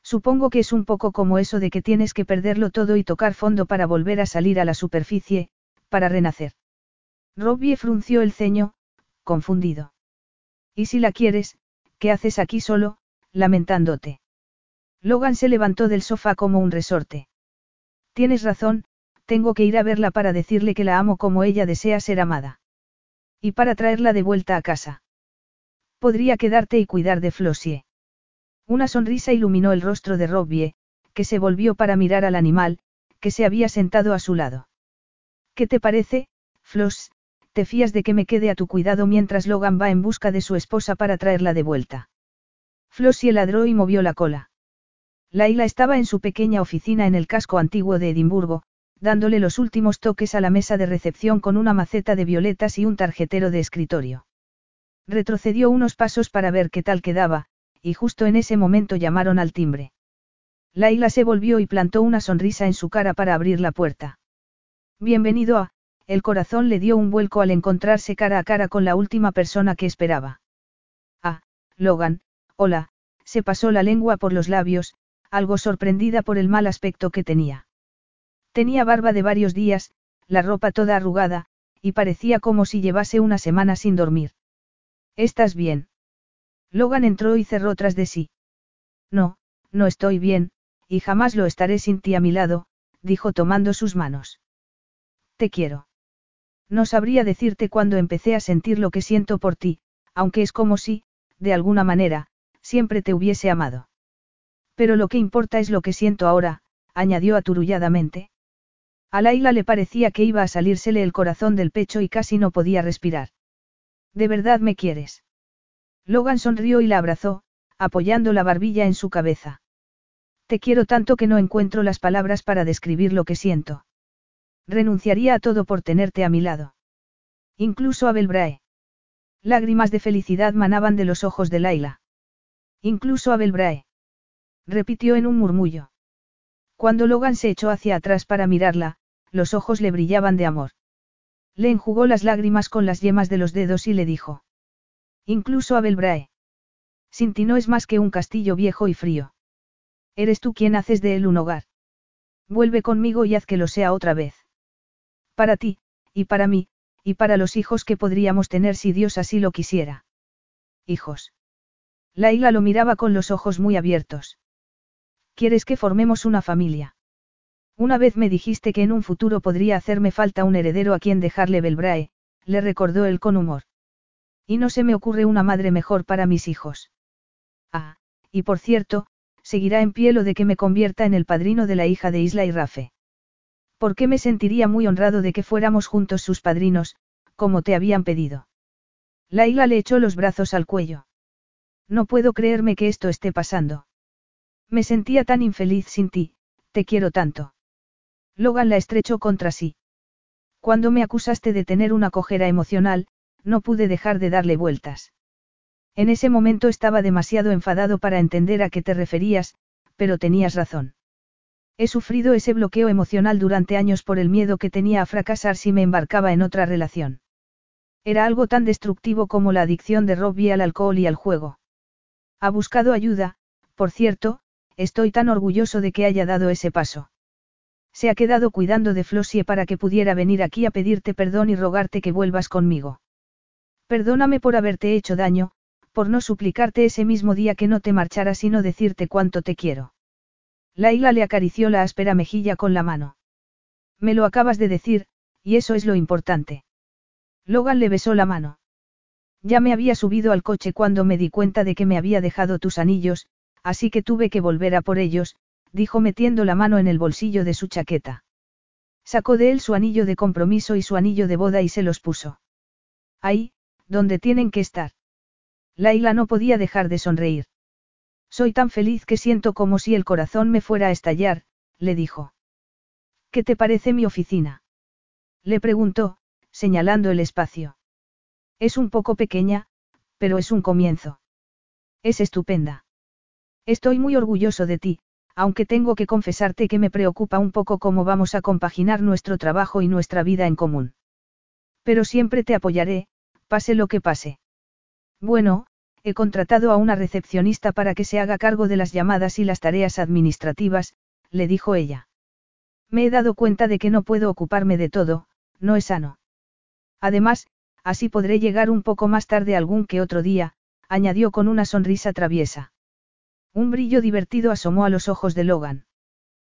Supongo que es un poco como eso de que tienes que perderlo todo y tocar fondo para volver a salir a la superficie, para renacer. Robbie frunció el ceño, confundido. ¿Y si la quieres, qué haces aquí solo, lamentándote? Logan se levantó del sofá como un resorte. Tienes razón, tengo que ir a verla para decirle que la amo como ella desea ser amada. Y para traerla de vuelta a casa. Podría quedarte y cuidar de Flossie. Una sonrisa iluminó el rostro de Robbie, que se volvió para mirar al animal, que se había sentado a su lado. ¿Qué te parece, Floss? ¿Te fías de que me quede a tu cuidado mientras Logan va en busca de su esposa para traerla de vuelta? Flossie ladró y movió la cola. Laila estaba en su pequeña oficina en el casco antiguo de Edimburgo, dándole los últimos toques a la mesa de recepción con una maceta de violetas y un tarjetero de escritorio. Retrocedió unos pasos para ver qué tal quedaba, y justo en ese momento llamaron al timbre. Laila se volvió y plantó una sonrisa en su cara para abrir la puerta. Bienvenido a, el corazón le dio un vuelco al encontrarse cara a cara con la última persona que esperaba. Ah, Logan, hola, se pasó la lengua por los labios, algo sorprendida por el mal aspecto que tenía. Tenía barba de varios días, la ropa toda arrugada, y parecía como si llevase una semana sin dormir. ¿Estás bien? Logan entró y cerró tras de sí. No, no estoy bien, y jamás lo estaré sin ti a mi lado, dijo tomando sus manos. Te quiero. No sabría decirte cuándo empecé a sentir lo que siento por ti, aunque es como si, de alguna manera, siempre te hubiese amado. Pero lo que importa es lo que siento ahora, añadió aturulladamente. A Laila le parecía que iba a salírsele el corazón del pecho y casi no podía respirar. ¿De verdad me quieres? Logan sonrió y la abrazó, apoyando la barbilla en su cabeza. Te quiero tanto que no encuentro las palabras para describir lo que siento. Renunciaría a todo por tenerte a mi lado. Incluso a Belbrae. Lágrimas de felicidad manaban de los ojos de Laila. Incluso a Belbrae. Repitió en un murmullo. Cuando Logan se echó hacia atrás para mirarla, los ojos le brillaban de amor. Le enjugó las lágrimas con las yemas de los dedos y le dijo. Incluso Abel Brahe. Sin ti no es más que un castillo viejo y frío. Eres tú quien haces de él un hogar. Vuelve conmigo y haz que lo sea otra vez. Para ti, y para mí, y para los hijos que podríamos tener si Dios así lo quisiera. Hijos. Laila lo miraba con los ojos muy abiertos. ¿Quieres que formemos una familia? Una vez me dijiste que en un futuro podría hacerme falta un heredero a quien dejarle Belbrae, le recordó él con humor. Y no se me ocurre una madre mejor para mis hijos. Ah, y por cierto, seguirá en pie lo de que me convierta en el padrino de la hija de Isla y Rafe. Porque me sentiría muy honrado de que fuéramos juntos sus padrinos, como te habían pedido. Laila le echó los brazos al cuello. No puedo creerme que esto esté pasando. Me sentía tan infeliz sin ti, te quiero tanto. Logan la estrechó contra sí. Cuando me acusaste de tener una cojera emocional, no pude dejar de darle vueltas. En ese momento estaba demasiado enfadado para entender a qué te referías, pero tenías razón. He sufrido ese bloqueo emocional durante años por el miedo que tenía a fracasar si me embarcaba en otra relación. Era algo tan destructivo como la adicción de Robbie al alcohol y al juego. Ha buscado ayuda, por cierto, Estoy tan orgulloso de que haya dado ese paso. Se ha quedado cuidando de Flossie para que pudiera venir aquí a pedirte perdón y rogarte que vuelvas conmigo. Perdóname por haberte hecho daño, por no suplicarte ese mismo día que no te marchara sino decirte cuánto te quiero. Laila le acarició la áspera mejilla con la mano. Me lo acabas de decir, y eso es lo importante. Logan le besó la mano. Ya me había subido al coche cuando me di cuenta de que me había dejado tus anillos, así que tuve que volver a por ellos, dijo metiendo la mano en el bolsillo de su chaqueta. Sacó de él su anillo de compromiso y su anillo de boda y se los puso. Ahí, donde tienen que estar. Laila no podía dejar de sonreír. Soy tan feliz que siento como si el corazón me fuera a estallar, le dijo. ¿Qué te parece mi oficina? Le preguntó, señalando el espacio. Es un poco pequeña, pero es un comienzo. Es estupenda. Estoy muy orgulloso de ti, aunque tengo que confesarte que me preocupa un poco cómo vamos a compaginar nuestro trabajo y nuestra vida en común. Pero siempre te apoyaré, pase lo que pase. Bueno, he contratado a una recepcionista para que se haga cargo de las llamadas y las tareas administrativas, le dijo ella. Me he dado cuenta de que no puedo ocuparme de todo, no es sano. Además, así podré llegar un poco más tarde algún que otro día, añadió con una sonrisa traviesa. Un brillo divertido asomó a los ojos de Logan.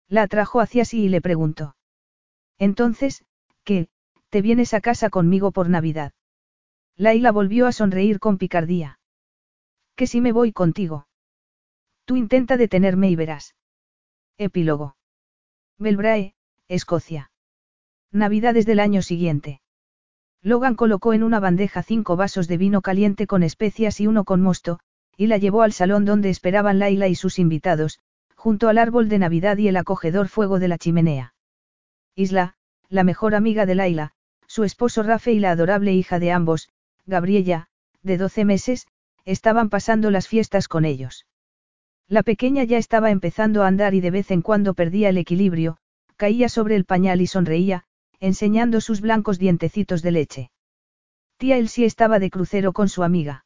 La atrajo hacia sí y le preguntó. Entonces, ¿qué? ¿Te vienes a casa conmigo por Navidad? Laila volvió a sonreír con picardía. ¿Que si me voy contigo? Tú intenta detenerme y verás. Epílogo. Belbrae, Escocia. Navidades del año siguiente. Logan colocó en una bandeja cinco vasos de vino caliente con especias y uno con mosto, y la llevó al salón donde esperaban Laila y sus invitados, junto al árbol de Navidad y el acogedor fuego de la chimenea. Isla, la mejor amiga de Laila, su esposo Rafe y la adorable hija de ambos, Gabriella, de 12 meses, estaban pasando las fiestas con ellos. La pequeña ya estaba empezando a andar y de vez en cuando perdía el equilibrio, caía sobre el pañal y sonreía, enseñando sus blancos dientecitos de leche. Tía Elsie estaba de crucero con su amiga.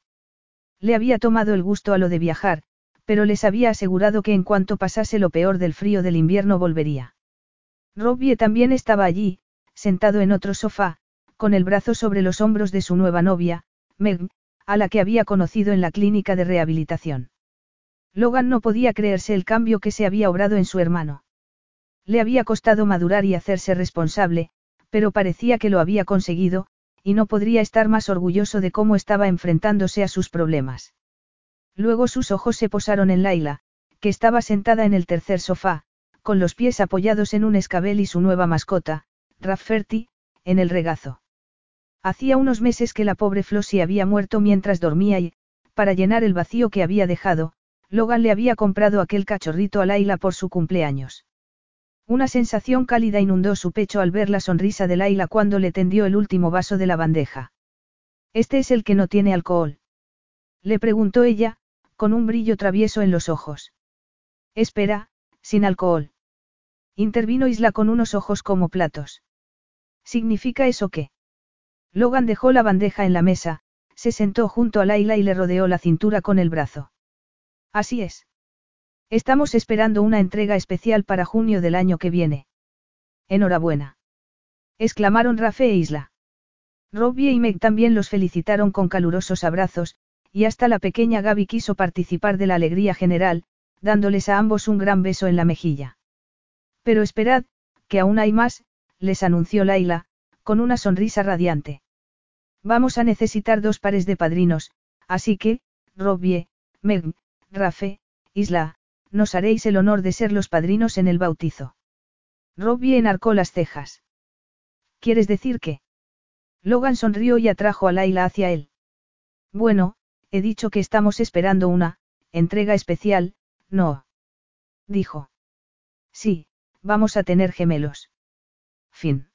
Le había tomado el gusto a lo de viajar, pero les había asegurado que en cuanto pasase lo peor del frío del invierno volvería. Robbie también estaba allí, sentado en otro sofá, con el brazo sobre los hombros de su nueva novia, Meg, a la que había conocido en la clínica de rehabilitación. Logan no podía creerse el cambio que se había obrado en su hermano. Le había costado madurar y hacerse responsable, pero parecía que lo había conseguido, y no podría estar más orgulloso de cómo estaba enfrentándose a sus problemas. Luego sus ojos se posaron en Laila, que estaba sentada en el tercer sofá, con los pies apoyados en un escabel y su nueva mascota, Rafferty, en el regazo. Hacía unos meses que la pobre Flossie había muerto mientras dormía y, para llenar el vacío que había dejado, Logan le había comprado aquel cachorrito a Laila por su cumpleaños. Una sensación cálida inundó su pecho al ver la sonrisa de Laila cuando le tendió el último vaso de la bandeja. Este es el que no tiene alcohol. Le preguntó ella, con un brillo travieso en los ojos. Espera, sin alcohol. Intervino Isla con unos ojos como platos. ¿Significa eso qué? Logan dejó la bandeja en la mesa, se sentó junto a Laila y le rodeó la cintura con el brazo. Así es. Estamos esperando una entrega especial para junio del año que viene. Enhorabuena. Exclamaron Rafe e Isla. Robbie y Meg también los felicitaron con calurosos abrazos, y hasta la pequeña Gaby quiso participar de la alegría general, dándoles a ambos un gran beso en la mejilla. Pero esperad, que aún hay más, les anunció Laila, con una sonrisa radiante. Vamos a necesitar dos pares de padrinos, así que, Robbie, Meg, Rafe, Isla, nos haréis el honor de ser los padrinos en el bautizo. Robbie enarcó las cejas. ¿Quieres decir qué? Logan sonrió y atrajo a Laila hacia él. Bueno, he dicho que estamos esperando una, entrega especial, no. Dijo. Sí, vamos a tener gemelos. Fin.